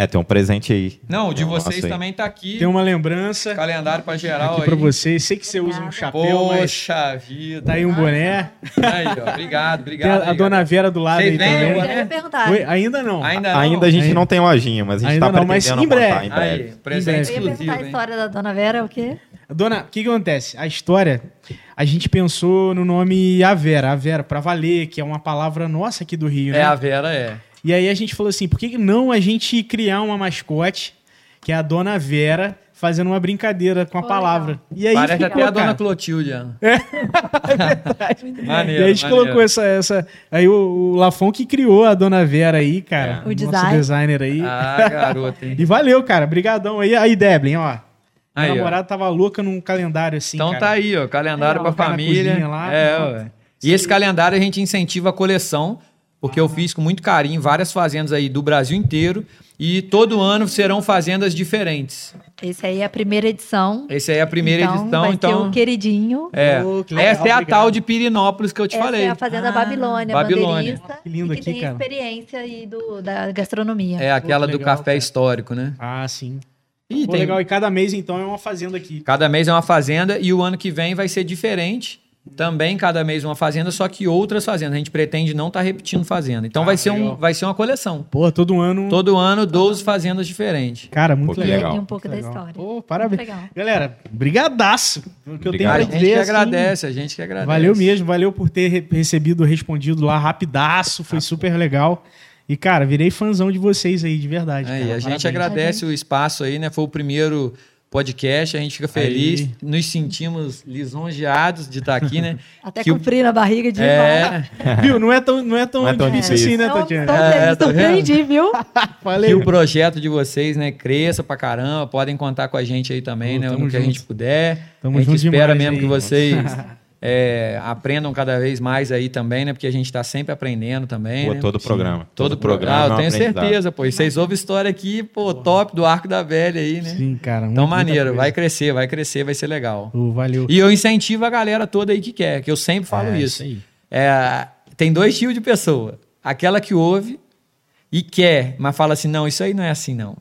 S1: É, tem um presente aí.
S3: Não, o de
S1: Tem
S3: vocês também tá aqui.
S2: tem uma lembrança
S3: Calendário pra geral
S2: aqui
S3: aí.
S2: pra vocês. Sei que você usa um chapéu, mas
S3: Poxa vida.
S2: tá aí um boné.
S3: Aí, ó. Obrigado,
S2: Tem
S3: obrigado.
S2: a, a
S3: aí,
S2: dona. Vera do lado
S3: Vocês
S2: aí também.
S3: boné?
S4: Eu ia perguntar.
S2: Oi, ainda não.
S3: Ainda não.
S1: Ainda a gente
S2: Ainda-
S1: não tem lojinha, mas a gente
S2: Ainda
S1: tá
S2: não, mas
S1: pretendendo
S2: em breve.
S1: montar em breve.
S3: Aí, presente
S4: Eu ia perguntar
S3: exclusivo,
S4: a história da dona Vera, o quê?
S2: Dona, o que, que acontece? A história, a gente pensou no nome A Vera, A Vera, pra valer, que é uma palavra nossa aqui do Rio, né?
S3: É, a Vera é.
S2: E aí a gente falou assim, por que não a gente criar uma mascote, que é a Dona Vera, fazendo uma brincadeira com a
S4: Pô,
S2: palavra. E aí
S3: Parece
S2: ficou,
S3: até a dona. Clotilde. Ana.
S2: E
S3: Maneiro,
S2: aí a gente
S3: maneiro.
S2: colocou essa, essa... Aí o, o Lafon que criou a Dona Vera aí, cara.
S4: O
S2: nosso
S4: design.
S2: designer aí.
S3: Ah, garoto, hein?
S2: E valeu, cara. Brigadão aí. Aí, Deblin, ó.
S3: Aí,
S2: Minha
S3: ó.
S2: namorada tava louca num calendário assim,
S3: Então
S2: cara.
S3: tá aí, ó, calendário
S2: Legal,
S3: pra família.
S2: lá.
S3: é, ué. E esse calendário a gente incentiva a coleção, porque eu fiz com muito carinho várias fazendas aí do Brasil inteiro e todo ano serão fazendas diferentes.
S4: Esse aí é a primeira edição.
S3: Esse aí é a primeira
S4: então,
S3: edição,
S4: vai
S3: então
S4: Ser o queridinho.
S3: é.
S2: Que legal,
S3: Essa é a
S2: obrigado.
S3: tal de Pirinópolis que eu te
S4: Essa
S3: falei.
S4: é a Fazenda
S2: Ah,
S4: Babilônia,
S3: Babilônia.
S4: bandeirista.
S2: Que lindo
S4: e que
S2: aqui,
S4: tem
S2: cara.
S4: experiência aí do, da gastronomia.
S3: É aquela
S2: Pô, que
S3: do
S2: legal,
S3: café
S2: cara.
S3: histórico, né?
S2: Ah, sim.
S3: E
S2: Pô,
S3: tem
S2: legal. E cada mês, então, é uma fazenda aqui.
S3: Cada mês é uma fazenda e o ano que vem vai ser diferente. Também cada mês uma fazenda, só que outras fazendas. A gente pretende não estar repetindo fazenda. Então
S2: Ah,
S3: vai, ser um, vai ser uma coleção.
S2: Pô, todo ano...
S3: Todo ano, 12 fazendas diferentes.
S2: Cara, muito
S1: Pô,
S4: E
S2: legal.
S1: legal.
S4: um pouco da
S2: Legal.
S4: história.
S2: Pô, parabéns.
S4: Legal.
S2: Galera, brigadaço. Que eu tenho
S3: A gente
S2: dizer,
S3: que
S2: assim,
S3: agradece, a gente que agradece.
S2: Valeu mesmo, valeu por ter re- recebido, respondido lá rapidaço, foi super legal. E, cara, virei fãzão de vocês aí, de verdade. Cara.
S3: a gente agradece o espaço aí, né? Foi o primeiro podcast, a gente fica feliz,
S2: Aí.
S3: nos sentimos lisonjeados de estar aqui, né?
S4: Até
S3: Que o-
S4: cumprir a barriga de
S3: É,
S2: Viu? Não é tão, não é tão,
S1: Não é tão
S2: difícil
S1: difícil.
S2: assim, né, Tatiana?
S4: então,
S3: É, tá
S4: surpreendi, viu?
S2: Falei.
S3: que o projeto de vocês, né, cresça pra caramba. Podem contar com a gente aí também,
S2: Pô,
S3: né? No que a
S2: junto.
S3: gente puder.
S2: Tamo
S3: a gente
S2: junto
S3: espera
S2: demais
S3: mesmo
S2: aí.
S3: que vocês é, aprendam cada vez mais aí também, né? Porque a gente tá sempre aprendendo também.
S1: Pô,
S3: né?
S1: todo o programa.
S3: Todo
S1: o programa.
S3: Ah,
S1: é
S3: eu
S1: um
S3: tenho
S1: aprendizado.
S3: certeza, pô. E vocês ouvem história aqui, pô, top do Arco da Velha aí, né?
S2: Sim, cara.
S3: Então,
S2: muita
S3: maneiro, vai crescer, vai crescer, vai ser legal.
S2: Pô, valeu.
S3: E eu incentivo a galera toda aí que quer, que eu sempre falo
S2: É,
S3: isso.
S2: aí.
S3: É, tem dois tipos de pessoa. Aquela que ouve e quer, mas fala assim: não, isso aí não é assim, não.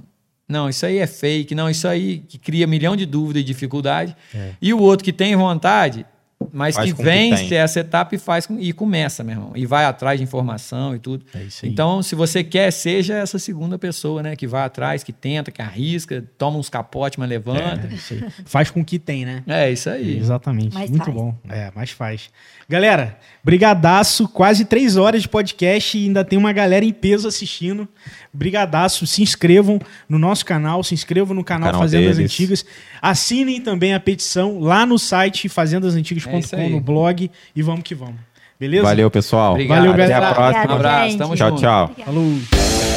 S3: Não, isso aí é fake, não, isso aí que cria milhão de dúvidas e dificuldade. E o outro que tem vontade, mas
S1: Faz
S3: que
S1: que
S3: vence
S1: tem.
S3: essa etapa e faz com- e começa, meu irmão. E vai atrás de informação e tudo.
S2: É isso aí.
S3: Então, se você quer, seja essa segunda pessoa, né? Que vai atrás, que tenta, que arrisca, toma uns capotes, mas levanta.
S2: É, isso aí. Faz com que tem, né?
S3: É, isso aí.
S2: Exatamente.
S4: Mas
S2: Muito
S4: faz.
S2: bom. É, mas faz. Galera, brigadaço. Quase três horas de podcast e ainda tem uma galera em peso assistindo. Brigadaço. Se inscrevam no nosso canal, se inscrevam no canal,
S1: canal
S2: Fazendas
S1: deles.
S2: Antigas. Assinem também a petição lá no site
S3: É
S2: fazendasantigas.com,
S3: aí.
S2: no blog. E vamos que vamos. Beleza?
S1: Valeu, pessoal.
S3: Obrigado.
S2: Valeu,
S1: Até
S2: galera.
S1: a próxima.
S3: Um abraço, tamo
S1: Tchau,
S3: junto.
S1: tchau.
S2: Falou.